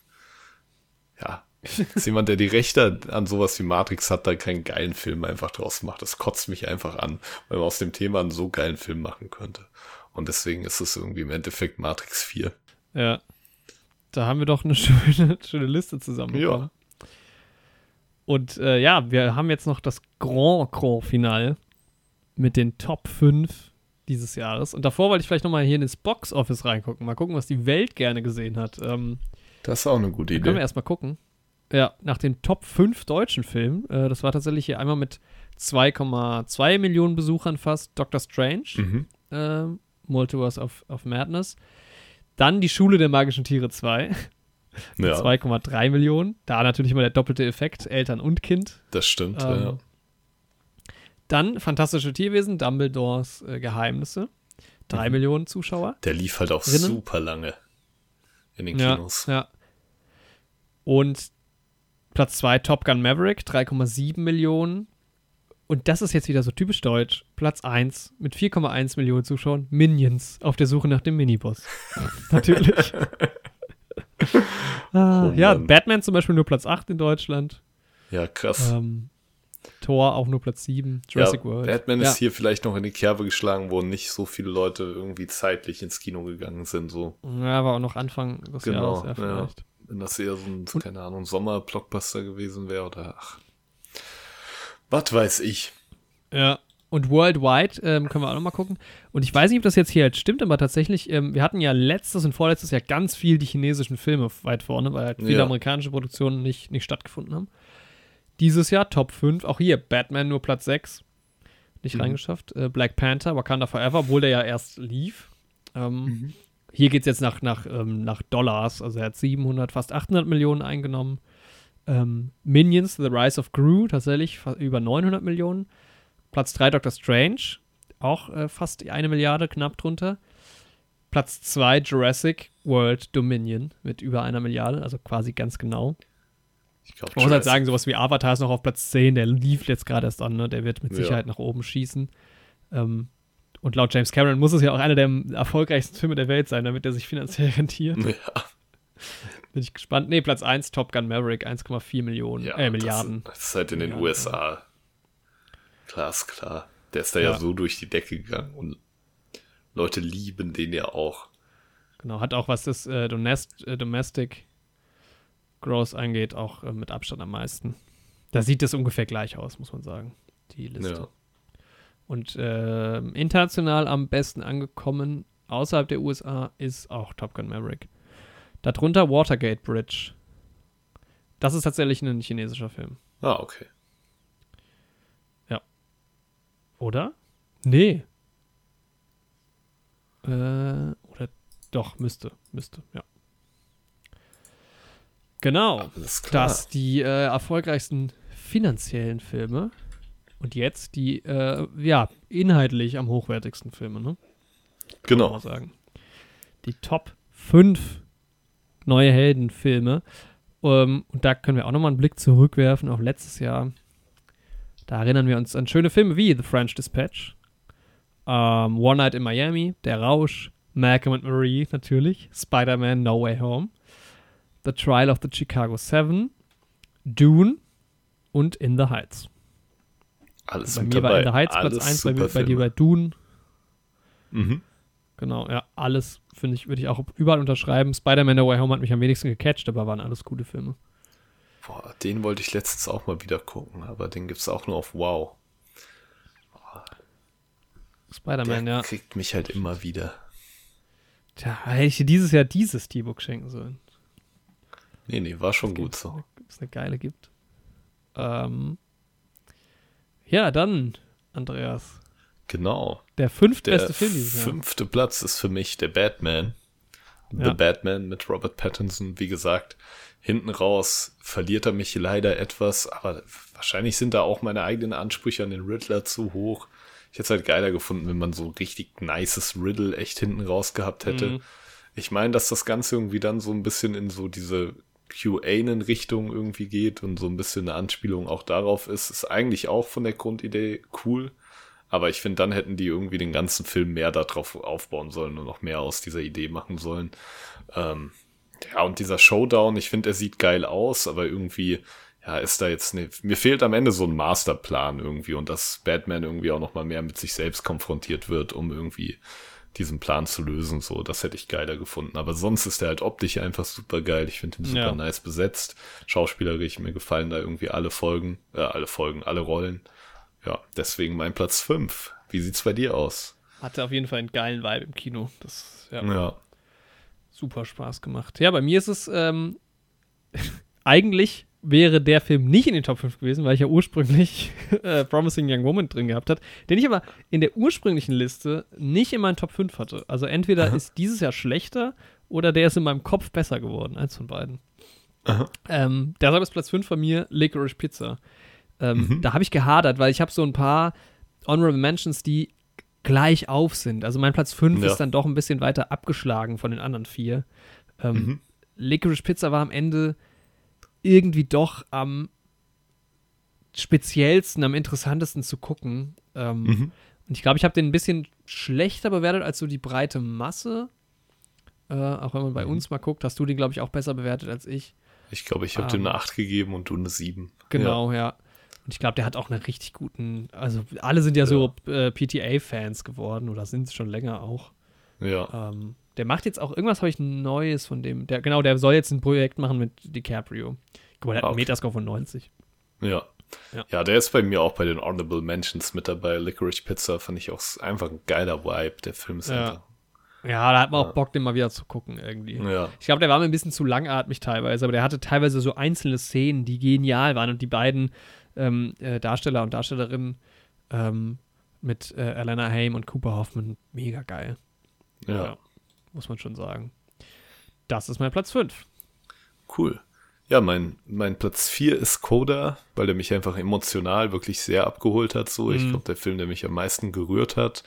ja, dass [LAUGHS] jemand, der die Rechte an sowas wie Matrix hat, da keinen geilen Film einfach draus macht. Das kotzt mich einfach an, weil man aus dem Thema einen so geilen Film machen könnte. Und deswegen ist es irgendwie im Endeffekt Matrix 4. Ja. Da haben wir doch eine [LAUGHS] schöne, schöne Liste zusammen. Ja. Und äh, ja, wir haben jetzt noch das Grand Grand Finale mit den Top 5 dieses Jahres. Und davor wollte ich vielleicht nochmal hier ins Box Office reingucken. Mal gucken, was die Welt gerne gesehen hat. Ähm, Das ist auch eine gute da können wir Idee. erstmal gucken. Ja, nach den Top 5 deutschen Filmen. Äh, das war tatsächlich hier einmal mit 2,2 Millionen Besuchern fast. Doctor Strange, Mhm. ähm, Multiverse of, of Madness. Dann die Schule der magischen Tiere 2. mit [LAUGHS] Ja, 2,3 Millionen. Da natürlich immer der doppelte Effekt, Eltern und Kind. das stimmt. Ähm, ja. Dann Fantastische Tierwesen, Dumbledores äh, Geheimnisse. 3 Mhm. Millionen Zuschauer. Der lief halt auch drinnen. super lange in den Ja, Kinos. ja. Und Platz 2 Top Gun Maverick, 3,7 Millionen. Und das ist jetzt wieder so typisch deutsch. Platz 1 mit 4,1 Millionen Zuschauern, Minions auf der Suche nach dem Miniboss. [LAUGHS] Natürlich. ah, Oh ja. Batman zum Beispiel nur Platz 8 in Deutschland. Ja, krass. Ähm, Thor auch nur Platz 7. Jurassic ja, World. Batman ja. ist hier vielleicht noch in die Kerbe geschlagen, wo nicht so viele Leute irgendwie zeitlich ins Kino gegangen sind. So, Ja, war auch noch Anfang des Genau, Jahres, ja, ja. vielleicht. wenn das eher so ein, keine Ahnung, Sommer-Blockbuster gewesen wäre oder ach. Was weiß ich. Ja. Und worldwide ähm, können wir auch noch mal gucken. Und ich weiß nicht, ob das jetzt hier halt stimmt, aber tatsächlich, ähm, wir hatten ja letztes und vorletztes Jahr ganz viel die chinesischen Filme weit vorne, weil halt viele Ja. amerikanische Produktionen nicht, nicht stattgefunden haben. Dieses Jahr Top 5, auch hier Batman nur Platz 6. Nicht Mhm. reingeschafft. Äh, Black Panther, Wakanda Forever, obwohl der ja erst lief. Ähm, Mhm. Hier geht es jetzt nach, nach, ähm, nach Dollars. Also er hat 700, fast 800 Millionen eingenommen. Ähm, Minions, The Rise of Gru, tatsächlich über 900 Millionen. Platz 3 Doctor Strange, auch äh, fast eine Milliarde, knapp drunter. Platz 2 Jurassic World Dominion mit über einer Milliarde, also quasi ganz genau. Ich glaube, Man muss halt sagen, sowas wie Avatar ist noch auf Platz 10, der lief jetzt gerade erst an, ne? der wird mit Ja. Sicherheit nach oben schießen. Ähm, und laut James Cameron muss es ja auch einer der erfolgreichsten Filme der Welt sein, damit er sich finanziell [LAUGHS] rentiert. Ja, Bin ich gespannt. Nee, Platz 1 Top Gun Maverick, 1,4 Millionen, ja äh, Milliarden. Das, das ist halt in den Ja, USA. Klar, ist klar. Der ist da ja. Ja. so durch die Decke gegangen und Leute lieben den ja auch. Genau, hat auch was das äh, Domest äh, Domestic Growth angeht, auch äh, mit Abstand am meisten. Da sieht es ungefähr gleich aus, muss man sagen, die Liste. Ja. Und ähm, international am besten angekommen außerhalb der USA ist auch Top Gun Maverick. Darunter Watergate Bridge. Das ist tatsächlich ein chinesischer Film. Ah, okay. Oder? Nee. Äh, oder doch, müsste. Müsste, ja. Genau. Alles klar. Das die äh, erfolgreichsten finanziellen Filme. Und jetzt die, äh, ja, inhaltlich am hochwertigsten Filme, ne? Kann man Genau. sagen. Die Top 5 neue Heldenfilme. Ähm, und da können wir auch nochmal einen Blick zurückwerfen auf letztes Jahr. Da erinnern wir uns an schöne Filme wie The French Dispatch, ähm, One Night in Miami, Der Rausch, Malcolm and Marie natürlich, Spider-Man No Way Home, The Trial of the Chicago Seven, Dune und In the Heights. Alles bei mir war dabei. In the Heights Platz Alles 1, bei, mir- bei dir bei. Dune. Mhm. Genau, ja, alles finde ich, würde ich auch überall unterschreiben. Spider-Man No Way Home hat mich am wenigsten gecatcht, aber waren alles gute Filme. Boah, den wollte ich letztens auch mal wieder gucken, aber den gibt's auch nur auf Wow. Der Spider-Man, ja. kriegt mich halt immer wieder. Tja, hätte ich dir dieses Jahr dieses T-Book schenken sollen. Nee, nee, war schon gut so. es eine geile gibt. Ähm, ja, dann, Andreas. Genau. Der fünftbeste Film dieses Jahr. fünfte Platz ist für mich der Batman. The Ja. Batman mit Robert Pattinson. Wie gesagt, hinten raus verliert er mich leider etwas, aber wahrscheinlich sind da auch meine eigenen Ansprüche an den Riddler zu hoch. Ich hätte es halt geiler gefunden, wenn man so richtig nices Riddle echt hinten raus gehabt hätte. Mhm. Ich meine, dass das Ganze irgendwie dann so ein bisschen in so diese QAnon-Richtung irgendwie geht und so ein bisschen eine Anspielung auch darauf ist, ist eigentlich auch von der Grundidee cool. Aber ich finde, dann hätten die irgendwie den ganzen Film mehr darauf aufbauen sollen und noch mehr aus dieser Idee machen sollen. Ähm, ja, und dieser Showdown, ich finde, er sieht geil aus, aber irgendwie, ja, ist da jetzt ne, mir fehlt am Ende so ein Masterplan irgendwie und dass Batman irgendwie auch noch mal mehr mit sich selbst konfrontiert wird, um irgendwie diesen Plan zu lösen, so, das hätte ich geiler gefunden. Aber sonst ist er halt optisch einfach super geil. Ich finde ihn super Ja. nice besetzt. Schauspielerisch, mir gefallen da irgendwie alle Folgen, äh, alle Folgen, alle Rollen. Ja, deswegen mein Platz 5. Wie sieht's bei dir aus? Hatte auf jeden Fall einen geilen Vibe im Kino. Das ja, Ja. super Spaß gemacht. Ja, bei mir ist es ähm, [LAUGHS] eigentlich wäre der Film nicht in den Top 5 gewesen, weil ich ja ursprünglich [LAUGHS] äh, Promising Young Woman drin gehabt hat, den ich aber in der ursprünglichen Liste nicht in meinen Top 5 hatte. Also entweder Aha. ist dieses Jahr schlechter oder der ist in meinem Kopf besser geworden, eins von beiden. Ähm, deshalb ist Platz 5 von mir Licorice Pizza. Ähm, Mhm. Da habe ich gehadert, weil ich habe so ein paar Honorable Mentions, die gleich auf sind. Also mein Platz 5 Ja. ist dann doch ein bisschen weiter abgeschlagen von den anderen vier. Ähm, Mhm. Licorice Pizza war am Ende irgendwie doch am speziellsten, am interessantesten zu gucken. Ähm, Mhm. Und ich glaube, ich habe den ein bisschen schlechter bewertet als so die breite Masse. Äh, auch wenn man bei Mhm. uns mal guckt, hast du den, glaube ich, auch besser bewertet als ich. Ich glaube, ich habe Ähm, dem eine 8 gegeben und du eine 7. Genau, ja. Und ich glaube, der hat auch einen richtig guten, also alle sind ja, so äh, PTA-Fans geworden oder sind es schon länger auch. Ja. ja. Ähm, der macht jetzt auch, irgendwas habe ich Neues von dem, der, genau, der soll jetzt ein Projekt machen mit DiCaprio. Guck mal, der hat Ah, einen. Metascore von 90. Ja. Ja. ja. der ist bei mir auch bei den Honorable Mentions mit dabei. Licorice Pizza fand ich auch einfach ein geiler Vibe. Der Film ist Ja. einfach. Ja, da hat man Ja. auch Bock, den mal wieder zu gucken irgendwie. Ja. Ich glaube, der war mir ein bisschen zu langatmig teilweise, aber der hatte teilweise so einzelne Szenen, die genial waren und die beiden ähm, äh, Darsteller und Darstellerinnen ähm, mit äh, Elena Haim und Cooper Hoffman mega geil. Ja. Muss man schon sagen. Das ist mein Platz 5. Cool. Ja, mein, mein Platz 4 ist Coda, weil der mich einfach emotional wirklich sehr abgeholt hat. So, ich Mhm. glaube, der Film, der mich am meisten gerührt hat.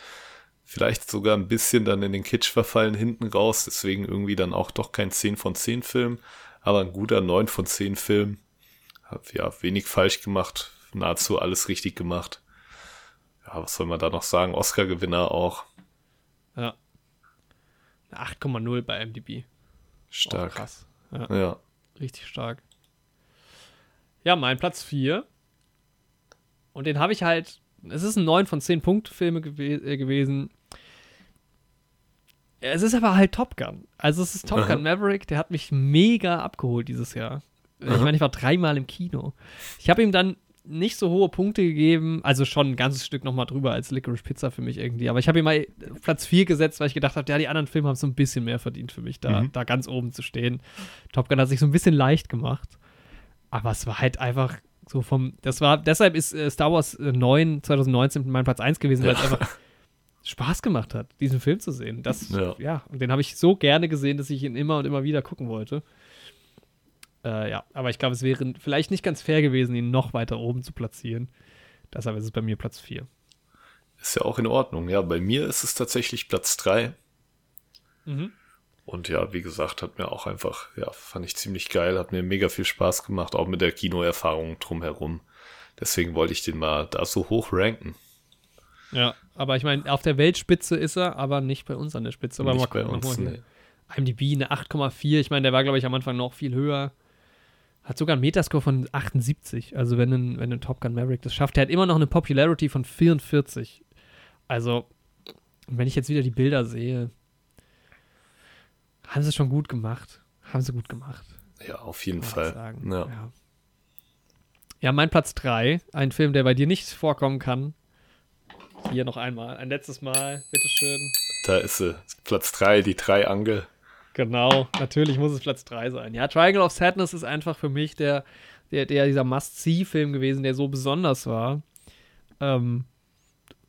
Vielleicht sogar ein bisschen dann in den Kitsch verfallen hinten raus, deswegen irgendwie dann auch doch kein 10 von 10 Film, aber ein guter 9 von 10 Film. Hab ja wenig falsch gemacht, nahezu alles richtig gemacht. Ja, was soll man da noch sagen? Oscar-Gewinner auch. Ja. Eine 8,0 bei MDB. Stark. Auch krass. Ja, Ja. richtig stark. Ja, mein Platz 4. Und den habe ich halt. Es ist ein 9 von 10 Punkt Filme gew äh, gewesen. Es ist aber halt Top Gun. Also es ist Top. Gun Maverick, der hat mich mega abgeholt dieses Jahr. Ich meine, ich war dreimal im Kino. Ich habe ihm dann nicht so hohe Punkte gegeben, also schon ein ganzes Stück nochmal drüber als Licorice Pizza für mich irgendwie. Aber ich habe ihm mal Platz 4 gesetzt, weil ich gedacht habe, ja, die anderen Filme haben so ein bisschen mehr verdient für mich, da, Mhm. da ganz oben zu stehen. Top Gun hat sich so ein bisschen leicht gemacht. Aber es war halt einfach so vom, das war, deshalb ist äh, Star Wars äh, 9 2019 mein Platz 1 gewesen, weil es Ja. einfach Spaß gemacht hat, diesen Film zu sehen. Das, ja, Ja. und den habe ich so gerne gesehen, dass ich ihn immer und immer wieder gucken wollte. Äh, ja, aber ich glaube, es wäre vielleicht nicht ganz fair gewesen, ihn noch weiter oben zu platzieren. Deshalb ist es bei mir Platz 4. Ist ja auch in Ordnung. Ja, bei mir ist es tatsächlich Platz 3. Mhm. Und ja, wie gesagt, hat mir auch einfach, ja, fand ich ziemlich geil, hat mir mega viel Spaß gemacht, auch mit der Kinoerfahrung drumherum. Deswegen wollte ich den mal da so hoch ranken. Ja, aber ich meine, auf der Weltspitze ist er, aber nicht bei uns an der Spitze. Aber Nicht mal bei uns, nee. IMDb eine 8,4. Ich meine, der war, glaube ich, am Anfang noch viel höher. Hat sogar einen Metascore von 78. Also, wenn ein, wenn ein Top Gun Maverick das schafft, der hat immer noch eine Popularity von 44. Also, wenn ich jetzt wieder die Bilder sehe, haben sie schon gut gemacht. Haben sie gut gemacht. Ja, auf jeden Fall. Ja. Ja. ja, mein Platz 3, ein Film, der bei dir nicht vorkommen kann. Hier noch einmal, ein letztes Mal, bitteschön. Da ist sie. Platz 3, die Triangel. Genau, natürlich muss es Platz 3 sein. Ja, Triangle of Sadness ist einfach für mich der, der, der dieser Must-See-Film gewesen, der so besonders war. Ähm,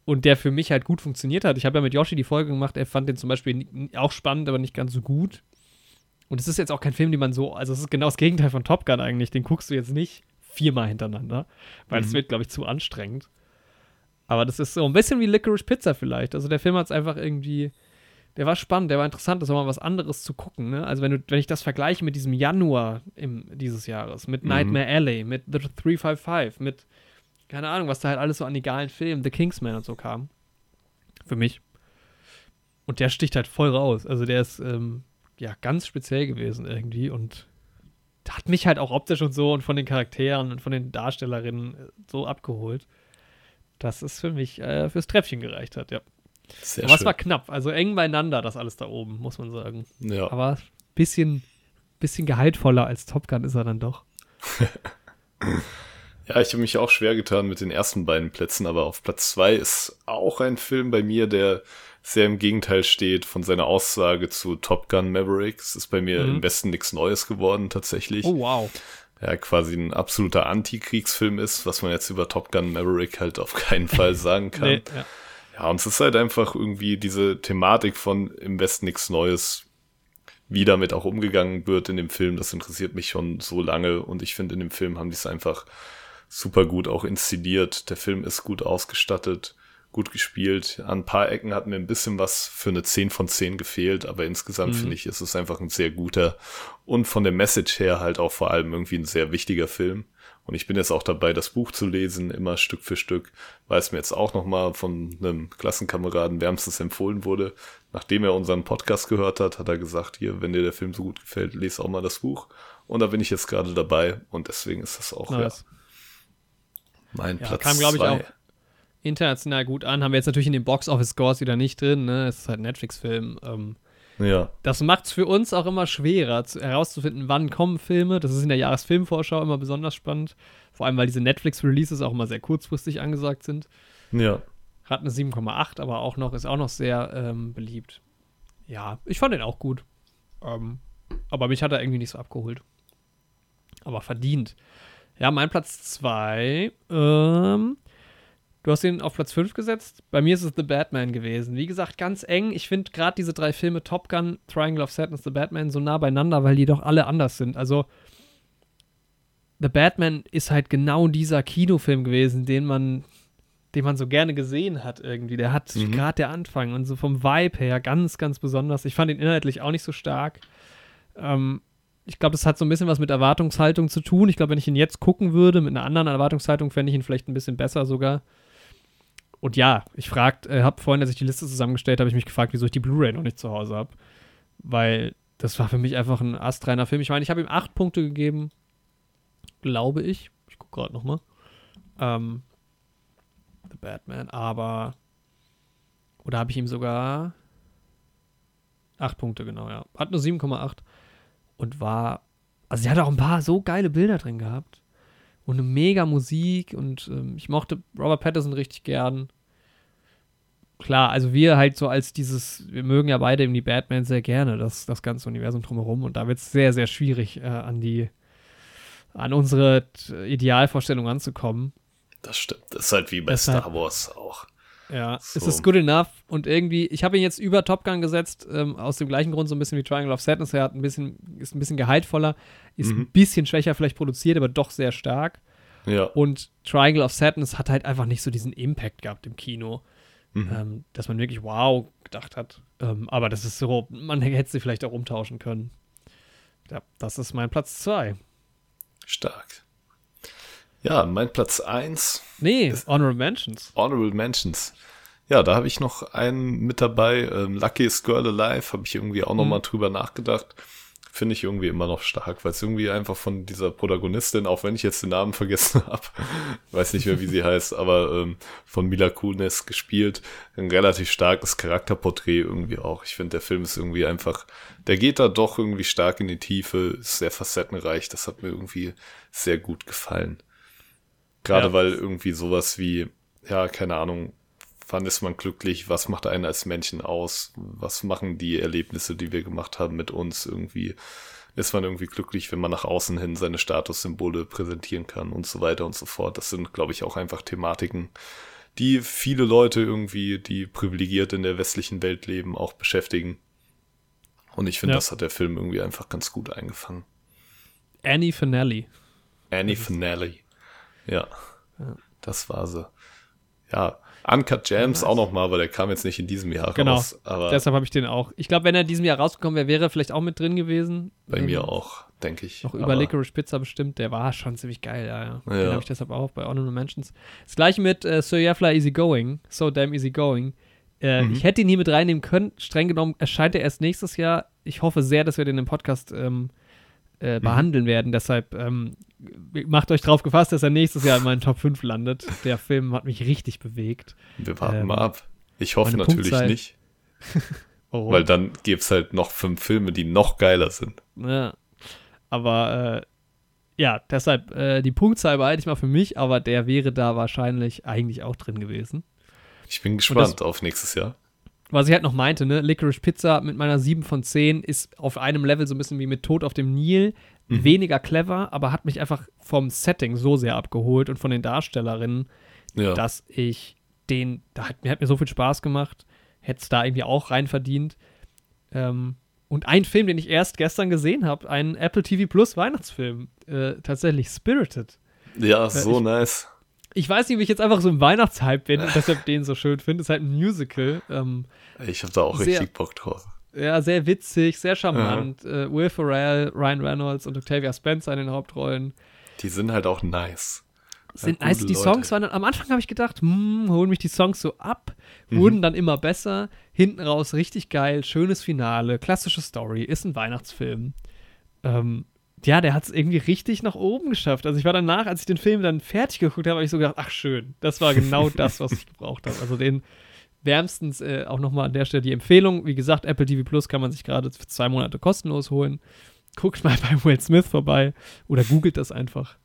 und der für mich halt gut funktioniert hat. Ich habe ja mit Yoshi die Folge gemacht, er fand den zum Beispiel auch spannend, aber nicht ganz so gut. Und es ist jetzt auch kein Film, den man so, also es ist genau das Gegenteil von Top Gun eigentlich. Den guckst du jetzt nicht viermal hintereinander, weil es Mhm. wird, glaube ich, zu anstrengend. Aber das ist so ein bisschen wie Licorice Pizza vielleicht. Also der Film hat es einfach irgendwie, der war spannend, der war interessant, das war mal was anderes zu gucken. Ne? Also wenn, du, wenn ich das vergleiche mit diesem Januar im, dieses Jahres, mit Mhm. Nightmare Alley, mit The 355, mit, keine Ahnung, was da halt alles so an egalen Filmen, The Kingsman und so kam. Für mich. Und der sticht halt voll raus. Also der ist, ähm, ja, ganz speziell gewesen irgendwie und hat mich halt auch optisch und so und von den Charakteren und von den Darstellerinnen äh, so abgeholt, dass es für mich äh, fürs Treppchen gereicht hat, ja. Sehr Aber es schön. war knapp, also eng beieinander, das alles da oben, muss man sagen. ja. Aber bisschen, bisschen gehaltvoller als Top Gun ist er dann doch. [LAUGHS] Ja, ich habe mich auch schwer getan mit den ersten beiden Plätzen, aber auf Platz zwei ist auch ein Film bei mir, der sehr im Gegenteil steht von seiner Aussage zu Top Gun Maverick. Es ist bei mir Mhm. im Westen nichts Neues geworden, tatsächlich. Oh, wow. Ja, quasi ein absoluter Antikriegsfilm ist, was man jetzt über Top Gun Maverick halt auf keinen Fall [LAUGHS] sagen kann. Nee, ja. Ja, und es ist halt einfach irgendwie diese Thematik von im Westen nichts Neues, wie damit auch umgegangen wird in dem Film, das interessiert mich schon so lange und ich finde, in dem Film haben die es einfach super gut auch inszeniert. Der Film ist gut ausgestattet, gut gespielt. An ein paar Ecken hat mir ein bisschen was für eine 10 von 10 gefehlt, aber insgesamt Mhm. finde ich, ist es einfach ein sehr guter und von der Message her halt auch vor allem irgendwie ein sehr wichtiger Film. Und ich bin jetzt auch dabei, das Buch zu lesen, immer Stück für Stück, weil es mir jetzt auch nochmal von einem Klassenkameraden wärmstens empfohlen wurde. Nachdem er unseren Podcast gehört hat, hat er gesagt, hier, wenn dir der Film so gut gefällt, lese auch mal das Buch. Und da bin ich jetzt gerade dabei und deswegen ist das auch Nice. ja, mein Ja, Platz kam, glaube ich, zwei. auch international gut an. Haben wir jetzt natürlich in den Box-Office-Scores wieder nicht drin, ne? Es ist halt ein Netflix-Film. Ähm, Ja, das macht es für uns auch immer schwerer, zu, herauszufinden, wann kommen Filme. Das ist in der Jahresfilmvorschau immer besonders spannend. Vor allem, weil diese Netflix-Releases auch immer sehr kurzfristig angesagt sind. ja. Hat eine 7,8, aber auch noch, ist auch noch sehr ähm, beliebt. Ja, ich fand den auch gut. Ähm, aber mich hat er irgendwie nicht so abgeholt. Aber verdient. Ja, mein Platz 2. Ähm, du hast ihn auf Platz 5 gesetzt. Bei mir ist es The Batman gewesen. Wie gesagt, ganz eng. Ich finde gerade diese drei Filme, Top Gun, Triangle of Sadness, The Batman, so nah beieinander, weil die doch alle anders sind. Also, The Batman ist halt genau dieser Kinofilm gewesen, den man den man so gerne gesehen hat irgendwie. Der hat Mhm. gerade der Anfang und so vom Vibe her ganz, ganz besonders. Ich fand ihn inhaltlich auch nicht so stark. Ähm, ich glaube, das hat so ein bisschen was mit Erwartungshaltung zu tun. Ich glaube, wenn ich ihn jetzt gucken würde, mit einer anderen Erwartungshaltung, fände ich ihn vielleicht ein bisschen besser sogar. Und ja, ich fragt, äh, habe vorhin, als ich die Liste zusammengestellt habe, ich mich gefragt, wieso ich die Blu-ray noch nicht zu Hause habe. Weil das war für mich einfach ein astreiner Film. Ich meine, ich habe ihm acht Punkte gegeben, glaube ich. Ich gucke gerade nochmal. Ähm, The Batman, aber. Oder habe ich ihm sogar. Acht Punkte, genau, ja. Hat nur 7,8 und war. Also, sie hat auch ein paar so geile Bilder drin gehabt. Und eine mega Musik und ähm, ich mochte Robert Pattinson richtig gern. Klar, also wir halt so als dieses, wir mögen ja beide irgendwie Batman sehr gerne, das, das ganze Universum drumherum und da wird es sehr, sehr schwierig, äh, an die, an unsere t- Idealvorstellung ranzukommen. Das stimmt. Das ist halt wie bei Deshalb- Star Wars auch. Ja, So. es ist good enough und irgendwie, ich habe ihn jetzt über Top Gun gesetzt, ähm, aus dem gleichen Grund so ein bisschen wie Triangle of Sadness. Er hat ein bisschen, ist ein bisschen gehaltvoller, ist Mhm. ein bisschen schwächer vielleicht produziert, aber doch sehr stark. Ja. Und Triangle of Sadness hat halt einfach nicht so diesen Impact gehabt im Kino, Mhm. ähm, dass man wirklich wow gedacht hat. Ähm, aber das ist so, man hätte sie vielleicht auch umtauschen können. Ja, das ist mein Platz 2. Stark. Ja, mein Platz 1, Nee, Honorable Mentions. Honorable Mentions. Ja, da habe ich noch einen mit dabei. Ähm, Luckiest Girl Alive, habe ich irgendwie auch noch Mhm. mal drüber nachgedacht. Finde ich irgendwie immer noch stark, weil es irgendwie einfach von dieser Protagonistin, auch wenn ich jetzt den Namen [LAUGHS] vergessen habe, weiß nicht mehr, wie sie heißt, aber ähm, von Mila Kunis gespielt, ein relativ starkes Charakterporträt irgendwie auch. Ich finde, der Film ist irgendwie einfach, der geht da doch irgendwie stark in die Tiefe, ist sehr facettenreich, das hat mir irgendwie sehr gut gefallen. Gerade Ja. weil irgendwie sowas wie, ja, keine Ahnung, wann ist man glücklich, was macht einen als Menschen aus, was machen die Erlebnisse, die wir gemacht haben mit uns irgendwie, ist man irgendwie glücklich, wenn man nach außen hin seine Statussymbole präsentieren kann und so weiter und so fort. Das sind, glaube ich, auch einfach Thematiken, die viele Leute irgendwie, die privilegiert in der westlichen Welt leben, auch beschäftigen. Und ich finde, Ja. das hat der Film irgendwie einfach ganz gut eingefangen. Annie Finelli. Annie Finale. Ja, das war sie. Ja, Uncut Gems auch noch mal, aber der kam jetzt nicht in diesem Jahr Genau. raus. Aber Deshalb habe ich den auch. Ich glaube, wenn er in diesem Jahr rausgekommen wäre, wäre er vielleicht auch mit drin gewesen. bei Ähm, mir auch, denke ich. Noch über Licorice Pizza bestimmt. Der war schon ziemlich geil, ja. ja. Den Ja. habe ich deshalb auch bei Honorable Mentions. Das gleiche mit äh, Sir Yafla Easy Going. So damn easy going. Äh, Mhm. Ich hätte ihn nie mit reinnehmen können. Streng genommen erscheint er erst nächstes Jahr. Ich hoffe sehr, dass wir den im Podcast ähm, Mhm. äh, behandeln werden. Deshalb ähm, macht euch drauf gefasst, dass er nächstes Jahr in meinen Top 5 landet. Der Film hat mich richtig bewegt. Wir warten ähm, mal ab. Ich hoffe natürlich Punktzahl- nicht, Warum? [LAUGHS] weil dann gäbe es halt noch fünf Filme, die noch geiler sind. Ja. Aber äh, ja, deshalb äh, die Punktzahl behalte ich mal für mich, aber der wäre da wahrscheinlich eigentlich auch drin gewesen. Ich bin gespannt auf nächstes Jahr. Was ich halt noch meinte, ne, Licorice Pizza mit meiner 7 von 10 ist auf einem Level so ein bisschen wie mit Tod auf dem Nil. Mhm. Weniger clever, aber hat mich einfach vom Setting so sehr abgeholt und von den Darstellerinnen, Ja. dass ich den, da hat, mir hat mir so viel Spaß gemacht, hätte es da irgendwie auch rein verdient. Ähm, und ein Film, den ich erst gestern gesehen habe, ein Apple TV Plus Weihnachtsfilm, äh, tatsächlich Spirited. ja, so ich- nice. Ich weiß nicht, wie ich jetzt einfach so im Weihnachtshype bin und deshalb den so schön finde. Ist halt ein Musical. Ähm, Ich habe da auch Sehr- richtig Bock drauf. Ja, sehr witzig, sehr charmant. Äh, Will Ferrell, Ryan Reynolds und Octavia Spencer in den Hauptrollen. Die sind halt auch nice. Sind Ja, nice. Die Leute. Songs waren dann, am Anfang habe ich gedacht, hm, holen mich die Songs so ab, Mhm. wurden dann immer besser. Hinten raus richtig geil, schönes Finale, klassische Story, ist ein Weihnachtsfilm. Ähm, ja, der hat es irgendwie richtig nach oben geschafft. Also ich war danach, als ich den Film dann fertig geguckt habe, habe ich so gedacht, ach schön, das war genau [LAUGHS] das, was ich gebraucht habe. Also den wärmstens äh, auch nochmal an der Stelle die Empfehlung. Wie gesagt, Apple TV Plus kann man sich gerade für zwei Monate kostenlos holen. Guckt mal [LAUGHS] bei Will Smith vorbei oder googelt das einfach.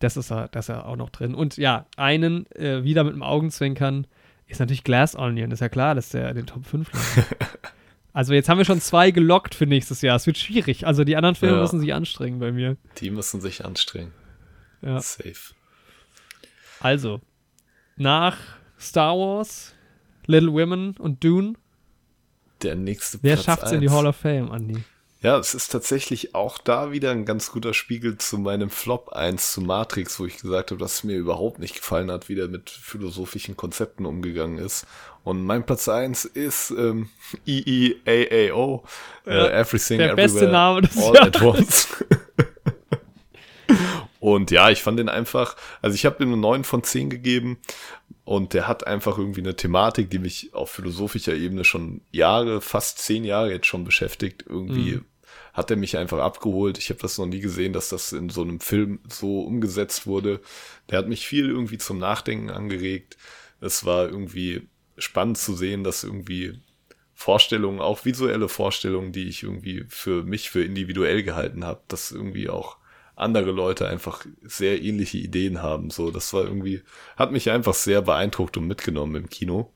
Das ist er, das ist er auch noch drin. Und ja, einen äh, wieder mit dem Augenzwinkern ist natürlich Glass Onion. Ist ja klar, dass der in den Top 5 landet. [LAUGHS] Also jetzt haben wir schon zwei gelockt für nächstes Jahr. Es wird schwierig. Also die anderen Filme Ja. müssen sich anstrengen bei mir. Die müssen sich anstrengen. Ja. Safe. Also, nach Star Wars, Little Women und Dune, Der nächste wer Platz schafft's in die eins. Hall of Fame, Andi? Ja, es ist tatsächlich auch da wieder ein ganz guter Spiegel zu meinem Flop 1 zu Matrix, wo ich gesagt habe, dass es mir überhaupt nicht gefallen hat, wie der mit philosophischen Konzepten umgegangen ist. Und mein Platz 1 ist ähm, [LAUGHS] EEAAO, äh, Everything der Everywhere beste Name des All Jahres. at Once. [LAUGHS] [LAUGHS] und ja, ich fand den einfach, also ich habe ihm eine 9 von 10 gegeben und der hat einfach irgendwie eine Thematik, die mich auf philosophischer Ebene schon Jahre, fast 10 Jahre jetzt schon beschäftigt. Irgendwie Mhm. hat er mich einfach abgeholt. Ich habe das noch nie gesehen, dass das in so einem Film so umgesetzt wurde. Der hat mich viel irgendwie zum Nachdenken angeregt. Es war irgendwie spannend zu sehen, dass irgendwie Vorstellungen, auch visuelle Vorstellungen, die ich irgendwie für mich für individuell gehalten habe, dass irgendwie auch andere Leute einfach sehr ähnliche Ideen haben. So, das war irgendwie, hat mich einfach sehr beeindruckt und mitgenommen im Kino.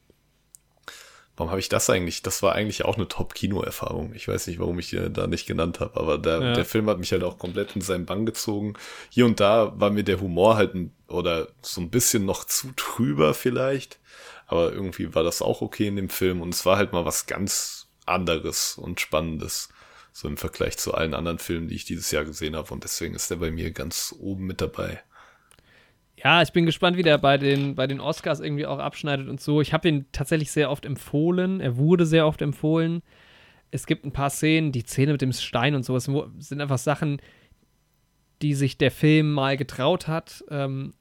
Warum habe ich das eigentlich? Das war eigentlich auch eine Top-Kino-Erfahrung. Ich weiß nicht, warum ich die da nicht genannt habe, aber der, Ja. der Film hat mich halt auch komplett in seinen Bann gezogen. Hier und da war mir der Humor halt ein, oder so ein bisschen noch zu trüber vielleicht, aber irgendwie war das auch okay in dem Film und es war halt mal was ganz anderes und Spannendes, so im Vergleich zu allen anderen Filmen, die ich dieses Jahr gesehen habe und deswegen ist der bei mir ganz oben mit dabei. Ja, ich bin gespannt, wie der bei den, bei den Oscars irgendwie auch abschneidet und so. Ich habe ihn tatsächlich sehr oft empfohlen. Er wurde sehr oft empfohlen. Es gibt ein paar Szenen, die Szene mit dem Stein und sowas sind einfach Sachen, die sich der Film mal getraut hat, ähm,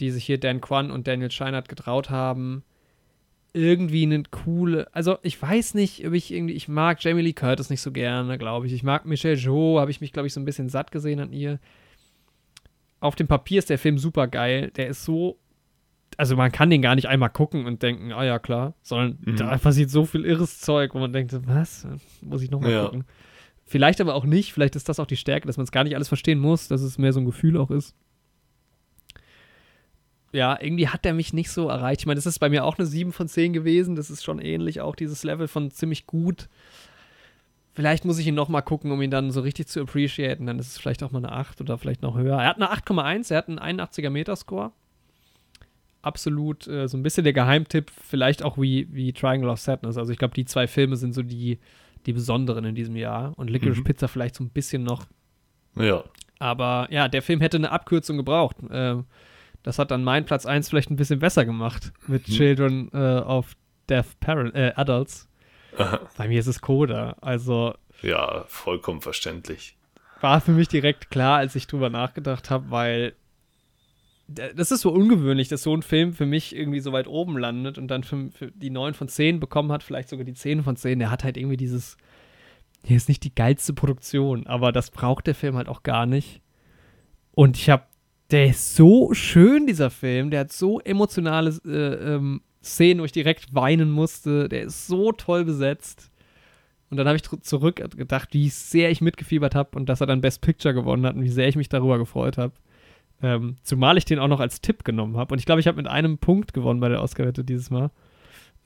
die sich hier Dan Kwan und Daniel Scheinert getraut haben. Irgendwie eine coole, also ich weiß nicht, ob ich irgendwie, ich mag Jamie Lee Curtis nicht so gerne, glaube ich. Ich mag Michelle Jo, habe ich mich, glaube ich, so ein bisschen satt gesehen an ihr auf dem Papier ist der Film super geil. Der ist so. Also man kann den gar nicht einmal gucken und denken, ah ja, klar. Sondern Mhm. da passiert so viel irres Zeug, wo man denkt, was? Muss ich nochmal Ja. gucken. Vielleicht aber auch nicht. Vielleicht ist das auch die Stärke, dass man es gar nicht alles verstehen muss, dass es mehr so ein Gefühl auch ist. Ja, irgendwie hat der mich nicht so erreicht. Ich meine, das ist bei mir auch eine 7 von 10 gewesen. Das ist schon ähnlich, auch dieses Level von ziemlich gut. Vielleicht muss ich ihn noch mal gucken, um ihn dann so richtig zu appreciaten. Dann ist es vielleicht auch mal eine 8 oder vielleicht noch höher. Er hat eine 8,1, er hat einen 81er Metascore. Absolut äh, so ein bisschen der Geheimtipp, vielleicht auch wie, wie Triangle of Sadness. Also ich glaube, die zwei Filme sind so die, die besonderen in diesem Jahr. Und Licorice Mhm. Pizza vielleicht so ein bisschen noch. Ja. Aber ja, der Film hätte eine Abkürzung gebraucht. Ähm, das hat dann mein Platz 1 vielleicht ein bisschen besser gemacht mit Mhm. Children äh, of Deaf Parent, äh, Adults. Aha. Bei mir ist es Coda. Also Ja, vollkommen verständlich. war für mich direkt klar, als ich drüber nachgedacht habe, weil das ist so ungewöhnlich, dass so ein Film für mich irgendwie so weit oben landet und dann für, für die 9 von 10 bekommen hat, vielleicht sogar die 10 von 10. Der hat halt irgendwie dieses, hier ist nicht die geilste Produktion, aber das braucht der Film halt auch gar nicht. Und ich habe, der ist so schön, dieser Film, der hat so emotionale äh, ähm, Szenen, wo ich direkt weinen musste, der ist so toll besetzt. Und dann habe ich zurückgedacht, wie sehr ich mitgefiebert habe und dass er dann Best Picture gewonnen hat und wie sehr ich mich darüber gefreut habe. Ähm, zumal ich den auch noch als Tipp genommen habe. Und ich glaube, ich habe mit einem Punkt gewonnen bei der Oscar-Wette dieses Mal.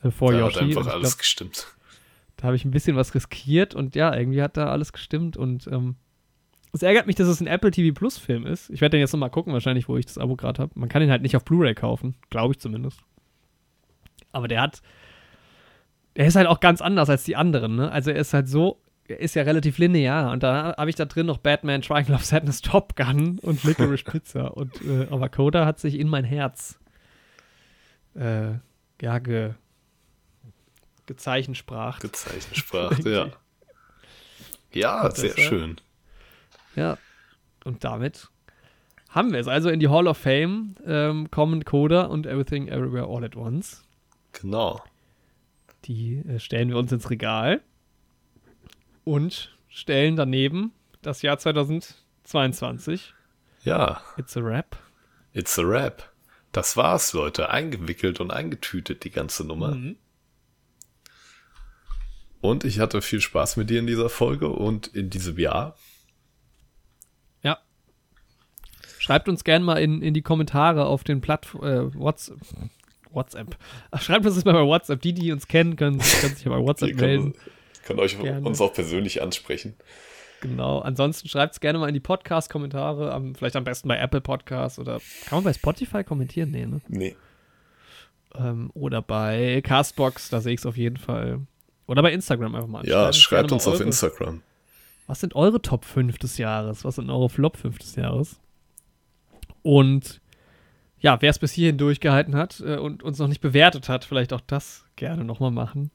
Äh, vor da Yoshi. hat einfach alles glaub, gestimmt. da habe ich ein bisschen was riskiert und ja, irgendwie hat da alles gestimmt. Und ähm, es ärgert mich, dass es ein Apple TV Plus Film ist. Ich werde den jetzt noch mal gucken, wahrscheinlich, wo ich das Abo gerade habe. Man kann ihn halt nicht auf Blu-ray kaufen, glaube ich zumindest. Aber der hat, der ist halt auch ganz anders als die anderen, ne? Also er ist halt so, er ist ja relativ linear und da habe ich da drin noch Batman, Triangle of Sadness, [LAUGHS] Top Gun und Licorice [LAUGHS] Pizza und äh, aber Coda hat sich in mein Herz äh, ja, ge, gezeichensprach. Gezeichnet sprach, ja. [LAUGHS] Ja, sehr schön. Ja. Und damit haben wir es. Also in die Hall of Fame ähm, kommen Coda und Everything Everywhere All at Once. Genau. Die äh, stellen wir uns ins Regal und stellen daneben das Jahr 2022. Ja, It's a Rap. it's a rap. Das war's, Leute. Eingewickelt und eingetütet, die ganze Nummer. Mhm. Und ich hatte viel Spaß mit dir in dieser Folge und in diesem Jahr. Ja. Schreibt uns gerne mal in, in die Kommentare auf den Plattformen, äh, WhatsApp. WhatsApp. Ach, schreibt uns das mal bei WhatsApp. Die, die uns kennen, können, können sich ja bei WhatsApp melden. könnt, könnt euch Gerne. uns auch persönlich ansprechen. Genau. Ansonsten schreibt es gerne mal in die Podcast-Kommentare. Vielleicht am besten bei Apple Podcasts oder kann man bei Spotify kommentieren? Nee, ne? Nee. Ähm, oder bei Castbox, da sehe ich es auf jeden Fall. Oder bei Instagram einfach mal. Ja, schreibt uns auf eure- Instagram. Was sind eure Top 5 des Jahres? Was sind eure Flop 5 des Jahres? Und ja, wer es bis hierhin durchgehalten hat äh, und uns noch nicht bewertet hat, vielleicht auch das gerne nochmal machen.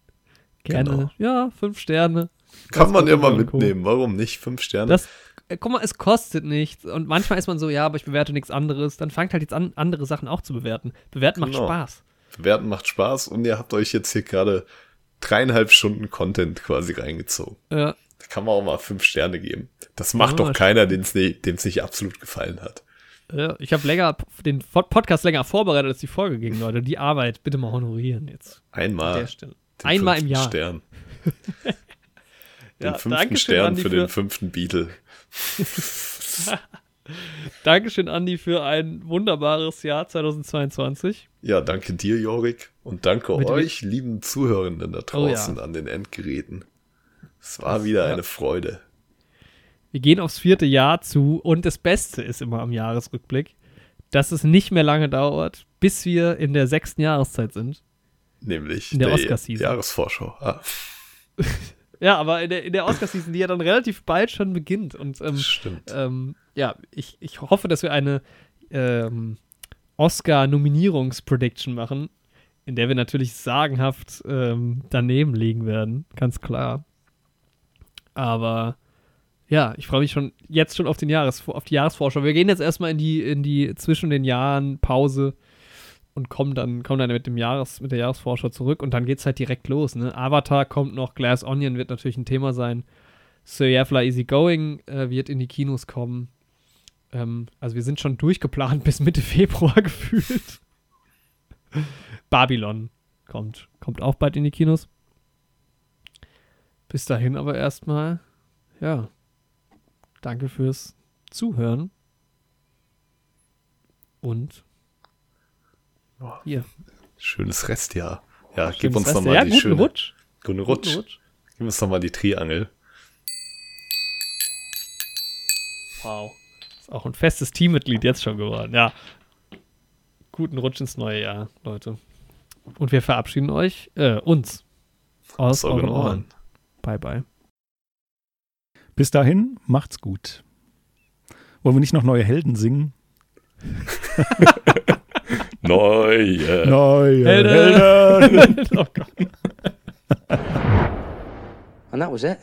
Gerne. Genau. Ja, 5 Sterne. Kann man ja mal und Co. mitnehmen. Warum nicht? Fünf Sterne. Das, äh, guck mal, es kostet nichts. Und manchmal ist man so, ja, aber ich bewerte nichts anderes. Dann fangt halt jetzt an, andere Sachen auch zu bewerten. Bewerten macht Genau. Spaß. Bewerten macht Spaß und ihr habt euch jetzt hier gerade dreieinhalb Stunden Content quasi reingezogen. Ja, Da kann man auch mal fünf Sterne geben. Das macht Ja, doch keiner, dem es nicht absolut gefallen hat. Ja. ich habe länger den Podcast länger vorbereitet als die Folge gegen Leute. Die Arbeit bitte mal honorieren jetzt. An Einmal. der Stelle. den Einmal im fünften Jahr. Stern. [LAUGHS] Den Ja, fünften Stern Andi, für den fünften Beatle. [LAUGHS] Dankeschön, Andi, für ein wunderbares Jahr 2022. Ja, danke dir, Jorik. Und danke Mit euch, lieben Zuhörenden da Oh ja. draußen an den Endgeräten. Es war wieder ja. eine Freude. Wir gehen aufs vierte Jahr zu und das Beste ist immer am Jahresrückblick, dass es nicht mehr lange dauert, bis wir in der sechsten Jahreszeit sind. Nämlich In der Oscar-Season. Jahresvorschau. Ah, [LAUGHS] Ja, aber in der, in der Oscar-Season, die ja dann relativ bald schon beginnt. Und ähm, stimmt. ähm, ja, ich, ich hoffe, dass wir eine ähm, Oscar-Nominierungs-Prediction machen, in der wir natürlich sagenhaft ähm, daneben liegen werden, ganz klar. Aber ja, ich freue mich schon jetzt schon auf, den Jahres, auf die Jahresvorschau. Wir gehen jetzt erstmal in die, in die zwischen den Jahren Pause und kommen dann, kommen dann mit dem Jahres, mit der Jahresvorschau zurück und dann geht's halt direkt los. Ne? Avatar kommt noch, Glass Onion wird natürlich ein Thema sein. Sir Yafla Easy Going äh, wird in die Kinos kommen. Ähm, also wir sind schon durchgeplant [LAUGHS] bis Mitte Februar [LAUGHS] gefühlt. Babylon kommt, kommt auch bald in die Kinos. Bis dahin aber erstmal, ja, danke fürs Zuhören. Und hier. Schönes Restjahr. Ja, Schönes gib uns nochmal ja, die guten schöne. Rutsch. Guten Rutsch. Guten Rutsch. Gib uns nochmal die Triangel. Wow. Ist auch ein festes Teammitglied jetzt schon geworden. Ja. Guten Rutsch ins neue Jahr, Leute. Und wir verabschieden euch, äh, uns. Aus Aus euren Ohren. Ohren. Bye, bye. Bis dahin, macht's gut. Wollen wir nicht noch neue Helden singen? [LAUGHS] Neue. Neue Helden. Helden. [LAUGHS] oh Gott. And that was it.